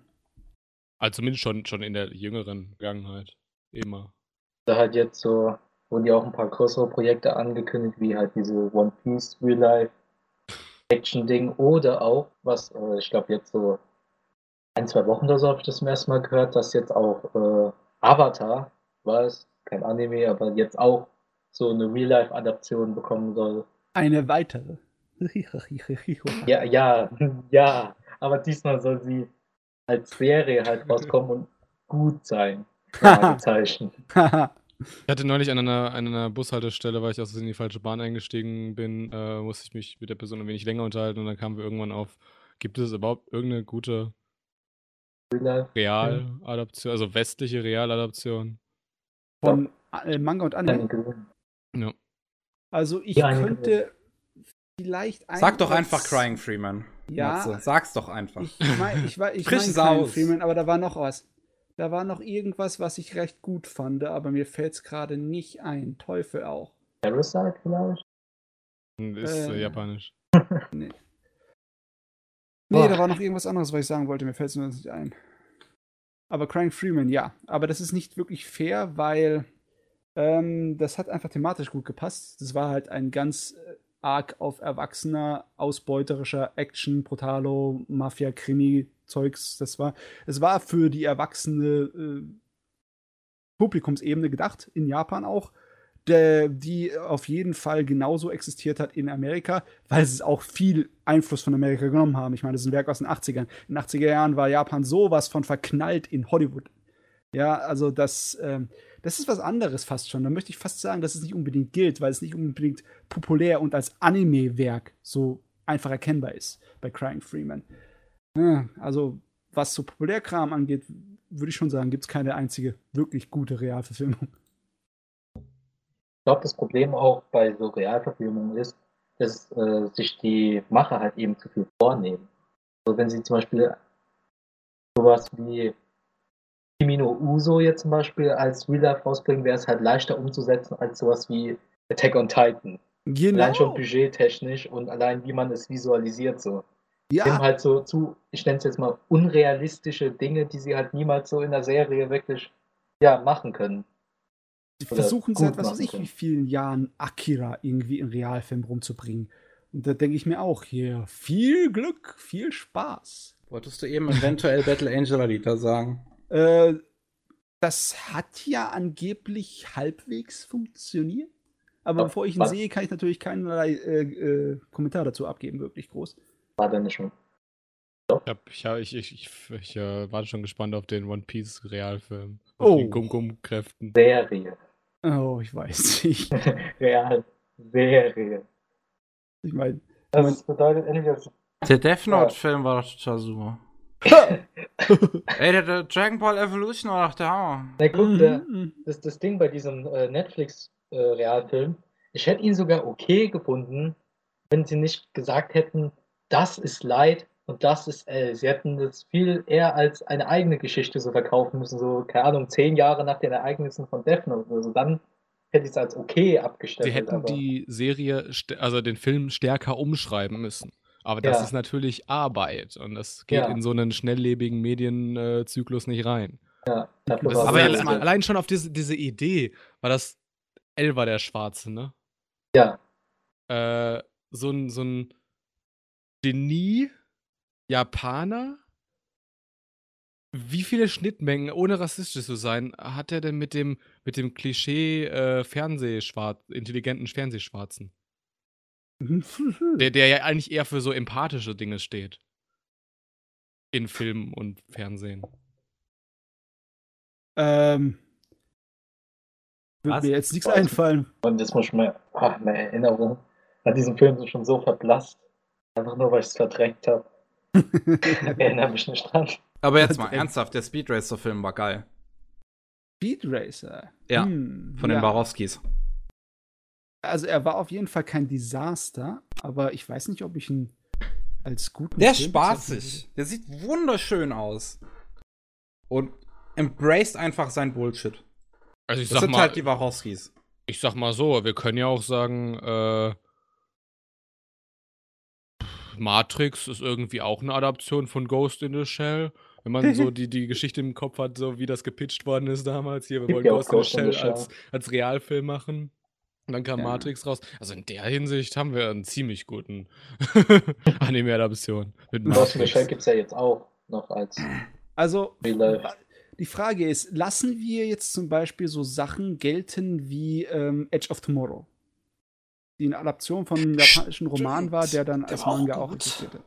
Also zumindest schon, schon in der jüngeren Vergangenheit. Immer. da halt jetzt so, wurden ja auch ein paar größere Projekte angekündigt, wie halt diese One Piece Real Life Action Ding oder auch, was äh, ich glaube jetzt so ein, zwei Wochen oder so habe ich das zum ersten Mal gehört, dass jetzt auch äh, Avatar, war es, kein Anime, aber jetzt auch so eine Real Life Adaption bekommen soll. Eine weitere. Ja, ja, ja, aber diesmal soll sie als Serie halt rauskommen und gut sein. Fragezeichen. Ich hatte neulich an einer, an einer Bushaltestelle, weil ich aus in die falsche Bahn eingestiegen bin, äh, musste ich mich mit der Person ein wenig länger unterhalten und dann kamen wir irgendwann auf, gibt es überhaupt irgendeine gute. Realadaption, also westliche Realadaption? Von äh, Manga und Anime. Ja. Also ich könnte vielleicht ein Sag doch einfach Crying Freeman. Ja. Matze. Sag's doch einfach. Ich mein, ich, war- ich Frisch mein aus. Freeman, aber da war noch was. Da war noch irgendwas, was ich recht gut fand, aber mir fällt es gerade nicht ein. Teufel auch. Parasite vielleicht? Ist äh, Äh. japanisch. Nee, Boah. da war noch irgendwas anderes, was ich sagen wollte. Mir fällt es nur nicht ein. Aber Crying Freeman, ja. Aber das ist nicht wirklich fair, weil ähm, das hat einfach thematisch gut gepasst. Das war halt ein ganz äh, arg auf erwachsener, ausbeuterischer Action, Brutalo, Mafia, Krimi, Zeugs. Das war, es war für die erwachsene äh, Publikumsebene gedacht, in Japan auch, der, die auf jeden Fall genauso existiert hat in Amerika, weil sie auch viel Einfluss von Amerika genommen haben. Ich meine, das ist ein Werk aus den 80ern. In den 80er Jahren war Japan sowas von verknallt in Hollywood. Ja, also das, ähm, das ist was anderes fast schon. Da möchte ich fast sagen, dass es nicht unbedingt gilt, weil es nicht unbedingt populär und als Anime-Werk so einfach erkennbar ist bei Crying Freeman. Ja, also, was so Populärkram angeht, würde ich schon sagen, gibt es keine einzige wirklich gute Realverfilmung. Ich glaube, das Problem auch bei so Realverfilmungen ist, dass äh, sich die Macher halt eben zu viel vornehmen. Also wenn sie zum Beispiel sowas wie Kimino Uso jetzt zum Beispiel als Real Life rausbringen, wäre es halt leichter umzusetzen als sowas wie Attack on Titan. Genau. Allein schon budgettechnisch und allein wie man es visualisiert so. Ja, halt so zu, ich nenne es jetzt mal, unrealistische Dinge, die sie halt niemals so in der Serie wirklich ja, machen können. Die versuchen seit was weiß ich wie vielen Jahren Akira irgendwie in Realfilm rumzubringen. Und da denke ich mir auch hier, viel Glück, viel Spaß. Wolltest du eben eventuell Battle Angel Alita sagen? Äh, das hat ja angeblich halbwegs funktioniert. Aber bevor ich ihn was- sehe, kann ich natürlich keinerlei äh, äh, Kommentar dazu abgeben, wirklich groß. War der nicht schon? Ich, hab, ich, hab, ich, ich, ich, ich äh, war schon gespannt auf den One Piece Realfilm. Oh. Auf den Gum-Gum-Kräften. Serie. Oh, ich weiß nicht. Real. Serie. Ich meine, Das bedeutet entweder Der Death Note-Film war doch total super. Ey, der, der Dragon Ball Evolution war doch der Hammer. Na gut, der, Mhm. das, das Ding bei diesem äh, Netflix-Realfilm, ich hätte ihn sogar okay gefunden, wenn sie nicht gesagt hätten, das ist Light und das ist L. Sie hätten das viel eher als eine eigene Geschichte so verkaufen müssen, so, keine Ahnung, zehn Jahre nach den Ereignissen von Death Note. Also dann hätte ich es als okay abgestellt. Sie hätten aber- die Serie, also den Film stärker umschreiben müssen. Aber das Ja. ist natürlich Arbeit und das geht Ja. in so einen schnelllebigen Medienzyklus nicht rein. Ja, Aber ja jetzt mal, allein schon auf diese, diese Idee, war das L war der Schwarze, ne? Ja, Äh, so ein, so ein Genie, Japaner. Wie viele Schnittmengen, ohne rassistisch zu sein, hat er denn mit dem, mit dem Klischee äh, Fernsehschwarz, intelligenten Fernsehschwarzen? Der, der ja eigentlich eher für so empathische Dinge steht. In Film und Fernsehen. ähm, Was? mir jetzt nichts einfallen. und das muss ich mir, ach, meine Erinnerung an diesen Film schon so verblasst. Einfach nur, weil ich es verdrängt habe. Ich erinnere mich nicht dran. Aber jetzt mal ernsthaft, der Speed Racer-Film war geil. Speed Racer. Ja, Hm, Von ja. den Barowskis. Also er war auf jeden Fall kein Desaster, aber ich weiß nicht, ob ich ihn als guten Der ist spaßig. Der sieht wunderschön aus. Und embraced einfach sein Bullshit. Also ich Das sag sind mal, halt die Wachowskis. ich sag mal so, wir können ja auch sagen, äh, Matrix ist irgendwie auch eine Adaption von Ghost in the Shell. Wenn man so die, die Geschichte im Kopf hat, so wie das gepitcht worden ist damals. Hier, wir Gibt wollen ja auch Ghost, in the Ghost in the Shell als, als Realfilm machen. Und dann kam Ja. Matrix raus. Also in der Hinsicht haben wir einen ziemlich guten Anime-Adaption Ghost in the Shell gibt es ja jetzt auch noch als Also, die Frage ist, lassen wir jetzt zum Beispiel so Sachen gelten wie ähm, Edge of Tomorrow? Die eine Adaption von einem japanischen Roman war, der dann als auch Manga auch gut. existierte.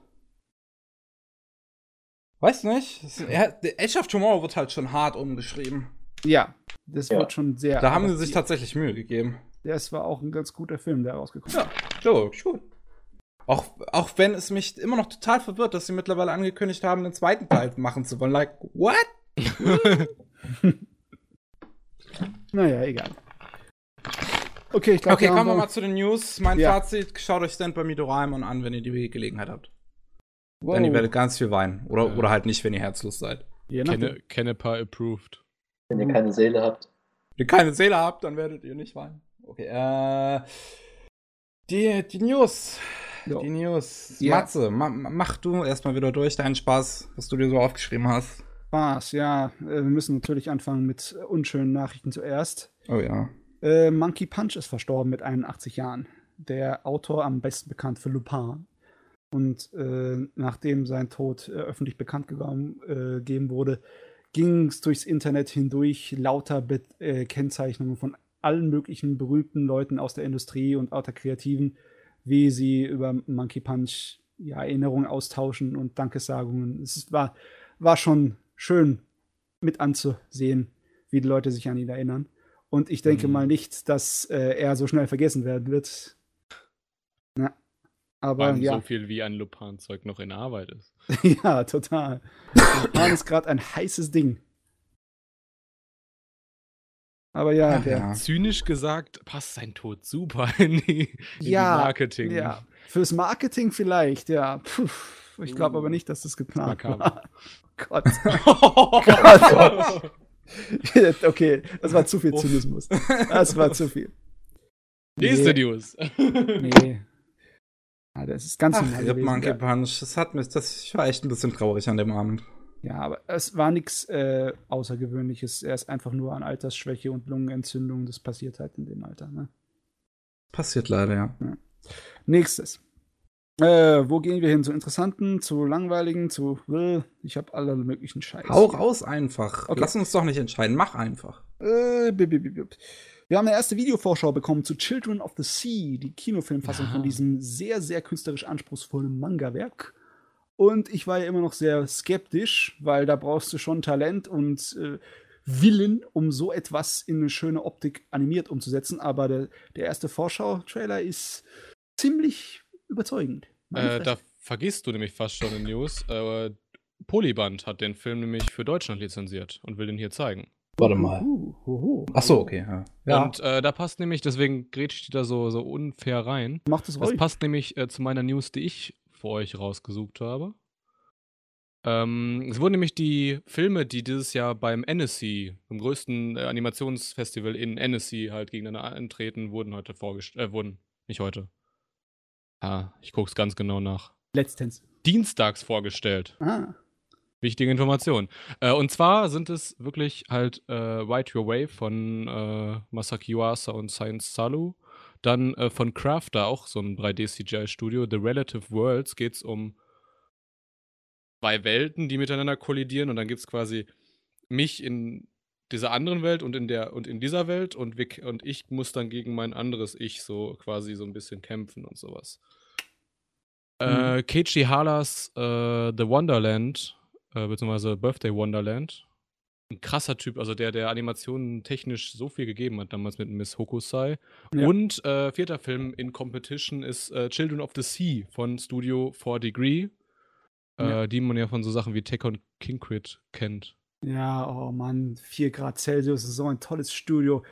Weiß nicht. Ist- er- der Edge of Tomorrow wird halt schon hart umgeschrieben. Ja, das Ja. wird schon sehr. Da haben sie sich tatsächlich Mühe gegeben. Das war auch ein ganz guter Film, der rausgekommen Ja, so, gut. Auch, auch wenn es mich immer noch total verwirrt, dass sie mittlerweile angekündigt haben, den zweiten Teil machen zu wollen. Like, what? Naja, egal. Okay, ich glaube, Okay, kommen wir mal zu den News. Mein Ja. Fazit, schaut euch Stand By Me Doraemon an, wenn ihr die Gelegenheit habt. wow. Denn ihr werdet ganz viel weinen. Oder, Ja. oder halt nicht, wenn ihr herzlos seid. Je nachdem. Kenne, Kennepa approved. Wenn ihr keine Seele habt. Wenn ihr keine Seele habt, dann werdet ihr nicht weinen. Okay, äh. Die, die News. Jo. Die News. Ja. Matze, ma, ma- mach du erstmal wieder durch deinen Spaß, was du dir so aufgeschrieben hast. Spaß, ja. Äh, Wir müssen natürlich anfangen mit unschönen Nachrichten zuerst. Oh ja. Äh, Monkey Punch ist verstorben mit 81 Jahren. Der Autor am besten bekannt für Lupin. Und äh, nachdem sein Tod äh, öffentlich bekannt gegeben, äh, gegeben wurde, ging es durchs Internet hindurch lauter Be äh, Kennzeichnungen von allen möglichen berühmten Leuten aus der Industrie und auch der Kreativen, wie sie über Monkey Punch ja, Erinnerungen austauschen und Dankessagungen. Es war, war schon schön mit anzusehen, wie die Leute sich an ihn erinnern. Und ich denke Mhm. mal nicht, dass äh, er so schnell vergessen werden wird. Na, aber Wann ja, so viel wie ein Lupin-Zeug noch in Arbeit ist. ja, total. Lupin ist gerade ein heißes Ding. Aber ja, Ach der, ja. Zynisch gesagt, passt sein Tod super in die, in Ja, die Marketing. ja, fürs Marketing vielleicht, ja. Puh, ich glaube aber nicht, dass das geplant Makaber. war. Oh Gott. okay, das war zu viel Uff. Zynismus. Das war zu viel. Nächste Nee, News. nee. Ja, das ist ganz Ach, normal gewesen. Monkey Ja. Punch. Das hat mich, das, ich war echt ein bisschen traurig an dem Abend. Ja, aber es war nichts äh, Außergewöhnliches. Er ist einfach nur an Altersschwäche und Lungenentzündung. Das passiert halt in dem Alter. Ne? Passiert leider, ja. Nächstes. Äh, wo gehen wir hin? Zu interessanten, zu langweiligen, zu. Äh, ich habe alle möglichen Scheiß. Hau raus einfach. Okay. Lass uns doch nicht entscheiden. Mach einfach. Äh, bip, bip, bip, bip. Wir haben eine erste Videovorschau bekommen zu Children of the Sea, die Kinofilmfassung Ja. von diesem sehr, sehr künstlerisch anspruchsvollen Manga-Werk. Und ich war ja immer noch sehr skeptisch, weil da brauchst du schon Talent und äh, Willen, um so etwas in eine schöne Optik animiert umzusetzen. Aber der, der erste Vorschau-Trailer ist ziemlich überzeugend. Äh, da vergisst du nämlich fast schon in News. Äh, Polyband hat den Film nämlich für Deutschland lizenziert und will den hier zeigen. Warte mal. Uh. Ach so, okay. Ja. Und äh, da passt nämlich, deswegen grätsche ich da so, so unfair rein. Macht es Das ruhig. passt nämlich äh, zu meiner News, die ich für euch rausgesucht habe. Ähm, es wurden nämlich die Filme, die dieses Jahr beim Annecy, dem größten äh, Animationsfestival in Annecy halt gegeneinander antreten, wurden heute vorgestellt, äh, wurden, nicht heute. Ah, ich guck's ganz genau nach. Letztens. Dienstags vorgestellt. Ah. Wichtige Information. Äh, und zwar sind es wirklich halt äh, Ride Your Way von äh, Masaki Yuasa und Science Salu. Dann äh, von Crafter, auch so ein 3D-CGI-Studio. The Relative Worlds geht es um zwei Welten, die miteinander kollidieren. Und dann gibt es quasi mich in dieser anderen Welt und in der und in dieser Welt und, wir, und ich muss dann gegen mein anderes Ich so quasi so ein bisschen kämpfen und sowas. Äh, Keiichi Halas äh, The Wonderland, äh, beziehungsweise Birthday Wonderland. Ein krasser Typ, also der, der Animationen technisch so viel gegeben hat, damals mit Miss Hokusai. Ja. Und äh, vierter Film in Competition ist äh, Children of the Sea von Studio 4 Degree, äh, Ja. die man ja von so Sachen wie Tekken Kinkrit kennt. Ja, oh Mann, 4 Grad Celsius ist so ein tolles Studio.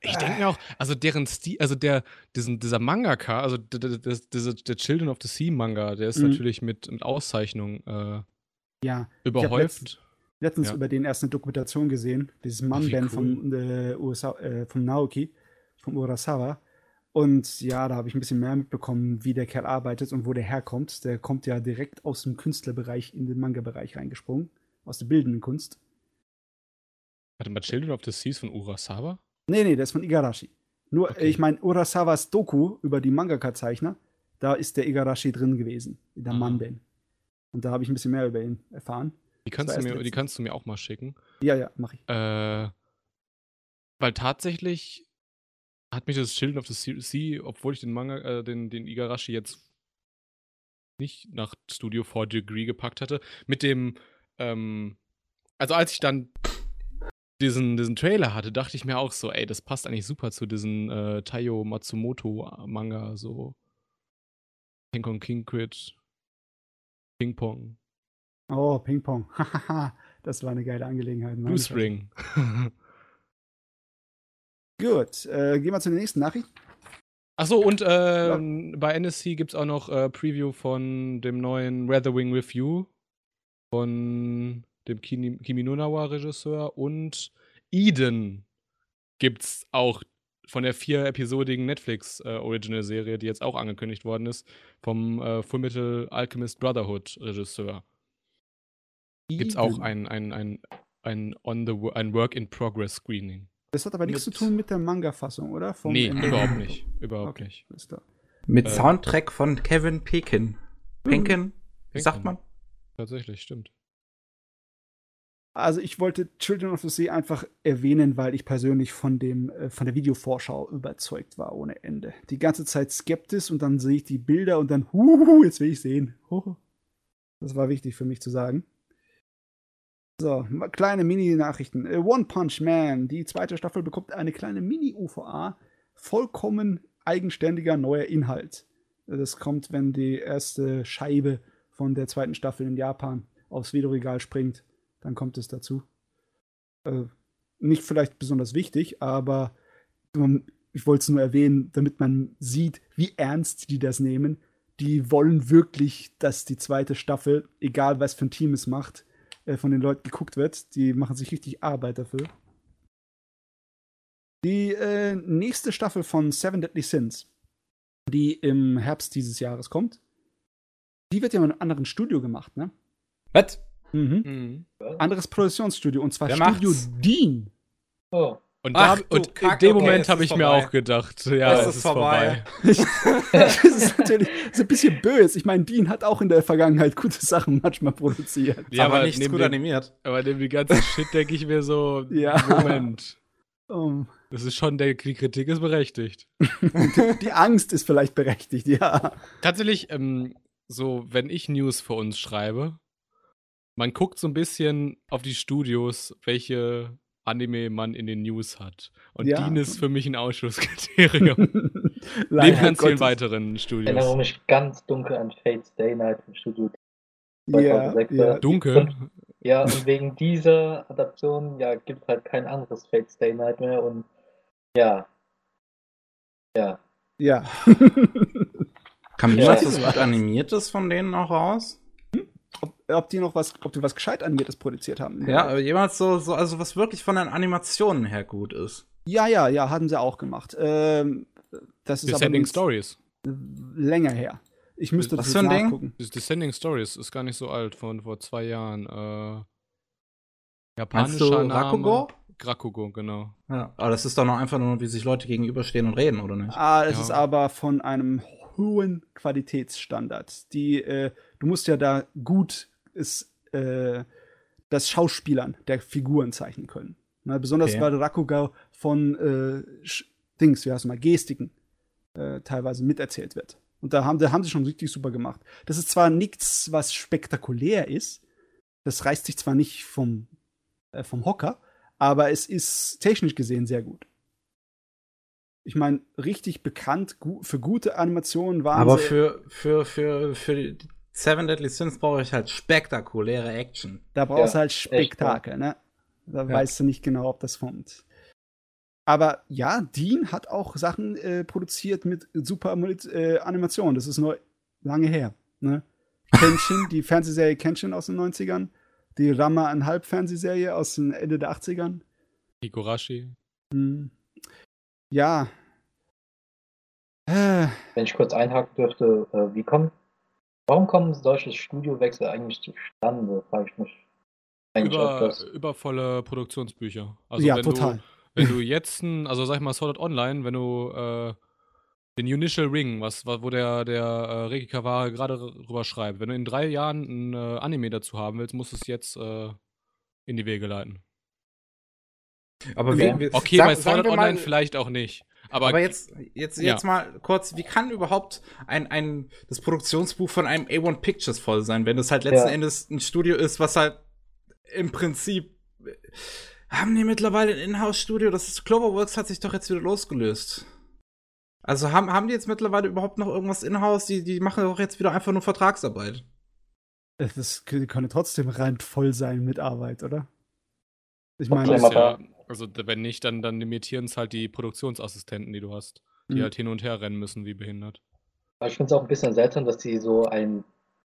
Ich denke mir auch, also deren Stil, also der, diesen, dieser Mangaka, also d- d- d- dieser, der Children of the Sea Manga, der ist Mhm. natürlich mit, mit Auszeichnung äh, Ja, überhäuft. letztens Ja. über den erst eine Dokumentation gesehen, dieses Manband wie von, äh, USA, äh, von Naoki, von Urasawa. Und ja, da habe ich ein bisschen mehr mitbekommen, wie der Kerl arbeitet und wo der herkommt. Der kommt ja direkt aus dem Künstlerbereich in den Manga-Bereich reingesprungen, aus der bildenden Kunst. Warte mal, Children of the Seas von Urasawa? Nee, nee, der ist von Igarashi. Nur, Okay. äh, ich meine, Urasawas Doku über die Mangaka-Zeichner, da ist der Igarashi drin gewesen, in der Aha. Manben. Und da habe ich ein bisschen mehr über ihn erfahren. Die kannst, du mir, die kannst du mir auch mal schicken. Ja, ja, mache ich. Äh, weil tatsächlich hat mich das Children of the Sea- Sea, obwohl ich den Manga, äh, den, den Igarashi jetzt nicht nach Studio 4 Degree gepackt hatte, mit dem, ähm, also als ich dann diesen, diesen Trailer hatte, dachte ich mir auch so, ey, das passt eigentlich super zu diesen äh, Taiyo Matsumoto Manga, so King Kong King Crit, Ping Pong, Oh, Ping-Pong. Hahaha, das war eine geile Angelegenheit. Blue. Spring. Gut, äh, gehen wir zu der nächsten Nachricht. Achso, und ähm, bei NSC gibt es auch noch äh, Preview von dem neuen Weatherwing Review von dem Kimi, Kimi Nunawa-Regisseur und Eden gibt's auch von der vier-episodigen Netflix-Original-Serie, die jetzt auch angekündigt worden ist, vom äh, Fullmetal Alchemist Brotherhood-Regisseur. Gibt's auch Eden. ein, ein, ein, ein, on the, ein Work-in-Progress-Screening. Das hat aber nichts zu tun mit der Manga-Fassung, oder? Vom Nee, Ende. überhaupt nicht. Überhaupt Okay, nicht. Mit Äh, Soundtrack von Kevin Pekin. Penkin? Wie sagt man? Tatsächlich, stimmt. Also ich wollte Children of the Sea einfach erwähnen, weil ich persönlich von dem äh, von der Videovorschau überzeugt war ohne Ende. Die ganze Zeit skeptisch und dann sehe ich die Bilder und dann huhu, jetzt will ich sehen. Huhu. Das war wichtig für mich zu sagen. So, kleine Mini-Nachrichten. Äh, One Punch Man, die zweite Staffel bekommt eine kleine Mini-UVA. Vollkommen eigenständiger neuer Inhalt. Äh, Das kommt, wenn die erste Scheibe von der zweiten Staffel in Japan aufs Videoregal springt. Dann kommt es dazu. Äh, nicht vielleicht besonders wichtig, aber ich wollte es nur erwähnen, damit man sieht, wie ernst die das nehmen. Die wollen wirklich, dass die zweite Staffel, egal was für ein Team es macht, äh, von den Leuten geguckt wird. Die machen sich richtig Arbeit dafür. Die äh, nächste Staffel von Seven Deadly Sins, die im Herbst dieses Jahres kommt, die wird ja in einem anderen Studio gemacht, ne? Was? Mhm. Mhm. Anderes Produktionsstudio und zwar Wer Studio macht's? Dean. Oh, Und, Ach, da, du und in Kack, dem okay, Moment habe ich mir vorbei. auch gedacht, ja, Es es ist ist vorbei. vorbei. das ist natürlich so ein bisschen böse. Ich meine, Dean hat auch in der Vergangenheit gute Sachen manchmal produziert. Ja, aber aber nichts gut animiert. Aber neben dem ganzen Shit denke ich mir so, Ja. Moment. Um, Das ist schon, der, die Kritik ist berechtigt. die Angst ist vielleicht berechtigt, ja. Tatsächlich, ähm, so, wenn ich News für uns schreibe, man guckt so ein bisschen auf die Studios, welche Anime man in den News hat. Und Ja. Dean ist für mich ein Ausschlusskriterium. Neben ganz vielen weiteren ich erinnere Studios. mich ganz dunkel an Fate's Day Night im Studio. Ja, 2006, ja. Dunkel. Ja, und wegen dieser Adaption, ja, gibt halt kein anderes Fate's Day Night mehr und ja. Ja. Ja. Kam Ja. was gut animiertes von denen auch raus? Ob die noch was, ob die was gescheit animiertes produziert haben. Ja, aber jemals so, so, also was wirklich von den Animationen her gut ist. ja, ja, ja, haben sie auch gemacht. Ähm, das ist aber Descending jetzt Stories. länger her. Ich müsste Was das für ein Ding? nachgucken. Descending Stories ist gar nicht so alt, von vor zwei Jahren. Äh, Meinst japanischer du Name. Rakugo? Rakugo, genau. Ja, aber das ist doch noch einfach nur, wie sich Leute gegenüberstehen und reden, oder nicht? Ah, es Ja. ist aber von einem hohen Qualitätsstandard. Die, äh, du musst ja da gut ist, äh, das Schauspielern der Figuren zeichnen können. Na, besonders Okay. weil Rakugo von äh, Dings, wie heißt es mal, Gestiken äh, teilweise miterzählt wird. Und da haben, da haben sie schon richtig super gemacht. Das ist zwar nichts, was spektakulär ist, das reißt sich zwar nicht vom, äh, vom Hocker, aber es ist technisch gesehen sehr gut. Ich meine, richtig bekannt gu für gute Animationen waren Aber sie. für, für, für, für die Seven Deadly Sins brauche ich halt spektakuläre Action. Da brauchst du Ja, halt Spektakel, ne? Da Ja. weißt du nicht genau, ob das kommt. Aber ja, Dean hat auch Sachen äh, produziert mit super äh, Animationen. Das ist nur lange her. Ne? Kenshin, die Fernsehserie Kenshin aus den 90ern. Die Rama anhalb Fernsehserie aus den Ende der 80ern. Higurashi. Hm. Ja. Wenn ich kurz einhaken dürfte, äh, wie kommen, warum kommen solche Studiowechsel eigentlich zustande, frage ich mich. Eigentlich Über, übervolle Produktionsbücher. Also ja, wenn total. Du, wenn du jetzt, ein, also sag ich mal, Sword Art Online, wenn du äh, den Initial Ring, was, wa- wo der, der äh, Reki Kaware gerade drüber schreibt, wenn du in drei Jahren ein äh, Anime dazu haben willst, musst du es jetzt äh, in die Wege leiten. Aber Okay. wie, wie, Okay, sag- bei Sword Art wir mal- Online vielleicht auch nicht. Aber, Aber, jetzt, jetzt, Ja. jetzt mal kurz, wie kann überhaupt ein, ein, das Produktionsbuch von einem A1 Pictures voll sein, wenn das halt letzten Ja. Endes ein Studio ist, was halt im Prinzip haben die mittlerweile ein Inhouse-Studio? Das ist Cloverworks hat sich doch jetzt wieder losgelöst. Also haben, haben die jetzt mittlerweile überhaupt noch irgendwas in-house? Die, die machen doch jetzt wieder einfach nur Vertragsarbeit. Das k- könnte trotzdem randvoll sein mit Arbeit, oder? Ich meine, das ja, also wenn nicht, dann, dann limitieren es halt die Produktionsassistenten, die du hast, die Mhm. halt hin und her rennen müssen, wie behindert. Aber ich finde es auch ein bisschen seltsam, dass die so einen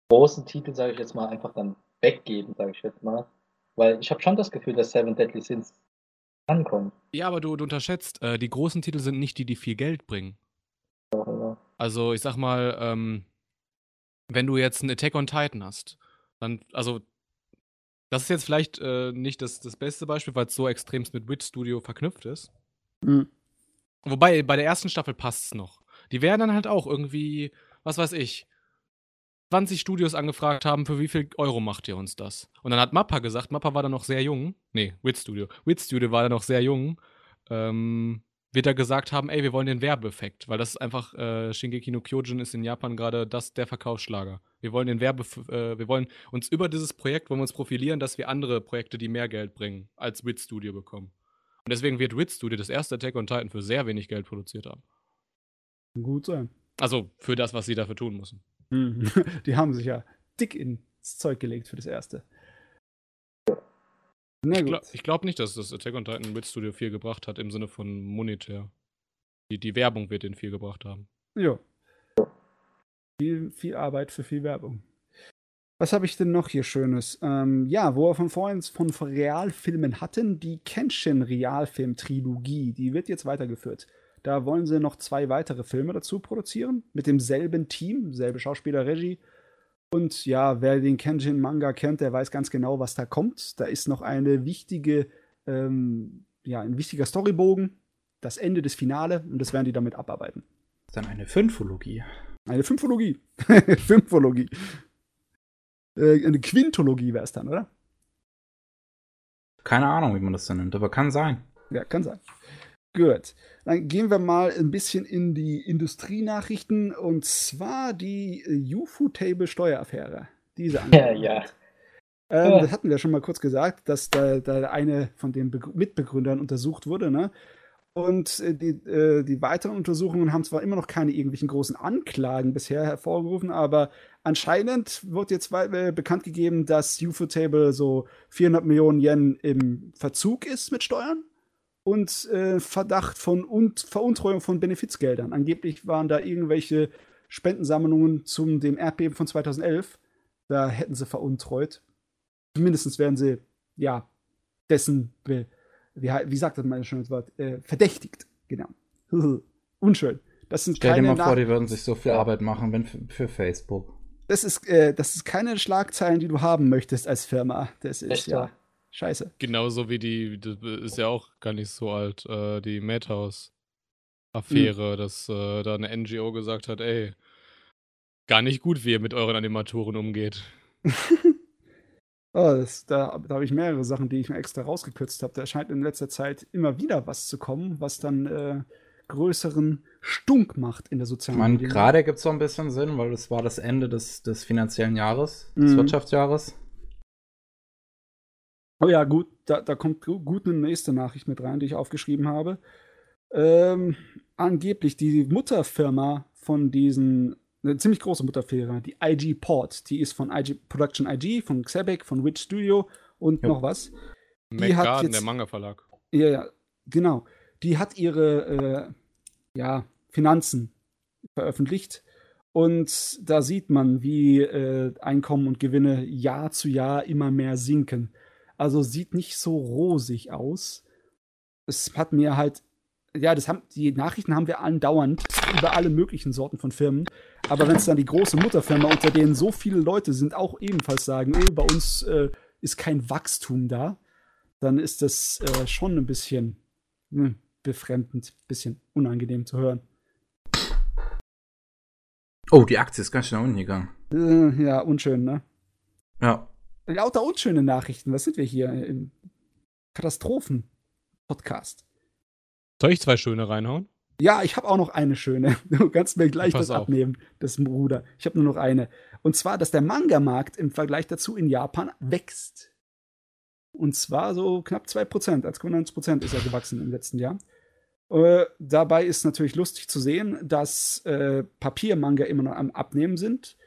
großen Titel, sage ich jetzt mal, einfach dann weggeben, sage ich jetzt mal. Weil ich habe schon das Gefühl, dass Seven Deadly Sins ankommt. Ja, aber du, du unterschätzt, äh, die großen Titel sind nicht die, die viel Geld bringen. Auch immer. Also, ich sag mal, ähm, wenn du jetzt einen Attack on Titan hast, dann, also, das ist jetzt vielleicht äh, nicht das, das beste Beispiel, weil es so extremst mit Wit Studio verknüpft ist. Mhm. Wobei, bei der ersten Staffel passt es noch. Die werden dann halt auch irgendwie, was weiß ich, 20 Studios angefragt haben, für wie viel Euro macht ihr uns das? Und dann hat Mappa gesagt, Mappa war dann noch sehr jung, nee, Wit Studio, Wit Studio war dann noch sehr jung, ähm, wird er gesagt haben, ey, wir wollen den Werbeeffekt, weil das ist einfach, äh, Shingeki no Kyojin ist in Japan gerade das der Verkaufsschlager. Wir wollen den Werbe, äh, wir wollen uns über dieses Projekt, wollen wir uns profilieren, dass wir andere Projekte, die mehr Geld bringen, als Wit Studio bekommen. Und deswegen wird Wit Studio das erste Attack on Titan für sehr wenig Geld produziert haben. kann gut sein. Also für das, was sie dafür tun müssen. Mhm. Die haben sich ja dick ins Zeug gelegt für das erste. Na Ich, gut. glaub, ich glaube nicht, dass das Attack on Titan Wit Studio viel gebracht hat im Sinne von monetär. Die, die Werbung wird den viel gebracht haben. Ja. Viel, viel Arbeit für viel Werbung. Was habe ich denn noch hier Schönes? Ähm, ja, wo wir von vorhin von Realfilmen hatten, die Kenshin Realfilm-Trilogie, die wird jetzt weitergeführt. Da wollen sie noch zwei weitere Filme dazu produzieren, mit demselben Team, selbe Schauspieler, Regie. Und ja, wer den Kenjin-Manga kennt, der weiß ganz genau, was da kommt. Da ist noch eine wichtige, ähm, ja, ein wichtiger Storybogen, das Ende des Finale, und das werden die damit abarbeiten. Das ist dann eine Fünfologie. Eine Fünfologie. Fünfologie. Äh, eine Quintologie wäre es dann, oder? Keine Ahnung, wie man das dann nennt, aber kann sein. Ja, kann sein. Gut. Dann gehen wir mal ein bisschen in die Industrienachrichten und zwar die äh, UFO-Table-Steueraffäre. Diese Ja, ja. Ähm, Ja. Das hatten wir schon mal kurz gesagt, dass da, da eine von den Begrü- Mitbegründern untersucht wurde. Ne? Und äh, die, äh, die weiteren Untersuchungen haben zwar immer noch keine irgendwelchen großen Anklagen bisher hervorgerufen, aber anscheinend wird jetzt äh, bekannt gegeben, dass UFO-Table so 400 Millionen Yen im Verzug ist mit Steuern und Verdacht von und Veruntreuung von Benefizgeldern. Angeblich waren da irgendwelche Spendensammlungen zum dem Erdbeben von 2011. Da hätten sie veruntreut. Zumindest werden sie, ja, dessen, be, wie, wie sagt das mal ein schönes Wort, äh, verdächtigt. Genau. Unschön. Das sind Stell dir keine mal vor, die würden sich so viel. Arbeit machen, wenn für, für Facebook. das ist, äh, das ist keine Schlagzeilen, die du haben möchtest als Firma. Das ist Echt ja scheiße. Genauso wie die, das ist ja auch gar nicht so alt, äh, die Madhouse-Affäre, dass äh, da eine NGO gesagt hat, ey, gar nicht gut, wie ihr mit euren Animatoren umgeht. Oh, das, da da habe ich mehrere Sachen, die ich mir extra rausgekürzt habe. Da scheint in letzter Zeit immer wieder was zu kommen, was dann äh, größeren Stunk macht in der Ich sozialen meine, Medien. gerade gibt es so ein bisschen Sinn, weil es war das Ende des, des finanziellen Jahres, des Mhm. Wirtschaftsjahres. Oh ja, gut, da, da kommt gu- gut eine nächste Nachricht mit rein, die ich aufgeschrieben habe. Ähm, angeblich die Mutterfirma von diesen, eine ziemlich große Mutterfirma, die IG Port, die ist von IG Production IG, von Xebec, von Witch Studio und Ja. noch was. Die hat McGarden, jetzt- der Manga-Verlag. Ja, ja, genau. Die hat ihre äh, ja, Finanzen veröffentlicht. Und da sieht man, wie äh, Einkommen und Gewinne Jahr zu Jahr immer mehr sinken. Also sieht nicht so rosig aus. Es hat mir halt, ja, das haben, die Nachrichten haben wir andauernd über alle möglichen Sorten von Firmen. Aber wenn es dann die große Mutterfirma, unter denen so viele Leute sind, auch ebenfalls sagen, oh, bei uns äh, ist kein Wachstum da, dann ist das äh, schon ein bisschen hm, befremdend, bisschen unangenehm zu hören. Oh, die Aktie ist ganz schnell unten gegangen. Äh, ja, unschön, ne? Ja. Lauter unschöne Nachrichten. Was sind wir hier? Im Katastrophen-Podcast. Soll ich zwei schöne reinhauen? Ja, ich habe auch noch eine schöne. Du kannst mir gleich Pass das auf. abnehmen, das Bruder. Ich habe nur noch eine. Und zwar, dass der Manga-Markt im Vergleich dazu in Japan wächst. Und zwar so knapp 2%, 1,9% ist er gewachsen im letzten Jahr. Äh, dabei ist natürlich lustig zu sehen, dass äh, Papiermanga immer noch am Abnehmen sind.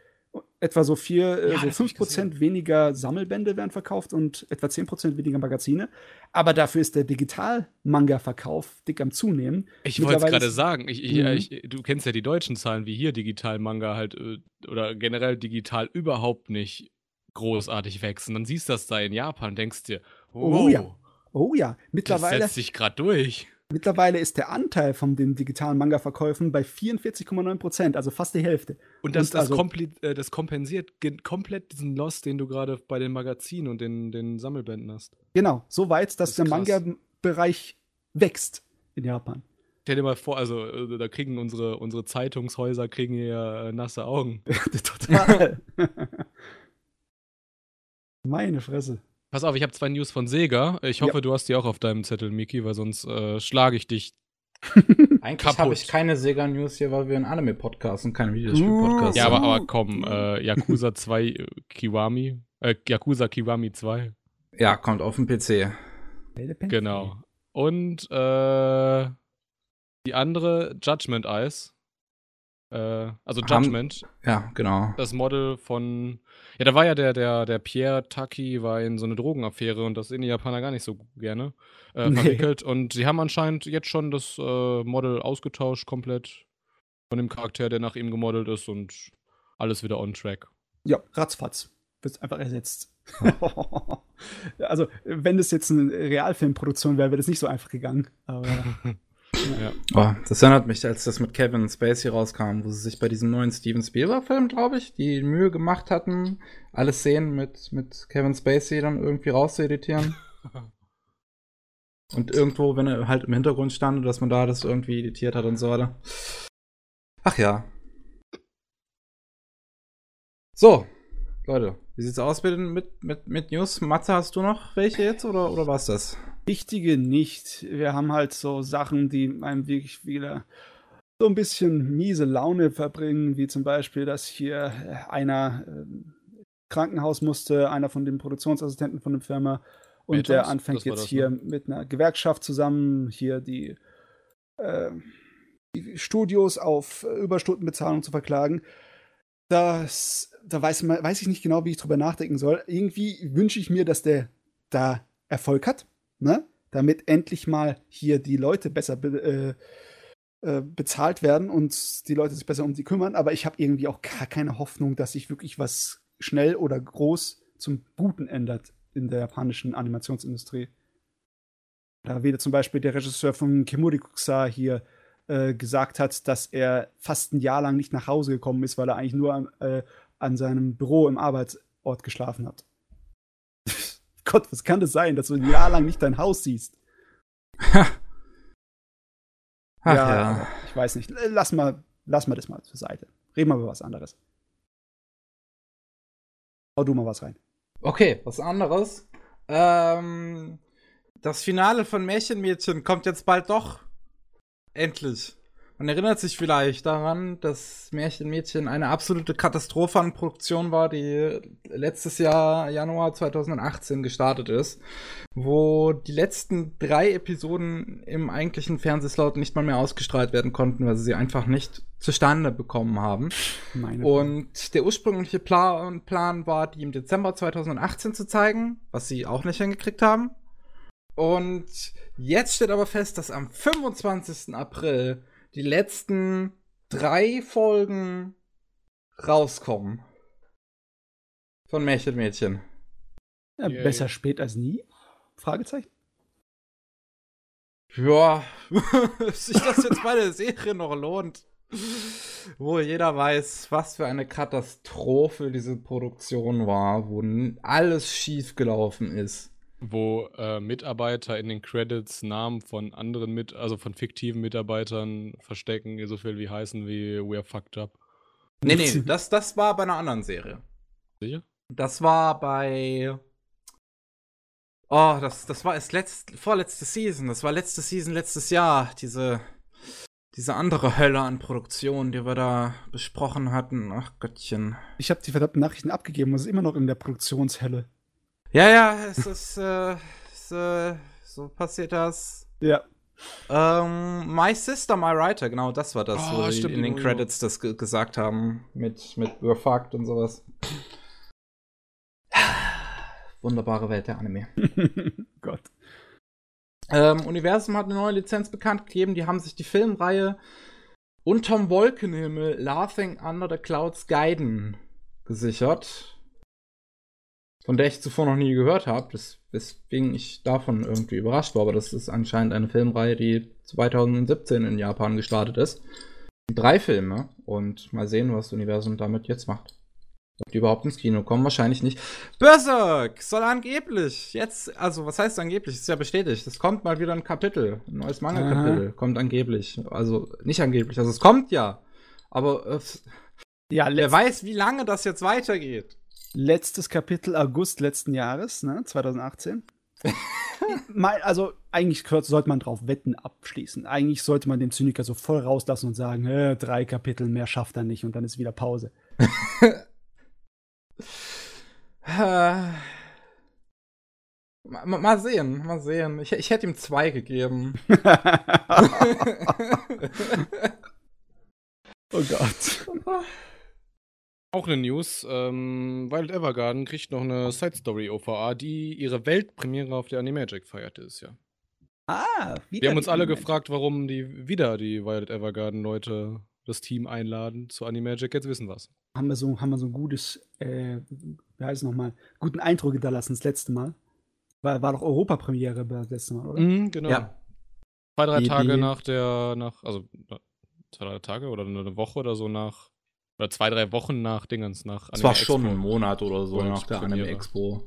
Etwa so, vier, äh, Ja, so das ich 5% weniger Sammelbände werden verkauft und etwa 10% weniger Magazine. Aber dafür ist der Digital-Manga-Verkauf dick am Zunehmen. Ich wollte es gerade sagen. Ich, ich, Mhm. ich, du kennst ja die deutschen Zahlen, wie hier Digital-Manga halt äh, oder generell digital überhaupt nicht großartig wächst. Und dann siehst du das da in Japan denkst dir, Oh wow, ja. Oh ja, das mittlerweile, setzt sich gerade durch. Mittlerweile ist der Anteil von den digitalen Manga-Verkäufen bei 44,9 Prozent, also fast die Hälfte. Und das, Und das, also- äh, das kompensiert komplett diesen Loss, den du gerade bei den Magazinen und den, den Sammelbänden hast. Genau, so weit, dass Das der. Manga-Bereich wächst in Japan. Stell dir mal vor, also äh, da kriegen unsere, unsere Zeitungshäuser kriegen hier äh, nasse Augen. Total. Meine Fresse. Pass auf, ich habe zwei News von Sega. Ich hoffe, Ja. du hast die auch auf deinem Zettel, Miki, weil sonst äh, schlage ich dich. Eigentlich habe ich keine Sega-News hier, weil wir ein Anime-Podcast und kein Videospiel-Podcast Ja, sind. aber, aber komm, äh, Yakuza 2 äh, Kiwami. Äh, Yakuza Kiwami 2. Ja, kommt auf den PC. Genau. Und äh, die andere Judgment Eyes. Äh, also Haben- Judgment, Ja, genau. das Model von. Ja, da war ja der, der, der Pierre Taki war in so eine Drogenaffäre und das sehen die Japaner gar nicht so gerne äh, Nee. verwickelt. Und sie haben anscheinend jetzt schon das äh, Model ausgetauscht, komplett von dem Charakter, der nach ihm gemodelt ist und alles wieder on track. Ja, ratzfatz. Wird einfach ersetzt. also, wenn das jetzt eine Realfilmproduktion wäre, wäre das nicht so einfach gegangen. Aber Ja. Oh, das erinnert mich, als das mit Kevin Spacey rauskam, wo sie sich bei diesem neuen Steven Spielberg-Film, glaube ich, die Mühe gemacht hatten, alle Szenen mit, mit Kevin Spacey dann irgendwie rauszueditieren. Und irgendwo, wenn er halt im Hintergrund stand, dass man da das irgendwie editiert hat und so weiter. Ach ja. So, Leute, wie sieht's aus mit, mit, mit, mit News? Matze, hast du noch welche jetzt oder, oder war's das? Wichtige nicht. Wir haben halt so Sachen, die einem wirklich wieder so ein bisschen miese Laune verbringen, wie zum Beispiel, dass hier einer äh, Krankenhaus musste, einer von den Produktionsassistenten von der Firma, und Matrix? der anfängt jetzt das, hier ne? mit einer Gewerkschaft zusammen hier die, äh, die Studios auf äh, Überstundenbezahlung zu verklagen. Das, da weiß, man, weiß ich nicht genau, wie ich drüber nachdenken soll. Irgendwie wünsche ich mir, dass der da Erfolg hat, ne? damit endlich mal hier die Leute besser be äh, äh, bezahlt werden und die Leute sich besser um sie kümmern. Aber ich habe irgendwie auch gar keine Hoffnung, dass sich wirklich was schnell oder groß zum Guten ändert in der japanischen Animationsindustrie. Da wieder zum Beispiel der Regisseur von Kimuri Kuksar hier äh, gesagt hat, dass er fast ein Jahr lang nicht nach Hause gekommen ist, weil er eigentlich nur am, äh, an seinem Büro im Arbeitsort geschlafen hat. Gott, was kann das sein, dass du ein Jahr lang nicht dein Haus siehst? Ach ja. Ich weiß nicht. Lass mal, lass mal das mal zur Seite. Reden wir über was anderes. Hau du mal was rein. Okay, was anderes. Ähm, das Finale von Märchenmädchen kommt jetzt bald doch. Endlich. Man erinnert sich vielleicht daran, dass Märchenmädchen eine absolute Katastrophe an Produktion war, die letztes Jahr, Januar 2018, gestartet ist, wo die letzten drei Episoden im eigentlichen Fernsehslot nicht mal mehr ausgestrahlt werden konnten, weil sie sie einfach nicht zustande bekommen haben. Meine Und der ursprüngliche Plan, Plan war, die im Dezember 2018 zu zeigen, was sie auch nicht hingekriegt haben. Und jetzt steht aber fest, dass am 25. April die letzten drei Folgen rauskommen. Von Märchenmädchen. ja, besser spät als nie? Fragezeichen. Ja, ob sich das jetzt bei der Serie noch lohnt. Wo jeder weiß, was für eine Katastrophe diese Produktion war, wo alles schief gelaufen ist. Wo äh, Mitarbeiter in den Credits Namen von anderen mit, also von fiktiven Mitarbeitern verstecken, so viel wie heißen wie We're fucked up. Nee, nee, das, das war bei einer anderen Serie. Sicher? Das war bei. Oh, das, das war erst letzt, vorletzte Season. Das war letzte Season, letztes Jahr. Diese, diese andere Hölle an Produktion, die wir da besprochen hatten. Ach Gottchen. Ich habe die verdammten Nachrichten abgegeben und es ist immer noch in der Produktionshölle. Ja, ja, es ist, äh, es, äh, so passiert das. Ja. Ähm, My Sister, My Writer, genau das war das, Oh, wo stimmt, in den Credits das ge gesagt haben. Mit, mit We're fucked und sowas. Wunderbare Welt der Anime. Gott. Ähm, Universum hat eine neue Lizenz bekannt gegeben. Die haben sich die Filmreihe Unterm Wolkenhimmel Laughing Under the Clouds Guiden gesichert. Von der ich zuvor noch nie gehört habe, weswegen ich davon irgendwie überrascht war. Aber das ist anscheinend eine Filmreihe, die 2017 in Japan gestartet ist. Drei Filme und mal sehen, was das Universum damit jetzt macht. Ob die überhaupt ins Kino kommen, wahrscheinlich nicht. Berserk soll angeblich jetzt, also was heißt angeblich? Ist ja bestätigt. Es kommt mal wieder ein Kapitel, ein neues Manga-Kapitel. Kommt angeblich. Also nicht angeblich, also es kommt ja. Aber äh, Ja, wer weiß, wie lange das jetzt weitergeht. Letztes Kapitel August letzten Jahres, ne, 2018. Mein, also eigentlich sollte man drauf Wetten abschließen. Eigentlich sollte man den Zyniker so voll rauslassen und sagen, äh, drei Kapitel mehr schafft er nicht und dann ist wieder Pause. Äh, ma- ma- mal sehen, mal sehen. Ich, ich hätte ihm zwei gegeben. oh Gott. Auch eine News. Ähm, Violet Evergarden kriegt noch eine Side Story OVA, die ihre Weltpremiere auf der Animagic feiert dieses Jahr. Ah, wieder Wir haben uns alle Moment. gefragt, warum die wieder die Violet Evergarden Leute das Team einladen zu Animagic. Jetzt wissen wir's. Haben wir so, haben wir so ein gutes, äh, wie heißt es nochmal, guten Eindruck hinterlassen das letzte Mal. War, war doch Europapremiere das letzte Mal, oder? Mhm, genau. Ja. Zwei, drei Die- Tage die- nach der, nach, also zwei, drei Tage oder eine Woche oder so nach, oder zwei, drei Wochen nach Dingens, nach Es war Anime schon ein Monat oder so nach der Anime. Expo.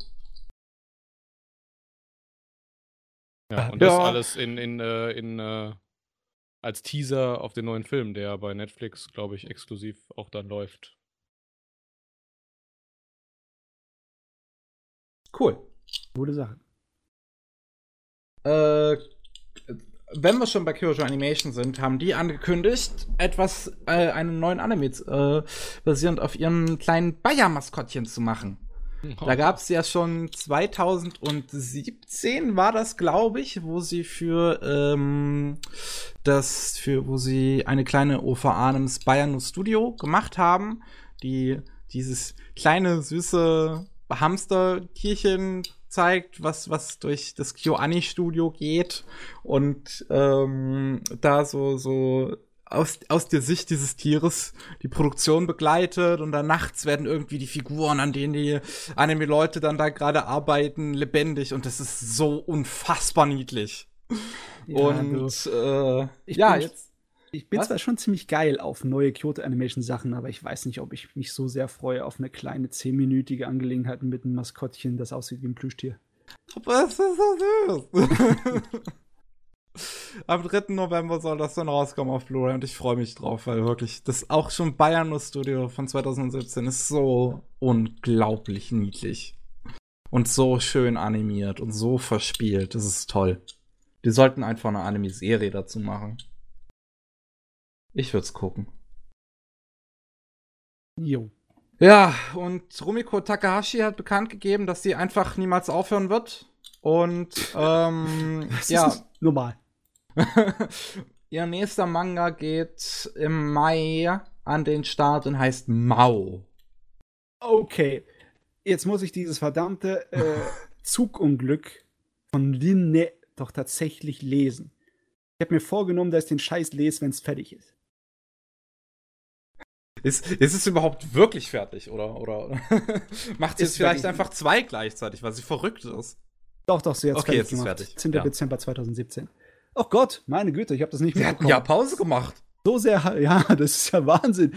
Ja, und Ja. das alles in, in, äh, in, äh, als Teaser auf den neuen Film, der bei Netflix, glaube ich, exklusiv auch dann läuft. Cool. Gute Sache. Äh, wenn wir schon bei Kyoto Animation sind, haben die angekündigt, etwas, äh, einen neuen Anime äh, basierend auf ihrem kleinen Bayer-Maskottchen zu machen. Da gab es ja schon 2017 war das, glaube ich, wo sie für ähm, das, für wo sie eine kleine OVA namens Bayern Studio gemacht haben, die dieses kleine süße Hamstertierchen zeigt, was was durch das KyoAni Studio geht und ähm, da so so aus, aus der Sicht dieses Tieres die Produktion begleitet und dann nachts werden irgendwie die Figuren, an denen die Anime-Leute dann da gerade arbeiten, lebendig und das ist so unfassbar niedlich. und du, äh, Ich ja, bin- jetzt. Ich bin was? zwar schon ziemlich geil auf neue Kyoto Animation Sachen, aber ich weiß nicht, ob ich mich so sehr freue auf eine kleine zehnminütige Angelegenheit mit einem Maskottchen, das aussieht wie ein Plüschtier. Aber es ist so süß. Am 3. November soll das dann rauskommen auf Blu-ray und ich freue mich drauf, weil wirklich das auch schon Bayern Studio von 2017 ist so unglaublich niedlich und so schön animiert und so verspielt. Das ist toll. Die sollten einfach eine Anime-Serie dazu machen. Ich würde es gucken. Jo. Ja, und Rumiko Takahashi hat bekannt gegeben, dass sie einfach niemals aufhören wird. Und ähm, Das ja, ist normal. ihr nächster Manga geht im Mai an den Start und heißt Mao. Okay. Jetzt muss ich dieses verdammte äh, Zugunglück von Linne doch tatsächlich lesen. Ich habe mir vorgenommen, dass ich den Scheiß lese, wenn es fertig ist. Ist, ist es überhaupt wirklich fertig, oder? oder macht sie jetzt vielleicht einfach zwei gleichzeitig, weil sie verrückt ist? Doch, doch, sie hat Okay, jetzt ist gemacht. fertig. 10. Ja. Dezember 2017. Oh Gott, meine Güte, ich habe das nicht hat mitbekommen. ja Pause gemacht. So sehr, ja, das ist ja Wahnsinn.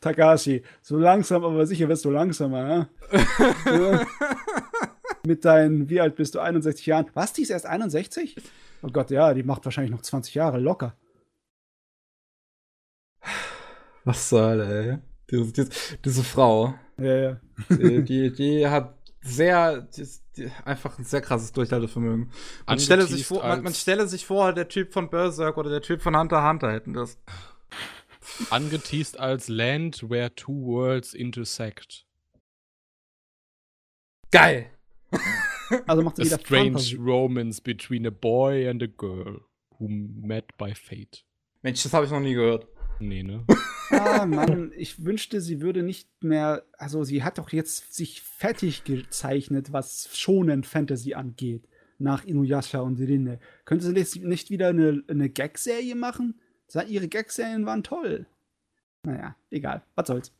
Takashi, so langsam, aber sicher wirst du langsamer, ne? ja. Mit deinen, wie alt bist du? 61 Jahren. Was, die ist erst 61? Oh Gott, ja, die macht wahrscheinlich noch 20 Jahre locker. Was soll, ey? Diese, diese, diese Frau. Ja, ja. die, die, die hat sehr, die, die, einfach ein sehr krasses Durchhaltevermögen. Man stelle, sich vor, man, man stelle sich vor, der Typ von Berserk oder der Typ von Hunter x Hunter hätten das. Angeteased als Land where two worlds intersect. Geil! Also macht sie A wieder strange Fantasy. romance between a boy and a girl who met by fate. Mensch, das habe ich noch nie gehört. Nee, ne? Ah, Mann, ich wünschte, sie würde nicht mehr. Also, sie hat doch jetzt sich fertig gezeichnet, was schonen Fantasy angeht. Nach Inuyasha und Rinne. Könnte sie jetzt nicht wieder eine, eine Gag-Serie machen? Ihre Gag-Serien waren toll. Naja, egal. Was soll's.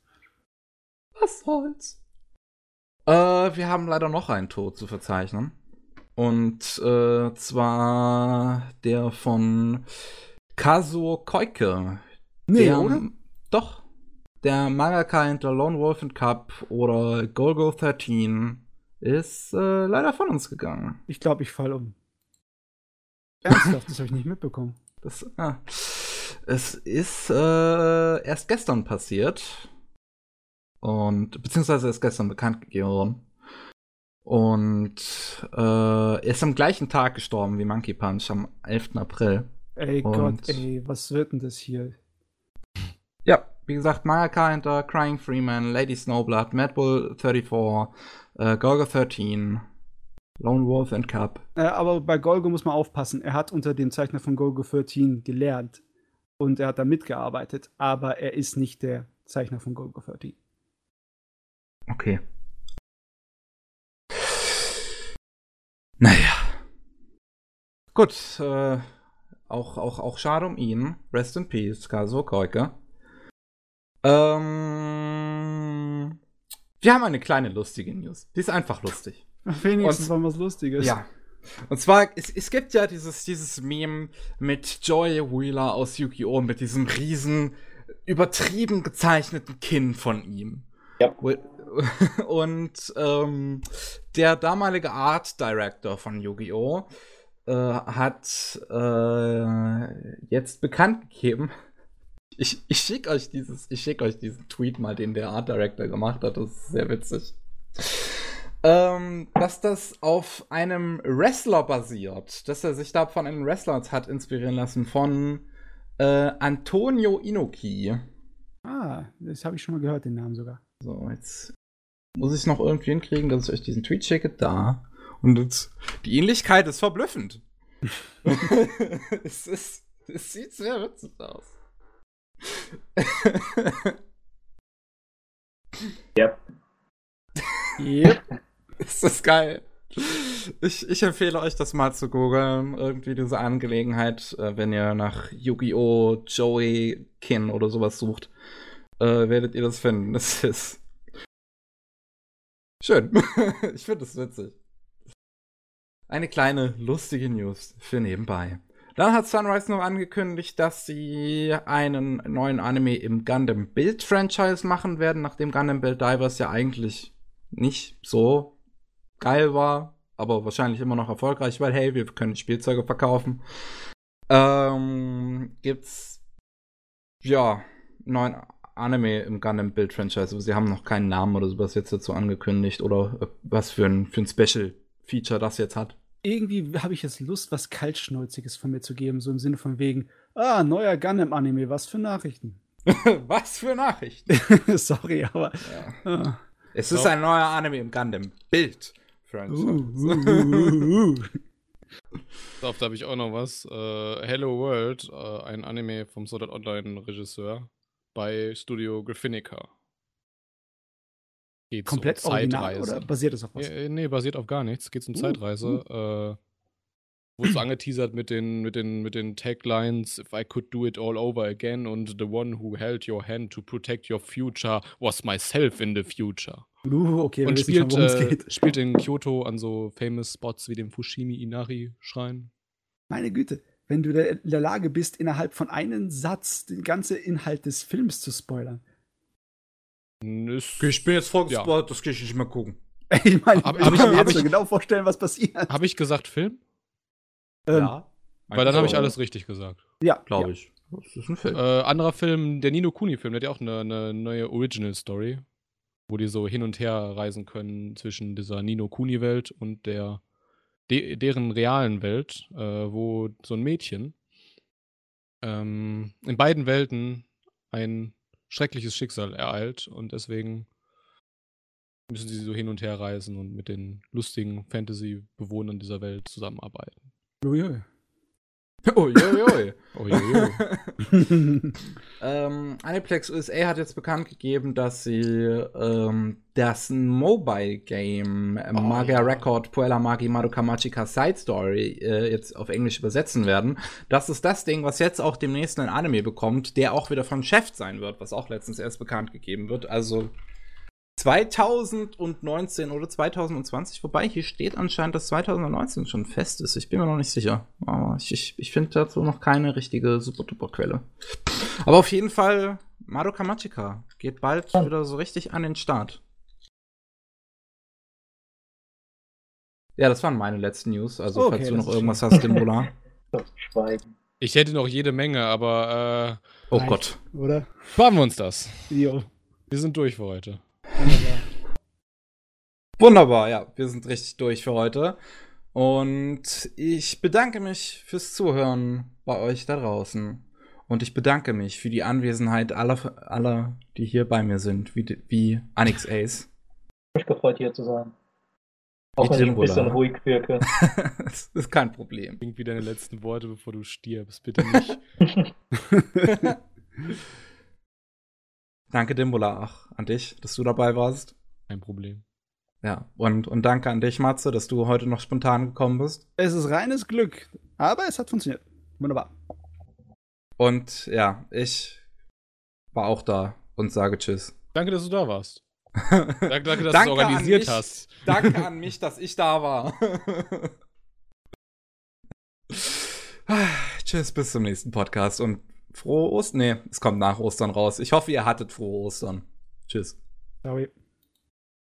Was soll's? Äh, wir haben leider noch einen Tod zu verzeichnen. Und äh, zwar der von Kazuo Koike. Nee, der, oder? Doch. Der Mangaka hinter Lone Wolf and Cup oder Golgo 13 ist äh, leider von uns gegangen. Ich glaube, ich fall um. Ernsthaft, das habe ich nicht mitbekommen. Das, ah. Es ist äh, erst gestern passiert. Und, beziehungsweise ist gestern bekannt gegeben worden. Und äh, er ist am gleichen Tag gestorben wie Monkey Punch, am 11. April. Ey Und- Gott, ey, was wird denn das hier? Wie gesagt, Mangaka hinter Crying Freeman, Lady Snowblood, Mad Bull 34, äh, Golgo 13, Lone Wolf and Cup. Äh, aber bei Golgo muss man aufpassen. Er hat unter dem Zeichner von Golgo 13 gelernt. Und er hat da mitgearbeitet. Aber er ist nicht der Zeichner von Golgo 13. Okay. Naja. Gut, äh, auch, auch, auch schade um ihn. Rest in Peace, Kazuo Koike. Ähm, wir haben eine kleine lustige News. Die ist einfach lustig. Wenigstens war was Lustiges. Ja. Und zwar, es, es gibt ja dieses, dieses Meme mit Joy Wheeler aus Yu-Gi-Oh! mit diesem riesen, übertrieben gezeichneten Kinn von ihm. Ja. Und ähm, der damalige Art Director von Yu-Gi-Oh! Äh, hat äh, jetzt bekannt gegeben, ich, ich schicke euch dieses, ich schicke euch diesen Tweet mal, den der Art Director gemacht hat. Das ist sehr witzig. Ähm, dass das auf einem Wrestler basiert, dass er sich da von einem Wrestler hat inspirieren lassen, von äh, Antonio Inoki. Ah, das habe ich schon mal gehört, den Namen sogar. So, jetzt muss ich noch irgendwie hinkriegen, dass ich euch diesen Tweet schicke. Da. Und jetzt, die Ähnlichkeit ist verblüffend. es, ist, es sieht sehr witzig aus. Ja. Yep. ist das geil. Ich, ich empfehle euch das mal zu googeln, irgendwie diese Angelegenheit, äh, wenn ihr nach Yu-Gi-Oh! Joey Kin oder sowas sucht, äh, werdet ihr das finden. Das ist schön. ich finde es witzig. Eine kleine lustige News für nebenbei. Dann hat Sunrise noch angekündigt, dass sie einen neuen Anime im Gundam Build Franchise machen werden, nachdem Gundam Build Divers ja eigentlich nicht so geil war, aber wahrscheinlich immer noch erfolgreich, weil hey, wir können Spielzeuge verkaufen. Ähm, gibt's ja neuen Anime im Gundam Build Franchise, aber sie haben noch keinen Namen oder sowas jetzt dazu angekündigt oder was für ein, für ein Special Feature das jetzt hat irgendwie habe ich jetzt Lust, was Kaltschnäuziges von mir zu geben, so im Sinne von wegen, ah, neuer Gundam-Anime, was für Nachrichten. was für Nachrichten? Sorry, aber. Ja. Ah. Es ist ein neuer Anime im Gundam. Bild. Franchise. Uh, uh, uh, da habe ich auch noch was. Uh, Hello World, uh, ein Anime vom Sword Art Online Regisseur bei Studio Graphinica. Geht's Komplett um original oder basiert es auf was? Ja, nee, basiert auf gar nichts. Geht um uh, Zeitreise. Uh. Äh, wurde so angeteasert mit den, mit, den, mit den Taglines If I could do it all over again und The one who held your hand to protect your future was myself in the future. Uh, okay, und spielt, äh, spielt in Kyoto an so famous Spots wie dem Fushimi Inari Schrein. Meine Güte, wenn du in der Lage bist, innerhalb von einem Satz den ganzen Inhalt des Films zu spoilern, ist, ich bin jetzt vorgespoilt, ja. das kann ich nicht mehr gucken. ich meine, hab, ich kann mir jetzt ich, genau vorstellen, was passiert. Habe ich gesagt Film? Ähm, ja. Weil dann habe ich alles richtig gesagt. Ja. Glaube ja. ich. Das ist ein Film. Äh, anderer Film, der Nino Kuni-Film, der hat ja auch eine, eine, neue Original-Story, wo die so hin und her reisen können zwischen dieser Nino Kuni-Welt und der de, deren realen Welt, äh, wo so ein Mädchen ähm, in beiden Welten ein schreckliches Schicksal ereilt und deswegen müssen sie so hin und her reisen und mit den lustigen Fantasy-Bewohnern dieser Welt zusammenarbeiten. Uiui. Uiuiui. Uiuiui. ähm, Aniplex USA hat jetzt bekannt gegeben, dass sie ähm, das Mobile Game äh, oh, Magia ja. Record Puella Magi Madoka Magica Side Story äh, jetzt auf Englisch übersetzen werden. Das ist das Ding, was jetzt auch demnächst ein Anime bekommt, der auch wieder von Chef sein wird, was auch letztens erst bekannt gegeben wird. Also 2019 oder 2020, wobei hier steht anscheinend, dass 2019 schon fest ist. Ich bin mir noch nicht sicher. Aber ich, ich, ich finde dazu noch keine richtige super duper Quelle. Aber auf jeden Fall, Madoka Magica geht bald wieder so richtig an den Start. Ja, das waren meine letzten News. Also, okay, falls du noch irgendwas hast, Dimbola. Ich hätte noch jede Menge, aber. Äh, oh Gott. Oder? Sparen wir uns das. Jo. Wir sind durch für heute. Wunderbar. Wunderbar, ja. Wir sind richtig durch für heute. Und ich bedanke mich fürs Zuhören bei euch da draußen. Und ich bedanke mich für die Anwesenheit aller, aller die hier bei mir sind, wie, wie Anix Ace. Ich mich gefreut, hier zu sein. Auch wenn ich ein bisschen ruhig wirke. das ist kein Problem. Irgendwie deine letzten Worte, bevor du stirbst. Bitte nicht. Danke, Dimbola, auch an dich, dass du dabei warst. Kein Problem. Ja, und, und danke an dich, Matze, dass du heute noch spontan gekommen bist. Es ist reines Glück, aber es hat funktioniert. Wunderbar. Und ja, ich war auch da und sage Tschüss. Danke, dass du da warst. danke, danke dass du es organisiert mich, hast. Danke an mich, dass ich da war. Tschüss, bis zum nächsten Podcast und frohe Ostern. Nee, es kommt nach Ostern raus. Ich hoffe, ihr hattet frohe Ostern. Tschüss. Ciao.